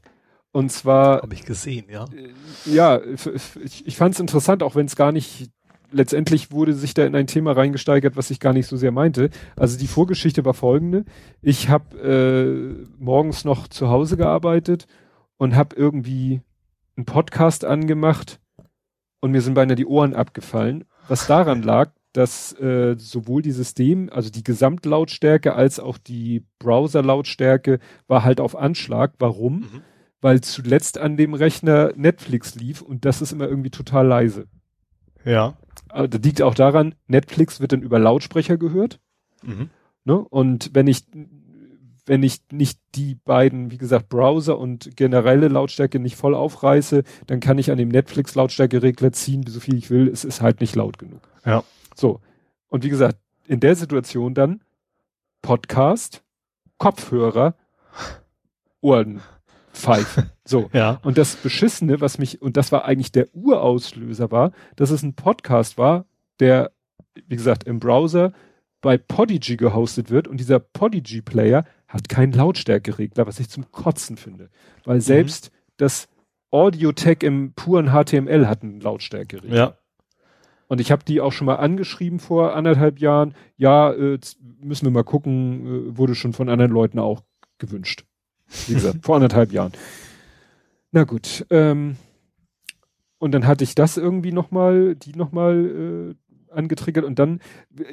Und zwar. Habe ich gesehen, ja. Äh, ja, ich, ich fand es interessant, auch wenn es gar nicht. Letztendlich wurde sich da in ein Thema reingesteigert, was ich gar nicht so sehr meinte. Also die Vorgeschichte war folgende. Ich habe äh, morgens noch zu Hause gearbeitet und habe irgendwie einen Podcast angemacht und mir sind beinahe die Ohren abgefallen. Was daran lag, dass äh, sowohl die System, also die Gesamtlautstärke als auch die Browser-Lautstärke war halt auf Anschlag. Warum? Mhm weil zuletzt an dem Rechner Netflix lief und das ist immer irgendwie total leise. Ja. Also, das liegt auch daran, Netflix wird dann über Lautsprecher gehört. Mhm. Ne? Und wenn ich, wenn ich nicht die beiden, wie gesagt, Browser und generelle Lautstärke nicht voll aufreiße, dann kann ich an dem Netflix Lautstärkeregler ziehen, so viel ich will. Es ist halt nicht laut genug. Ja. So. Und wie gesagt, in der Situation dann Podcast, Kopfhörer, Ohren pfeifen. So. ja. Und das Beschissene, was mich, und das war eigentlich der Urauslöser war, dass es ein Podcast war, der, wie gesagt, im Browser bei Podigy gehostet wird und dieser Podigy Player hat keinen Lautstärkeregler, was ich zum Kotzen finde. Weil mhm. selbst mhm. das Audio-Tech im puren HTML hat einen Lautstärkeregler. Ja. Und ich habe die auch schon mal angeschrieben vor anderthalb Jahren. Ja, äh, müssen wir mal gucken, äh, wurde schon von anderen Leuten auch gewünscht. Wie gesagt, vor anderthalb Jahren. Na gut. Ähm, und dann hatte ich das irgendwie nochmal, die nochmal äh, angetriggert und dann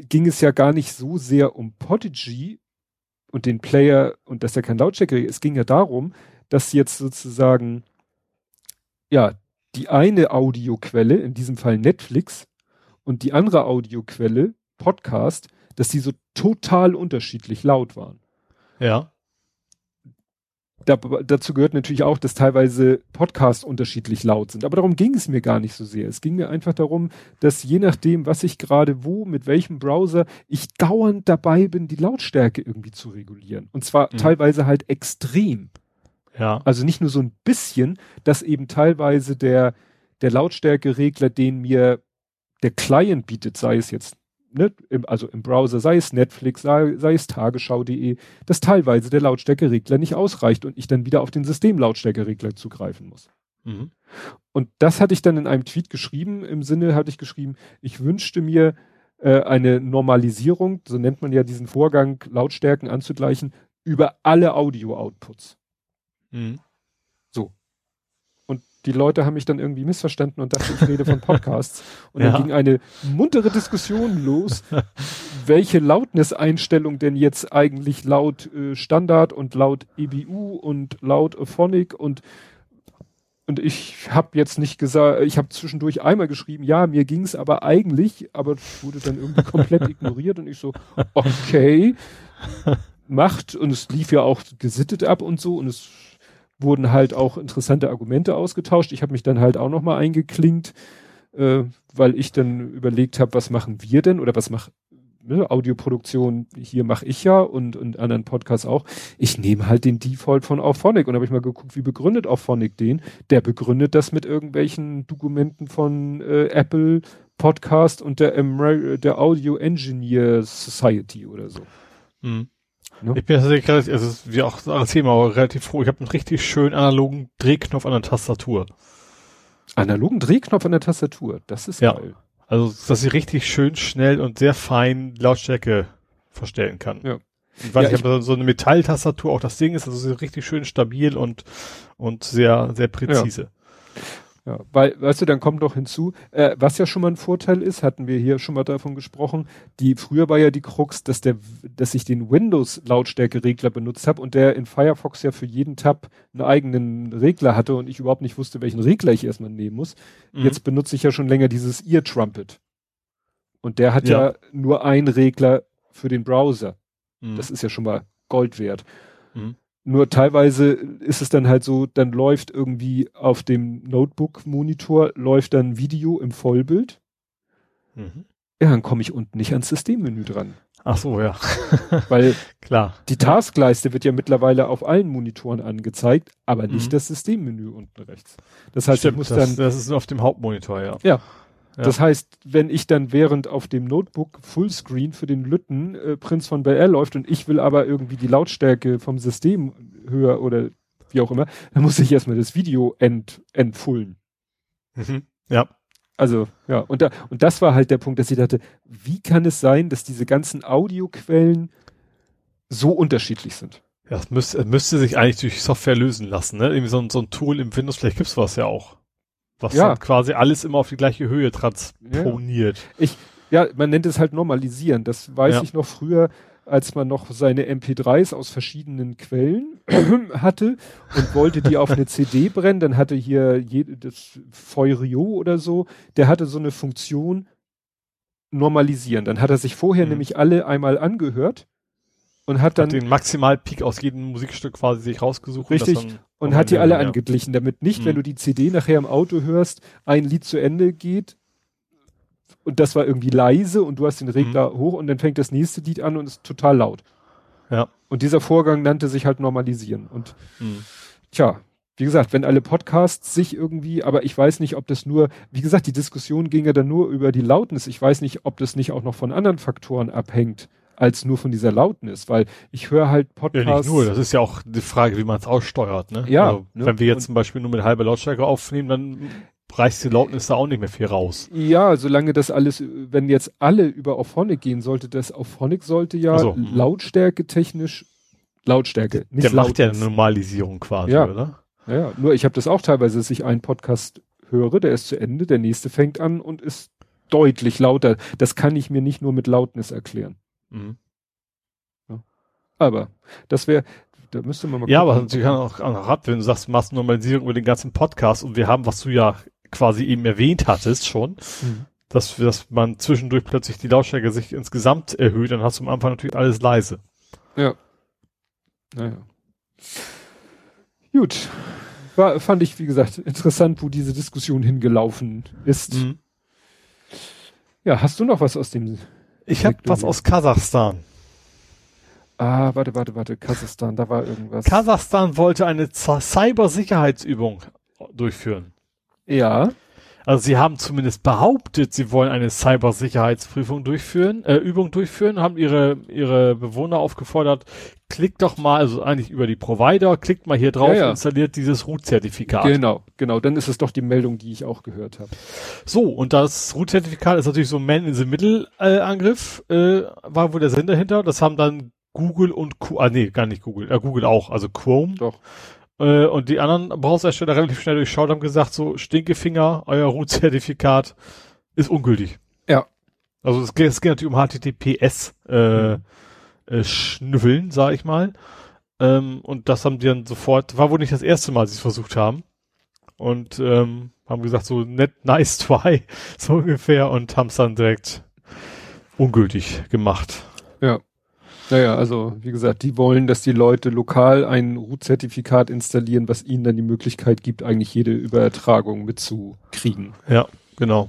ging es ja gar nicht so sehr um Podigy und den Player und dass er kein Lautstärke Es ging ja darum, dass jetzt sozusagen ja die eine Audioquelle, in diesem Fall Netflix, und die andere Audioquelle, Podcast, dass die so total unterschiedlich laut waren. Ja da, dazu gehört natürlich auch, dass teilweise Podcasts unterschiedlich laut sind. Aber darum ging es mir gar nicht so sehr. Es ging mir einfach darum, dass je nachdem, was ich gerade wo, mit welchem Browser, ich dauernd dabei bin, die Lautstärke irgendwie zu regulieren. Und zwar mhm. teilweise halt extrem. Ja. Also nicht nur so ein bisschen, dass eben teilweise der, der Lautstärkeregler, den mir der Client bietet, sei es jetzt ne, im, also im Browser, sei es Netflix, sei, sei es tagesschau.de, dass teilweise der Lautstärkeregler nicht ausreicht und ich dann wieder auf den Systemlautstärkeregler zugreifen muss. Mhm. Und das hatte ich dann in einem Tweet geschrieben. Im Sinne hatte ich geschrieben, ich wünschte mir äh, eine Normalisierung, so nennt man ja diesen Vorgang, Lautstärken anzugleichen, über alle Audio-Outputs. Mhm die Leute haben mich dann irgendwie missverstanden und dachten, ich rede von Podcasts. Und ja. dann ging eine muntere Diskussion los, welche Lautness-Einstellung denn jetzt eigentlich laut äh, Standard und laut EBU und laut Phonic und und ich habe jetzt nicht gesagt, ich habe zwischendurch einmal geschrieben, ja, mir ging's aber eigentlich, aber wurde dann irgendwie komplett ignoriert und ich so, okay, macht und es lief ja auch gesittet ab und so und es wurden halt auch interessante Argumente ausgetauscht. Ich habe mich dann halt auch nochmal eingeklinkt, äh, weil ich dann überlegt habe, was machen wir denn oder was macht ne, Audioproduktion hier mache ich ja und, und anderen Podcasts auch. Ich nehme halt den Default von Auphonic und habe ich mal geguckt, wie begründet Auphonic den. Der begründet das mit irgendwelchen Dokumenten von äh, Apple Podcast und der, der Audio Engineer Society oder so. Mhm. Ne? Ich bin tatsächlich relativ, also wie auch das andere Thema, aber relativ froh. Ich habe einen richtig schönen analogen Drehknopf an der Tastatur. Analogen Drehknopf an der Tastatur, das ist ja. geil. Also, dass sie richtig schön schnell und sehr fein Lautstärke verstellen kann. Ja. Ich weiß, ja, ich, habe so eine Metalltastatur, auch das Ding ist also richtig schön stabil und, und sehr, sehr präzise. Ja. Ja, weil, weißt du, dann kommt noch hinzu, äh, was ja schon mal ein Vorteil ist, hatten wir hier schon mal davon gesprochen, die, früher war ja die Krux, dass der, dass ich den Windows-Lautstärke-Regler benutzt habe und der in Firefox ja für jeden Tab einen eigenen Regler hatte und ich überhaupt nicht wusste, welchen Regler ich erstmal nehmen muss. Mhm. Jetzt benutze ich ja schon länger dieses Ear Trumpet. Und der hat ja, ja nur einen Regler für den Browser. Mhm. Das ist ja schon mal Gold wert. Mhm. Nur teilweise ist es dann halt so, dann läuft irgendwie auf dem Notebook-Monitor läuft dann Video im Vollbild. Mhm. Ja, dann komme ich unten nicht ans Systemmenü dran. Ach so, ja. Weil klar. Die Taskleiste wird ja mittlerweile auf allen Monitoren angezeigt, aber nicht mhm. das Systemmenü unten rechts. Das heißt, Stimmt, ich muss das, dann. Das ist auf dem Hauptmonitor, ja. Ja. Ja. Das heißt, wenn ich dann während auf dem Notebook Fullscreen für den Lütten äh, Prinz von Bel Air läuft und ich will aber irgendwie die Lautstärke vom System höher oder wie auch immer, dann muss ich erstmal das Video ent, entfullen. Mhm. Ja. Also, ja, und da, und das war halt der Punkt, dass ich dachte, wie kann es sein, dass diese ganzen Audioquellen so unterschiedlich sind? Ja, es müsste, müsste sich eigentlich durch Software lösen lassen, ne? Irgendwie so ein, so ein Tool im Windows, vielleicht gibt's was ja auch was ja. quasi alles immer auf die gleiche Höhe transponiert. Ja. Ich, ja, man nennt es halt normalisieren. Das weiß ja. ich noch früher, als man noch seine MP3s aus verschiedenen Quellen hatte und wollte die auf eine CD brennen, dann hatte hier je, das Feurio oder so, der hatte so eine Funktion normalisieren. Dann hat er sich vorher mhm. nämlich alle einmal angehört und hat dann hat den Maximalpeak aus jedem Musikstück quasi sich rausgesucht. Richtig. Und, und hat die alle ja. angeglichen, damit nicht, mhm. wenn du die CD nachher im Auto hörst, ein Lied zu Ende geht und das war irgendwie leise und du hast den Regler mhm. hoch und dann fängt das nächste Lied an und ist total laut. Ja. Und dieser Vorgang nannte sich halt normalisieren. Und mhm. tja, wie gesagt, wenn alle Podcasts sich irgendwie, aber ich weiß nicht, ob das nur, wie gesagt, die Diskussion ging ja dann nur über die Lautnis. Ich weiß nicht, ob das nicht auch noch von anderen Faktoren abhängt als nur von dieser Lautnis, weil ich höre halt Podcasts. Ja, nicht nur, das ist ja auch die Frage, wie man es aussteuert, ne? Ja. Also, ne? Wenn wir jetzt zum Beispiel nur mit halber Lautstärke aufnehmen, dann reicht die Lautnis da auch nicht mehr viel raus. Ja, solange das alles, wenn jetzt alle über Auphonic gehen, sollte das Auphonic sollte ja also, Lautstärke technisch Lautstärke, nicht Der Lautnis. macht ja eine Normalisierung quasi, ja. oder? Ja, nur ich habe das auch teilweise, dass ich einen Podcast höre, der ist zu Ende, der nächste fängt an und ist deutlich lauter. Das kann ich mir nicht nur mit Lautnis erklären. Mhm. Ja. Aber das wäre, da müsste man mal Ja, aber sie kann auch, auch ab, wenn du sagst, Massennormalisierung über den ganzen Podcast und wir haben, was du ja quasi eben erwähnt hattest schon, mhm. dass, dass man zwischendurch plötzlich die Lautstärke sich insgesamt erhöht, dann hast du am Anfang natürlich alles leise. Ja. Naja. Gut. War, fand ich, wie gesagt, interessant, wo diese Diskussion hingelaufen ist. Mhm. Ja, hast du noch was aus dem ich habe was aus Kasachstan. Ah, warte, warte, warte, Kasachstan, da war irgendwas. Kasachstan wollte eine Cybersicherheitsübung durchführen. Ja. Also sie haben zumindest behauptet, sie wollen eine Cybersicherheitsprüfung durchführen, äh, Übung durchführen, haben ihre, ihre Bewohner aufgefordert, klickt doch mal, also eigentlich über die Provider, klickt mal hier drauf, ja, ja. installiert dieses Root-Zertifikat. Genau, genau, dann ist es doch die Meldung, die ich auch gehört habe. So, und das Root-Zertifikat ist natürlich so ein Man-in-the-Middle-Angriff, äh, war wohl der Sinn dahinter. Das haben dann Google und, Q ah nee, gar nicht Google, äh, Google auch, also Chrome. Doch äh, und die anderen Browserhersteller relativ schnell durchschaut haben gesagt, so Stinkefinger, euer Root-Zertifikat ist ungültig. Ja. Also es geht, es geht natürlich um HTTPS äh, äh, Schnüffeln, sag ich mal. Ähm, und das haben die dann sofort, war wohl nicht das erste Mal, sie es versucht haben. Und ähm, haben gesagt, so net, nice try, so ungefähr, und haben es dann direkt ungültig gemacht. Ja. Naja, also wie gesagt, die wollen, dass die Leute lokal ein Root-Zertifikat installieren, was ihnen dann die Möglichkeit gibt, eigentlich jede Übertragung mitzukriegen. Ja, genau.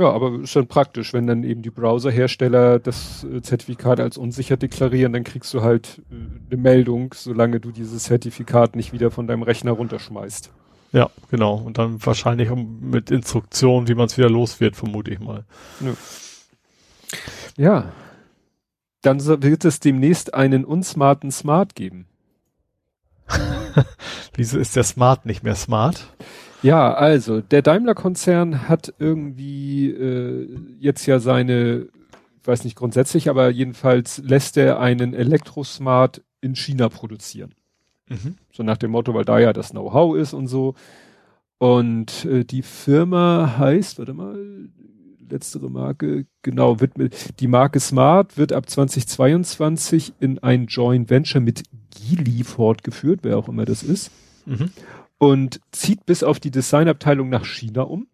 Ja, aber ist dann praktisch, wenn dann eben die Browserhersteller das äh, Zertifikat als unsicher deklarieren, dann kriegst du halt äh, eine Meldung, solange du dieses Zertifikat nicht wieder von deinem Rechner runterschmeißt. Ja, genau. Und dann wahrscheinlich mit Instruktionen, wie man es wieder los wird, vermute ich mal. Ja. Ja. Dann wird es demnächst einen unsmarten Smart geben. Wieso ist der Smart nicht mehr smart? Ja, also der Daimler-Konzern hat irgendwie äh, jetzt ja seine, weiß nicht grundsätzlich, aber jedenfalls lässt er einen Elektrosmart in China produzieren. Mhm. So nach dem Motto, weil da ja das Know-how ist und so. Und äh, die Firma heißt, warte mal, letztere Marke, genau, wird mit, die Marke Smart wird ab 2022 in ein Joint Venture mit Geely fortgeführt, wer auch immer das ist. Mhm. Und zieht bis auf die Designabteilung nach China um.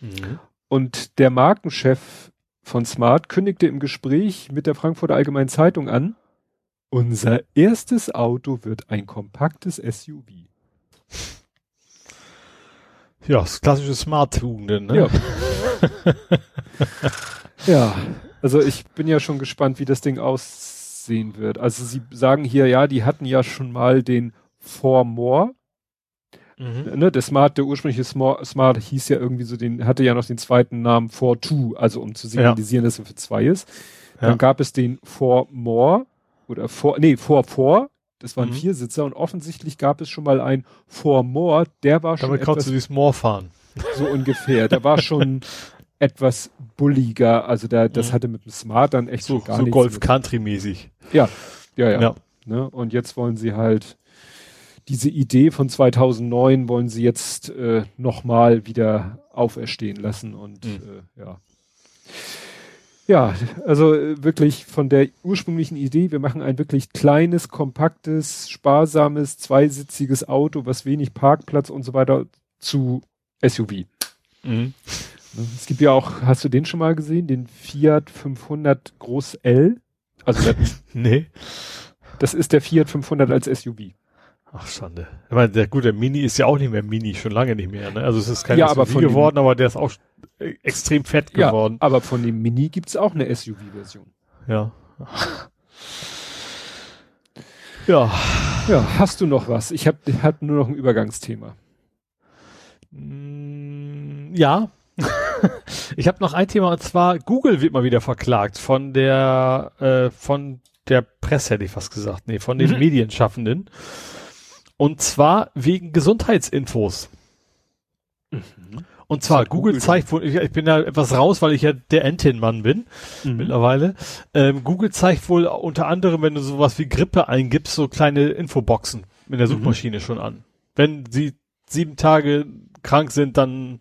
Mhm. Und der Markenchef von Smart kündigte im Gespräch mit der Frankfurter Allgemeinen Zeitung an, unser erstes Auto wird ein kompaktes SUV. Ja, das klassische Smart-Tugenden, ne? Ja. ja, also ich bin ja schon gespannt, wie das Ding aussehen wird. Also sie sagen hier, ja, die hatten ja schon mal den For More. Mhm. Ne, der Smart, der ursprüngliche Smart, Smart hieß ja irgendwie so, den hatte ja noch den zweiten Namen For Two, also um zu signalisieren, ja. dass er für zwei ist. Dann ja. gab es den For More oder For, nee, For Four das waren mhm. Viersitzer und offensichtlich gab es schon mal ein For More, der war schon. Damit kannst du dieses More fahren. So ungefähr. Der war schon etwas bulliger. Also der, das mhm. hatte mit dem Smart dann echt so, so gar so Golf Country mäßig. Ja, ja, ja. ja. Ne? Und jetzt wollen sie halt diese Idee von 2009 wollen sie jetzt äh, nochmal wieder auferstehen lassen und mhm. äh, ja. Ja, also äh, wirklich von der ursprünglichen Idee, wir machen ein wirklich kleines, kompaktes, sparsames, zweisitziges Auto, was wenig Parkplatz und so weiter zu SUV. Mhm. Es gibt ja auch, hast du den schon mal gesehen, den Fiat 500 Groß L? Also nee. Das ist der Fiat 500 als SUV. Ach, Schande. Ich meine, der gute Mini ist ja auch nicht mehr Mini, schon lange nicht mehr. Ne? Also es ist kein ja, SUV aber geworden, dem, aber der ist auch extrem fett geworden. Ja, aber von dem Mini gibt's auch eine SUV-Version. Ja. ja. Ja, hast du noch was? Ich habe hab nur noch ein Übergangsthema. Mm, ja. ich habe noch ein Thema und zwar Google wird mal wieder verklagt von der äh, von der Presse hätte ich fast gesagt, nee, von den mhm. Medienschaffenden. Und zwar wegen Gesundheitsinfos. Mhm. Und zwar Google, Google zeigt wohl, ich, ich, bin da etwas raus, weil ich ja der Entin-Mann bin mhm. mittlerweile. Ähm, Google zeigt wohl unter anderem, wenn du sowas wie Grippe eingibst, so kleine Infoboxen in der mhm. Suchmaschine mhm. schon an. Wenn sie sieben Tage krank sind, dann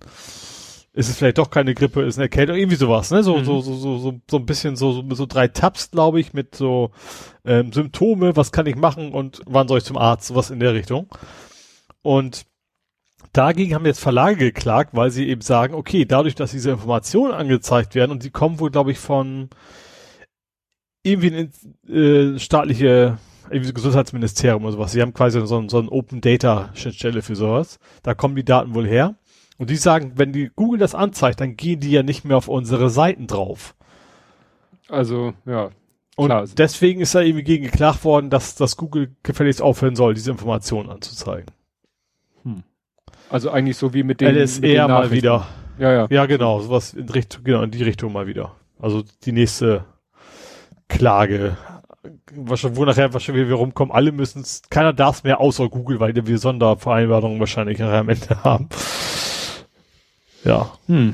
ist es vielleicht doch keine Grippe, ist eine Erkältung, irgendwie sowas, ne? So, mhm. so, so, so, so, so ein bisschen so, so, so drei Tabs, glaube ich, mit so ähm, Symptome, was kann ich machen und wann soll ich zum Arzt, sowas in der Richtung. Und dagegen haben jetzt Verlage geklagt, weil sie eben sagen, okay, dadurch, dass diese Informationen angezeigt werden und die kommen wohl, glaube ich, von irgendwie ein äh, staatliche irgendwie Gesundheitsministerium oder sowas. Sie haben quasi so, so ein Open Data Schnittstelle für sowas. Da kommen die Daten wohl her. Und die sagen, wenn die Google das anzeigt, dann gehen die ja nicht mehr auf unsere Seiten drauf. Also, ja. Und klar. deswegen ist da irgendwie gegen geklagt worden, dass, dass Google gefälligst aufhören soll, diese Informationen anzuzeigen. Hm. Also eigentlich so wie mit den LSR mal wieder. Ja, ja. Ja, genau, sowas in Richtung, genau, in die Richtung mal wieder. Also die nächste Klage. wo nachher wahrscheinlich wir rumkommen, alle müssen es, keiner darf es mehr außer Google, weil wir Sondervereinbarungen wahrscheinlich nachher am Ende haben. Ja. Hm.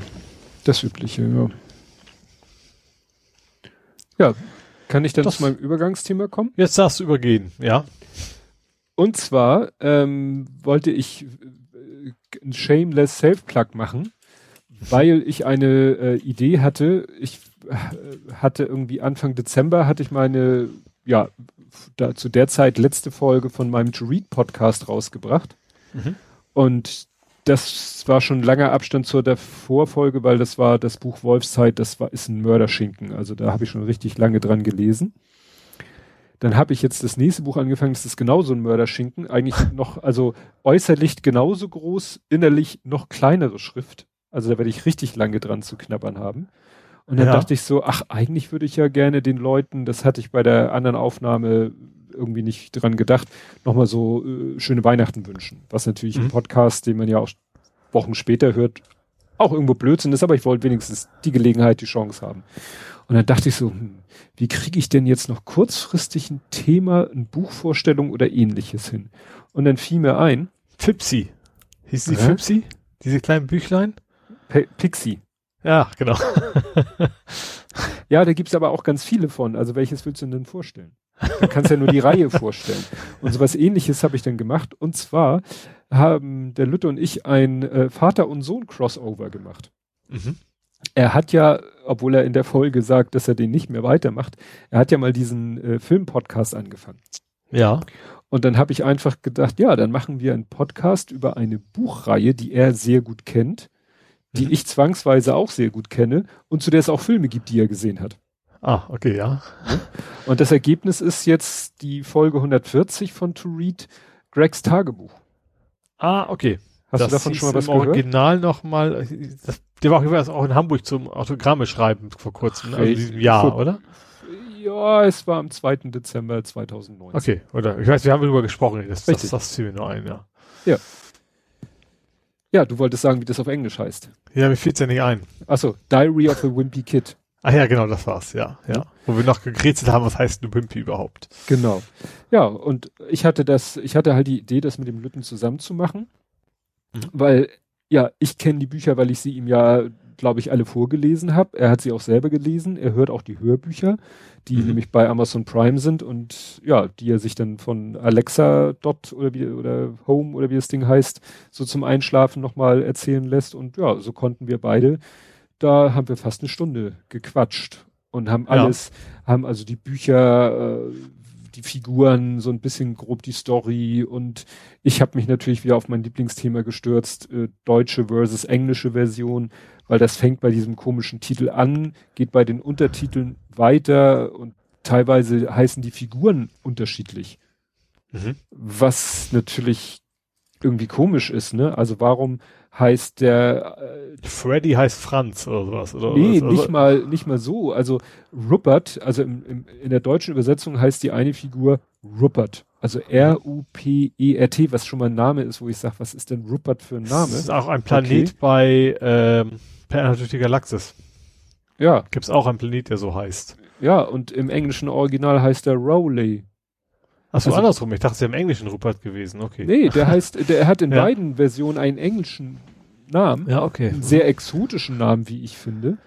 Das Übliche, ja. Ja, kann ich dann das, zu meinem Übergangsthema kommen? Jetzt darfst du übergehen, ja. Und zwar ähm, wollte ich äh, ein Shameless Self-Plug machen, weil ich eine äh, Idee hatte. Ich äh, hatte irgendwie Anfang Dezember hatte ich meine, ja, da, zu der Zeit letzte Folge von meinem To Read Podcast rausgebracht. Mhm. Und das war schon langer Abstand zur Vorfolge, weil das war das Buch Wolfszeit, das war, ist ein Mörderschinken. Also da habe ich schon richtig lange dran gelesen. Dann habe ich jetzt das nächste Buch angefangen, das ist genauso ein Mörderschinken. Eigentlich noch, also äußerlich genauso groß, innerlich noch kleinere Schrift. Also da werde ich richtig lange dran zu knabbern haben. Und dann ja. dachte ich so, ach, eigentlich würde ich ja gerne den Leuten, das hatte ich bei der anderen Aufnahme irgendwie nicht dran gedacht, nochmal so äh, schöne Weihnachten wünschen. Was natürlich mhm. im Podcast, den man ja auch Wochen später hört, auch irgendwo Blödsinn ist, aber ich wollte wenigstens die Gelegenheit, die Chance haben. Und dann dachte ich so, hm, wie kriege ich denn jetzt noch kurzfristig ein Thema, eine Buchvorstellung oder ähnliches hin? Und dann fiel mir ein. Fipsi. Hieß die äh? Fipsi? Diese kleinen Büchlein? P Pixie. Ja, genau. ja, da gibt's aber auch ganz viele von. Also welches willst du denn vorstellen? Da kannst ja nur die Reihe vorstellen. Und sowas ähnliches habe ich dann gemacht. Und zwar haben der Lütte und ich ein äh, Vater- und Sohn-Crossover gemacht. Mhm. Er hat ja, obwohl er in der Folge sagt, dass er den nicht mehr weitermacht, er hat ja mal diesen äh, Film-Podcast angefangen. Ja. Und dann habe ich einfach gedacht, ja, dann machen wir einen Podcast über eine Buchreihe, die er sehr gut kennt, die mhm. ich zwangsweise auch sehr gut kenne und zu der es auch Filme gibt, die er gesehen hat. Ah, okay, ja. Und das Ergebnis ist jetzt die Folge 140 von To Read, Gregs Tagebuch. Ah, okay. Hast das du davon schon mal was im gehört? Original nochmal, der war auch in Hamburg zum Autogramme schreiben vor kurzem, also diesem Jahr, oder? Ja, es war am 2. Dezember 2019. Okay, oder? Ich weiß, wir haben darüber gesprochen, das, das, das fiel mir nur ein, ja. Ja. Ja, du wolltest sagen, wie das auf Englisch heißt. Ja, mir fiel's ja nicht ein. Achso, Diary of a Wimpy Kid. Ah ja, genau, das war's, ja, ja. Wo wir noch gerätselt haben, was heißt eine Wimpy überhaupt. Genau. Ja, und ich hatte das, ich hatte halt die Idee, das mit dem Lütten zusammenzumachen, mhm. weil, ja, ich kenne die Bücher, weil ich sie ihm ja, glaube ich, alle vorgelesen habe. Er hat sie auch selber gelesen. Er hört auch die Hörbücher, die mhm. nämlich bei Amazon Prime sind und ja, die er sich dann von Alexa Dot oder wie oder Home oder wie das Ding heißt, so zum Einschlafen nochmal erzählen lässt. Und ja, so konnten wir beide da haben wir fast eine Stunde gequatscht und haben alles, ja. haben also die Bücher, äh, die Figuren, so ein bisschen grob die Story und ich habe mich natürlich wieder auf mein Lieblingsthema gestürzt, äh, deutsche versus englische Version, weil das fängt bei diesem komischen Titel an, geht bei den Untertiteln weiter und teilweise heißen die Figuren unterschiedlich. Mhm. Was natürlich irgendwie komisch ist, ne? Also warum heißt der äh, Freddy heißt Franz oder sowas oder? Nee was? nicht mal nicht mal so. Also Rupert also im, im, in der deutschen Übersetzung heißt die eine Figur Rupert. Also R U P E R T was schon mal ein Name ist wo ich sage was ist denn Rupert für ein Name? das ist auch ein Planet okay. bei ähm, Per durch die Galaxis. Ja. Gibt's auch einen Planet der so heißt. Ja und im englischen Original heißt er Rowley Achso, also, andersrum. Ich dachte, es wäre im Englischen Rupert gewesen. Okay. Nee, der heißt, der hat in ja. beiden Versionen einen englischen Namen. Ja, okay. Einen sehr exotischen Namen, wie ich finde.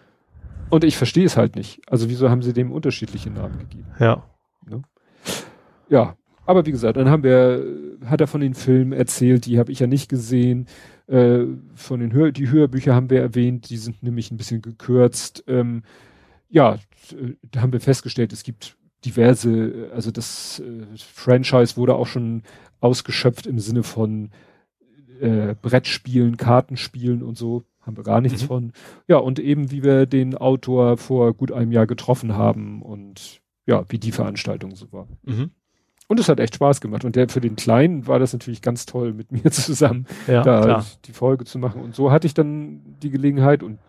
Und ich verstehe es halt nicht. Also wieso haben sie dem unterschiedliche Namen gegeben? Ja. Ne? Ja, aber wie gesagt, dann haben wir, hat er von den Filmen erzählt, die habe ich ja nicht gesehen. Äh, von den Hör die Hörbücher haben wir erwähnt, die sind nämlich ein bisschen gekürzt. Ähm, ja, da haben wir festgestellt, es gibt diverse, also das äh, Franchise wurde auch schon ausgeschöpft im Sinne von äh, Brettspielen, Kartenspielen und so, haben wir gar nichts mhm. von. Ja, und eben wie wir den Autor vor gut einem Jahr getroffen haben und ja, wie die Veranstaltung so war. Mhm. Und es hat echt Spaß gemacht. Und der für den Kleinen war das natürlich ganz toll, mit mir zusammen ja, da klar. die Folge zu machen. Und so hatte ich dann die Gelegenheit und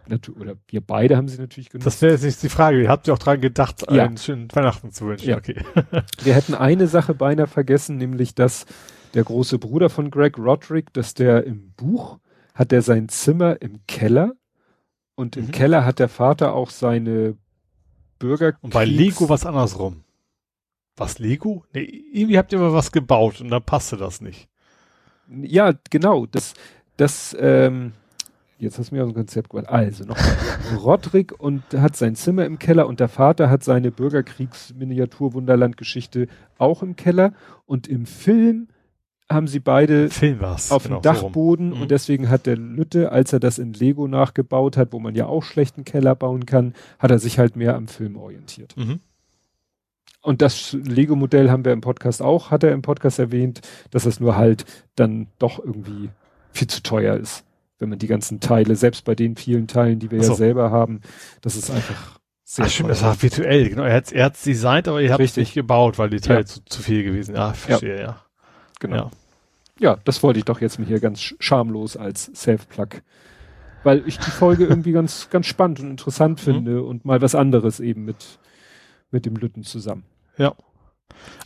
oder wir beide haben sie natürlich genutzt. Das wäre jetzt nicht die Frage. Ihr habt ja auch dran gedacht, ja. einen schönen Weihnachten zu wünschen. Ja. Okay. wir hätten eine Sache beinahe vergessen, nämlich dass der große Bruder von Greg Roderick, dass der im Buch hat er sein Zimmer im Keller und im mhm. Keller hat der Vater auch seine Bürger. Und bei Lego was andersrum. Was, Lego? Nee, irgendwie habt ihr mal was gebaut und dann passte das nicht. Ja, genau. Das, das, ähm, jetzt hast du mir aus dem Konzept gemacht. Also noch Roderick und hat sein Zimmer im Keller und der Vater hat seine Bürgerkriegs-Miniatur-Wunderland-Geschichte auch im Keller und im Film haben sie beide Film war's, auf genau, dem Dachboden so mhm. und deswegen hat der Lütte, als er das in Lego nachgebaut hat, wo man ja auch schlechten Keller bauen kann, hat er sich halt mehr am Film orientiert. Mhm. Und das Lego-Modell haben wir im Podcast auch, hat er im Podcast erwähnt, dass es nur halt dann doch irgendwie viel zu teuer ist, wenn man die ganzen Teile, selbst bei den vielen Teilen, die wir so. ja selber haben, das ist einfach sehr Ach, stimmt, das war virtuell, genau. Er hat es designt, aber ihr habt es nicht gebaut, weil die Teile ja. zu, zu viel gewesen sind. Ah, verstehe, ja. ja. Genau. Ja. ja, das wollte ich doch jetzt mal hier ganz schamlos als Self-Plug. Weil ich die Folge irgendwie ganz, ganz spannend und interessant mhm. finde mhm. und mal was anderes eben mit, mit dem Lütten zusammen. Ja.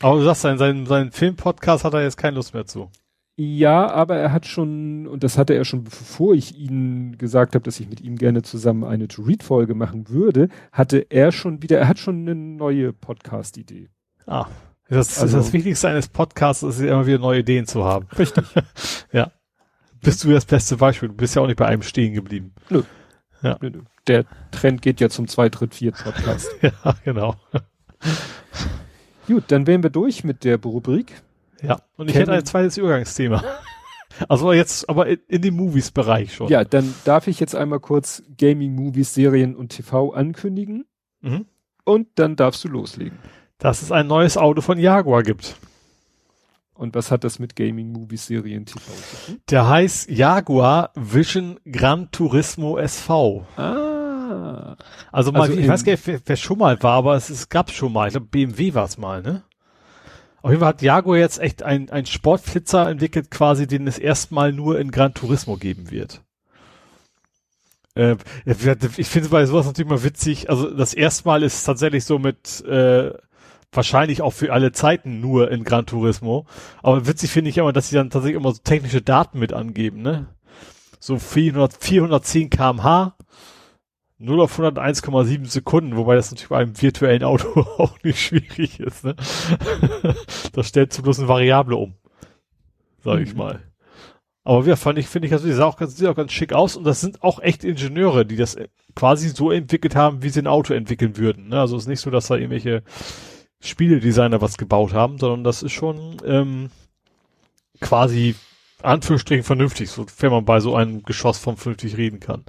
Aber du sagst, sein, sein, sein Film-Podcast hat er jetzt keine Lust mehr zu. Ja, aber er hat schon, und das hatte er schon, bevor ich ihn gesagt habe, dass ich mit ihm gerne zusammen eine To-Read-Folge machen würde, hatte er schon wieder, er hat schon eine neue Podcast-Idee. Ah, das, also, das Wichtigste eines Podcasts ist immer wieder neue Ideen zu haben. Richtig. ja. Bist du das beste Beispiel? Du bist ja auch nicht bei einem stehen geblieben. Nö. Ja. Der Trend geht ja zum Zweit-, Dritt-, Viert-Podcast. ja, genau. Gut, dann wären wir durch mit der Rubrik. Ja, und ich hätte ein zweites Übergangsthema. Also jetzt, aber in, in dem Movies-Bereich schon. Ja, dann darf ich jetzt einmal kurz Gaming, Movies, Serien und TV ankündigen. Mhm. Und dann darfst du loslegen. Dass es ein neues Auto von Jaguar gibt. Und was hat das mit Gaming, Movies, Serien, TV zu tun? Der heißt Jaguar Vision Gran Turismo SV. Ah. Also mal, also ich weiß gar nicht, wer, wer, schon mal war, aber es, es gab schon mal. Ich glaube, BMW war es mal, ne? Auf jeden Fall hat Jaguar jetzt echt ein, ein Sportflitzer entwickelt, quasi, den es erstmal nur in Gran Turismo geben wird. Äh, ich finde bei sowas natürlich mal witzig. Also das erste Mal ist tatsächlich so mit äh, wahrscheinlich auch für alle Zeiten nur in Gran Turismo. Aber witzig finde ich immer, dass sie dann tatsächlich immer so technische Daten mit angeben, ne? So 400, 410 kmh 0 auf 101,7 Sekunden, wobei das natürlich bei einem virtuellen Auto auch nicht schwierig ist. Ne? das stellt zu bloß eine Variable um, sag ich mhm. mal. Aber ja, fand ich, finde ich, also die sah auch ganz, sieht auch ganz schick aus und das sind auch echt Ingenieure, die das quasi so entwickelt haben, wie sie ein Auto entwickeln würden. Ne? Also es ist nicht so, dass da irgendwelche Spieledesigner was gebaut haben, sondern das ist schon ähm, quasi Anführungsstrichen vernünftig, so, wenn man bei so einem Geschoss vom vernünftig reden kann.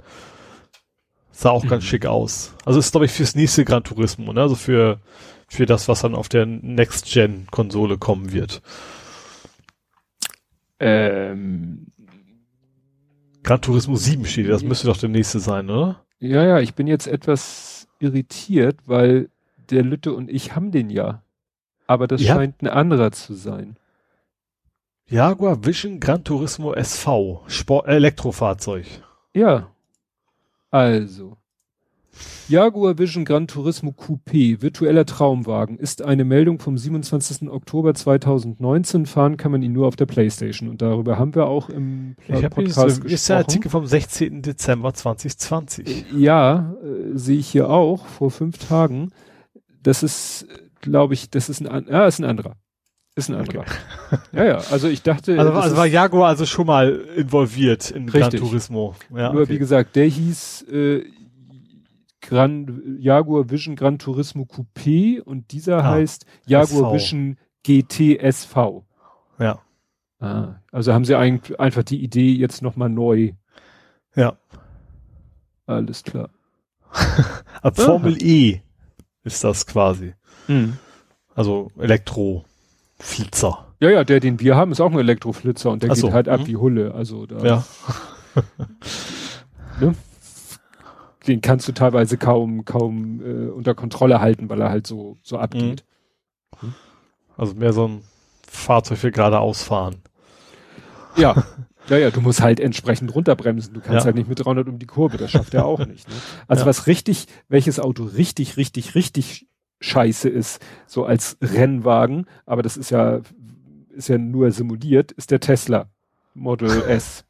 Sah auch mhm. ganz schick aus. Also ist, glaube ich, fürs nächste Gran Turismo, ne? Also für, für das, was dann auf der Next-Gen-Konsole kommen wird. Ähm, Gran Turismo 7 steht, das müsste doch der nächste sein, oder? Ja, ja, ich bin jetzt etwas irritiert, weil der Lütte und ich haben den ja. Aber das ja. scheint ein anderer zu sein. Jaguar Vision Gran Turismo SV, Sport, Elektrofahrzeug. Ja. Also. Jaguar Vision Gran Turismo Coupé, virtueller Traumwagen, ist eine Meldung vom 27. Oktober 2019. Fahren kann man ihn nur auf der Playstation. Und darüber haben wir auch im ich Podcast so, gesprochen. Ist der Artikel vom 16. Dezember 2020. Ja, äh, sehe ich hier auch, vor fünf Tagen. Das ist, glaube ich, das ist ein, ja, ist ein anderer. Ist ein anderer. Okay. ja, ja, also ich dachte. Also, also war Jaguar also schon mal involviert in richtig. Gran Turismo. Ja, Nur okay. wie gesagt, der hieß äh, Gran, Jaguar Vision Gran Turismo Coupé und dieser ah, heißt Jaguar SV. Vision GT SV. Ja. Ah, also haben sie ein, einfach die Idee jetzt nochmal neu. Ja. Alles klar. Ab Formel E ist das quasi. Mhm. Also Elektro. Flitzer. Ja, ja, der, den wir haben, ist auch ein Elektroflitzer und der Ach geht so. halt ab mhm. wie Hulle. Also da. Ja. ne? Den kannst du teilweise kaum, kaum äh, unter Kontrolle halten, weil er halt so, so abgeht. Mhm. Also mehr so ein Fahrzeug für geradeaus fahren. Ja. Ja, ja, du musst halt entsprechend runterbremsen. Du kannst ja. halt nicht mit 300 um die Kurve. Das schafft er auch nicht. Ne? Also ja. was richtig, welches Auto richtig, richtig, richtig scheiße ist, so als Rennwagen, aber das ist ja, ist ja nur simuliert, ist der Tesla Model S.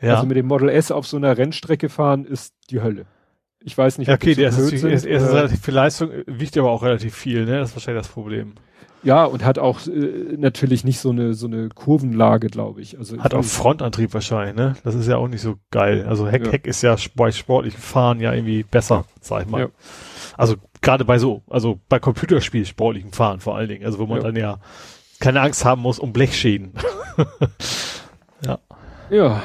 Ja. Also mit dem Model S auf so einer Rennstrecke fahren ist die Hölle. Ich weiß nicht, ja, okay, der ist, ist, ist, ist relativ viel Leistung, wiegt aber auch relativ viel, ne? Das ist wahrscheinlich das Problem. Ja, und hat auch äh, natürlich nicht so eine so eine Kurvenlage, glaube ich. Also hat auch Frontantrieb wahrscheinlich, ne? Das ist ja auch nicht so geil. Also Heck, ja. Heck ist ja bei sportlichen Fahren ja irgendwie besser, sag ich mal. Ja. Also gerade bei so, also bei Computerspiel sportlichen Fahren vor allen Dingen, also wo man ja. dann ja keine Angst haben muss um Blechschäden. ja. Ja.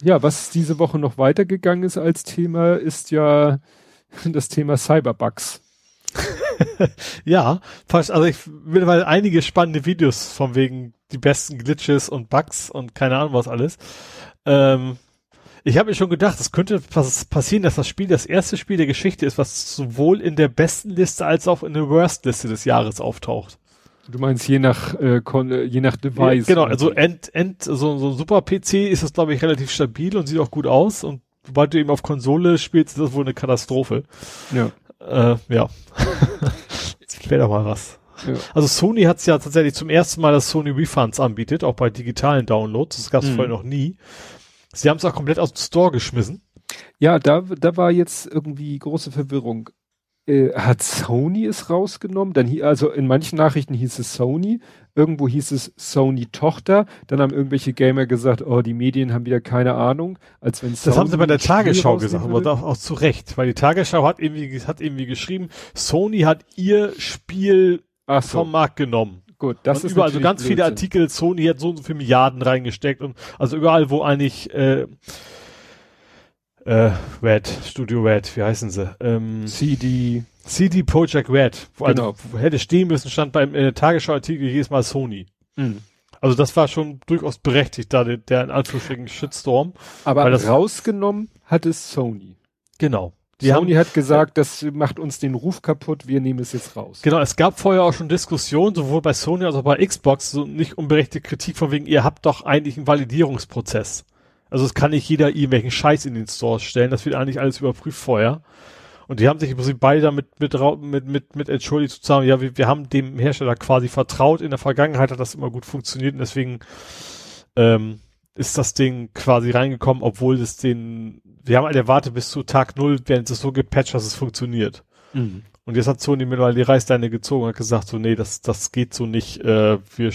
Ja, was diese Woche noch weitergegangen ist als Thema, ist ja das Thema Cyberbugs. ja, also ich will mal einige spannende Videos von wegen die besten Glitches und Bugs und keine Ahnung was alles. Ähm, ich habe mir schon gedacht, es könnte passieren, dass das Spiel das erste Spiel der Geschichte ist, was sowohl in der besten Liste als auch in der Worst Liste des Jahres auftaucht. Du meinst je nach äh, äh je nach Device. Genau, also end, end, so, so ein super PC ist das glaube ich relativ stabil und sieht auch gut aus und sobald du eben auf Konsole spielst, ist das wohl eine Katastrophe. Ja. Äh, ja. Wäre doch mal was. Ja. Also Sony hat es ja tatsächlich zum ersten Mal, dass Sony Refunds anbietet, auch bei digitalen Downloads. Das gab es mhm. vorher noch nie. Sie haben es auch komplett aus dem Store geschmissen. Ja, da, da war jetzt irgendwie große Verwirrung. Äh, hat Sony es rausgenommen? Dann hier, also in manchen Nachrichten hieß es Sony, irgendwo hieß es Sony Tochter. Dann haben irgendwelche Gamer gesagt, oh, die Medien haben wieder keine Ahnung, als wenn Das haben sie bei der Tagesschau gesagt, aber auch, auch zu Recht, weil die Tagesschau hat irgendwie, hat irgendwie geschrieben, Sony hat ihr Spiel so. vom Markt genommen. Gut, das und ist überall, also ganz Blödsinn. viele Artikel, Sony hat so und so viele Milliarden reingesteckt und also überall, wo eigentlich äh, äh, Red, Studio Red, wie heißen sie? Ähm, CD. CD Projekt Red. Wo, genau. Also, wo hätte stehen müssen, stand beim äh, Tagesschau-Artikel jedes Mal Sony. Mhm. Also das war schon durchaus berechtigt, da der, der in Anführungsstrichen Shitstorm. Aber das rausgenommen hat es Sony. Genau. Die Sony haben, hat gesagt, das macht uns den Ruf kaputt, wir nehmen es jetzt raus. Genau, es gab vorher auch schon Diskussionen, sowohl bei Sony als auch bei Xbox, so nicht unberechtigte Kritik von wegen, ihr habt doch eigentlich einen Validierungsprozess. Also es kann nicht jeder irgendwelchen Scheiß in den Stores stellen, das wird eigentlich alles überprüft vorher. Und die haben sich im Prinzip beide damit mit, mit, mit, mit entschuldigt zu sagen, ja, wir, wir haben dem Hersteller quasi vertraut, in der Vergangenheit hat das immer gut funktioniert und deswegen ähm, ist das Ding quasi reingekommen, obwohl es den, wir haben halt erwartet, bis zu Tag Null werden es so gepatcht, dass es funktioniert. Mhm. Und jetzt hat Sony mittlerweile die Reißleine gezogen und hat gesagt, so, nee, das, das geht so nicht, äh, wir,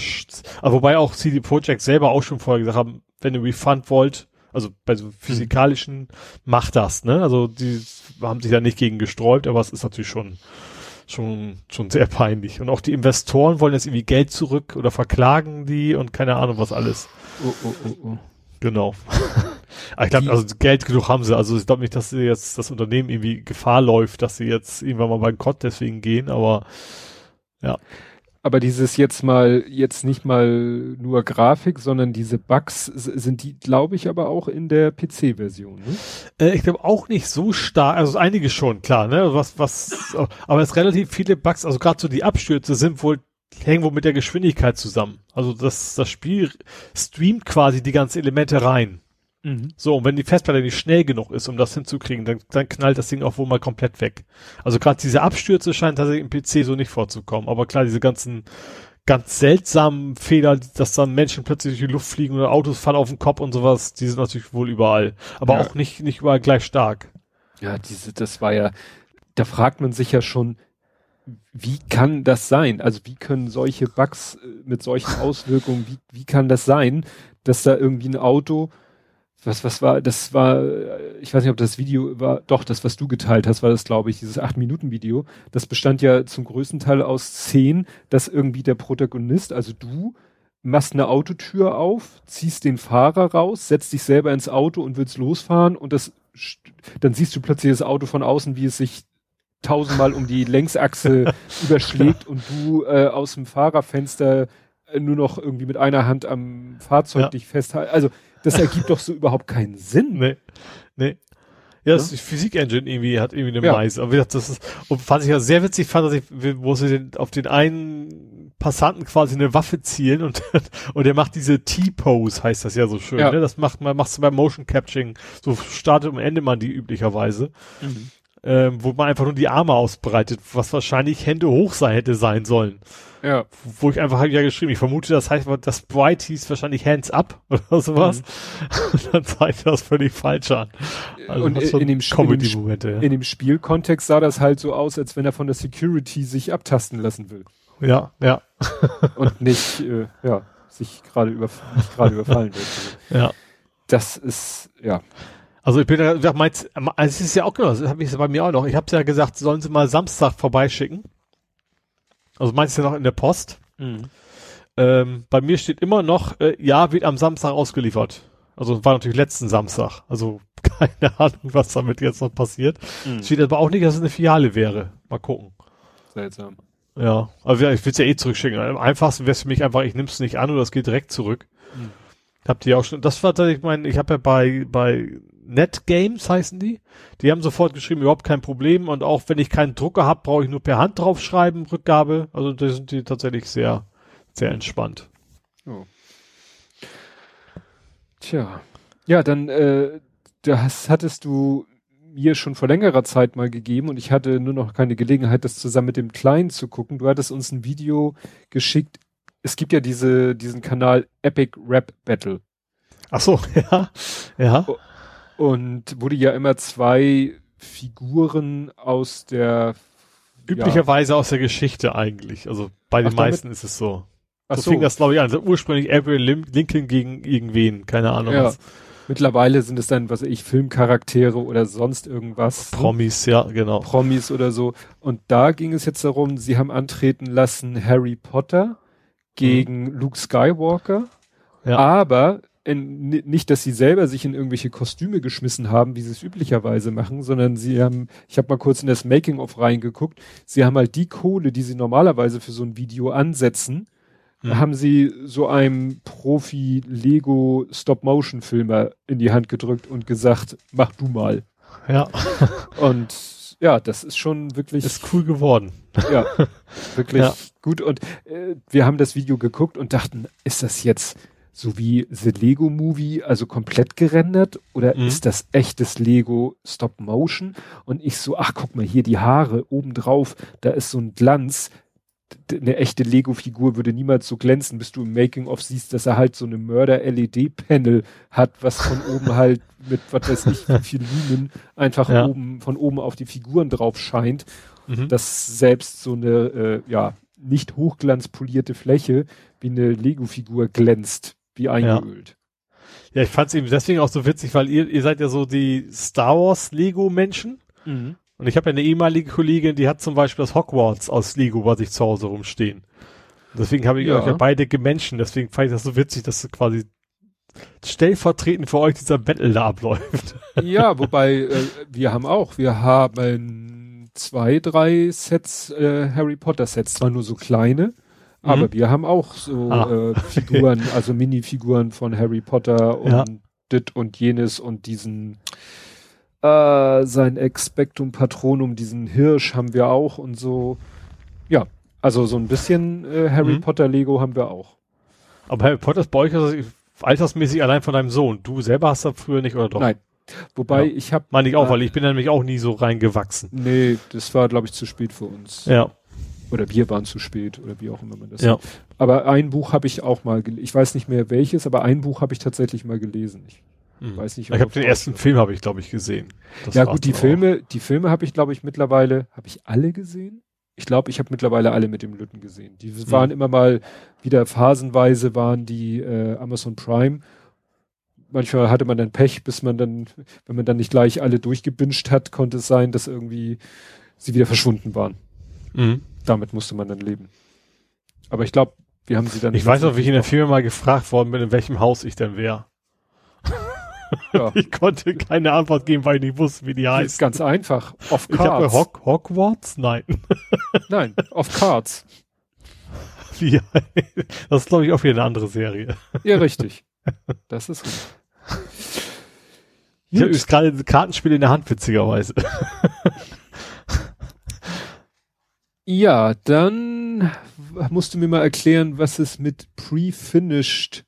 aber wobei auch CD Projekt selber auch schon vorher gesagt haben, wenn ihr Refund wollt, also bei so physikalischen, macht das, ne? Also die haben sich da nicht gegen gesträubt, aber es ist natürlich schon, schon, schon sehr peinlich. Und auch die Investoren wollen jetzt irgendwie Geld zurück oder verklagen die und keine Ahnung was alles. Oh, oh, oh, oh. Genau. ich glaube, also Geld genug haben sie. Also ich glaube nicht, dass sie jetzt das Unternehmen irgendwie Gefahr läuft, dass sie jetzt irgendwann mal bankrott deswegen gehen, aber ja. Aber dieses jetzt mal, jetzt nicht mal nur Grafik, sondern diese Bugs, sind die, glaube ich, aber auch in der PC-Version, ne? Äh, ich glaube auch nicht so stark, also einige schon, klar, ne? Was, was, aber es relativ viele Bugs, also gerade so die Abstürze sind wohl, hängen wohl mit der Geschwindigkeit zusammen. Also das, das Spiel streamt quasi die ganzen Elemente rein. Mhm. So, und wenn die Festplatte nicht schnell genug ist, um das hinzukriegen, dann, dann knallt das Ding auch wohl mal komplett weg. Also gerade diese Abstürze scheinen tatsächlich im PC so nicht vorzukommen. Aber klar, diese ganzen ganz seltsamen Fehler, dass dann Menschen plötzlich durch die Luft fliegen oder Autos fallen auf den Kopf und sowas, die sind natürlich wohl überall. Aber ja. auch nicht, nicht überall gleich stark. Ja, diese, das war ja, da fragt man sich ja schon, wie kann das sein? Also wie können solche Bugs äh, mit solchen Auswirkungen, wie, wie kann das sein, dass da irgendwie ein Auto was, was war, das war, ich weiß nicht, ob das Video war, doch, das, was du geteilt hast, war das, glaube ich, dieses 8-Minuten-Video. Das bestand ja zum größten Teil aus Szenen, dass irgendwie der Protagonist, also du, machst eine Autotür auf, ziehst den Fahrer raus, setzt dich selber ins Auto und willst losfahren und das, dann siehst du plötzlich das Auto von außen, wie es sich tausendmal um die Längsachse überschlägt und du äh, aus dem Fahrerfenster nur noch irgendwie mit einer Hand am Fahrzeug ja. dich festhalten. Also das ergibt doch so überhaupt keinen Sinn. Nee. Nee. Ja, das ja? Physik-Engine irgendwie hat irgendwie eine ja. Mais. Aber wie gesagt, das ist, und was ich ja sehr witzig fand, dass ich, wo sie den, auf den einen Passanten quasi eine Waffe zielen und, und der macht diese T-Pose, heißt das ja so schön, ja. ne? Das macht man, machst du beim Motion Capturing. So startet und endet man die üblicherweise. Mhm. Ähm, wo man einfach nur die Arme ausbreitet, was wahrscheinlich Hände hoch sein hätte sein sollen. Ja. Wo ich einfach halt ja geschrieben, ich vermute, das heißt, das Bright hieß wahrscheinlich Hands Up oder sowas. Mhm. dann zeigt das völlig falsch an. Also und in, in, dem Comedy -Momente, ja. in dem Spielkontext sah das halt so aus, als wenn er von der Security sich abtasten lassen will. Ja, ja. und nicht, äh, ja, sich gerade über, gerade überfallen wird. Ja. Das ist, ja. Also ich bin ja, meins, also es ist ja auch genau, das habe ich bei mir auch noch. Ich habe ja gesagt, sollen sie mal Samstag vorbeischicken. Also meinst du ja noch in der Post? Mhm. Ähm, bei mir steht immer noch, äh, ja, wird am Samstag ausgeliefert. Also war natürlich letzten Samstag. Also keine Ahnung, was damit jetzt noch passiert. Mhm. Steht aber auch nicht, dass es eine Filiale wäre. Mal gucken. Seltsam. Ja, also ich will es ja eh zurückschicken. Am einfachsten wäre es für mich einfach, ich nehme es nicht an oder es geht direkt zurück. Mhm. Habt ihr auch schon, das war, ich meine, ich habe ja bei, bei NetGames heißen die. Die haben sofort geschrieben, überhaupt kein Problem. Und auch wenn ich keinen Drucker habe, brauche ich nur per Hand draufschreiben, Rückgabe. Also da sind die tatsächlich sehr, sehr entspannt. Oh. Tja. Ja, dann äh, das hattest du mir schon vor längerer Zeit mal gegeben und ich hatte nur noch keine Gelegenheit, das zusammen mit dem Kleinen zu gucken. Du hattest uns ein Video geschickt. Es gibt ja diese, diesen Kanal Epic Rap Battle. Ach so, ja, ja. Und wurde ja immer zwei Figuren aus der üblicherweise ja. aus der Geschichte eigentlich. Also bei den Ach, meisten ist es so. Ach so, so fing das glaube ich an. Also ursprünglich Abraham Lincoln gegen irgendwen, keine Ahnung. Ja. Was. Mittlerweile sind es dann, was weiß ich, Filmcharaktere oder sonst irgendwas. Promis, ja, genau. Promis oder so. Und da ging es jetzt darum, sie haben antreten lassen Harry Potter gegen mhm. Luke Skywalker. Ja. Aber in, nicht, dass sie selber sich in irgendwelche Kostüme geschmissen haben, wie sie es üblicherweise machen, sondern sie haben, ich habe mal kurz in das Making-of reingeguckt, sie haben halt die Kohle, die sie normalerweise für so ein Video ansetzen, mhm. haben sie so einem Profi-Lego Stop-Motion-Filmer in die Hand gedrückt und gesagt, mach du mal. Ja. und ja, das ist schon wirklich. Ist cool geworden. Ja, wirklich ja. gut. Und äh, wir haben das Video geguckt und dachten, ist das jetzt so wie The Lego Movie, also komplett gerendert oder mhm. ist das echtes Lego Stop Motion? Und ich so, ach guck mal hier die Haare obendrauf, da ist so ein Glanz. Eine echte Lego-Figur würde niemals so glänzen, bis du im Making-of siehst, dass er halt so eine Mörder-LED-Panel hat, was von oben halt mit, was weiß ich, wie viel Lumen einfach ja. oben, von oben auf die Figuren drauf scheint. Mhm. Dass selbst so eine, äh, ja, nicht hochglanzpolierte Fläche wie eine Lego-Figur glänzt wie eingeölt. Ja. Ja, ich fand es eben deswegen auch so witzig, weil ihr, ihr seid ja so die Star Wars Lego Menschen. Mhm. Und ich habe ja eine ehemalige Kollegin, die hat zum Beispiel das Hogwarts aus Lego bei sich zu Hause rumstehen. Deswegen habe ich ja. euch ja beide gemenschen. Deswegen fand ich das so witzig, dass quasi stellvertretend für euch dieser Battle da abläuft. Ja, wobei äh, wir haben auch, wir haben zwei, drei Sets, äh, Harry Potter Sets, zwar nur so kleine, aber mhm. wir haben auch so ah. äh, Figuren, also Minifiguren von Harry Potter und ja. dit und jenes und diesen äh, sein Expectum Patronum, diesen Hirsch haben wir auch und so. Ja, also so ein bisschen äh, Harry mhm. Potter Lego haben wir auch. Aber Harry Potter ist bei euch also altersmäßig allein von deinem Sohn. Du selber hast das früher nicht oder doch? Nein. Wobei ja. ich habe. Meine ich auch, äh, weil ich bin nämlich auch nie so reingewachsen. Nee, das war glaube ich zu spät für uns. Ja. Oder wir waren zu spät oder wie auch immer man das ja. Sagt. Aber ein Buch habe ich auch mal, ich weiß nicht mehr welches, aber ein Buch habe ich tatsächlich mal gelesen. Ich hm. weiß nicht. Ich habe den ersten Film habe ich glaube ich gesehen. Das ja gut, die Filme, auch. die Filme habe ich glaube ich mittlerweile, habe ich alle gesehen? Ich glaube, ich habe mittlerweile alle mit dem Lütten gesehen. Die hm. waren immer mal wieder phasenweise waren die äh, Amazon Prime. Manchmal hatte man dann Pech, bis man dann, wenn man dann nicht gleich alle durchgebinscht hat, konnte es sein, dass irgendwie sie wieder verschwunden waren. Mhm damit musste man dann leben. Aber ich glaube, wir haben sie dann. Ich weiß noch, wie ich in der Firma mal gefragt worden bin, in welchem Haus ich denn wäre. Ja. ich konnte keine Antwort geben, weil ich nicht wusste, wie die heißt. Ist ganz einfach. Of Cards. Ich habe Hock, Hogwarts? Nein. Nein, of Cards. Wie? Das ist, glaube ich, auch wieder eine andere Serie. Ja, richtig. Das ist gut. Ich habe gerade Kartenspiel in der Hand, witzigerweise. Ja, dann musst du mir mal erklären, was es mit Pre-Finished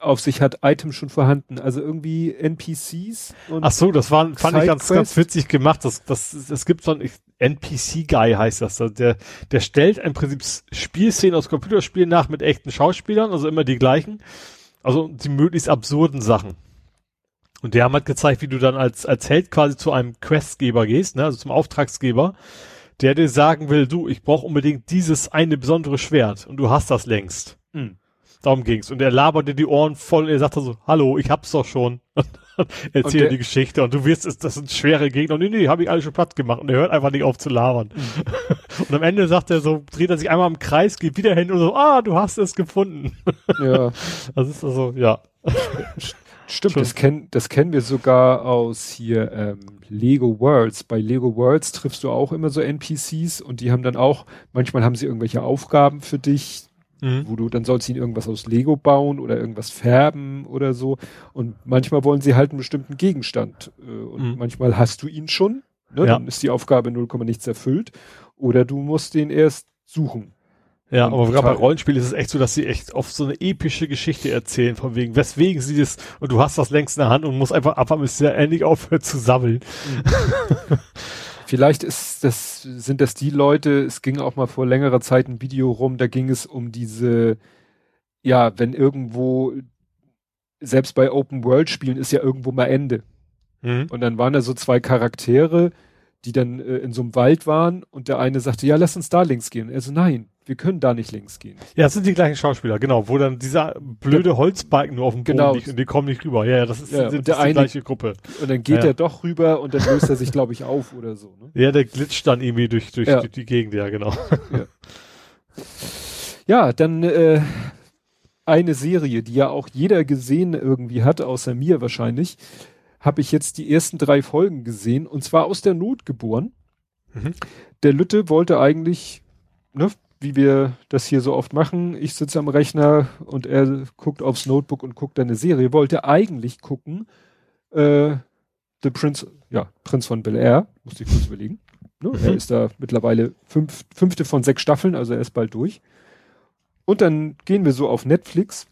auf sich hat, Item schon vorhanden, also irgendwie NPCs und Ach so, das war, fand ich ganz, ganz witzig gemacht. Das, das, es gibt so ein NPC-Guy heißt das. Der, der stellt im Prinzip Spielszenen aus Computerspielen nach mit echten Schauspielern, also immer die gleichen. Also die möglichst absurden Sachen. Und der hat halt gezeigt, wie du dann als, als Held quasi zu einem Questgeber gehst, ne, also zum Auftragsgeber der dir sagen will, du, ich brauche unbedingt dieses eine besondere Schwert und du hast das längst. Mhm. Darum ging's. Und er labert dir die Ohren voll, er sagt so, hallo, ich hab's doch schon. Erzähl die Geschichte und du wirst, das sind schwere Gegner. Und nee, nee, hab ich alles schon platt gemacht. Und er hört einfach nicht auf zu labern. Mhm. und am Ende sagt er so, dreht er sich einmal im Kreis, geht wieder hin und so, ah, du hast es gefunden. ja. Das ist also, ja. Stimmt, das kennen, das kennen wir sogar aus hier ähm, Lego Worlds. Bei Lego Worlds triffst du auch immer so NPCs und die haben dann auch, manchmal haben sie irgendwelche Aufgaben für dich, mhm. wo du dann sollst ihnen irgendwas aus Lego bauen oder irgendwas färben oder so. Und manchmal wollen sie halt einen bestimmten Gegenstand. Äh, und mhm. manchmal hast du ihn schon, ne? Ja. dann ist die Aufgabe 0, nichts erfüllt. Oder du musst den erst suchen. Ja, aber gerade bei Rollenspielen ist es echt so, dass sie echt oft so eine epische Geschichte erzählen, von wegen, weswegen sie das, und du hast das längst in der Hand und musst einfach abwarten, bis der endlich aufhört zu sammeln. Mhm. Vielleicht ist das, sind das die Leute, es ging auch mal vor längerer Zeit ein Video rum, da ging es um diese, ja, wenn irgendwo, selbst bei Open World Spielen ist ja irgendwo mal Ende. Mhm. Und dann waren da so zwei Charaktere, die dann äh, in so einem Wald waren und der eine sagte, ja, lass uns da links gehen. Und er so, nein, wir können da nicht links gehen. Ja, das sind die gleichen Schauspieler, genau, wo dann dieser blöde Holzbalken nur auf dem Boden Genau. liegt und die kommen nicht rüber. Ja, ja, das ist, Ja, sind, das ist die eine- gleiche Gruppe. Und dann geht Ja. er doch rüber und dann löst er sich, glaube ich, auf oder so. Ne? Ja, der glitscht dann irgendwie durch, durch, Ja. durch die Gegend, ja, genau. Ja, dann äh, eine Serie, die ja auch jeder gesehen irgendwie hat, außer mir wahrscheinlich, habe ich jetzt die ersten drei Folgen gesehen und zwar aus der Not geboren. Mhm. Der Lütte wollte eigentlich, ne, wie wir das hier so oft machen, ich sitze am Rechner und er guckt aufs Notebook und guckt eine Serie, wollte eigentlich gucken, äh, The Prince, ja, Prinz von Bel Air, musste ich kurz überlegen. Ne? Er Mhm. ist da mittlerweile fünf, fünfte von sechs Staffeln, also er ist bald durch. Und dann gehen wir so auf Netflix.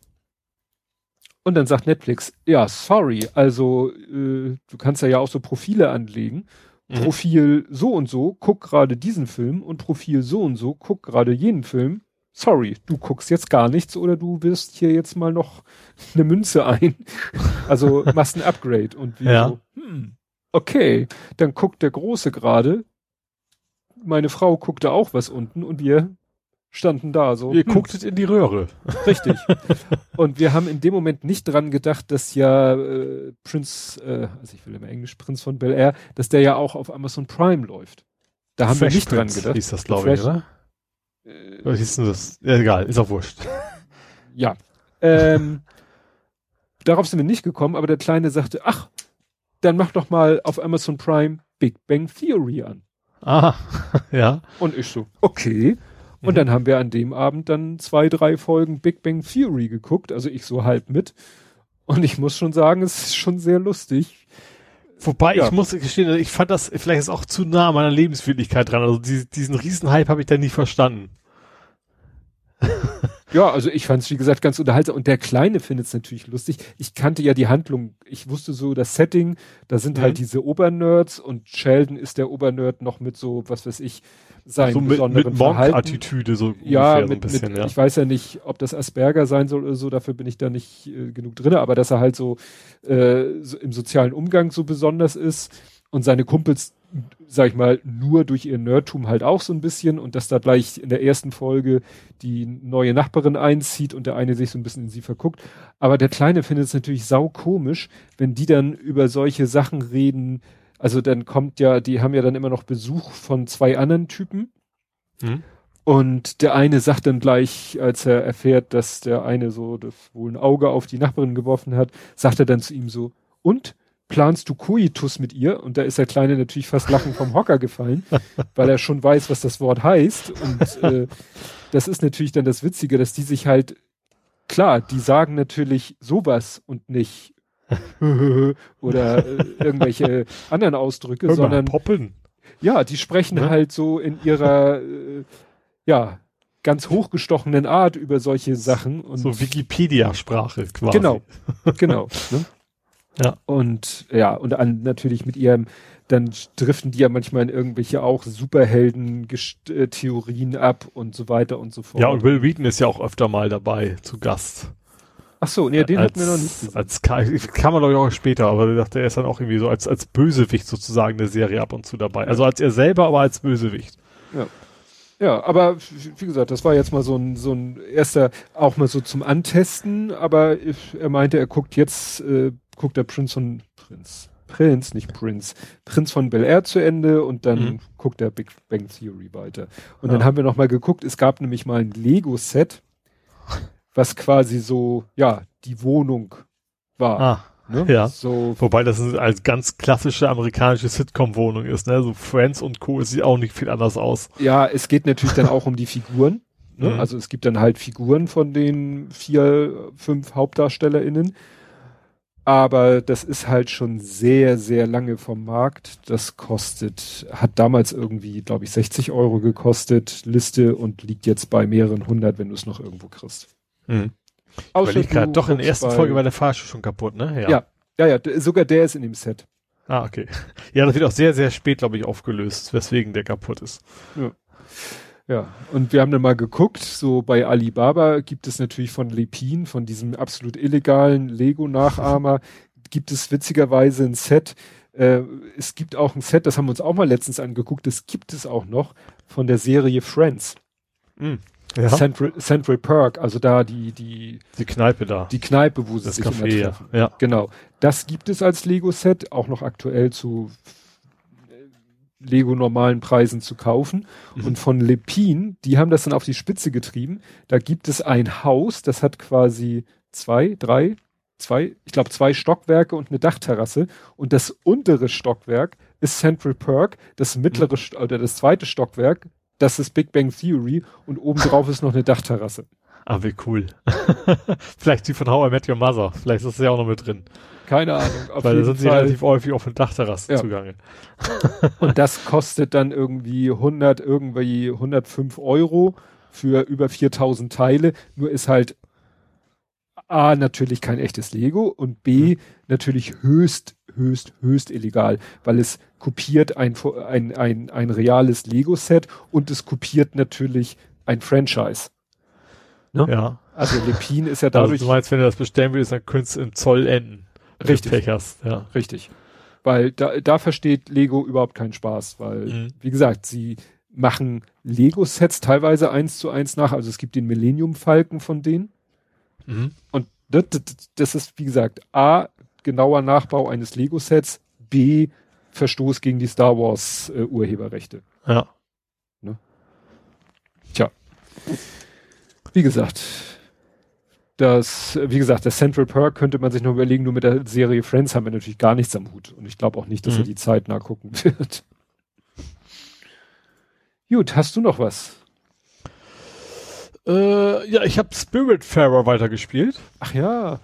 Und dann sagt Netflix, ja, sorry, also äh, du kannst ja ja auch so Profile anlegen. Mhm. Profil so und so, guck gerade diesen Film und Profil so und so, guck gerade jenen Film. Sorry, du guckst jetzt gar nichts oder du wirst hier jetzt mal noch eine Münze ein. Also machst ein Upgrade und wir Ja. so, hm, okay, dann guckt der Große gerade. Meine Frau guckte auch was unten und wir standen da so. Ihr hm, gucktet in die Röhre. Richtig. Und wir haben in dem Moment nicht dran gedacht, dass ja äh, Prinz, äh, also ich will immer Englisch, Prinz von Bel Air, dass der ja auch auf Amazon Prime läuft. Da haben wir Fresh nicht dran Prince gedacht. Hieß das, glaube ich, oder? Äh, Oder hieß denn das? Ja, egal, ist auch wurscht. ja. Ähm, darauf sind wir nicht gekommen, aber der Kleine sagte, ach, dann mach doch mal auf Amazon Prime Big Bang Theory an. Ah, ja. Und ich so, okay. Und Mhm. dann haben wir an dem Abend dann zwei, drei Folgen Big Bang Theory geguckt, also ich so halb mit. Und ich muss schon sagen, es ist schon sehr lustig. Wobei, Ja. ich muss gestehen, ich fand das vielleicht ist auch zu nah an meiner Lebenswirklichkeit dran. Also die, diesen Riesenhype habe ich da nie verstanden. Ja, also ich fand es, wie gesagt, ganz unterhaltsam. Und der Kleine findet es natürlich lustig. Ich kannte ja die Handlung. Ich wusste so das Setting. Da sind Mhm. halt diese Obernerds und Sheldon ist der Obernerd noch mit so, was weiß ich, seinem so mit, besonderen mit. Monk-Attitüde so Ja, mit, ein bisschen, mit, ja. ich weiß ja nicht, ob das Asperger sein soll oder so, dafür bin ich da nicht äh, genug drin, aber dass er halt so, äh, so im sozialen Umgang so besonders ist und seine Kumpels, sag ich mal, nur durch ihr Nerdtum halt auch so ein bisschen und dass da gleich in der ersten Folge die neue Nachbarin einzieht und der eine sich so ein bisschen in sie verguckt. Aber der Kleine findet es natürlich sau komisch, wenn die dann über solche Sachen reden. Also dann kommt ja, die haben ja dann immer noch Besuch von zwei anderen Typen. Hm? Und der eine sagt dann gleich, als er erfährt, dass der eine so das wohl ein Auge auf die Nachbarin geworfen hat, sagt er dann zu ihm so, und planst du Koitus mit ihr? Und da ist der Kleine natürlich fast lachend vom Hocker gefallen, weil er schon weiß, was das Wort heißt. Und äh, das ist natürlich dann das Witzige, dass die sich halt, klar, die sagen natürlich sowas und nicht oder äh, irgendwelche anderen Ausdrücke, Hör mal, sondern poppen. ja, die sprechen Ne? halt so in ihrer, äh, ja, ganz hochgestochenen Art über solche Sachen. Und So Wikipedia-Sprache quasi. Genau, genau. Ne? Ja. Und ja, und an, natürlich mit ihrem, dann driften die ja manchmal in irgendwelche auch Superhelden-Theorien ab und so weiter und so fort. Ja, und Will Wheaton ist ja auch öfter mal dabei zu Gast. Ach so, nee, den als, hatten wir noch nicht gesehen. Als Ka- kann man glaube ich auch später, aber ich dachte, er ist dann auch irgendwie so als, als Bösewicht sozusagen der Serie ab und zu dabei. Also als er selber, aber als Bösewicht. Ja, aber wie gesagt, das war jetzt mal so ein, so ein erster, auch mal so zum Antesten, aber ich- er meinte, er guckt jetzt, äh, guckt der Prinz von, Prinz, Prinz, nicht Prinz, Prinz von Bel Air zu Ende und dann Mhm. guckt er Big Bang Theory weiter. Und Ja. dann haben wir noch mal geguckt, es gab nämlich mal ein Lego-Set, was quasi so, ja, die Wohnung war. Ah, ne? ja. So, wobei das eine- als ganz klassische amerikanische Sitcom-Wohnung ist, ne? So Friends und Co. sieht auch nicht viel anders aus. Ja, es geht natürlich dann auch um die Figuren. Ne? Mhm. Also es gibt dann halt Figuren von den vier, fünf HauptdarstellerInnen. Aber das ist halt schon sehr, sehr lange vom Markt. Das kostet, hat damals irgendwie, glaube ich, 60 Euro gekostet, Liste und liegt jetzt bei mehreren hundert, wenn du es noch irgendwo kriegst. Mhm. Außer grad, du doch in der ersten bei- Folge war der Fahrstuhl schon kaputt, ne? Ja. Ja, ja, d- sogar der ist in dem Set. Ah, okay. Ja, das wird auch sehr, sehr spät, glaube ich, aufgelöst, weswegen der kaputt ist. Ja, und wir haben dann mal geguckt, so bei Alibaba gibt es natürlich von Lepin, von diesem absolut illegalen Lego-Nachahmer, gibt es witzigerweise ein Set. Äh, es gibt auch ein Set, das haben wir uns auch mal letztens angeguckt, das gibt es auch noch von der Serie Friends. Mhm. ja. Central, Central Perk, also da die, die, die Kneipe da. Die Kneipe, wo sie das sich Café, immer treffen. Ja. ja. Genau. Das gibt es als Lego-Set, auch noch aktuell zu Lego normalen Preisen zu kaufen. Mhm. Und von Lepin, die haben das dann auf die Spitze getrieben. Da gibt es ein Haus, das hat quasi zwei, drei, zwei, ich glaube zwei Stockwerke und eine Dachterrasse. Und das untere Stockwerk ist Central Perk, das mittlere mhm. oder das zweite Stockwerk, das ist Big Bang Theory und oben drauf ist noch eine Dachterrasse. Ah, wie cool. Vielleicht die von How I Met Your Mother. Vielleicht ist das ja auch noch mit drin. Keine Ahnung. Weil da sind sie relativ häufig auf den Dachterrassen ja. zugange. und das kostet dann irgendwie 100, irgendwie 105 Euro für über 4000 Teile. Nur ist halt A, natürlich kein echtes Lego und B, mhm. natürlich höchst, höchst, höchst illegal, weil es kopiert ein, ein, ein, ein reales Lego-Set und es kopiert natürlich ein Franchise. Ne? Ja. Also Lepin ist ja dadurch. Also du meinst, wenn du das bestellen willst, dann könntest du im Zoll enden. Richtig. Pech hast, ja. Richtig. Weil da, da versteht Lego überhaupt keinen Spaß, weil, mhm. wie gesagt, sie machen Lego-Sets teilweise eins zu eins nach. Also es gibt den Millennium Falken von denen. Mhm. Und das, das, das ist, wie gesagt, A, genauer Nachbau eines Lego-Sets, B, Verstoß gegen die Star Wars äh, Urheberrechte. Ja. Ne? Tja. Wie gesagt, das, wie gesagt, der Central Perk könnte man sich noch überlegen, nur mit der Serie Friends haben wir natürlich gar nichts am Hut. Und ich glaube auch nicht, dass mhm. er die Zeit nachgucken wird. Gut, hast du noch was? Äh, ja, ich habe Spiritfarer weitergespielt. Ach ja,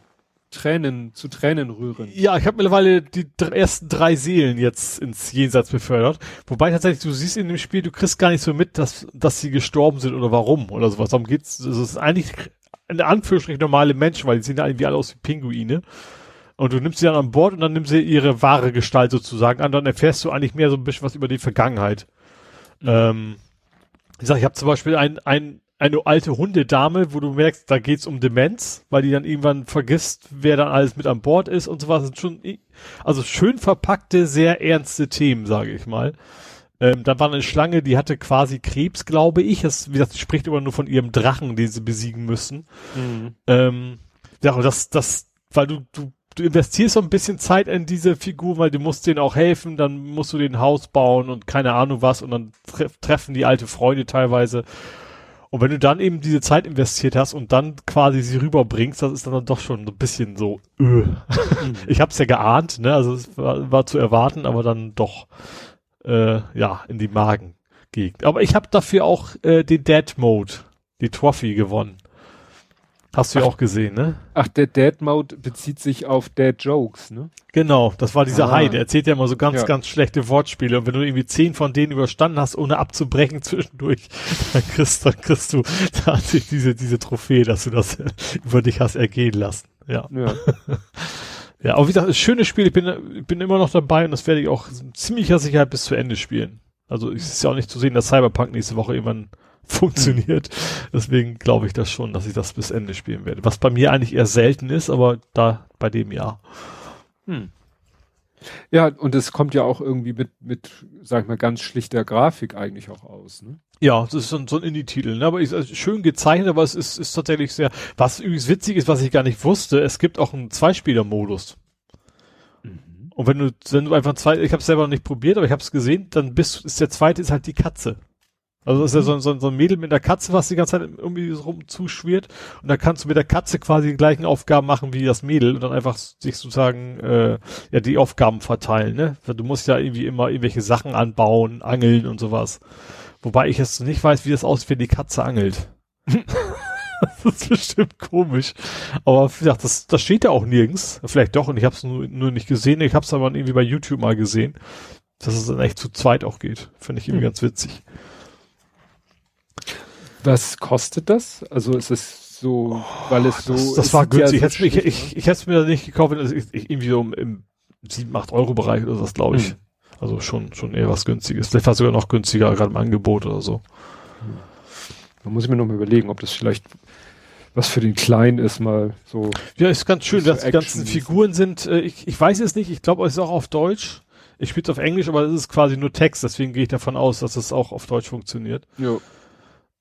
Tränen zu Tränen rühren. Ja, ich habe mittlerweile die ersten drei Seelen jetzt ins Jenseits befördert. Wobei tatsächlich, du siehst in dem Spiel, du kriegst gar nicht so mit, dass, dass sie gestorben sind oder warum oder sowas. Darum geht's. Es ist eigentlich in Anführungsstrichen normale Menschen, weil die sehen ja irgendwie alle aus wie Pinguine. Und du nimmst sie dann an Bord und dann nimmst sie ihre wahre Gestalt sozusagen an. Dann erfährst du eigentlich mehr so ein bisschen was über die Vergangenheit. Mhm. Ähm, ich sag, ich habe zum Beispiel ein, ein, eine alte Hundedame, wo du merkst, da geht's um Demenz, weil die dann irgendwann vergisst, wer dann alles mit an Bord ist und so was. Das sind schon, also schön verpackte, sehr ernste Themen, sage ich mal. Ähm, da war eine Schlange, die hatte quasi Krebs, glaube ich. Das, wie gesagt, spricht immer nur von ihrem Drachen, den sie besiegen müssen. Mhm. Ähm, ja, und das, das, weil du, du, du investierst so ein bisschen Zeit in diese Figur, weil du musst denen auch helfen, dann musst du den Haus bauen und keine Ahnung was und dann tre treffen die alte Freunde teilweise. Und wenn du dann eben diese Zeit investiert hast und dann quasi sie rüberbringst, das ist dann doch schon so ein bisschen so, öh. Mhm. ich hab's ja geahnt, ne, also es war, war zu erwarten, aber dann doch äh, ja, in die Magengegend. Aber ich habe dafür auch äh, den Dead Mode, die Trophy gewonnen. Hast du ja auch gesehen, ne? Ach, der Dead Mode bezieht sich auf Dead Jokes, ne? Genau, das war dieser ah. Hai, der erzählt ja immer so ganz, ja. ganz schlechte Wortspiele. Und wenn du irgendwie zehn von denen überstanden hast, ohne abzubrechen zwischendurch, dann kriegst, dann kriegst du tatsächlich diese, diese Trophäe, dass du das über dich hast ergehen lassen. Ja. ja. Ja, aber wie gesagt, ein schönes Spiel. Ich bin, ich bin immer noch dabei und das werde ich auch ziemlicher Sicherheit bis zu Ende spielen. Also es ist ja auch nicht zu sehen, dass Cyberpunk nächste Woche irgendwann funktioniert. Deswegen glaube ich das schon, dass ich das bis Ende spielen werde. Was bei mir eigentlich eher selten ist, aber da bei dem ja. Hm. Ja, und es kommt ja auch irgendwie mit, mit, sag ich mal, ganz schlichter Grafik eigentlich auch aus, ne? Ja, das ist so ein, so ein Indie-Titel, ne? aber ist also schön gezeichnet, aber es ist, ist tatsächlich sehr, was übrigens witzig ist, was ich gar nicht wusste, es gibt auch einen Zweispieler-Modus. Mhm. Und wenn du, wenn du einfach zwei, ich habe es selber noch nicht probiert, aber ich habe es gesehen, dann bist, ist der zweite ist halt die Katze. Also das ist ja mhm. so, so, so ein Mädel mit der Katze, was die ganze Zeit irgendwie so rum zuschwirrt. Und dann kannst du mit der Katze quasi die gleichen Aufgaben machen wie das Mädel und dann einfach sich sozusagen äh, ja die Aufgaben verteilen. Ne? Du musst ja irgendwie immer irgendwelche Sachen anbauen, angeln und sowas. Wobei ich jetzt nicht weiß, wie das aussieht, wenn die Katze angelt. das ist bestimmt komisch. Aber wie gesagt, das, das steht ja auch nirgends. Vielleicht doch, und ich habe es nur, nur nicht gesehen. Ich habe es aber irgendwie bei YouTube mal gesehen, dass es dann echt zu zweit auch geht. Finde ich irgendwie hm. ganz witzig. Was kostet das? Also ist es so, weil es so. Das, das war günstig. Ja so ich, ich, ich, ich hätte es mir nicht gekauft, ich, ich, irgendwie so im, im 7, 8 Euro Bereich oder was, glaube ich. Hm. Also schon, schon eher was günstiges. Vielleicht war es sogar noch günstiger, gerade im Angebot oder so. Da muss ich mir noch mal überlegen, ob das vielleicht was für den Kleinen ist, mal so. Ja, ist ganz schön, dass die ganzen Figuren sind. Äh, ich, ich weiß es nicht, ich glaube, es ist auch auf Deutsch. Ich spiele es auf Englisch, aber es ist quasi nur Text, deswegen gehe ich davon aus, dass es auch auf Deutsch funktioniert. Ja.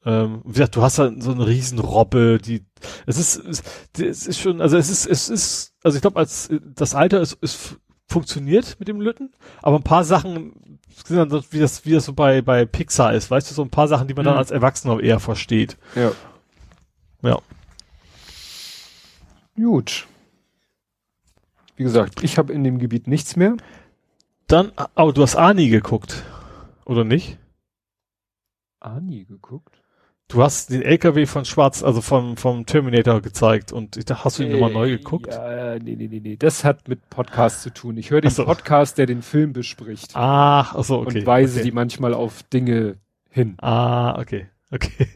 Ähm, wie gesagt, du hast da so eine riesen Robbe, die, es ist, es, es ist schon, also es ist, es ist, also ich glaube, als das Alter ist, ist funktioniert mit dem Lütten, aber ein paar Sachen, wie das, wie das so bei, bei Pixar ist, weißt du, so ein paar Sachen, die man mhm. dann als Erwachsener eher versteht. Ja. Ja. Gut. Wie gesagt, ich habe in dem Gebiet nichts mehr. Dann, oh, du hast Ani geguckt, oder nicht? Ani geguckt? Du hast den LKW von Schwarz, also vom, vom Terminator gezeigt und ich dachte, hast du ihn äh, nochmal neu geguckt? Ja, nee, nee, nee, nee. Das hat mit Podcast zu tun. Ich höre den so. Podcast, der den Film bespricht. Ach, ach so, okay. Und weise okay. die manchmal auf Dinge hin. Ah, okay, okay.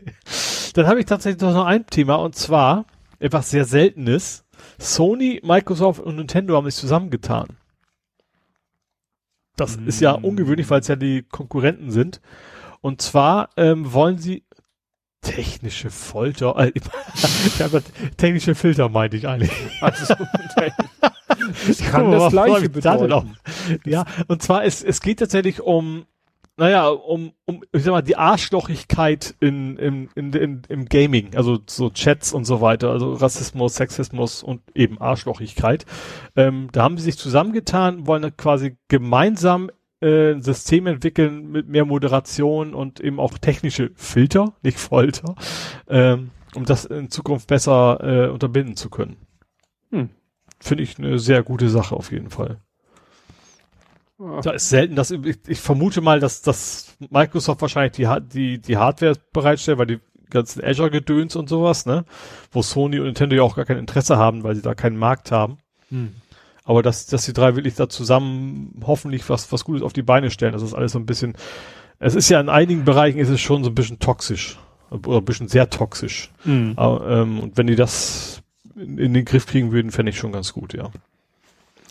Dann habe ich tatsächlich noch ein Thema und zwar etwas sehr Seltenes. Sony, Microsoft und Nintendo haben sich zusammengetan. Das mm. ist ja ungewöhnlich, weil es ja die Konkurrenten sind. Und zwar ähm, wollen sie Technische Folter. Äh, technische Filter meinte ich eigentlich. Also, ich kann das gleiche bedeuten. Ja, und zwar es, es geht tatsächlich um, naja, um, um, ich sag mal, die Arschlochigkeit in, in, in, in, im Gaming, also so Chats und so weiter, also Rassismus, Sexismus und eben Arschlochigkeit. Ähm, da haben sie sich zusammengetan, wollen quasi gemeinsam äh, ein System entwickeln mit mehr Moderation und eben auch technische Filter, nicht Folter, ähm, um das in Zukunft besser äh, unterbinden zu können. Hm. Finde ich eine sehr gute Sache auf jeden Fall. Ja. Da ist selten, dass ich, ich vermute mal, dass, dass Microsoft wahrscheinlich die, die, die Hardware bereitstellt, weil die ganzen Azure-Gedöns und sowas, ne? Wo Sony und Nintendo ja auch gar kein Interesse haben, weil sie da keinen Markt haben. Hm. Aber dass, dass die drei wirklich da zusammen hoffentlich was, was Gutes auf die Beine stellen, das ist alles so ein bisschen, es ist ja in einigen Bereichen ist es schon so ein bisschen toxisch. Oder ein bisschen sehr toxisch. Mhm. Aber, ähm, und wenn die das in, in den Griff kriegen würden, fände ich schon ganz gut, ja.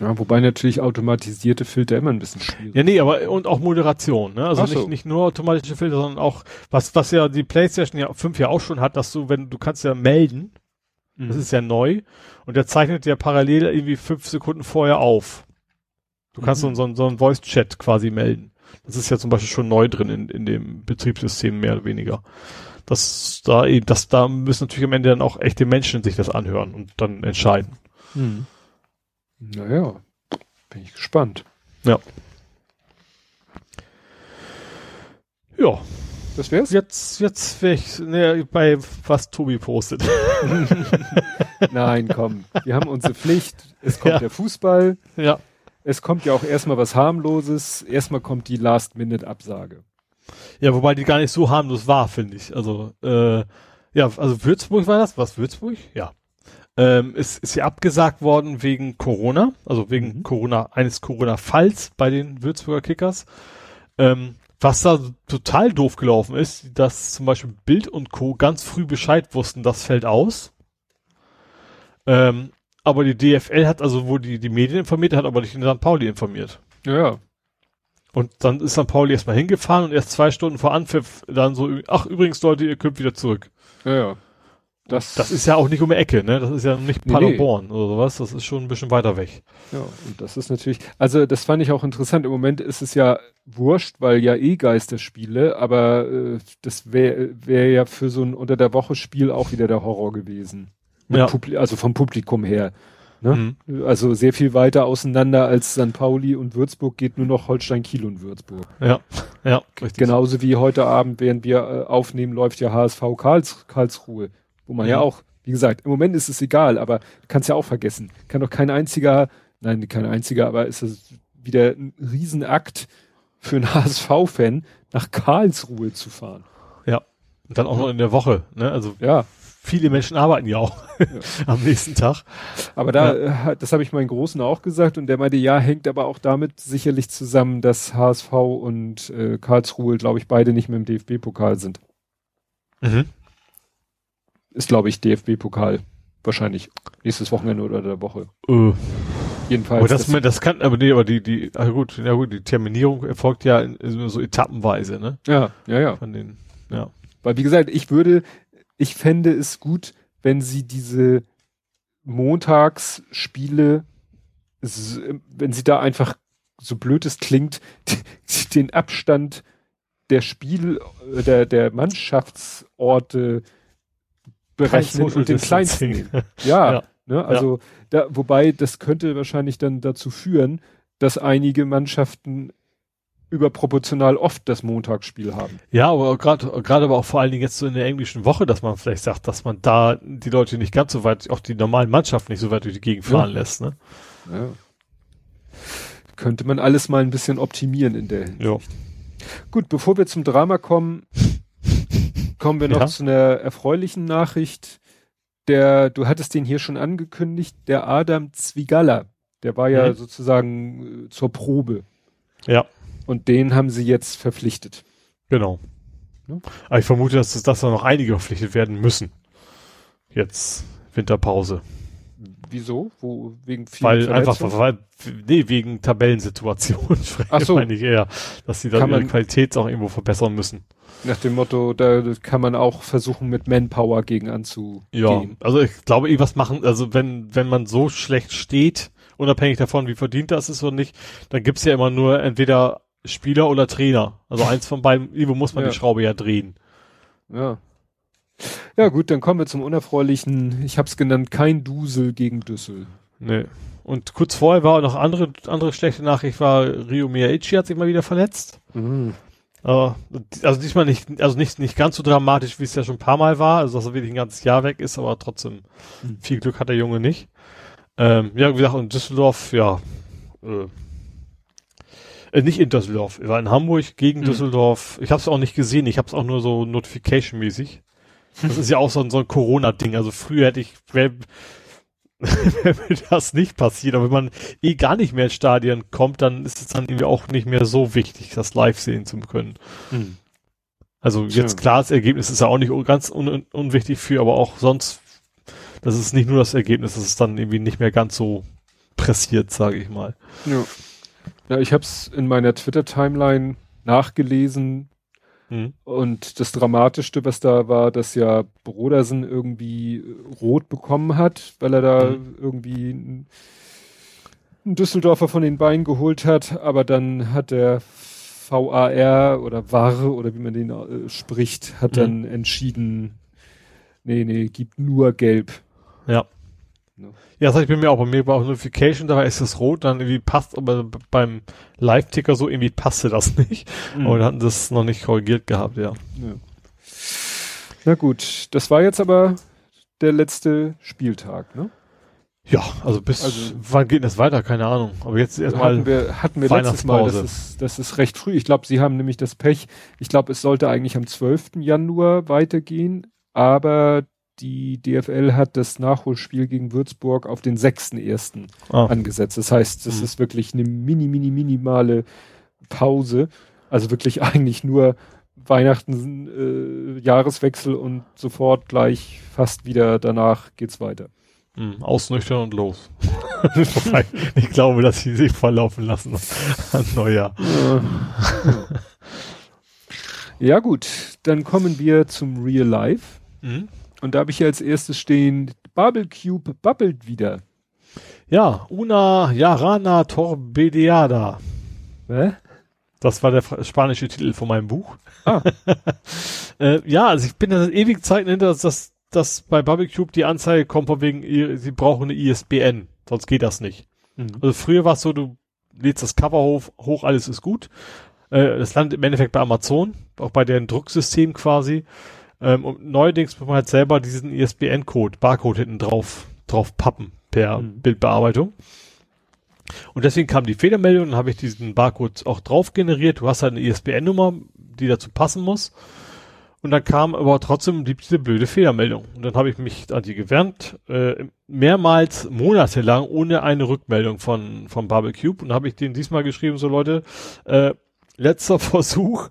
Ja, wobei natürlich automatisierte Filter immer ein bisschen schwierig. Ja, nee, aber und auch Moderation, ne? Also so. nicht, nicht nur automatische Filter, sondern auch, was, was ja die PlayStation ja 5 ja auch schon hat, dass du, wenn du kannst ja melden, Mhm. Das ist ja neu. Und der zeichnet ja parallel irgendwie fünf Sekunden vorher auf. Du kannst mhm. so, so, so einen Voice-Chat quasi melden. Das ist ja zum Beispiel schon neu drin in, in dem Betriebssystem mehr oder weniger. Das da eben, das da müssen natürlich am Ende dann auch echte Menschen sich das anhören und dann entscheiden. Mhm. Naja, bin ich gespannt. Ja. Ja, das wär's? Jetzt, jetzt wäre ich ne, bei was Tobi postet. Nein, komm. Wir haben unsere Pflicht. Es kommt ja. der Fußball. Ja. Es kommt ja auch erstmal was harmloses. Erstmal kommt die Last-Minute-Absage. Ja, wobei die gar nicht so harmlos war, finde ich. Also, äh, ja, also Würzburg war das? Was, Würzburg? Ja. Ähm, ist, ist ja abgesagt worden wegen Corona, also wegen mhm. Corona, eines Corona-Falls bei den Würzburger Kickers. Ähm, was da total doof gelaufen ist, dass zum Beispiel Bild und Co. ganz früh Bescheid wussten, das fällt aus. Ähm, aber die DFL hat also wohl die, die Medien informiert, hat aber nicht den St. Pauli informiert. Ja. Und dann ist St. Pauli erstmal hingefahren und erst zwei Stunden vor Anpfiff dann so, ach übrigens Leute, ihr könnt wieder zurück. Ja, ja. Das, das ist ja auch nicht um die Ecke, ne? Das ist ja nicht Paderborn nee, nee. oder sowas. Das ist schon ein bisschen weiter weg. Ja, und das ist natürlich, also das fand ich auch interessant. Im Moment ist es ja wurscht, weil ja eh Geisterspiele, aber äh, das wäre wär ja für so ein unter der Woche Spiel auch wieder der Horror gewesen. Ja. also vom Publikum her. Ne? Mhm. Also sehr viel weiter auseinander als St. Pauli und Würzburg geht nur noch Holstein Kiel und Würzburg. Ja, ja, richtig. Genauso wie heute Abend, während wir äh, aufnehmen, läuft ja HSV Karls, Karlsruhe. Wo man ja. ja auch, wie gesagt, im Moment ist es egal, aber du kannst ja auch vergessen. Kann doch kein einziger, nein, kein einziger, aber ist es wieder ein Riesenakt für einen HSV-Fan, nach Karlsruhe zu fahren. Ja. Und dann auch noch in der Woche, ne? Also ja. viele Menschen arbeiten ja auch ja. am nächsten Tag. Aber da, ja. Äh, das habe ich meinen Großen auch gesagt und der meinte, ja, hängt aber auch damit sicherlich zusammen, dass HSV und äh, Karlsruhe, glaube ich, beide nicht mehr im DFB-Pokal sind. Mhm ist, glaube ich, DFB-Pokal. Wahrscheinlich nächstes Wochenende oder der Woche. Äh. Jedenfalls. Aber das, das, das kann, aber nee, aber die, die, ah gut, ja gut, die Terminierung erfolgt ja in, in so etappenweise, ne? Ja, ja, ja. Von den, ja. Weil, wie gesagt, ich würde, ich fände es gut, wenn sie diese Montagsspiele, wenn sie da einfach, so blöd es klingt, den Abstand der Spiel, äh, der, der Mannschaftsorte berechnen und den kleinsten. Ja, ja, ne, also ja. da, wobei das könnte wahrscheinlich dann dazu führen, dass einige Mannschaften überproportional oft das Montagsspiel haben. Ja, aber gerade gerade aber auch vor allen Dingen jetzt so in der englischen Woche, dass man vielleicht sagt, dass man da die Leute nicht ganz so weit, auch die normalen Mannschaften nicht so weit durch die Gegend fahren ja. lässt. Ne? Ja. Könnte man alles mal ein bisschen optimieren in der Hinsicht. Ja. Gut, bevor wir zum Drama kommen, kommen wir noch ja. zu einer erfreulichen Nachricht. Der, du hattest den hier schon angekündigt, der Adam Zwigalla, der war ja mhm. sozusagen äh, zur Probe. Ja. Und den haben sie jetzt verpflichtet. Genau. Ja? Aber ich vermute, dass, dass da noch einige verpflichtet werden müssen. Jetzt Winterpause. Wieso? Wo, wegen viel Weil einfach, weil, nee, wegen Tabellensituation. Ach so. meine ich eher, dass sie dann ihre Qualität auch irgendwo verbessern müssen. Nach dem Motto, da kann man auch versuchen, mit Manpower gegen anzugehen. Ja, also ich glaube, irgendwas machen, also wenn, wenn man so schlecht steht, unabhängig davon, wie verdient das ist oder nicht, dann gibt's ja immer nur entweder Spieler oder Trainer. Also eins von beiden, irgendwo muss man ja. die Schraube ja drehen. Ja. Ja gut, dann kommen wir zum unerfreulichen, ich habe es genannt, kein Dusel gegen Düssel. Nee. Und kurz vorher war noch andere, andere schlechte Nachricht war, Rio Miyaichi hat sich mal wieder verletzt. Mhm. Uh, also diesmal nicht, also nicht, nicht ganz so dramatisch, wie es ja schon ein paar Mal war, also dass er wirklich ein ganzes Jahr weg ist, aber trotzdem mhm. viel Glück hat der Junge nicht. Ähm, ja, wie gesagt, in Düsseldorf, ja, äh, äh, nicht in Düsseldorf, er war in Hamburg gegen mhm. Düsseldorf. Ich habe es auch nicht gesehen, ich habe es auch nur so Notification-mäßig. Das ist ja auch so ein, so ein Corona-Ding. Also früher hätte ich, wäre mir das nicht passiert. Aber wenn man eh gar nicht mehr ins Stadion kommt, dann ist es dann irgendwie auch nicht mehr so wichtig, das live sehen zu können. Mhm. Also jetzt Schön. klar, das Ergebnis ist ja auch nicht ganz un unwichtig für, aber auch sonst, das ist nicht nur das Ergebnis, das ist dann irgendwie nicht mehr ganz so pressiert, sage ich mal. Ja. Ja, ich habe es in meiner Twitter-Timeline nachgelesen, Mhm. Und das Dramatischste, was da war, dass ja Brodersen irgendwie rot bekommen hat, weil er da mhm. irgendwie einen Düsseldorfer von den Beinen geholt hat, aber dann hat der VAR oder WAR oder wie man den äh, spricht, hat mhm. dann entschieden, nee, nee, gibt nur gelb. Ja. Ja, das heißt, ich bin mir auch bei mir war auch Notification, dabei ist es rot, dann irgendwie passt, aber beim Live-Ticker so irgendwie passte das nicht. Mhm. Aber wir hatten das noch nicht korrigiert gehabt, ja. ja. Na gut, das war jetzt aber der letzte Spieltag, ne? Ja, also bis also, wann geht das weiter? Keine Ahnung. Aber jetzt erstmal hatten wir hatten wir letztes Mal, das ist das ist recht früh. Ich glaube, sie haben nämlich das Pech. Ich glaube, es sollte eigentlich am 12. Januar weitergehen, aber die DFL hat das Nachholspiel gegen Würzburg auf den 6.1. Ah. angesetzt. Das heißt, das mhm. ist wirklich eine mini, mini, minimale Pause. Also wirklich eigentlich nur Weihnachten, äh, Jahreswechsel und sofort gleich fast wieder danach geht's weiter. Mhm, ausnüchtern und los. ich glaube, dass sie sich verlaufen lassen an Neujahr. ja gut, dann kommen wir zum Real Life. Mhm. Und da habe ich hier als erstes stehen, Bubble Cube bubbelt wieder. Ja, Una Yarana Torbedeada. Hä? Das war der spanische Titel von meinem Buch. Ah. äh, ja, also ich bin da ewig Zeiten hinter, dass, dass, dass bei Bubble Cube die Anzeige kommt von wegen, sie brauchen eine ISBN, sonst geht das nicht. Mhm. Also früher war es so, du lädst das Cover hoch, hoch alles ist gut. Äh, das landet im Endeffekt bei Amazon, auch bei deren Drucksystem quasi. Ähm, und neuerdings muss man halt selber diesen ISBN-Code, Barcode hinten drauf, drauf pappen per mhm. Bildbearbeitung. Und deswegen kam die Fehlermeldung, dann habe ich diesen Barcode auch drauf generiert. Du hast halt eine ISBN-Nummer, die dazu passen muss. Und dann kam aber trotzdem diese blöde Fehlermeldung. Und dann habe ich mich an die gewärmt, äh, mehrmals monatelang ohne eine Rückmeldung von, von Barbecube. Und habe ich denen diesmal geschrieben, so Leute, äh, letzter Versuch,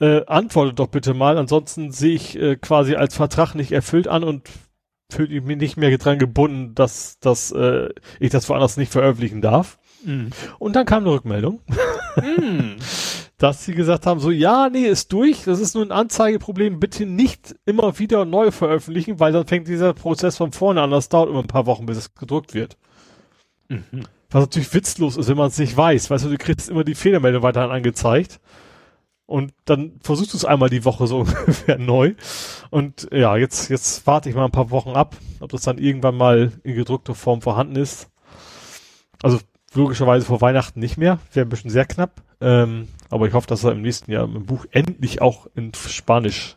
äh, antwortet doch bitte mal, ansonsten sehe ich äh, quasi als Vertrag nicht erfüllt an und fühle mich nicht mehr dran gebunden, dass, dass äh, ich das woanders nicht veröffentlichen darf. Mm. Und dann kam eine Rückmeldung, mm. dass sie gesagt haben, so ja, nee, ist durch, das ist nur ein Anzeigeproblem, bitte nicht immer wieder neu veröffentlichen, weil dann fängt dieser Prozess von vorne an, das dauert immer ein paar Wochen, bis es gedruckt wird. Mhm. Was natürlich witzlos ist, wenn man es nicht weiß. Weißt du, du kriegst immer die Fehlermeldung weiterhin angezeigt. Und dann versuchst du es einmal die Woche so ungefähr neu. Und ja, jetzt, jetzt warte ich mal ein paar Wochen ab, ob das dann irgendwann mal in gedruckter Form vorhanden ist. Also logischerweise vor Weihnachten nicht mehr, wäre ein bisschen sehr knapp. Ähm, aber ich hoffe, dass er im nächsten Jahr im Buch endlich auch in Spanisch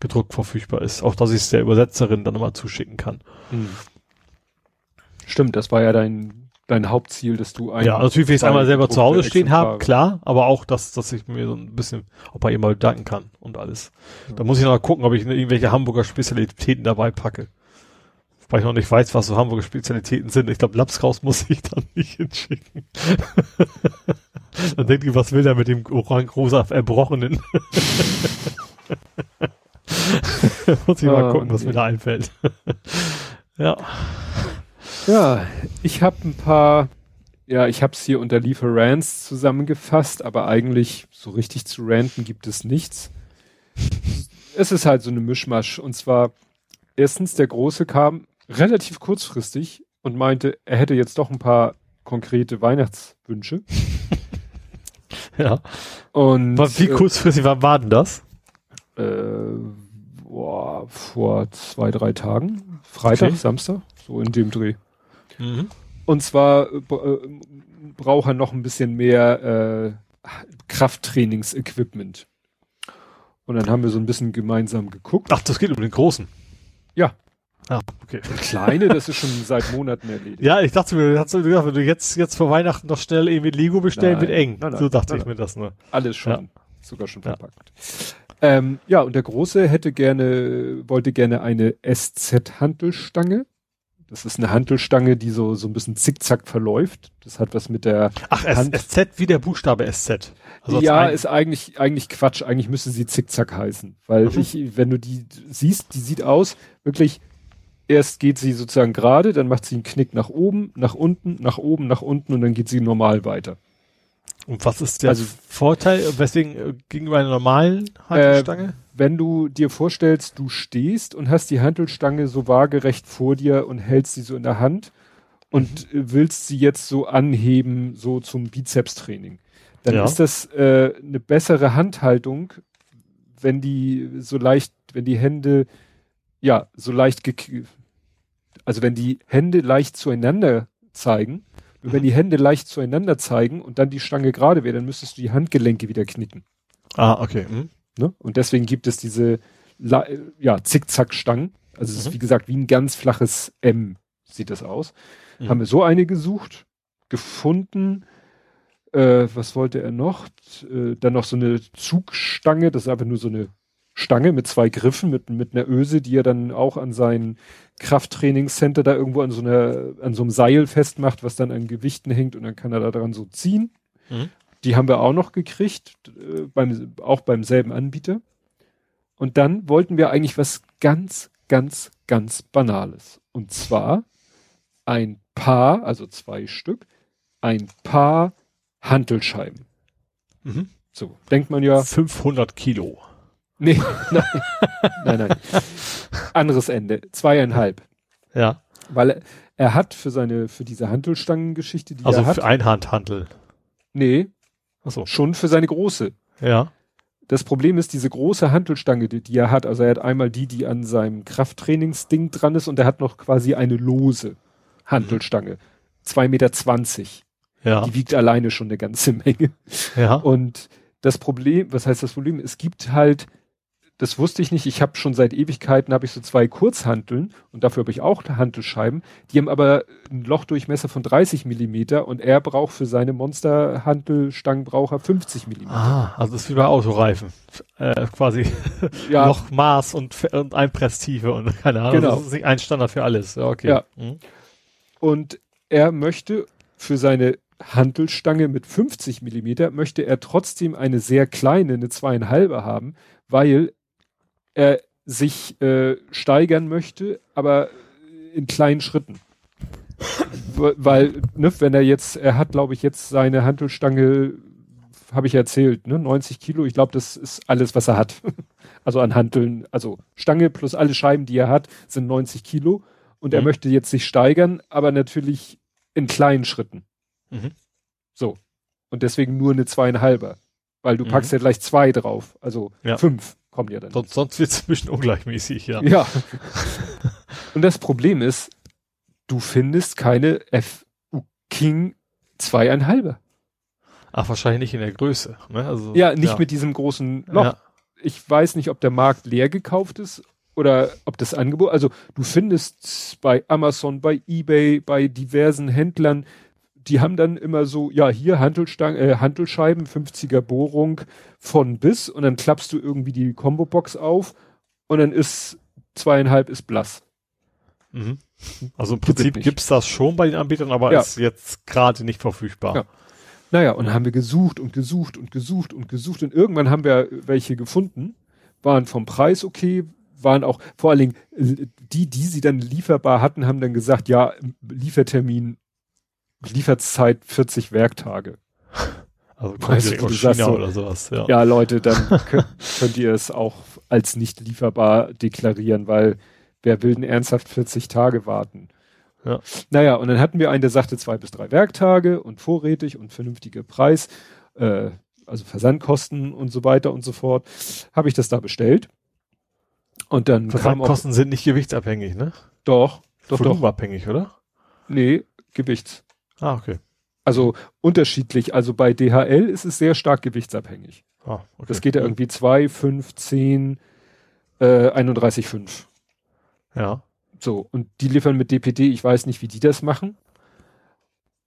gedruckt verfügbar ist. Auch dass ich es der Übersetzerin dann nochmal zuschicken kann. Hm. Stimmt, das war ja dein, dein Hauptziel, dass du ein. Ja, natürlich will ich es einmal selber zu Hause stehen habe, klar, aber auch, dass, dass ich mir so ein bisschen, ob er mal danken kann und alles. Ja. Da muss ich noch gucken, ob ich irgendwelche Hamburger Spezialitäten dabei packe. Weil ich noch nicht weiß, was so Hamburger Spezialitäten sind. Ich glaube, Lapskaus muss ich dann nicht hinschicken. dann denkt ihr, was will der mit dem Orang-Rosa Erbrochenen? muss ich mal ah, gucken, was mir da einfällt. ja. Ja, ich habe ein paar, ja, ich habe es hier unter Lieferants zusammengefasst, aber eigentlich so richtig zu ranten gibt es nichts. Es ist halt so eine Mischmasch. Und zwar, erstens, der Große kam relativ kurzfristig und meinte, er hätte jetzt doch ein paar konkrete Weihnachtswünsche. ja. Und wie äh, kurzfristig war, war denn das? Äh, boah, vor zwei, drei Tagen. Freitag, okay. Samstag, so in dem Dreh. Mhm. Und zwar äh, braucht er noch ein bisschen mehr äh, Krafttrainings-Equipment. Und dann haben wir so ein bisschen gemeinsam geguckt. Ach, das geht um den Großen. Ja. Ah, okay. Der Kleine, das ist schon seit Monaten erledigt. Ja, ich dachte mir, hast du gedacht, wenn du jetzt, jetzt vor Weihnachten noch schnell irgendwie Lego bestellen, nein, wird eng. Nein, nein, so dachte ich mir das nur. Alles schon, ja. sogar schon verpackt. Ja. Ähm, ja, und der Große hätte gerne, wollte gerne eine SZ-Hantelstange. Das ist eine Hantelstange, die so, so ein bisschen zickzack verläuft. Das hat was mit der Ach, Hand SZ wie der Buchstabe SZ. Also ja, ist eigentlich, eigentlich Quatsch. Eigentlich müsste sie zickzack heißen. Weil mhm. ich, wenn du die siehst, die sieht aus, wirklich, erst geht sie sozusagen gerade, dann macht sie einen Knick nach oben, nach unten, nach oben, nach unten und dann geht sie normal weiter. Und was ist der also, Vorteil, weswegen äh, gegenüber einer normalen Hantelstange? Äh, wenn du dir vorstellst, du stehst und hast die Hantelstange so waagerecht vor dir und hältst sie so in der Hand und mhm. willst sie jetzt so anheben, so zum Bizepstraining, dann ja. ist das äh, eine bessere Handhaltung, wenn die so leicht, wenn die Hände ja so leicht, also wenn die Hände leicht zueinander zeigen, und wenn die Hände leicht zueinander zeigen und dann die Stange gerade wäre, dann müsstest du die Handgelenke wieder knicken. Ah, okay. Mhm. Ne? Und deswegen gibt es diese ja, Zickzack-Stangen. Also es mhm. ist wie gesagt wie ein ganz flaches M sieht das aus. Mhm. Haben wir so eine gesucht, gefunden. Äh, was wollte er noch? Äh, dann noch so eine Zugstange, das ist einfach nur so eine Stange mit zwei Griffen, mit, mit einer Öse, die er dann auch an sein Krafttrainingscenter da irgendwo an so einer, an so einem Seil festmacht, was dann an Gewichten hängt und dann kann er da dran so ziehen. Mhm. Die haben wir auch noch gekriegt, äh, beim, auch beim selben Anbieter. Und dann wollten wir eigentlich was ganz, ganz, ganz Banales. Und zwar ein Paar, also zwei Stück, ein Paar Hantelscheiben. Mhm. So, denkt man ja. 500 Kilo. Nee, nein, nein, nein. Anderes Ende. Zweieinhalb. Ja. Weil er, hat für seine, für diese Hantelstangengeschichte, die also er hat. Also für Einhandhantel. Nee, Ach so. Schon für seine große. Ja. Das Problem ist, diese große Hantelstange, die, die, er hat, also er hat einmal die, die an seinem Krafttrainingsding dran ist und er hat noch quasi eine lose Hantelstange. Zwei Meter. zwanzig. Ja. Die wiegt alleine schon eine ganze Menge. Ja. Und das Problem, was heißt das Problem? Es gibt halt das wusste ich nicht. Ich habe schon seit Ewigkeiten habe ich so zwei Kurzhanteln und dafür habe ich auch Hantelscheiben. Die haben aber ein Lochdurchmesser von 30 Millimeter und er braucht für seine Monsterhantelstangen braucht er 50 Millimeter. Ah, also das ist wie bei Autoreifen. Äh, quasi ja. Lochmaß und, und Einpresstiefe und keine Ahnung. Genau. Das ist ein Standard für alles. Ja, okay. Ja. Mhm. Und er möchte für seine Hantelstange mit 50 Millimeter möchte er trotzdem eine sehr kleine, eine zweieinhalbe haben, weil er sich äh, steigern möchte, aber in kleinen Schritten. Weil, ne, wenn er jetzt, er hat, glaube ich, jetzt seine Hantelstange, habe ich erzählt, ne, 90 Kilo, ich glaube, das ist alles, was er hat. Also an Hanteln, also Stange plus alle Scheiben, die er hat, sind 90 Kilo. Und mhm. er möchte jetzt sich steigern, aber natürlich in kleinen Schritten. Mhm. So. Und deswegen nur eine zweieinhalber. Weil du packst ja gleich zwei drauf. Also Ja. fünf kommen ja dann. Sonst, sonst wird es ein bisschen ungleichmäßig, ja. Ja. Und das Problem ist, du findest keine FU King zweieinhalber. Ach, wahrscheinlich nicht in der Größe. Ne? Also, Ja, nicht mit diesem großen Loch. Ja. Ich weiß nicht, ob der Markt leer gekauft ist oder ob das Angebot, also du findest bei Amazon, bei eBay, bei diversen Händlern, die haben dann immer so, ja, hier Hantelstang, äh, Hantelscheiben, 50er Bohrung von bis und dann klappst du irgendwie die Combo-Box auf und dann ist zweieinhalb ist blass. Mhm. Also im Gibt Prinzip nicht. gibt's das schon bei den Anbietern, aber Ja. ist jetzt gerade nicht verfügbar. Ja. Naja, und dann haben wir gesucht und gesucht und gesucht und gesucht und irgendwann haben wir welche gefunden, waren vom Preis okay, waren auch vor allen Dingen äh, die, die sie dann lieferbar hatten, haben dann gesagt, ja, Liefertermin, Lieferzeit 40 Werktage. Also kommt du, aus China so, oder sowas. Ja. Ja, Leute, dann könnt, könnt ihr es auch als nicht lieferbar deklarieren, weil wer will denn ernsthaft 40 Tage warten? Ja. Naja, und dann hatten wir einen, der sagte zwei bis drei Werktage und vorrätig und vernünftiger Preis, äh, also Versandkosten und so weiter und so fort. Habe ich das da bestellt. Und dann kam auch, Versandkosten sind nicht gewichtsabhängig, ne? doch, doch, doch, Volumenabhängig, oder? nee, Gewichts. Ah, okay. Also unterschiedlich. Also bei DHL ist es sehr stark gewichtsabhängig. Ah, okay. Das geht ja irgendwie 2, 5, 10, äh, 31,5. Ja. So, und die liefern mit DPD, ich weiß nicht, wie die das machen.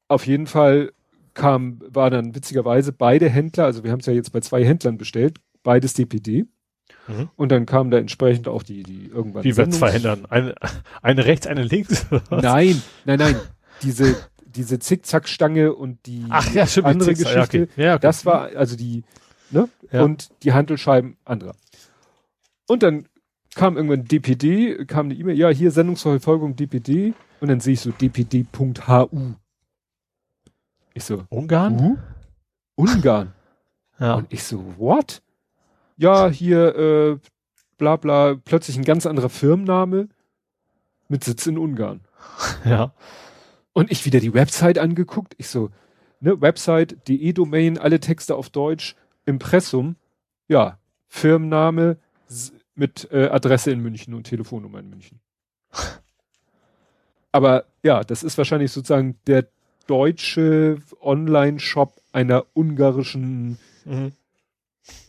Auf jeden Fall kam, war dann witzigerweise beide Händler, also wir haben es ja jetzt bei zwei Händlern bestellt, beides DPD. Mhm. Und dann kamen da entsprechend auch die, die irgendwann. Wie bei zwei Händlern. Eine, eine rechts, eine links. Nein, nein, nein. Diese, diese Zickzackstange und die Ach ja, stimmt. andere die Geschichte, okay. ja, okay. das war also die, ne? Ja. Und die Handelscheiben anderer. Und dann kam irgendwann DPD, kam eine E-Mail, ja, hier Sendungsverfolgung DPD. Und dann sehe ich so dpd.hu. Ich so, Ungarn? uh? Ungarn. Ja. Und ich so, what? Ja, hier, äh, bla bla, plötzlich ein ganz anderer Firmenname mit Sitz in Ungarn. ja. Und ich wieder die Website angeguckt. Ich so, ne, Website, die E-Domain, alle Texte auf Deutsch, Impressum, ja, Firmenname mit äh, Adresse in München und Telefonnummer in München. Aber ja, das ist wahrscheinlich sozusagen der deutsche Online-Shop einer ungarischen, Mhm.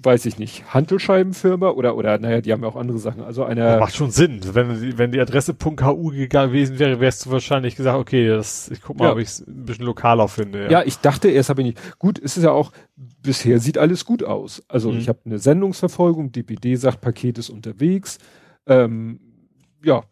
Weiß ich nicht, Handelscheibenfirma oder, oder, naja, die haben ja auch andere Sachen. Also einer, Macht schon Sinn. Wenn, die- wenn die Adresse .hu gewesen wäre, wärst du wahrscheinlich gesagt, okay, das, ich guck mal, Ja. ob ich es ein bisschen lokaler finde. Ja, ich dachte erst, habe ich nicht. Gut, es ist ja auch, bisher sieht alles gut aus. Also Mhm. ich habe eine Sendungsverfolgung, DPD sagt, Paket ist unterwegs. Ähm, ja,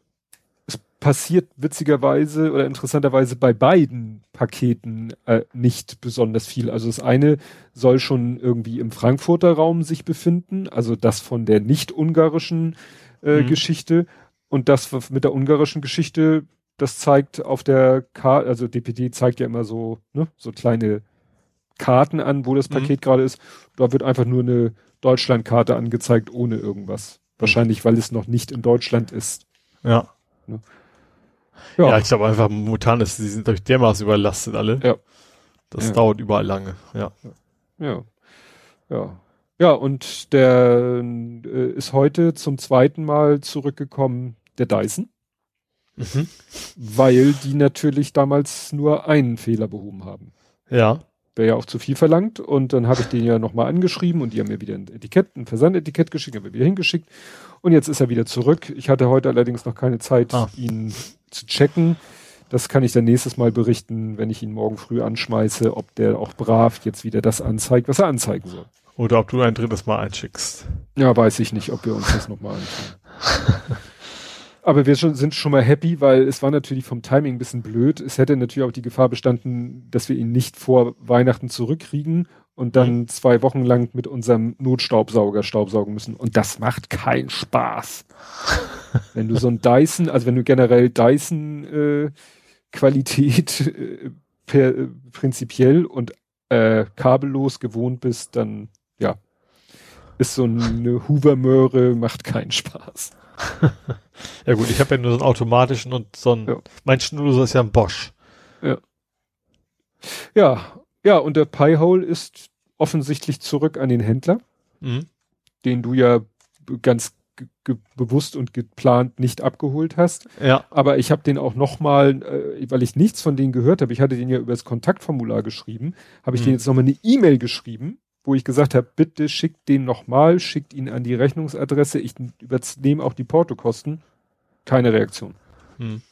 passiert witzigerweise oder interessanterweise bei beiden Paketen äh, nicht besonders viel. Also das eine soll schon irgendwie im Frankfurter Raum sich befinden, also das von der nicht ungarischen äh, Mhm. Geschichte. Und das mit der ungarischen Geschichte, das zeigt auf der Karte, also DPD zeigt ja immer so, ne, so kleine Karten an, wo das Mhm. Paket gerade ist. Da wird einfach nur eine Deutschlandkarte angezeigt, ohne irgendwas. Wahrscheinlich, weil es noch nicht in Deutschland ist. Ja. Ja, Ja, ich glaube einfach, momentan ist, die sind durch dermaßen überlastet alle. Ja. Das Ja. dauert überall lange. Ja. ja, ja. Ja, und der äh, ist heute zum zweiten Mal zurückgekommen, der Dyson, Mhm. weil die natürlich damals nur einen Fehler behoben haben. Ja. wäre ja auch zu viel verlangt. Und dann habe ich den ja nochmal angeschrieben und die haben mir wieder ein Etikett, ein Versandetikett geschickt, haben wir wieder hingeschickt. Und jetzt ist er wieder zurück. Ich hatte heute allerdings noch keine Zeit, Ah. ihn zu checken. Das kann ich dann nächstes Mal berichten, wenn ich ihn morgen früh anschmeiße, ob der auch brav jetzt wieder das anzeigt, was er anzeigen soll. Oder ob du ein drittes Mal einschickst. Ja, weiß ich nicht, ob wir uns das nochmal anschauen. Aber wir schon, sind schon mal happy, weil es war natürlich vom Timing ein bisschen blöd. Es hätte natürlich auch die Gefahr bestanden, dass wir ihn nicht vor Weihnachten zurückkriegen und dann zwei Wochen lang mit unserem Notstaubsauger staubsaugen müssen. Und das macht keinen Spaß. wenn du so ein Dyson, also wenn du generell Dyson äh, Qualität äh, per, äh, prinzipiell und äh, kabellos gewohnt bist, dann ja, ist so eine Hoover-Möhre, macht keinen Spaß. Ja gut, ich habe ja nur so einen automatischen und so ein, Ja. mein Schnurloser ist ja ein Bosch. Ja, ja, und der Piehole ist offensichtlich zurück an den Händler, Mhm. den du ja ganz bewusst und geplant nicht abgeholt hast. Ja. Aber ich habe den auch nochmal, äh, weil ich nichts von denen gehört habe, ich hatte den ja über das Kontaktformular geschrieben, habe ich Mhm. denen jetzt nochmal eine E-Mail geschrieben, wo ich gesagt habe, bitte schickt den nochmal, schickt ihn an die Rechnungsadresse, ich übernehme auch die Portokosten. Keine Reaktion. Mhm.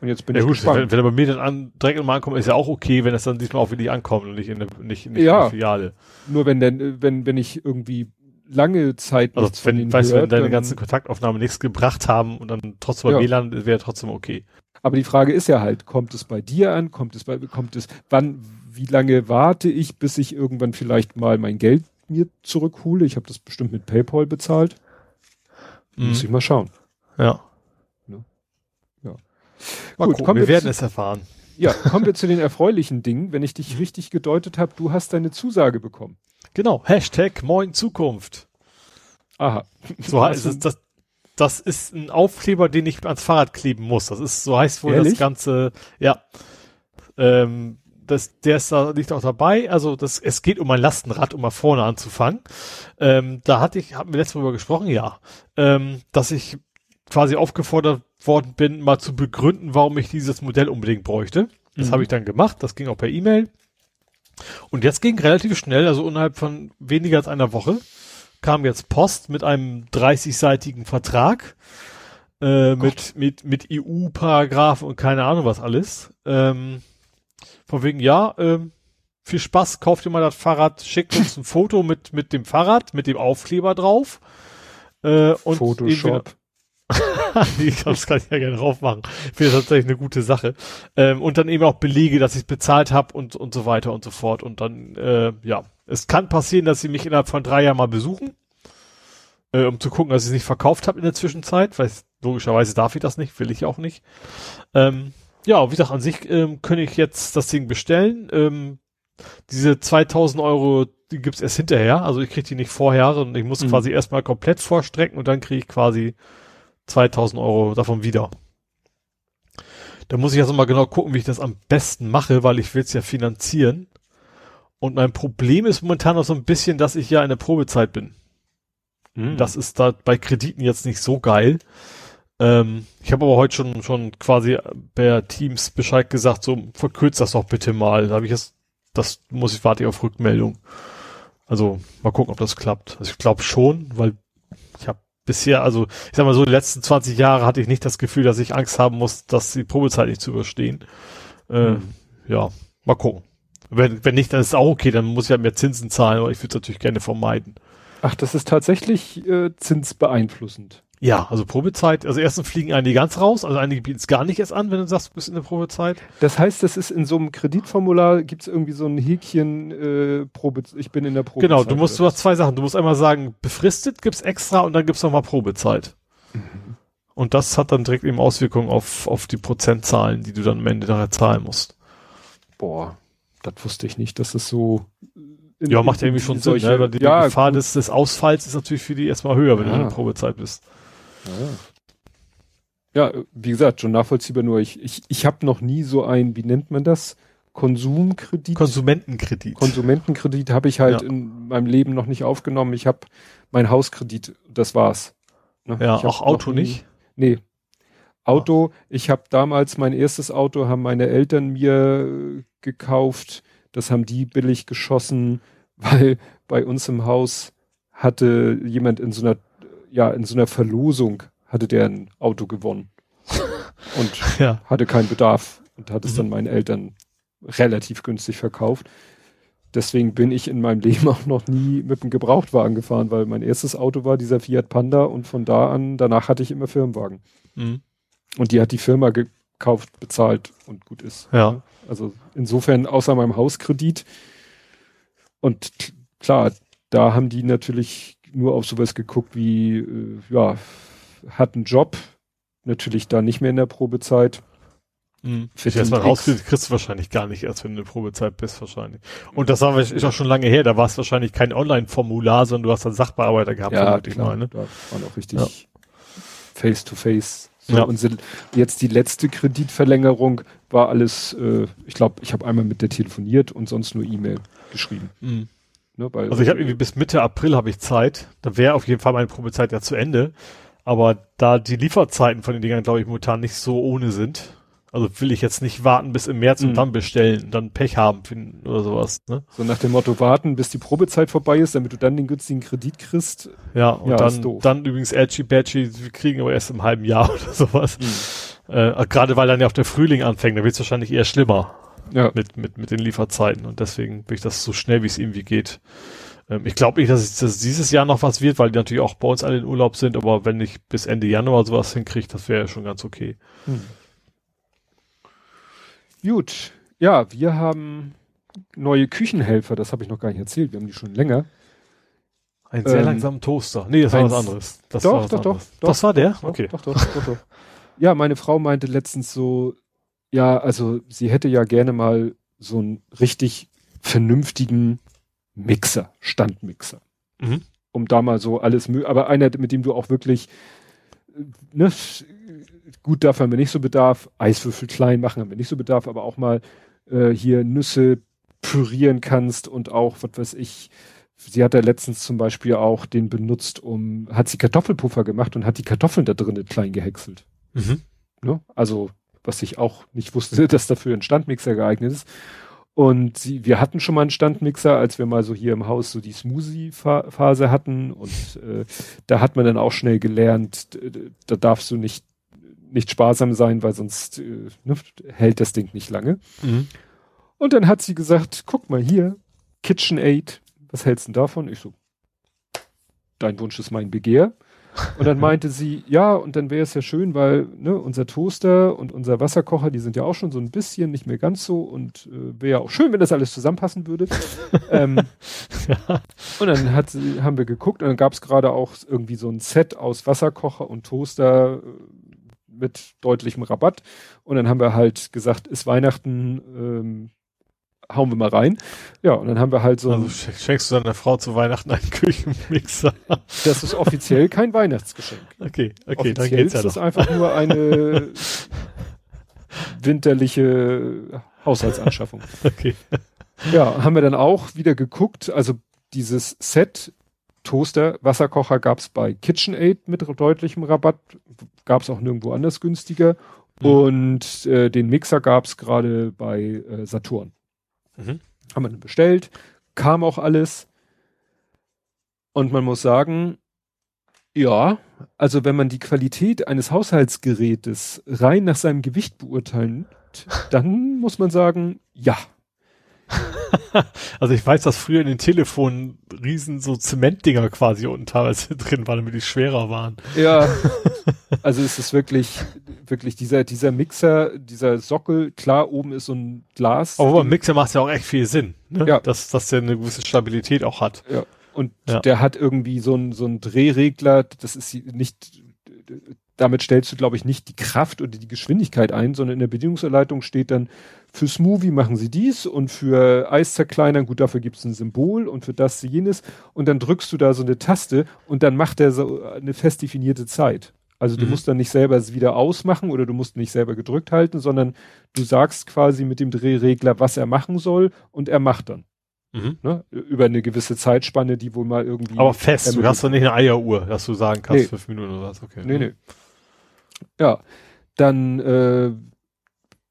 Und jetzt bin Ja ich gut, gespannt. wenn, wenn er bei mir dann an, direkt nochmal ankommt, ist ja auch okay, wenn es dann diesmal auch wirklich ankommt und nicht in der, nicht, nicht Ja. in der Filiale. Nur wenn denn, wenn, wenn ich irgendwie lange Zeit Also nichts von wenn, denen weißt du, wenn gehört, deine ganzen Kontaktaufnahmen nichts gebracht haben und dann trotzdem bei Ja. WLAN wäre trotzdem okay. Aber die Frage ist ja halt, kommt es bei dir an? Kommt es bei, kommt es, wann, wie lange warte ich, bis ich irgendwann vielleicht mal mein Geld mir zurückhole? Ich habe das bestimmt mit PayPal bezahlt. Muss Mhm. ich mal schauen. Ja. Mal Gut, gucken, wir wir werden zu- es erfahren. Ja, kommen wir zu den erfreulichen Dingen. Wenn ich dich richtig gedeutet habe, du hast deine Zusage bekommen. Genau. Hashtag Moin Zukunft. Aha. So heißt Also- es, das, das ist ein Aufkleber, den ich ans Fahrrad kleben muss. Das ist, so heißt wohl Ehrlich? das Ganze, ja. Ähm, das, der ist da, liegt auch dabei. Also das, es geht um ein Lastenrad, um mal vorne anzufangen. Ähm, da hatte ich, haben wir letztes Mal drüber gesprochen, ja. Ähm, dass ich quasi aufgefordert worden bin, mal zu begründen, warum ich dieses Modell unbedingt bräuchte. Das Mhm. habe ich dann gemacht. Das ging auch per E-Mail. Und jetzt ging relativ schnell, also innerhalb von weniger als einer Woche, kam jetzt Post mit einem 30-seitigen Vertrag äh, mit, mit, mit EU-Paragraphen und keine Ahnung was alles. Ähm, von wegen, ja, ähm, viel Spaß, kauft ihr mal das Fahrrad, schickt uns ein Foto mit, mit dem Fahrrad, mit dem Aufkleber drauf. Äh, und Photoshop. Ich das kann ich ja gerne drauf machen. Ich finde das tatsächlich eine gute Sache. Ähm, und dann eben auch Belege, dass ich es bezahlt habe und, und so weiter und so fort. Und dann, äh, ja, es kann passieren, dass sie mich innerhalb von drei Jahren mal besuchen, äh, um zu gucken, dass ich es nicht verkauft habe in der Zwischenzeit, weil es- logischerweise darf ich das nicht, will ich auch nicht. Ähm, ja, wie gesagt, an sich ähm, könnte ich jetzt das Ding bestellen. Ähm, diese 2000 Euro, die gibt's erst hinterher. Also ich kriege die nicht vorher, sondern ich muss Mhm. quasi erstmal komplett vorstrecken und dann kriege ich quasi 2000 Euro davon wieder. Da muss ich also mal genau gucken, wie ich das am besten mache, weil ich will es ja finanzieren. Und mein Problem ist momentan noch so ein bisschen, dass ich ja in der Probezeit bin. Mhm. Das ist da bei Krediten jetzt nicht so geil. Ähm, ich habe aber heute schon schon quasi per Teams Bescheid gesagt, so verkürzt das doch bitte mal. Da habe ich jetzt, das muss ich warte ich auf Rückmeldung. Also mal gucken, ob das klappt. Also ich glaube schon, weil ich habe bisher, also ich sag mal so, die letzten 20 Jahre hatte ich nicht das Gefühl, dass ich Angst haben muss, dass die Probezeit nicht zu überstehen. Äh, Mhm. Ja, mal gucken. Wenn, wenn nicht, dann ist es auch okay, dann muss ich halt mehr Zinsen zahlen, aber ich würde es natürlich gerne vermeiden. Ach, das ist tatsächlich äh, zinsbeeinflussend. Ja, also Probezeit, also erstens fliegen einige ganz raus, also einige bieten es gar nicht erst an, wenn du sagst, du bist in der Probezeit. Das heißt, das ist in so einem Kreditformular, gibt es irgendwie so ein Häkchen, äh, Probe, ich bin in der Probezeit. genau, du musst, du hast zwei Sachen. Du musst einmal sagen, befristet gibt's extra und dann gibt's nochmal Probezeit. Mhm. Und das hat dann direkt eben Auswirkungen auf, auf die Prozentzahlen, die du dann am Ende nachher zahlen musst. Boah, das wusste ich nicht, dass es so. in- Ja, macht ja irgendwie schon in Sinn, solche- ne? weil die ja, Gefahr gut. des, des Ausfalls ist natürlich für die erstmal höher, wenn du Ja. in der Probezeit bist. Ja, wie gesagt, schon nachvollziehbar nur. Ich, ich, ich habe noch nie so ein, wie nennt man das? Konsumkredit. Konsumentenkredit. Konsumentenkredit habe ich halt Ja. in meinem Leben noch nicht aufgenommen. Ich habe mein Hauskredit, das war's. Ne? ja, auch Auto nie- nicht. Nee. Auto, ich habe damals mein erstes Auto, haben meine Eltern mir gekauft. Das haben die billig geschossen, weil bei uns im Haus hatte jemand in so einer, ja, in so einer Verlosung hatte der ein Auto gewonnen. Und Ja. hatte keinen Bedarf und hat es Mhm. dann meinen Eltern relativ günstig verkauft. Deswegen bin ich in meinem Leben auch noch nie mit einem Gebrauchtwagen gefahren, weil mein erstes Auto war dieser Fiat Panda und von da an, danach hatte ich immer Firmenwagen. Mhm. Und die hat die Firma gekauft, bezahlt und gut ist. Ja. Also insofern außer meinem Hauskredit. Und klar, da haben die natürlich nur auf sowas geguckt wie, äh, ja, hat einen Job, natürlich da nicht mehr in der Probezeit. Mhm. Für erst mal rauskriegst, kriegst du wahrscheinlich gar nicht erst, wenn du in der Probezeit bist, wahrscheinlich. Und das war, ist auch schon lange her, da war es wahrscheinlich kein Online-Formular, sondern du hast dann Sachbearbeiter gehabt, Ja, vermute ich mal, ne? da waren auch richtig Ja. face to face. So, Ja. Und jetzt die letzte Kreditverlängerung war alles, äh, ich glaube, ich habe einmal mit der telefoniert und sonst nur E-Mail geschrieben. Mhm. Ne, also ich habe irgendwie bis Mitte April habe ich Zeit. Da wäre auf jeden Fall meine Probezeit ja zu Ende. Aber da die Lieferzeiten von den Dingern, glaube ich, momentan nicht so ohne sind, also will ich jetzt nicht warten bis im März mhm. und dann bestellen, dann Pech haben finden oder sowas. Ne? So nach dem Motto warten, bis die Probezeit vorbei ist, damit du dann den günstigen Kredit kriegst. Ja, und ja, dann, dann übrigens Edgy Badgy, wir kriegen aber erst im halben Jahr oder sowas. Mhm. Äh, Gerade weil dann ja auch der Frühling anfängt, da wird es wahrscheinlich eher schlimmer ja. mit, mit, mit den Lieferzeiten. Und deswegen will ich das so schnell, wie es irgendwie geht. Ähm, ich glaube nicht, dass, es, dass dieses Jahr noch was wird, weil die natürlich auch bei uns alle in Urlaub sind, aber wenn ich bis Ende Januar sowas hinkriege, das wäre ja schon ganz okay. Mhm. Gut, ja, wir haben neue Küchenhelfer, das habe ich noch gar nicht erzählt, wir haben die schon länger. Ein sehr ähm, langsamen Toaster. Nee, das war was anderes. Das doch, war doch, doch, doch. Das war der? Okay. Doch, doch, doch, doch. Ja, meine Frau meinte letztens so, ja, also sie hätte ja gerne mal so einen richtig vernünftigen Mixer, Standmixer. Mhm. Um da mal so alles, aber einer, mit dem du auch wirklich, ne, gut, dafür haben wir nicht so Bedarf. Eiswürfel klein machen haben wir nicht so Bedarf, aber auch mal äh, hier Nüsse pürieren kannst und auch, was weiß ich, sie hat ja letztens zum Beispiel auch den benutzt, um, hat sie Kartoffelpuffer gemacht und hat die Kartoffeln da drinnen klein gehäckselt. Mhm. Ne? Also, was ich auch nicht wusste, dass dafür ein Standmixer geeignet ist. Und sie, wir hatten schon mal einen Standmixer, als wir mal so hier im Haus so die Smoothie-Phase hatten. Und äh, da hat man dann auch schnell gelernt, da darfst du nicht nicht sparsam sein, weil sonst äh, ne, hält das Ding nicht lange. Mhm. Und dann hat sie gesagt, guck mal hier, KitchenAid, was hältst du davon? Ich so, dein Wunsch ist mein Begehr. Und dann meinte sie, ja, und dann wäre es ja schön, weil ne, unser Toaster und unser Wasserkocher, die sind ja auch schon so ein bisschen nicht mehr ganz so und äh, wäre ja auch schön, wenn das alles zusammenpassen würde. ähm, ja. Und dann hat sie, haben wir geguckt und dann gab es gerade auch irgendwie so ein Set aus Wasserkocher und Toaster, äh, mit deutlichem Rabatt. Und dann haben wir halt gesagt, ist Weihnachten, ähm, hauen wir mal rein. Ja, und dann haben wir halt so. Also schenkst du deiner Frau zu Weihnachten einen Küchenmixer? Das ist offiziell kein Weihnachtsgeschenk. Okay, okay, offiziell dann geht's ja ist das einfach nur eine winterliche Haushaltsanschaffung. Okay. Ja, haben wir dann auch wieder geguckt, also dieses Set Toaster, Wasserkocher gab's bei KitchenAid mit deutlichem Rabatt, gab's auch nirgendwo anders günstiger. Mhm. Und äh, den Mixer gab's gerade bei äh, Saturn. Mhm. Haben wir dann bestellt, kam auch alles. Und man muss sagen, ja, also wenn man die Qualität eines Haushaltsgerätes rein nach seinem Gewicht beurteilt, dann muss man sagen, ja, also ich weiß, dass früher in den Telefonen riesen so Zementdinger quasi unten teilweise drin waren, damit die schwerer waren. Ja. also es ist wirklich, wirklich dieser, dieser Mixer, dieser Sockel, klar, oben ist so ein Glas. Aber beim Mixer macht es ja auch echt viel Sinn, ne? Ja. Dass, dass der eine gewisse Stabilität auch hat. Ja. Und ja. der hat irgendwie so ein, so ein Drehregler, das ist nicht, damit stellst du, glaube ich, nicht die Kraft oder die Geschwindigkeit ein, sondern in der Bedienungsanleitung steht dann, für Smoothie machen sie dies und für Eis zerkleinern, gut, dafür gibt es ein Symbol und für das jenes und dann drückst du da so eine Taste und dann macht er so eine fest definierte Zeit. Also du mhm. musst dann nicht selber es wieder ausmachen oder du musst nicht selber gedrückt halten, sondern du sagst quasi mit dem Drehregler, was er machen soll und er macht dann. Mhm. Ne? Über eine gewisse Zeitspanne, die wohl mal irgendwie. Aber fest, du hast doch nicht eine Eieruhr, dass du sagen kannst, nee. fünf Minuten oder was, okay. Nee, ne? nee. Ja. Dann äh,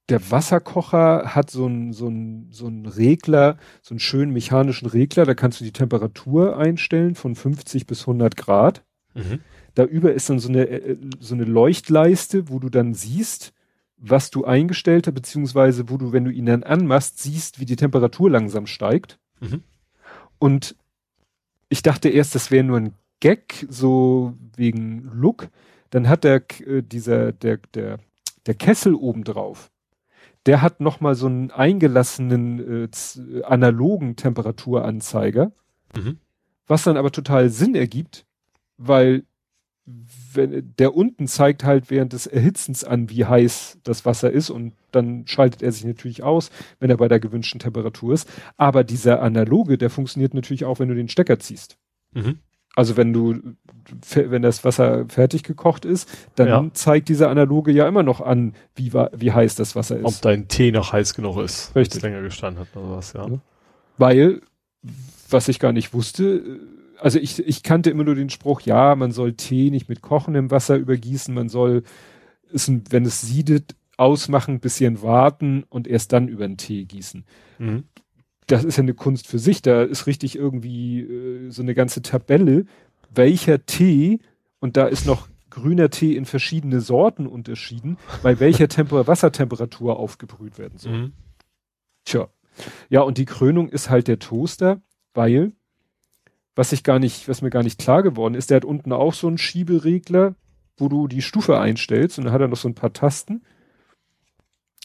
der Wasserkocher hat so einen so ein, so ein Regler, so einen schönen mechanischen Regler, da kannst du die Temperatur einstellen von 50 bis 100 Grad. Mhm. Da über ist dann so eine, äh, so eine Leuchtleiste, wo du dann siehst, was du eingestellt hast, beziehungsweise wo du, wenn du ihn dann anmachst, siehst, wie die Temperatur langsam steigt. Mhm. Und ich dachte erst, das wäre nur ein Gag, so wegen Look. Dann hat der, äh, dieser, der, der, der Kessel oben drauf der hat nochmal so einen eingelassenen äh, analogen Temperaturanzeiger, mhm. was dann aber total Sinn ergibt, weil wenn, der unten zeigt halt während des Erhitzens an, wie heiß das Wasser ist und dann schaltet er sich natürlich aus, wenn er bei der gewünschten Temperatur ist. Aber dieser analoge, der funktioniert natürlich auch, wenn du den Stecker ziehst. Mhm. Also wenn du, wenn das Wasser fertig gekocht ist, dann ja. zeigt dieser Analoge ja immer noch an, wie, wie heiß das Wasser ist. Ob dein Tee noch heiß genug ist, Richtig. länger gestanden hat oder was, ja. Weil, was ich gar nicht wusste, also ich, ich kannte immer nur den Spruch, ja, man soll Tee nicht mit kochendem Wasser übergießen, man soll es, wenn es siedet, ausmachen, bisschen warten und erst dann über den Tee gießen. Mhm. Das ist ja eine Kunst für sich. Da ist richtig irgendwie äh, so eine ganze Tabelle, welcher Tee, und da ist noch grüner Tee in verschiedene Sorten unterschieden, bei welcher Temper Wassertemperatur aufgebrüht werden soll. Mhm. Tja. Ja, und die Krönung ist halt der Toaster, weil, was ich gar nicht, was mir gar nicht klar geworden ist, der hat unten auch so einen Schieberegler, wo du die Stufe einstellst und dann hat er noch so ein paar Tasten.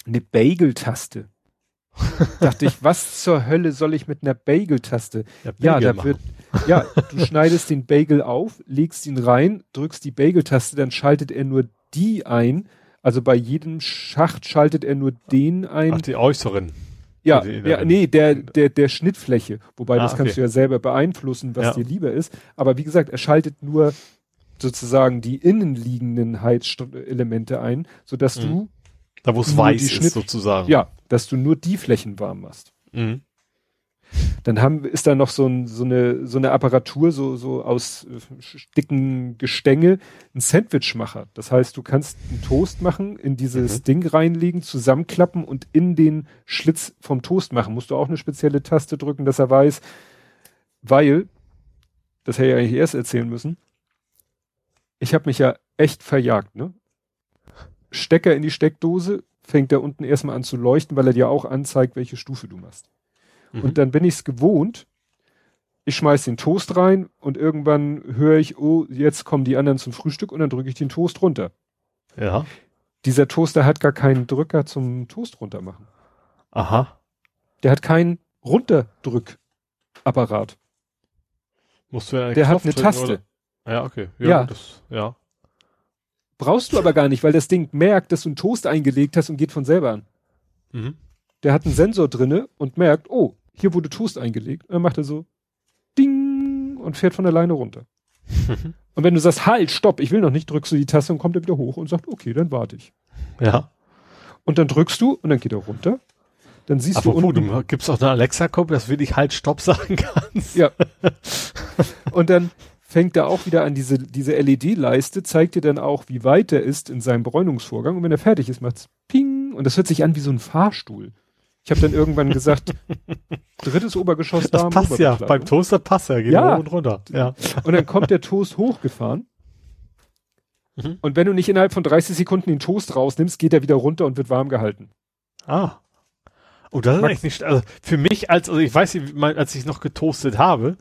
Eine Bagel-Taste. Dachte ich, was zur Hölle soll ich mit einer Bagel-Taste? Ja, da machen. wird, ja, du schneidest den Bagel auf, legst ihn rein, drückst die Bagel-Taste, dann schaltet er nur die ein. Also bei jedem Schacht schaltet er nur den ein. Ach, die äußeren. Ja, ja, nee, der, der, der Schnittfläche. Wobei, ah, das kannst okay. du ja selber beeinflussen, was ja. dir lieber ist. Aber wie gesagt, er schaltet nur sozusagen die innenliegenden Heizelemente ein, sodass mhm. du da wo es weiß ist sozusagen. Ja, dass du nur die Flächen warm machst. Mhm. Dann haben, ist da noch so, ein, so, eine, so eine Apparatur, so, so aus äh, dicken Gestänge, ein Sandwichmacher. Das heißt, du kannst einen Toast machen, in dieses mhm. Ding reinlegen, zusammenklappen und in den Schlitz vom Toast machen. Musst du auch eine spezielle Taste drücken, dass er weiß, weil, das hätte ich eigentlich erst erzählen müssen, ich habe mich ja echt verjagt, ne? Stecker in die Steckdose, fängt er unten erstmal an zu leuchten, weil er dir auch anzeigt, welche Stufe du machst. Mhm. Und dann bin ich es gewohnt, ich schmeiß den Toast rein und irgendwann höre ich, oh, jetzt kommen die anderen zum Frühstück und dann drücke ich den Toast runter. Ja. Dieser Toaster hat gar keinen Drücker zum Toast runter machen. Aha. Der hat keinen Runterdrückapparat. Musst du ja Der hat eine Taste. Oder? Ja, okay. Ja. ja. Das, ja. Brauchst du aber gar nicht, weil das Ding merkt, dass du einen Toast eingelegt hast und geht von selber an. Mhm. Der hat einen Sensor drinne und merkt, oh, hier wurde Toast eingelegt. Und dann macht er so Ding und fährt von alleine runter. und wenn du sagst, halt, stopp, ich will noch nicht, drückst du die Taste und kommt er wieder hoch und sagt, okay, dann warte ich. Ja. Und dann drückst du und dann geht er runter. Dann siehst Aber du unten. Du gibt's auch eine Alexa-Code, dass du wirklich halt Stopp sagen kannst. Ja. und dann fängt er auch wieder an, diese, diese LED-Leiste zeigt dir dann auch, wie weit er ist in seinem Bräunungsvorgang. Und wenn er fertig ist, macht's Ping. Und das hört sich an wie so ein Fahrstuhl. Ich habe dann irgendwann gesagt, drittes Obergeschoss da. Das passt ja, beim Toaster passt er, geht ja. hoch und runter. Ja. Und dann kommt der Toast hochgefahren. Mhm. Und wenn du nicht innerhalb von 30 Sekunden den Toast rausnimmst, geht er wieder runter und wird warm gehalten. Ah. Oh, das ist eigentlich nicht, also für mich als, also ich weiß nicht, als ich noch getoastet habe,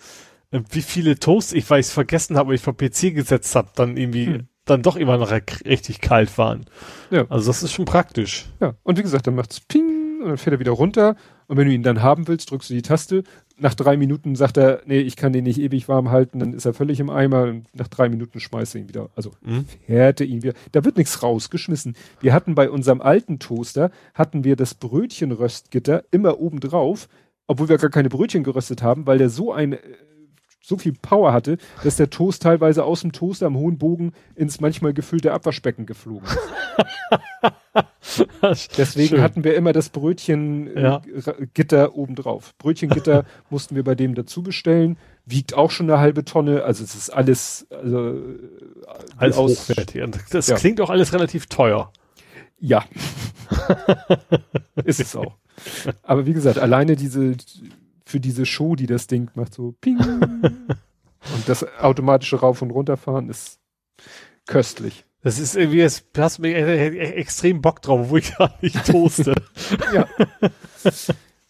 äh, wie viele Toasts ich weiß vergessen habe, ich vor PC gesetzt habe, dann irgendwie hm. dann doch immer noch richtig kalt waren. Ja. Also das ist schon praktisch. Ja. Und wie gesagt, dann macht's Ping und dann fährt er wieder runter. Und wenn du ihn dann haben willst, drückst du die Taste. Nach drei Minuten sagt er, nee, ich kann den nicht ewig warm halten, dann ist er völlig im Eimer. Und nach drei Minuten schmeißt er ihn wieder. Also mhm. fährt er ihn wieder. Da wird nichts rausgeschmissen. Wir hatten bei unserem alten Toaster, hatten wir das Brötchenröstgitter immer oben drauf, obwohl wir gar keine Brötchen geröstet haben, weil der so ein so viel Power hatte, dass der Toast teilweise aus dem Toaster am hohen Bogen ins manchmal gefüllte Abwaschbecken geflogen ist. Deswegen Schön. hatten wir immer das Brötchengitter ja. obendrauf. Brötchengitter mussten wir bei dem dazu bestellen, wiegt auch schon eine halbe Tonne, also es ist alles also alles aus, hochwertig. Das ja. klingt auch alles relativ teuer. Ja. ist es auch. Aber wie gesagt, alleine diese für diese Show, die das Ding macht, so ping. und das automatische Rauf- und Runterfahren ist köstlich. Das ist irgendwie, es hast mir extrem Bock drauf, wo ich gar nicht toaste. ja.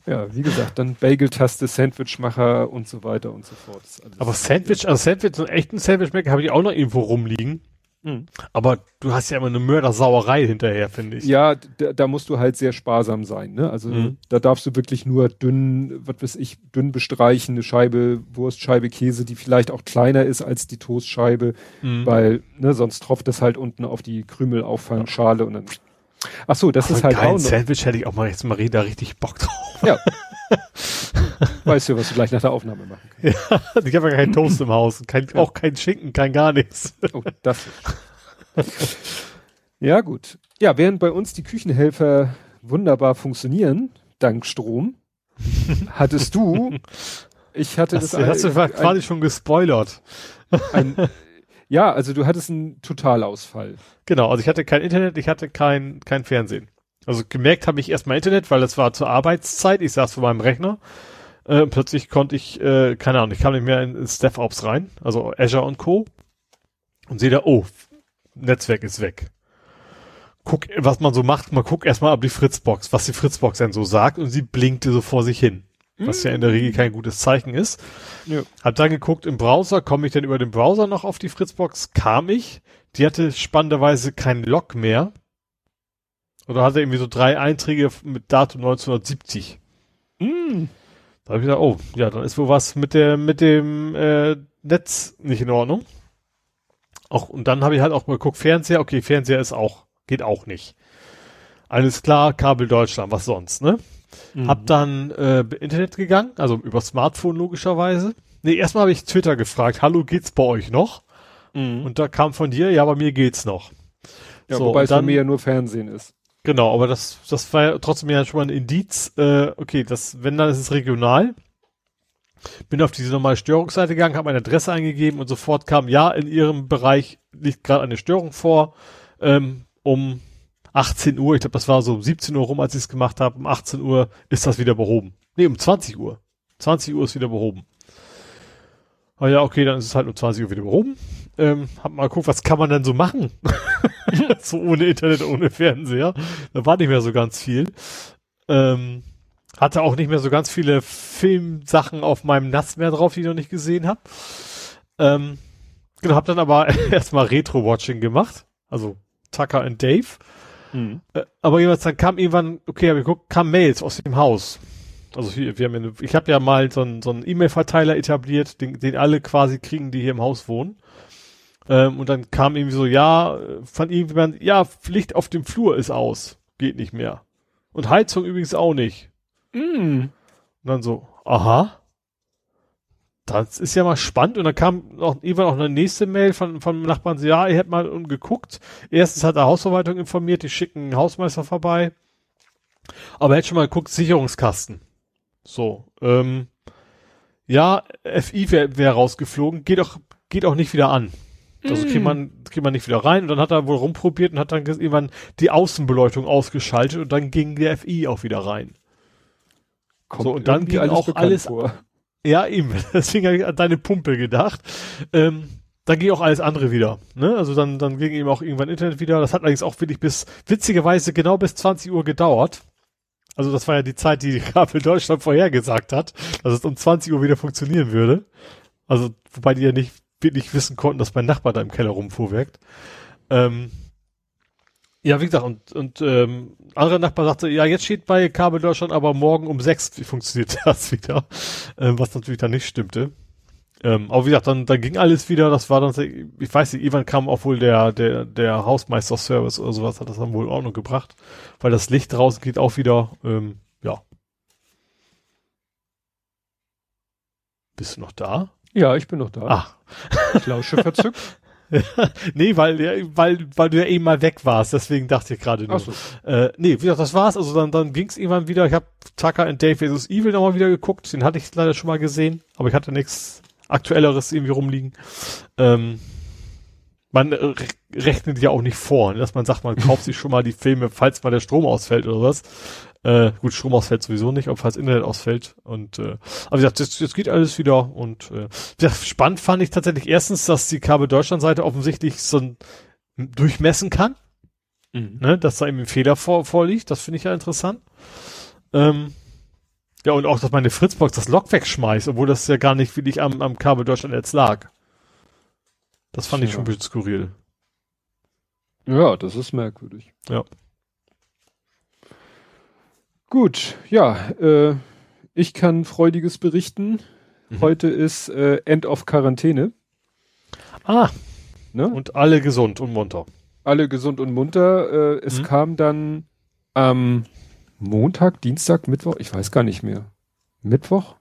Ja, wie gesagt, dann Bagel-Taste, Sandwichmacher und so weiter und so fort. Aber Sandwich, also Sandwich, so einen echten Sandwich-Maker habe ich auch noch irgendwo rumliegen. Mhm. Aber du hast ja immer eine Mördersauerei hinterher, finde ich. Ja, da, da, musst du halt sehr sparsam sein. Ne? Also mhm. da darfst du wirklich nur dünn, was weiß ich, dünn bestreichen, eine Scheibe Wurst, Scheibe Käse, die vielleicht auch kleiner ist als die Toastscheibe, mhm. weil ne, sonst tropft es halt unten auf die Krümel auffallen, Schale und dann. Ach so, das Aber ist halt auch. Ein Sandwich hätte ich auch mal jetzt mal da richtig Bock drauf. Ja. weißt du, was du gleich nach der Aufnahme machen kannst. Ja, ich habe ja keinen Toast im Haus, kein, ja. auch kein Schinken, kein gar nichts. Oh, das. ja, gut. Ja, während bei uns die Küchenhelfer wunderbar funktionieren, dank Strom, hattest du Ich hatte das, das hast du ein, quasi schon gespoilert. Ein, ja, also du hattest einen Totalausfall. Genau, also ich hatte kein Internet, ich hatte kein, kein Fernsehen. Also gemerkt habe ich erstmal Internet, weil das war zur Arbeitszeit, ich saß vor meinem Rechner. Äh, plötzlich konnte ich, äh, keine Ahnung, ich kam nicht mehr in, in DevOps rein, also Azure und Co. Und sehe da, oh, Netzwerk ist weg. Guck, was man so macht, man guckt erstmal ab die Fritzbox, was die Fritzbox denn so sagt und sie blinkte so vor sich hin. Was ja in der Regel kein gutes Zeichen ist. Ja. Hab dann geguckt im Browser, komme ich denn über den Browser noch auf die Fritzbox? Kam ich. Die hatte spannenderweise keinen Log mehr. Oder hatte irgendwie so drei Einträge mit Datum 1970. Mm. Da habe ich gedacht, oh, ja, dann ist wohl was mit der, mit dem äh, Netz nicht in Ordnung. Auch, und dann habe ich halt auch mal geguckt, Fernseher, okay, Fernseher ist auch, geht auch nicht. Alles klar, Kabel Deutschland, was sonst, ne? Mhm. Hab dann äh, Internet gegangen, also über Smartphone logischerweise. Nee, erstmal habe ich Twitter gefragt, hallo, geht's bei euch noch? Mhm. Und da kam von dir, ja, bei mir geht's noch. Ja, so, wobei es bei mir ja nur Fernsehen ist. Genau, aber das, das war ja trotzdem ja schon mal ein Indiz, äh, okay, das, wenn dann ist es regional. Bin auf diese normale Störungsseite gegangen, habe meine Adresse eingegeben und sofort kam, ja, in Ihrem Bereich liegt gerade eine Störung vor, ähm, um 18 Uhr, ich glaube, das war so um 17 Uhr rum, als ich es gemacht habe, um 18 Uhr ist das wieder behoben. Nee, um 20 Uhr. 20 Uhr ist wieder behoben. Ah ja, okay, dann ist es halt um 20 Uhr wieder behoben. Ähm, hab mal geguckt, was kann man denn so machen? so ohne Internet, ohne Fernseher. Da war nicht mehr so ganz viel. Ähm, hatte auch nicht mehr so ganz viele Filmsachen auf meinem NAS mehr drauf, die ich noch nicht gesehen habe. Ähm, genau, hab dann aber erstmal Retro-Watching gemacht. Also Tucker und Dave. Mhm. Äh, aber jeweils dann kam irgendwann, okay, hab ich geguckt, kam Mails aus dem Haus. Also hier, wir haben eine, ich habe ja mal so einen so einen E-Mail-Verteiler etabliert, den, den alle quasi kriegen, die hier im Haus wohnen. Ähm, und dann kam irgendwie so, ja, von irgendjemand, ja, Licht auf dem Flur ist aus, geht nicht mehr. Und Heizung übrigens auch nicht. Mm. Und dann so, aha. Das ist ja mal spannend. Und dann kam auch irgendwann auch eine nächste Mail von, von Nachbarn, so, ja, ihr hättet mal geguckt. Erstens hat der Hausverwaltung informiert, die schicken einen Hausmeister vorbei. Aber er hätte schon mal geguckt, Sicherungskasten. So, ähm, ja, FI wäre wär rausgeflogen, geht auch, geht auch nicht wieder an. Also kriegt mm. man, kriegt man nicht wieder rein und dann hat er wohl rumprobiert und hat dann irgendwann die Außenbeleuchtung ausgeschaltet und dann ging der FI auch wieder rein. Kommt so, und dann ging auch alles, vor. ja eben, deswegen habe ich an deine Pumpe gedacht. Ähm, dann ging auch alles andere wieder. Ne? Also dann, dann ging eben auch irgendwann Internet wieder. Das hat allerdings auch wirklich bis, witzigerweise genau bis 20 Uhr gedauert. Also das war ja die Zeit, die Kabel Deutschland vorhergesagt hat, dass es um 20 Uhr wieder funktionieren würde. Also, wobei die ja nicht wirklich wissen konnten, dass mein Nachbar da im Keller rumfuhrwerkt. Ähm, ja, wie gesagt, und, und ähm, anderer Nachbar sagte, ja, jetzt steht bei Kabel Deutschland, aber morgen um sechs funktioniert das wieder, ähm, was natürlich dann nicht stimmte. Ähm, aber wie gesagt, dann, dann ging alles wieder, das war dann, ich weiß nicht, irgendwann kam auch wohl der, der, der Hausmeister-Service oder sowas, hat das dann wohl in Ordnung gebracht, weil das Licht draußen geht auch wieder, ähm, ja. Bist du noch da? Ja, ich bin noch da. Ach. Ich lausche verzückt. nee, weil, weil, weil du ja eben mal weg warst, deswegen dachte ich gerade nur. Ach so. Äh, nee, wie gesagt, das war's. Also dann, dann ging's irgendwann wieder. Ich habe Tucker and Dave vs. Evil nochmal wieder geguckt. Den hatte ich leider schon mal gesehen, aber ich hatte nichts Aktuelleres irgendwie rumliegen. Ähm, man rechnet ja auch nicht vor, ne, dass man sagt, man kauft sich schon mal die Filme, falls mal der Strom ausfällt oder was. Äh, gut, Strom ausfällt sowieso nicht, aber falls Internet ausfällt. Und äh, aber wie gesagt, jetzt, jetzt geht alles wieder. Und äh, ja, spannend fand ich tatsächlich erstens, dass die Kabel Deutschland-Seite offensichtlich so ein durchmessen kann. Mhm. Ne, dass da eben ein Fehler vor, vorliegt. Das finde ich ja interessant. Ähm, ja, und auch, dass meine Fritzbox das Log wegschmeißt, obwohl das ja gar nicht wirklich am, am Kabel Deutschland jetzt lag. Das fand ja. ich schon ein bisschen skurril. Ja, das ist merkwürdig. Ja. Gut, ja, äh, ich kann Freudiges berichten. Mhm. Heute ist äh, End of Quarantäne. Ah. Ne? Und alle gesund und munter. Alle gesund und munter. Äh, es mhm. kam dann am Montag, Dienstag, Mittwoch, ich weiß gar nicht mehr. Mittwoch?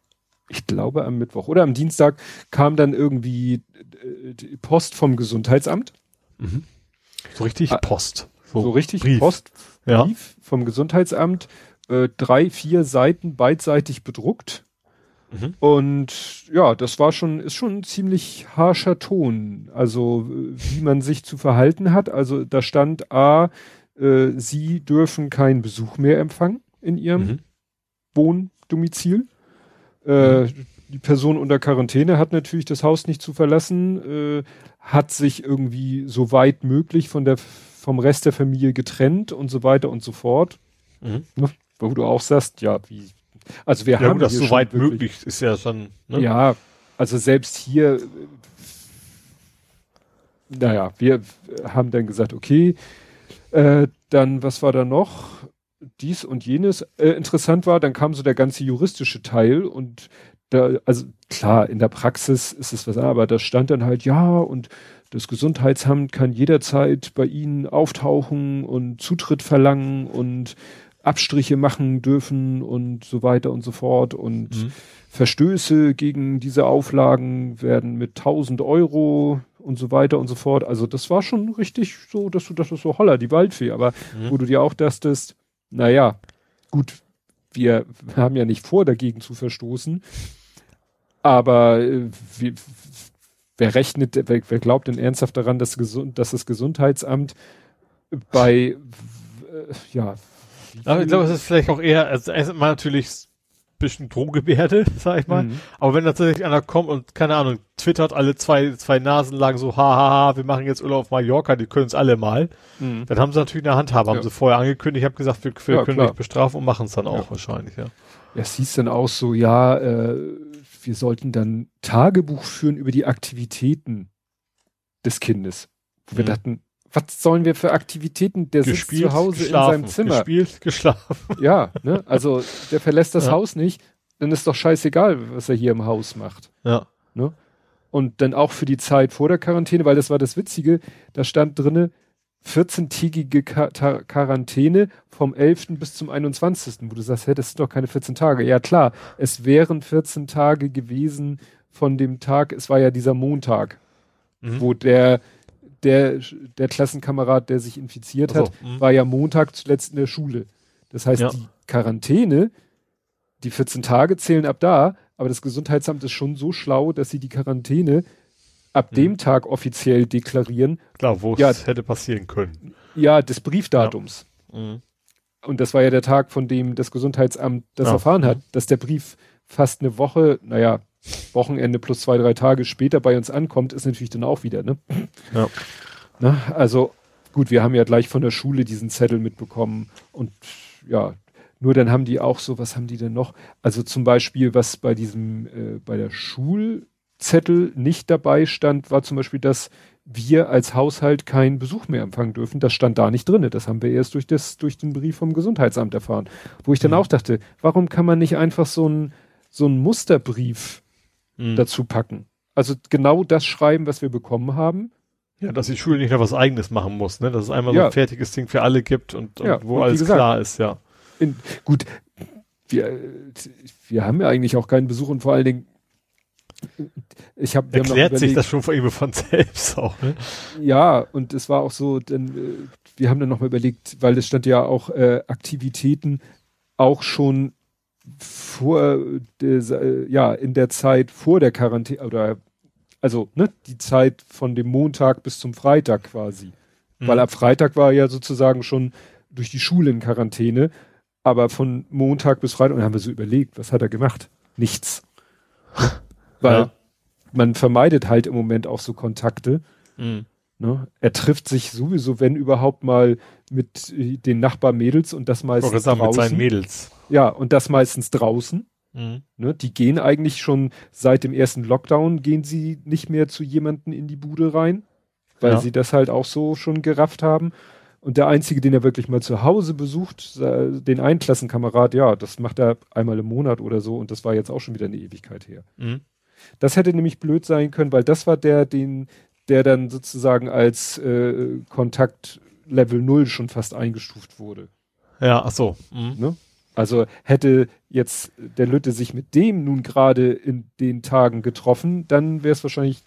Ich glaube am Mittwoch oder am Dienstag kam dann irgendwie äh, Post vom Gesundheitsamt. Mhm. So richtig ah, Post. So, so richtig Brief. Post, ja. vom Gesundheitsamt äh, drei, vier Seiten beidseitig bedruckt. Mhm. Und ja, das war schon, ist schon ein ziemlich harscher Ton. Also, wie man sich zu verhalten hat. Also, da stand A, äh, sie dürfen keinen Besuch mehr empfangen in ihrem mhm. Wohndomizil. Äh, mhm. Die Person unter Quarantäne hat natürlich das Haus nicht zu verlassen, äh, hat sich irgendwie so weit möglich von der, vom Rest der Familie getrennt und so weiter und so fort. Mhm. Wo du auch sagst, ja, wie, also wir ja, haben das so weit möglich ist ja schon. Ne? Ja, also selbst hier, naja, wir haben dann gesagt, okay, äh, dann, was war da noch? Dies und jenes. Äh, interessant war, dann kam so der ganze juristische Teil und da, also klar, in der Praxis ist es was, aber da stand dann halt, ja, und das Gesundheitsamt kann jederzeit bei Ihnen auftauchen und Zutritt verlangen und Abstriche machen dürfen und so weiter und so fort und mhm. Verstöße gegen diese Auflagen werden mit 1000 Euro und so weiter und so fort. Also das war schon richtig so, dass du, das ist so holler, die Waldfee, aber mhm. wo du dir auch dachtest, naja, gut, wir haben ja nicht vor, dagegen zu verstoßen, aber äh, wie, wer rechnet, wer, wer, glaubt denn ernsthaft daran, dass, gesund, dass das Gesundheitsamt bei, äh, ja. Aber ich glaube, es ist vielleicht auch eher, also erstmal natürlich bisschen Drohgebärde, sag ich mal. Mhm. Aber wenn tatsächlich einer kommt und, keine Ahnung, twittert alle zwei, zwei Nasen lang so, hahaha, wir machen jetzt Urlaub auf Mallorca, die können es alle mal, mhm. dann haben sie natürlich eine Handhabe, haben ja. sie vorher angekündigt, ich habe gesagt, wir, wir ja, können dich bestrafen und machen es dann auch ja. wahrscheinlich, ja. Ja, es hieß dann auch so, ja, äh, wir sollten dann Tagebuch führen über die Aktivitäten des Kindes. Wo mhm. wir dachten, was sollen wir für Aktivitäten? Der gespielt, sitzt zu Hause in seinem Zimmer. Gespielt, geschlafen. Ja, ne? Also der verlässt das ja. Haus nicht, dann ist doch scheißegal, was er hier im Haus macht. Ja. Ne? Und dann auch für die Zeit vor der Quarantäne, weil das war das Witzige, da stand drinne 14-tägige Quarantäne vom 11. bis zum 21. Wo du sagst, hey, das sind doch keine 14 Tage. Ja klar, es wären 14 Tage gewesen von dem Tag, es war ja dieser Montag, mhm. wo der der, der Klassenkamerad, der sich infiziert hat, mh. war ja Montag zuletzt in der Schule. Das heißt, ja. die Quarantäne, die 14 Tage zählen ab da, aber das Gesundheitsamt ist schon so schlau, dass sie die Quarantäne ab mhm. dem Tag offiziell deklarieren. Klar, wo ja, es hätte passieren können. Ja, des Briefdatums. Ja. Mhm. Und das war ja der Tag, von dem das Gesundheitsamt das ja. erfahren hat, mhm. dass der Brief fast eine Woche, naja, Wochenende plus zwei, drei Tage später bei uns ankommt, ist natürlich dann auch wieder, ne? Ja. Na, also gut, wir haben ja gleich von der Schule diesen Zettel mitbekommen und ja, nur dann haben die auch so, was haben die denn noch? Also zum Beispiel, was bei diesem, äh, bei der Schulzettel nicht dabei stand, war zum Beispiel, dass wir als Haushalt keinen Besuch mehr empfangen dürfen. Das stand da nicht drinne. Das haben wir erst durch das, durch den Brief vom Gesundheitsamt erfahren. Wo ich dann mhm. auch dachte, warum kann man nicht einfach so ein, so ein Musterbrief mhm. dazu packen. Also genau das schreiben, was wir bekommen haben. Ja, dass die Schule nicht noch was eigenes machen muss, ne? Dass es einmal ja. so ein fertiges Ding für alle gibt und, und ja, wo und alles gesagt, klar ist, ja. In, gut, wir, wir haben ja eigentlich auch keinen Besuch und vor allen Dingen ich habe erklärt sich das schon von von selbst auch ne? ja und es war auch so denn äh, wir haben dann noch mal überlegt weil es stand ja auch äh, Aktivitäten auch schon vor ja in der Zeit vor der Quarantäne oder also ne, die Zeit von dem Montag bis zum Freitag quasi. Mhm. Weil ab Freitag war ja sozusagen schon durch die Schule in Quarantäne, aber von Montag bis Freitag, und dann haben wir so überlegt, was hat er gemacht? Nichts. Weil ja. man vermeidet halt im Moment auch so Kontakte. Mhm. Ne? Er trifft sich sowieso, wenn überhaupt mal mit den Nachbarmädels und das meistens draußen. mit seinen Mädels. Ja, und das meistens draußen. Mhm. Ne, die gehen eigentlich schon seit dem ersten Lockdown gehen sie nicht mehr zu jemanden in die Bude rein, weil ja. sie das halt auch so schon gerafft haben. Und der einzige, den er wirklich mal zu Hause besucht, den Einklassenkamerad, ja, das macht er einmal im Monat oder so und das war jetzt auch schon wieder eine Ewigkeit her. Mhm. Das hätte nämlich blöd sein können, weil das war der, den, der dann sozusagen als äh, Kontakt Level 0 schon fast eingestuft wurde. Ja, ach so. Mhm. Ne? Also hätte jetzt der Lütte sich mit dem nun gerade in den Tagen getroffen, dann wäre es wahrscheinlich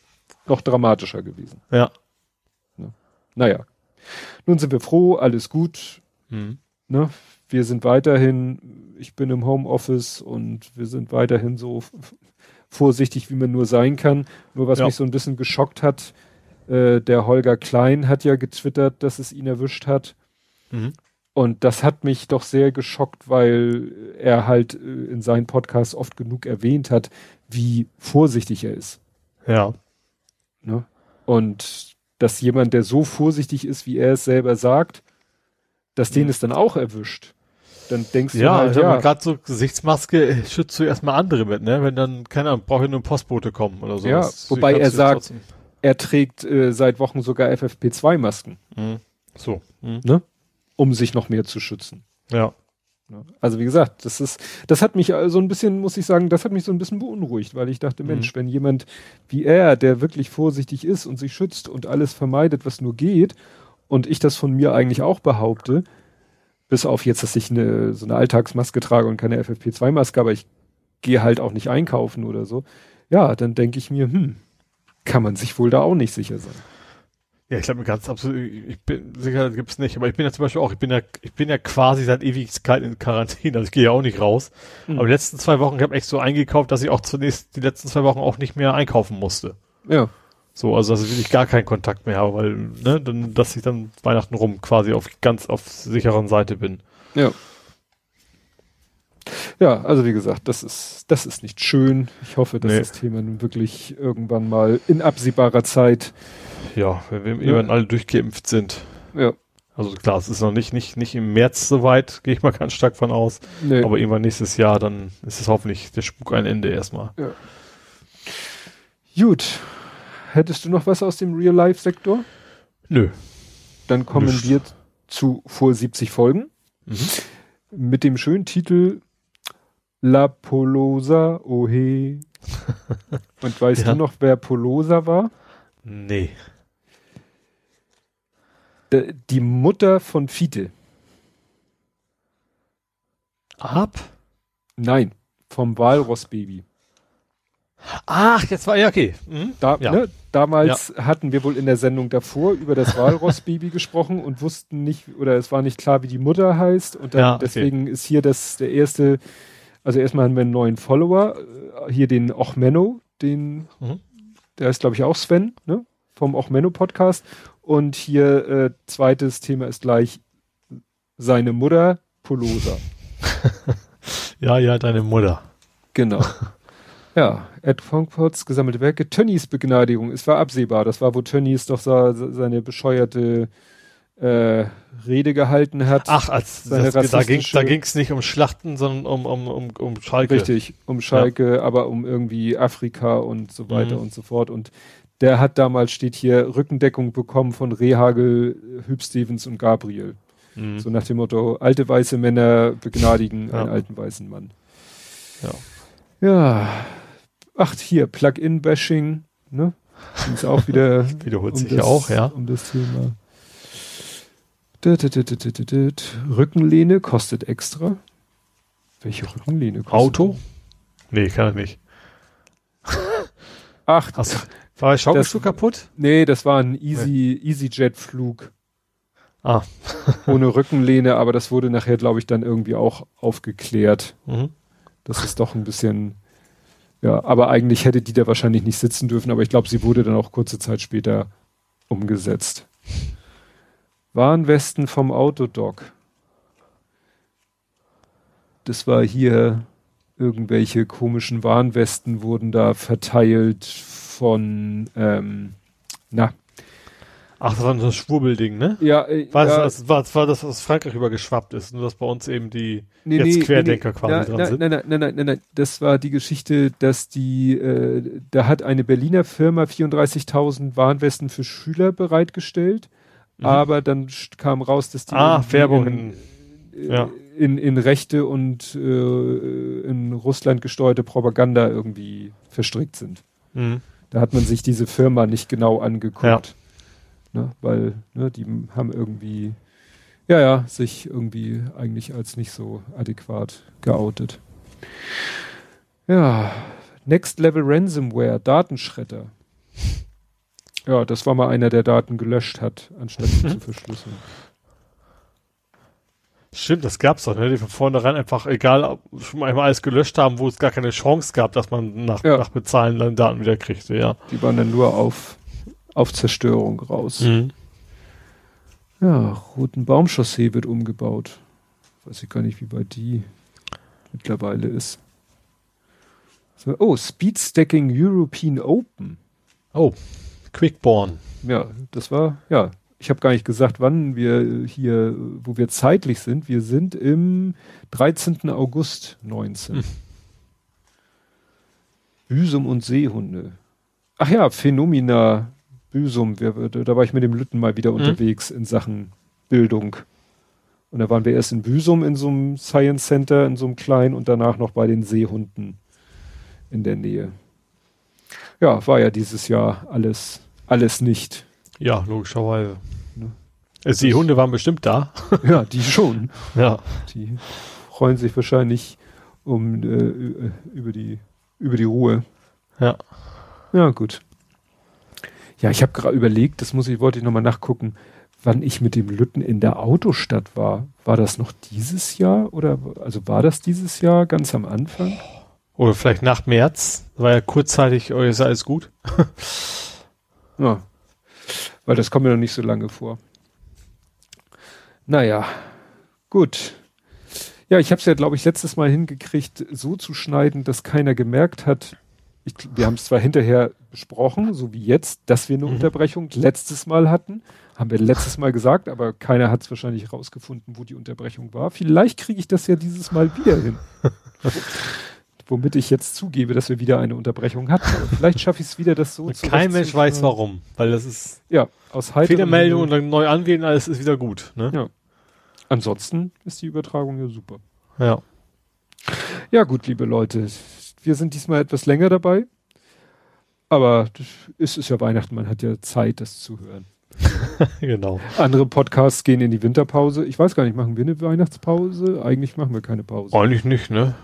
noch dramatischer gewesen. Ja. Ne? Naja. Nun sind wir froh, alles gut. Mhm. Ne? wir sind weiterhin, ich bin im Homeoffice und wir sind weiterhin so vorsichtig, wie man nur sein kann. Nur was ja. mich so ein bisschen geschockt hat, äh, der Holger Klein hat ja getwittert, dass es ihn erwischt hat. Mhm. Und das hat mich doch sehr geschockt, weil er halt äh, in seinen Podcasts oft genug erwähnt hat, wie vorsichtig er ist. Ja. Ne? Und dass jemand, der so vorsichtig ist, wie er es selber sagt, dass den mhm. es dann auch erwischt. Dann denkst ja, du halt, ja, gerade so Gesichtsmaske äh, schützt du erstmal andere mit, ne? Wenn dann, keine Ahnung, braucht ja nur Postbote kommen oder so. Ja, das, wobei er sagt, trotzdem. er trägt äh, seit Wochen sogar FFP2-Masken. Mhm. So. Mhm. Ne? Um sich noch mehr zu schützen. Ja. Also wie gesagt, das ist, das hat mich so ein bisschen, muss ich sagen, das hat mich so ein bisschen beunruhigt, weil ich dachte, Mensch, mhm. wenn jemand wie er, der wirklich vorsichtig ist und sich schützt und alles vermeidet, was nur geht, und ich das von mir eigentlich auch behaupte, bis auf jetzt, dass ich eine, so eine Alltagsmaske trage und keine FFP2-Maske, aber ich gehe halt auch nicht einkaufen oder so. Ja, dann denke ich mir, hm, kann man sich wohl da auch nicht sicher sein. Ja, ich glaube ganz absolut, ich bin sicher, das gibt's nicht, aber ich bin ja zum Beispiel auch, ich bin ja, ich bin ja quasi seit Ewigkeit in Quarantäne, also ich gehe ja auch nicht raus. Mhm. Aber die letzten zwei Wochen, ich habe echt so eingekauft, dass ich auch zunächst die letzten zwei Wochen auch nicht mehr einkaufen musste. Ja. So, also dass ich wirklich gar keinen Kontakt mehr habe, weil, ne, dann, dass ich dann Weihnachten rum quasi auf ganz auf sicheren Seite bin. Ja. Ja, also wie gesagt, das ist, das ist nicht schön. Ich hoffe, dass nee. das Thema nun wirklich irgendwann mal in absehbarer Zeit ja, wenn wir ja. irgendwann alle durchgeimpft sind. Ja. Also klar, es ist noch nicht, nicht, nicht im März soweit, gehe ich mal ganz stark von aus. Nee. Aber irgendwann nächstes Jahr, dann ist es hoffentlich der Spuk ein Ende erstmal. Ja. Gut. Hättest du noch was aus dem Real-Life-Sektor? Nö. Dann kommen Nicht. wir zu vor 70 Folgen. Mhm. Mit dem schönen Titel La Polosa Ohe. Und weißt ja. du noch, wer Polosa war? Nee die Mutter von Fiete. Ab? Nein, vom Walrossbaby. Ach, jetzt war ja okay. Mhm. Da, ja. Ne, damals ja. hatten wir wohl in der Sendung davor über das Walrossbaby gesprochen und wussten nicht oder es war nicht klar, wie die Mutter heißt und dann, ja, okay. deswegen ist hier das der erste. Also erstmal haben wir einen neuen Follower, äh, hier den Ochmenno, den, mhm. der ist glaube ich auch Sven, ne, vom Ochmenno Podcast und hier äh, zweites Thema ist gleich seine Mutter, Polosa. ja, ja, deine Mutter. Genau. ja, Ed Frankfurts gesammelte Werke. Tönnies Begnadigung. Es war absehbar. Das war, wo Tönnies doch seine bescheuerte äh, Rede gehalten hat. Ach, als das, da ging da ging's nicht um Schlachten, sondern um um um, um Schalke. Richtig, um Schalke, ja. aber um irgendwie Afrika und so weiter mhm. und so fort. Und der hat damals, steht hier, Rückendeckung bekommen von Rehagel, Hüb Stevens und Gabriel. Mhm. So nach dem Motto, alte weiße Männer begnadigen ja. einen alten weißen Mann. Ja. Ja. Ach, hier, Plug-in-Bashing, ne? Ist auch wieder. Wiederholt um sich das, auch, ja. Um das Thema. Rückenlehne kostet extra. Welche Rückenlehne kostet? Auto? Nee, kann er nicht. Ach, Hast, war der Schaukelstuhl kaputt? Nee, das war ein Easy, nee. EasyJet-Flug. Ah. ohne Rückenlehne, aber das wurde nachher, glaube ich, dann irgendwie auch aufgeklärt. Mhm. Das ist doch ein bisschen, ja, aber eigentlich hätte die da wahrscheinlich nicht sitzen dürfen, aber ich glaube, sie wurde dann auch kurze Zeit später umgesetzt. Warnwesten vom Autodoc. Das war hier irgendwelche komischen Warnwesten wurden da verteilt von, ähm, na. Ach, das war so ein Schwurbelding, ne? Ja, äh, war, ja. Das, war, das war das, was Frankreich übergeschwappt ist, nur dass bei uns eben die nee, jetzt nee, Querdenker nee, quasi ja, dran na, sind. Nein, nein, nein, nein, nein, nein, das war die Geschichte, dass die, äh, da hat eine Berliner Firma 34.000 Warnwesten für Schüler bereitgestellt, mhm. aber dann kam raus, dass die ah, Werbung in, in, ja. in, in rechte und äh, in Russland gesteuerte Propaganda irgendwie verstrickt sind. Mhm. Da hat man sich diese Firma nicht genau angeguckt. Ja. Ne, weil ne, die haben irgendwie, ja, ja, sich irgendwie eigentlich als nicht so adäquat geoutet. Ja, Next Level Ransomware, Datenschredder. Ja, das war mal einer, der Daten gelöscht hat, anstatt sie zu verschlüsseln. Stimmt, das gab's doch, ne? Die von vornherein einfach, egal, schon mal alles gelöscht haben, wo es gar keine Chance gab, dass man nach, Ja. nach Bezahlen dann Daten wieder kriegte, ja. Die waren dann nur auf, auf Zerstörung raus. Mhm. Ja, Roten Baumchaussee wird umgebaut. Weiß ich gar nicht, wie weit die mittlerweile ist. So, oh, Speed Stacking European Open. Oh, Quickborn. Ja, das war, ja, ich habe gar nicht gesagt, wann wir hier, wo wir zeitlich sind. Wir sind im 13. August 19. Hm. Büsum und Seehunde. Ach ja, Phänomena Büsum. Da war ich mit dem Lütten mal wieder unterwegs in Sachen Bildung. Und da waren wir erst in Büsum in so einem Science Center, in so einem kleinen und danach noch bei den Seehunden in der Nähe. Ja, war ja dieses Jahr alles, alles nicht. Ja, logischerweise. Ne? Also die Hunde waren bestimmt da. Ja, die schon. Ja. Die freuen sich wahrscheinlich um äh, über die über die Ruhe. Ja. Ja, gut. Ja, ich habe gerade überlegt, das muss ich wollte ich noch mal nachgucken, wann ich mit dem Lütten in der Autostadt war. War das noch dieses Jahr oder also war das dieses Jahr ganz am Anfang? Oder vielleicht nach März. War ja kurzzeitig, oh, ist alles gut. Ja. Weil das kommt mir noch nicht so lange vor. Naja, gut. Ja, ich habe es ja, glaube ich, letztes Mal hingekriegt, so zu schneiden, dass keiner gemerkt hat. Ich, wir haben es zwar hinterher besprochen, so wie jetzt, dass wir eine Mhm. Unterbrechung letztes Mal hatten. Haben wir letztes Mal gesagt, aber keiner hat es wahrscheinlich rausgefunden, wo die Unterbrechung war. Vielleicht kriege ich das ja dieses Mal wieder hin. Womit ich jetzt zugebe, dass wir wieder eine Unterbrechung hatten. Aber vielleicht schaffe ich es wieder, das so zu Kein Mensch weiß warum, weil das ist Ja, aus Fehlermeldung und dann neu anwählen, alles ist wieder gut. Ne? Ja. Ansonsten ist die Übertragung ja super. Ja. Ja, gut, liebe Leute. Wir sind diesmal etwas länger dabei. Aber es ist ja Weihnachten, man hat ja Zeit, das zu hören. genau. Andere Podcasts gehen in die Winterpause. Ich weiß gar nicht, machen wir eine Weihnachtspause? Eigentlich machen wir keine Pause. Eigentlich nicht, ne?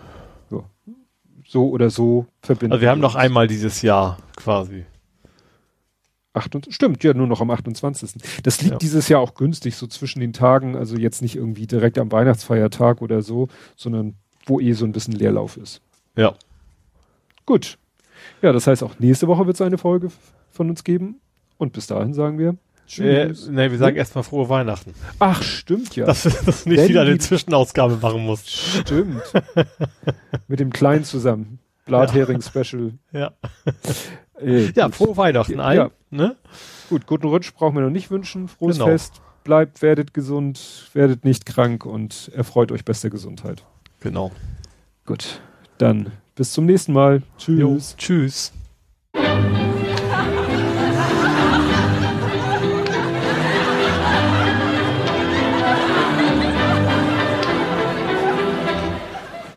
So oder so verbinden. Also wir haben noch einmal dieses Jahr quasi. 28, stimmt, ja, nur noch am 28. Das liegt Ja. dieses Jahr auch günstig, so zwischen den Tagen, also jetzt nicht irgendwie direkt am Weihnachtsfeiertag oder so, sondern wo eh so ein bisschen Leerlauf ist. Ja. Gut. Ja, das heißt, auch nächste Woche wird es eine Folge von uns geben. Und bis dahin sagen wir Äh, Tschüss. ne, wir sagen erstmal frohe Weihnachten. Ach, stimmt ja. Dass du nicht Wenn wieder eine Zwischenausgabe machen musst. stimmt. Mit dem Kleinen zusammen. Blathering-Special. Ja. Äh, Ja, gut. frohe Weihnachten allen. Ja. Ne? gut, guten Rutsch brauchen wir noch nicht wünschen. Frohes Genau. Fest. Bleibt, werdet gesund, werdet nicht krank und erfreut euch bester Gesundheit. Genau. Gut, dann bis zum nächsten Mal. Tschüss. Jo. Tschüss.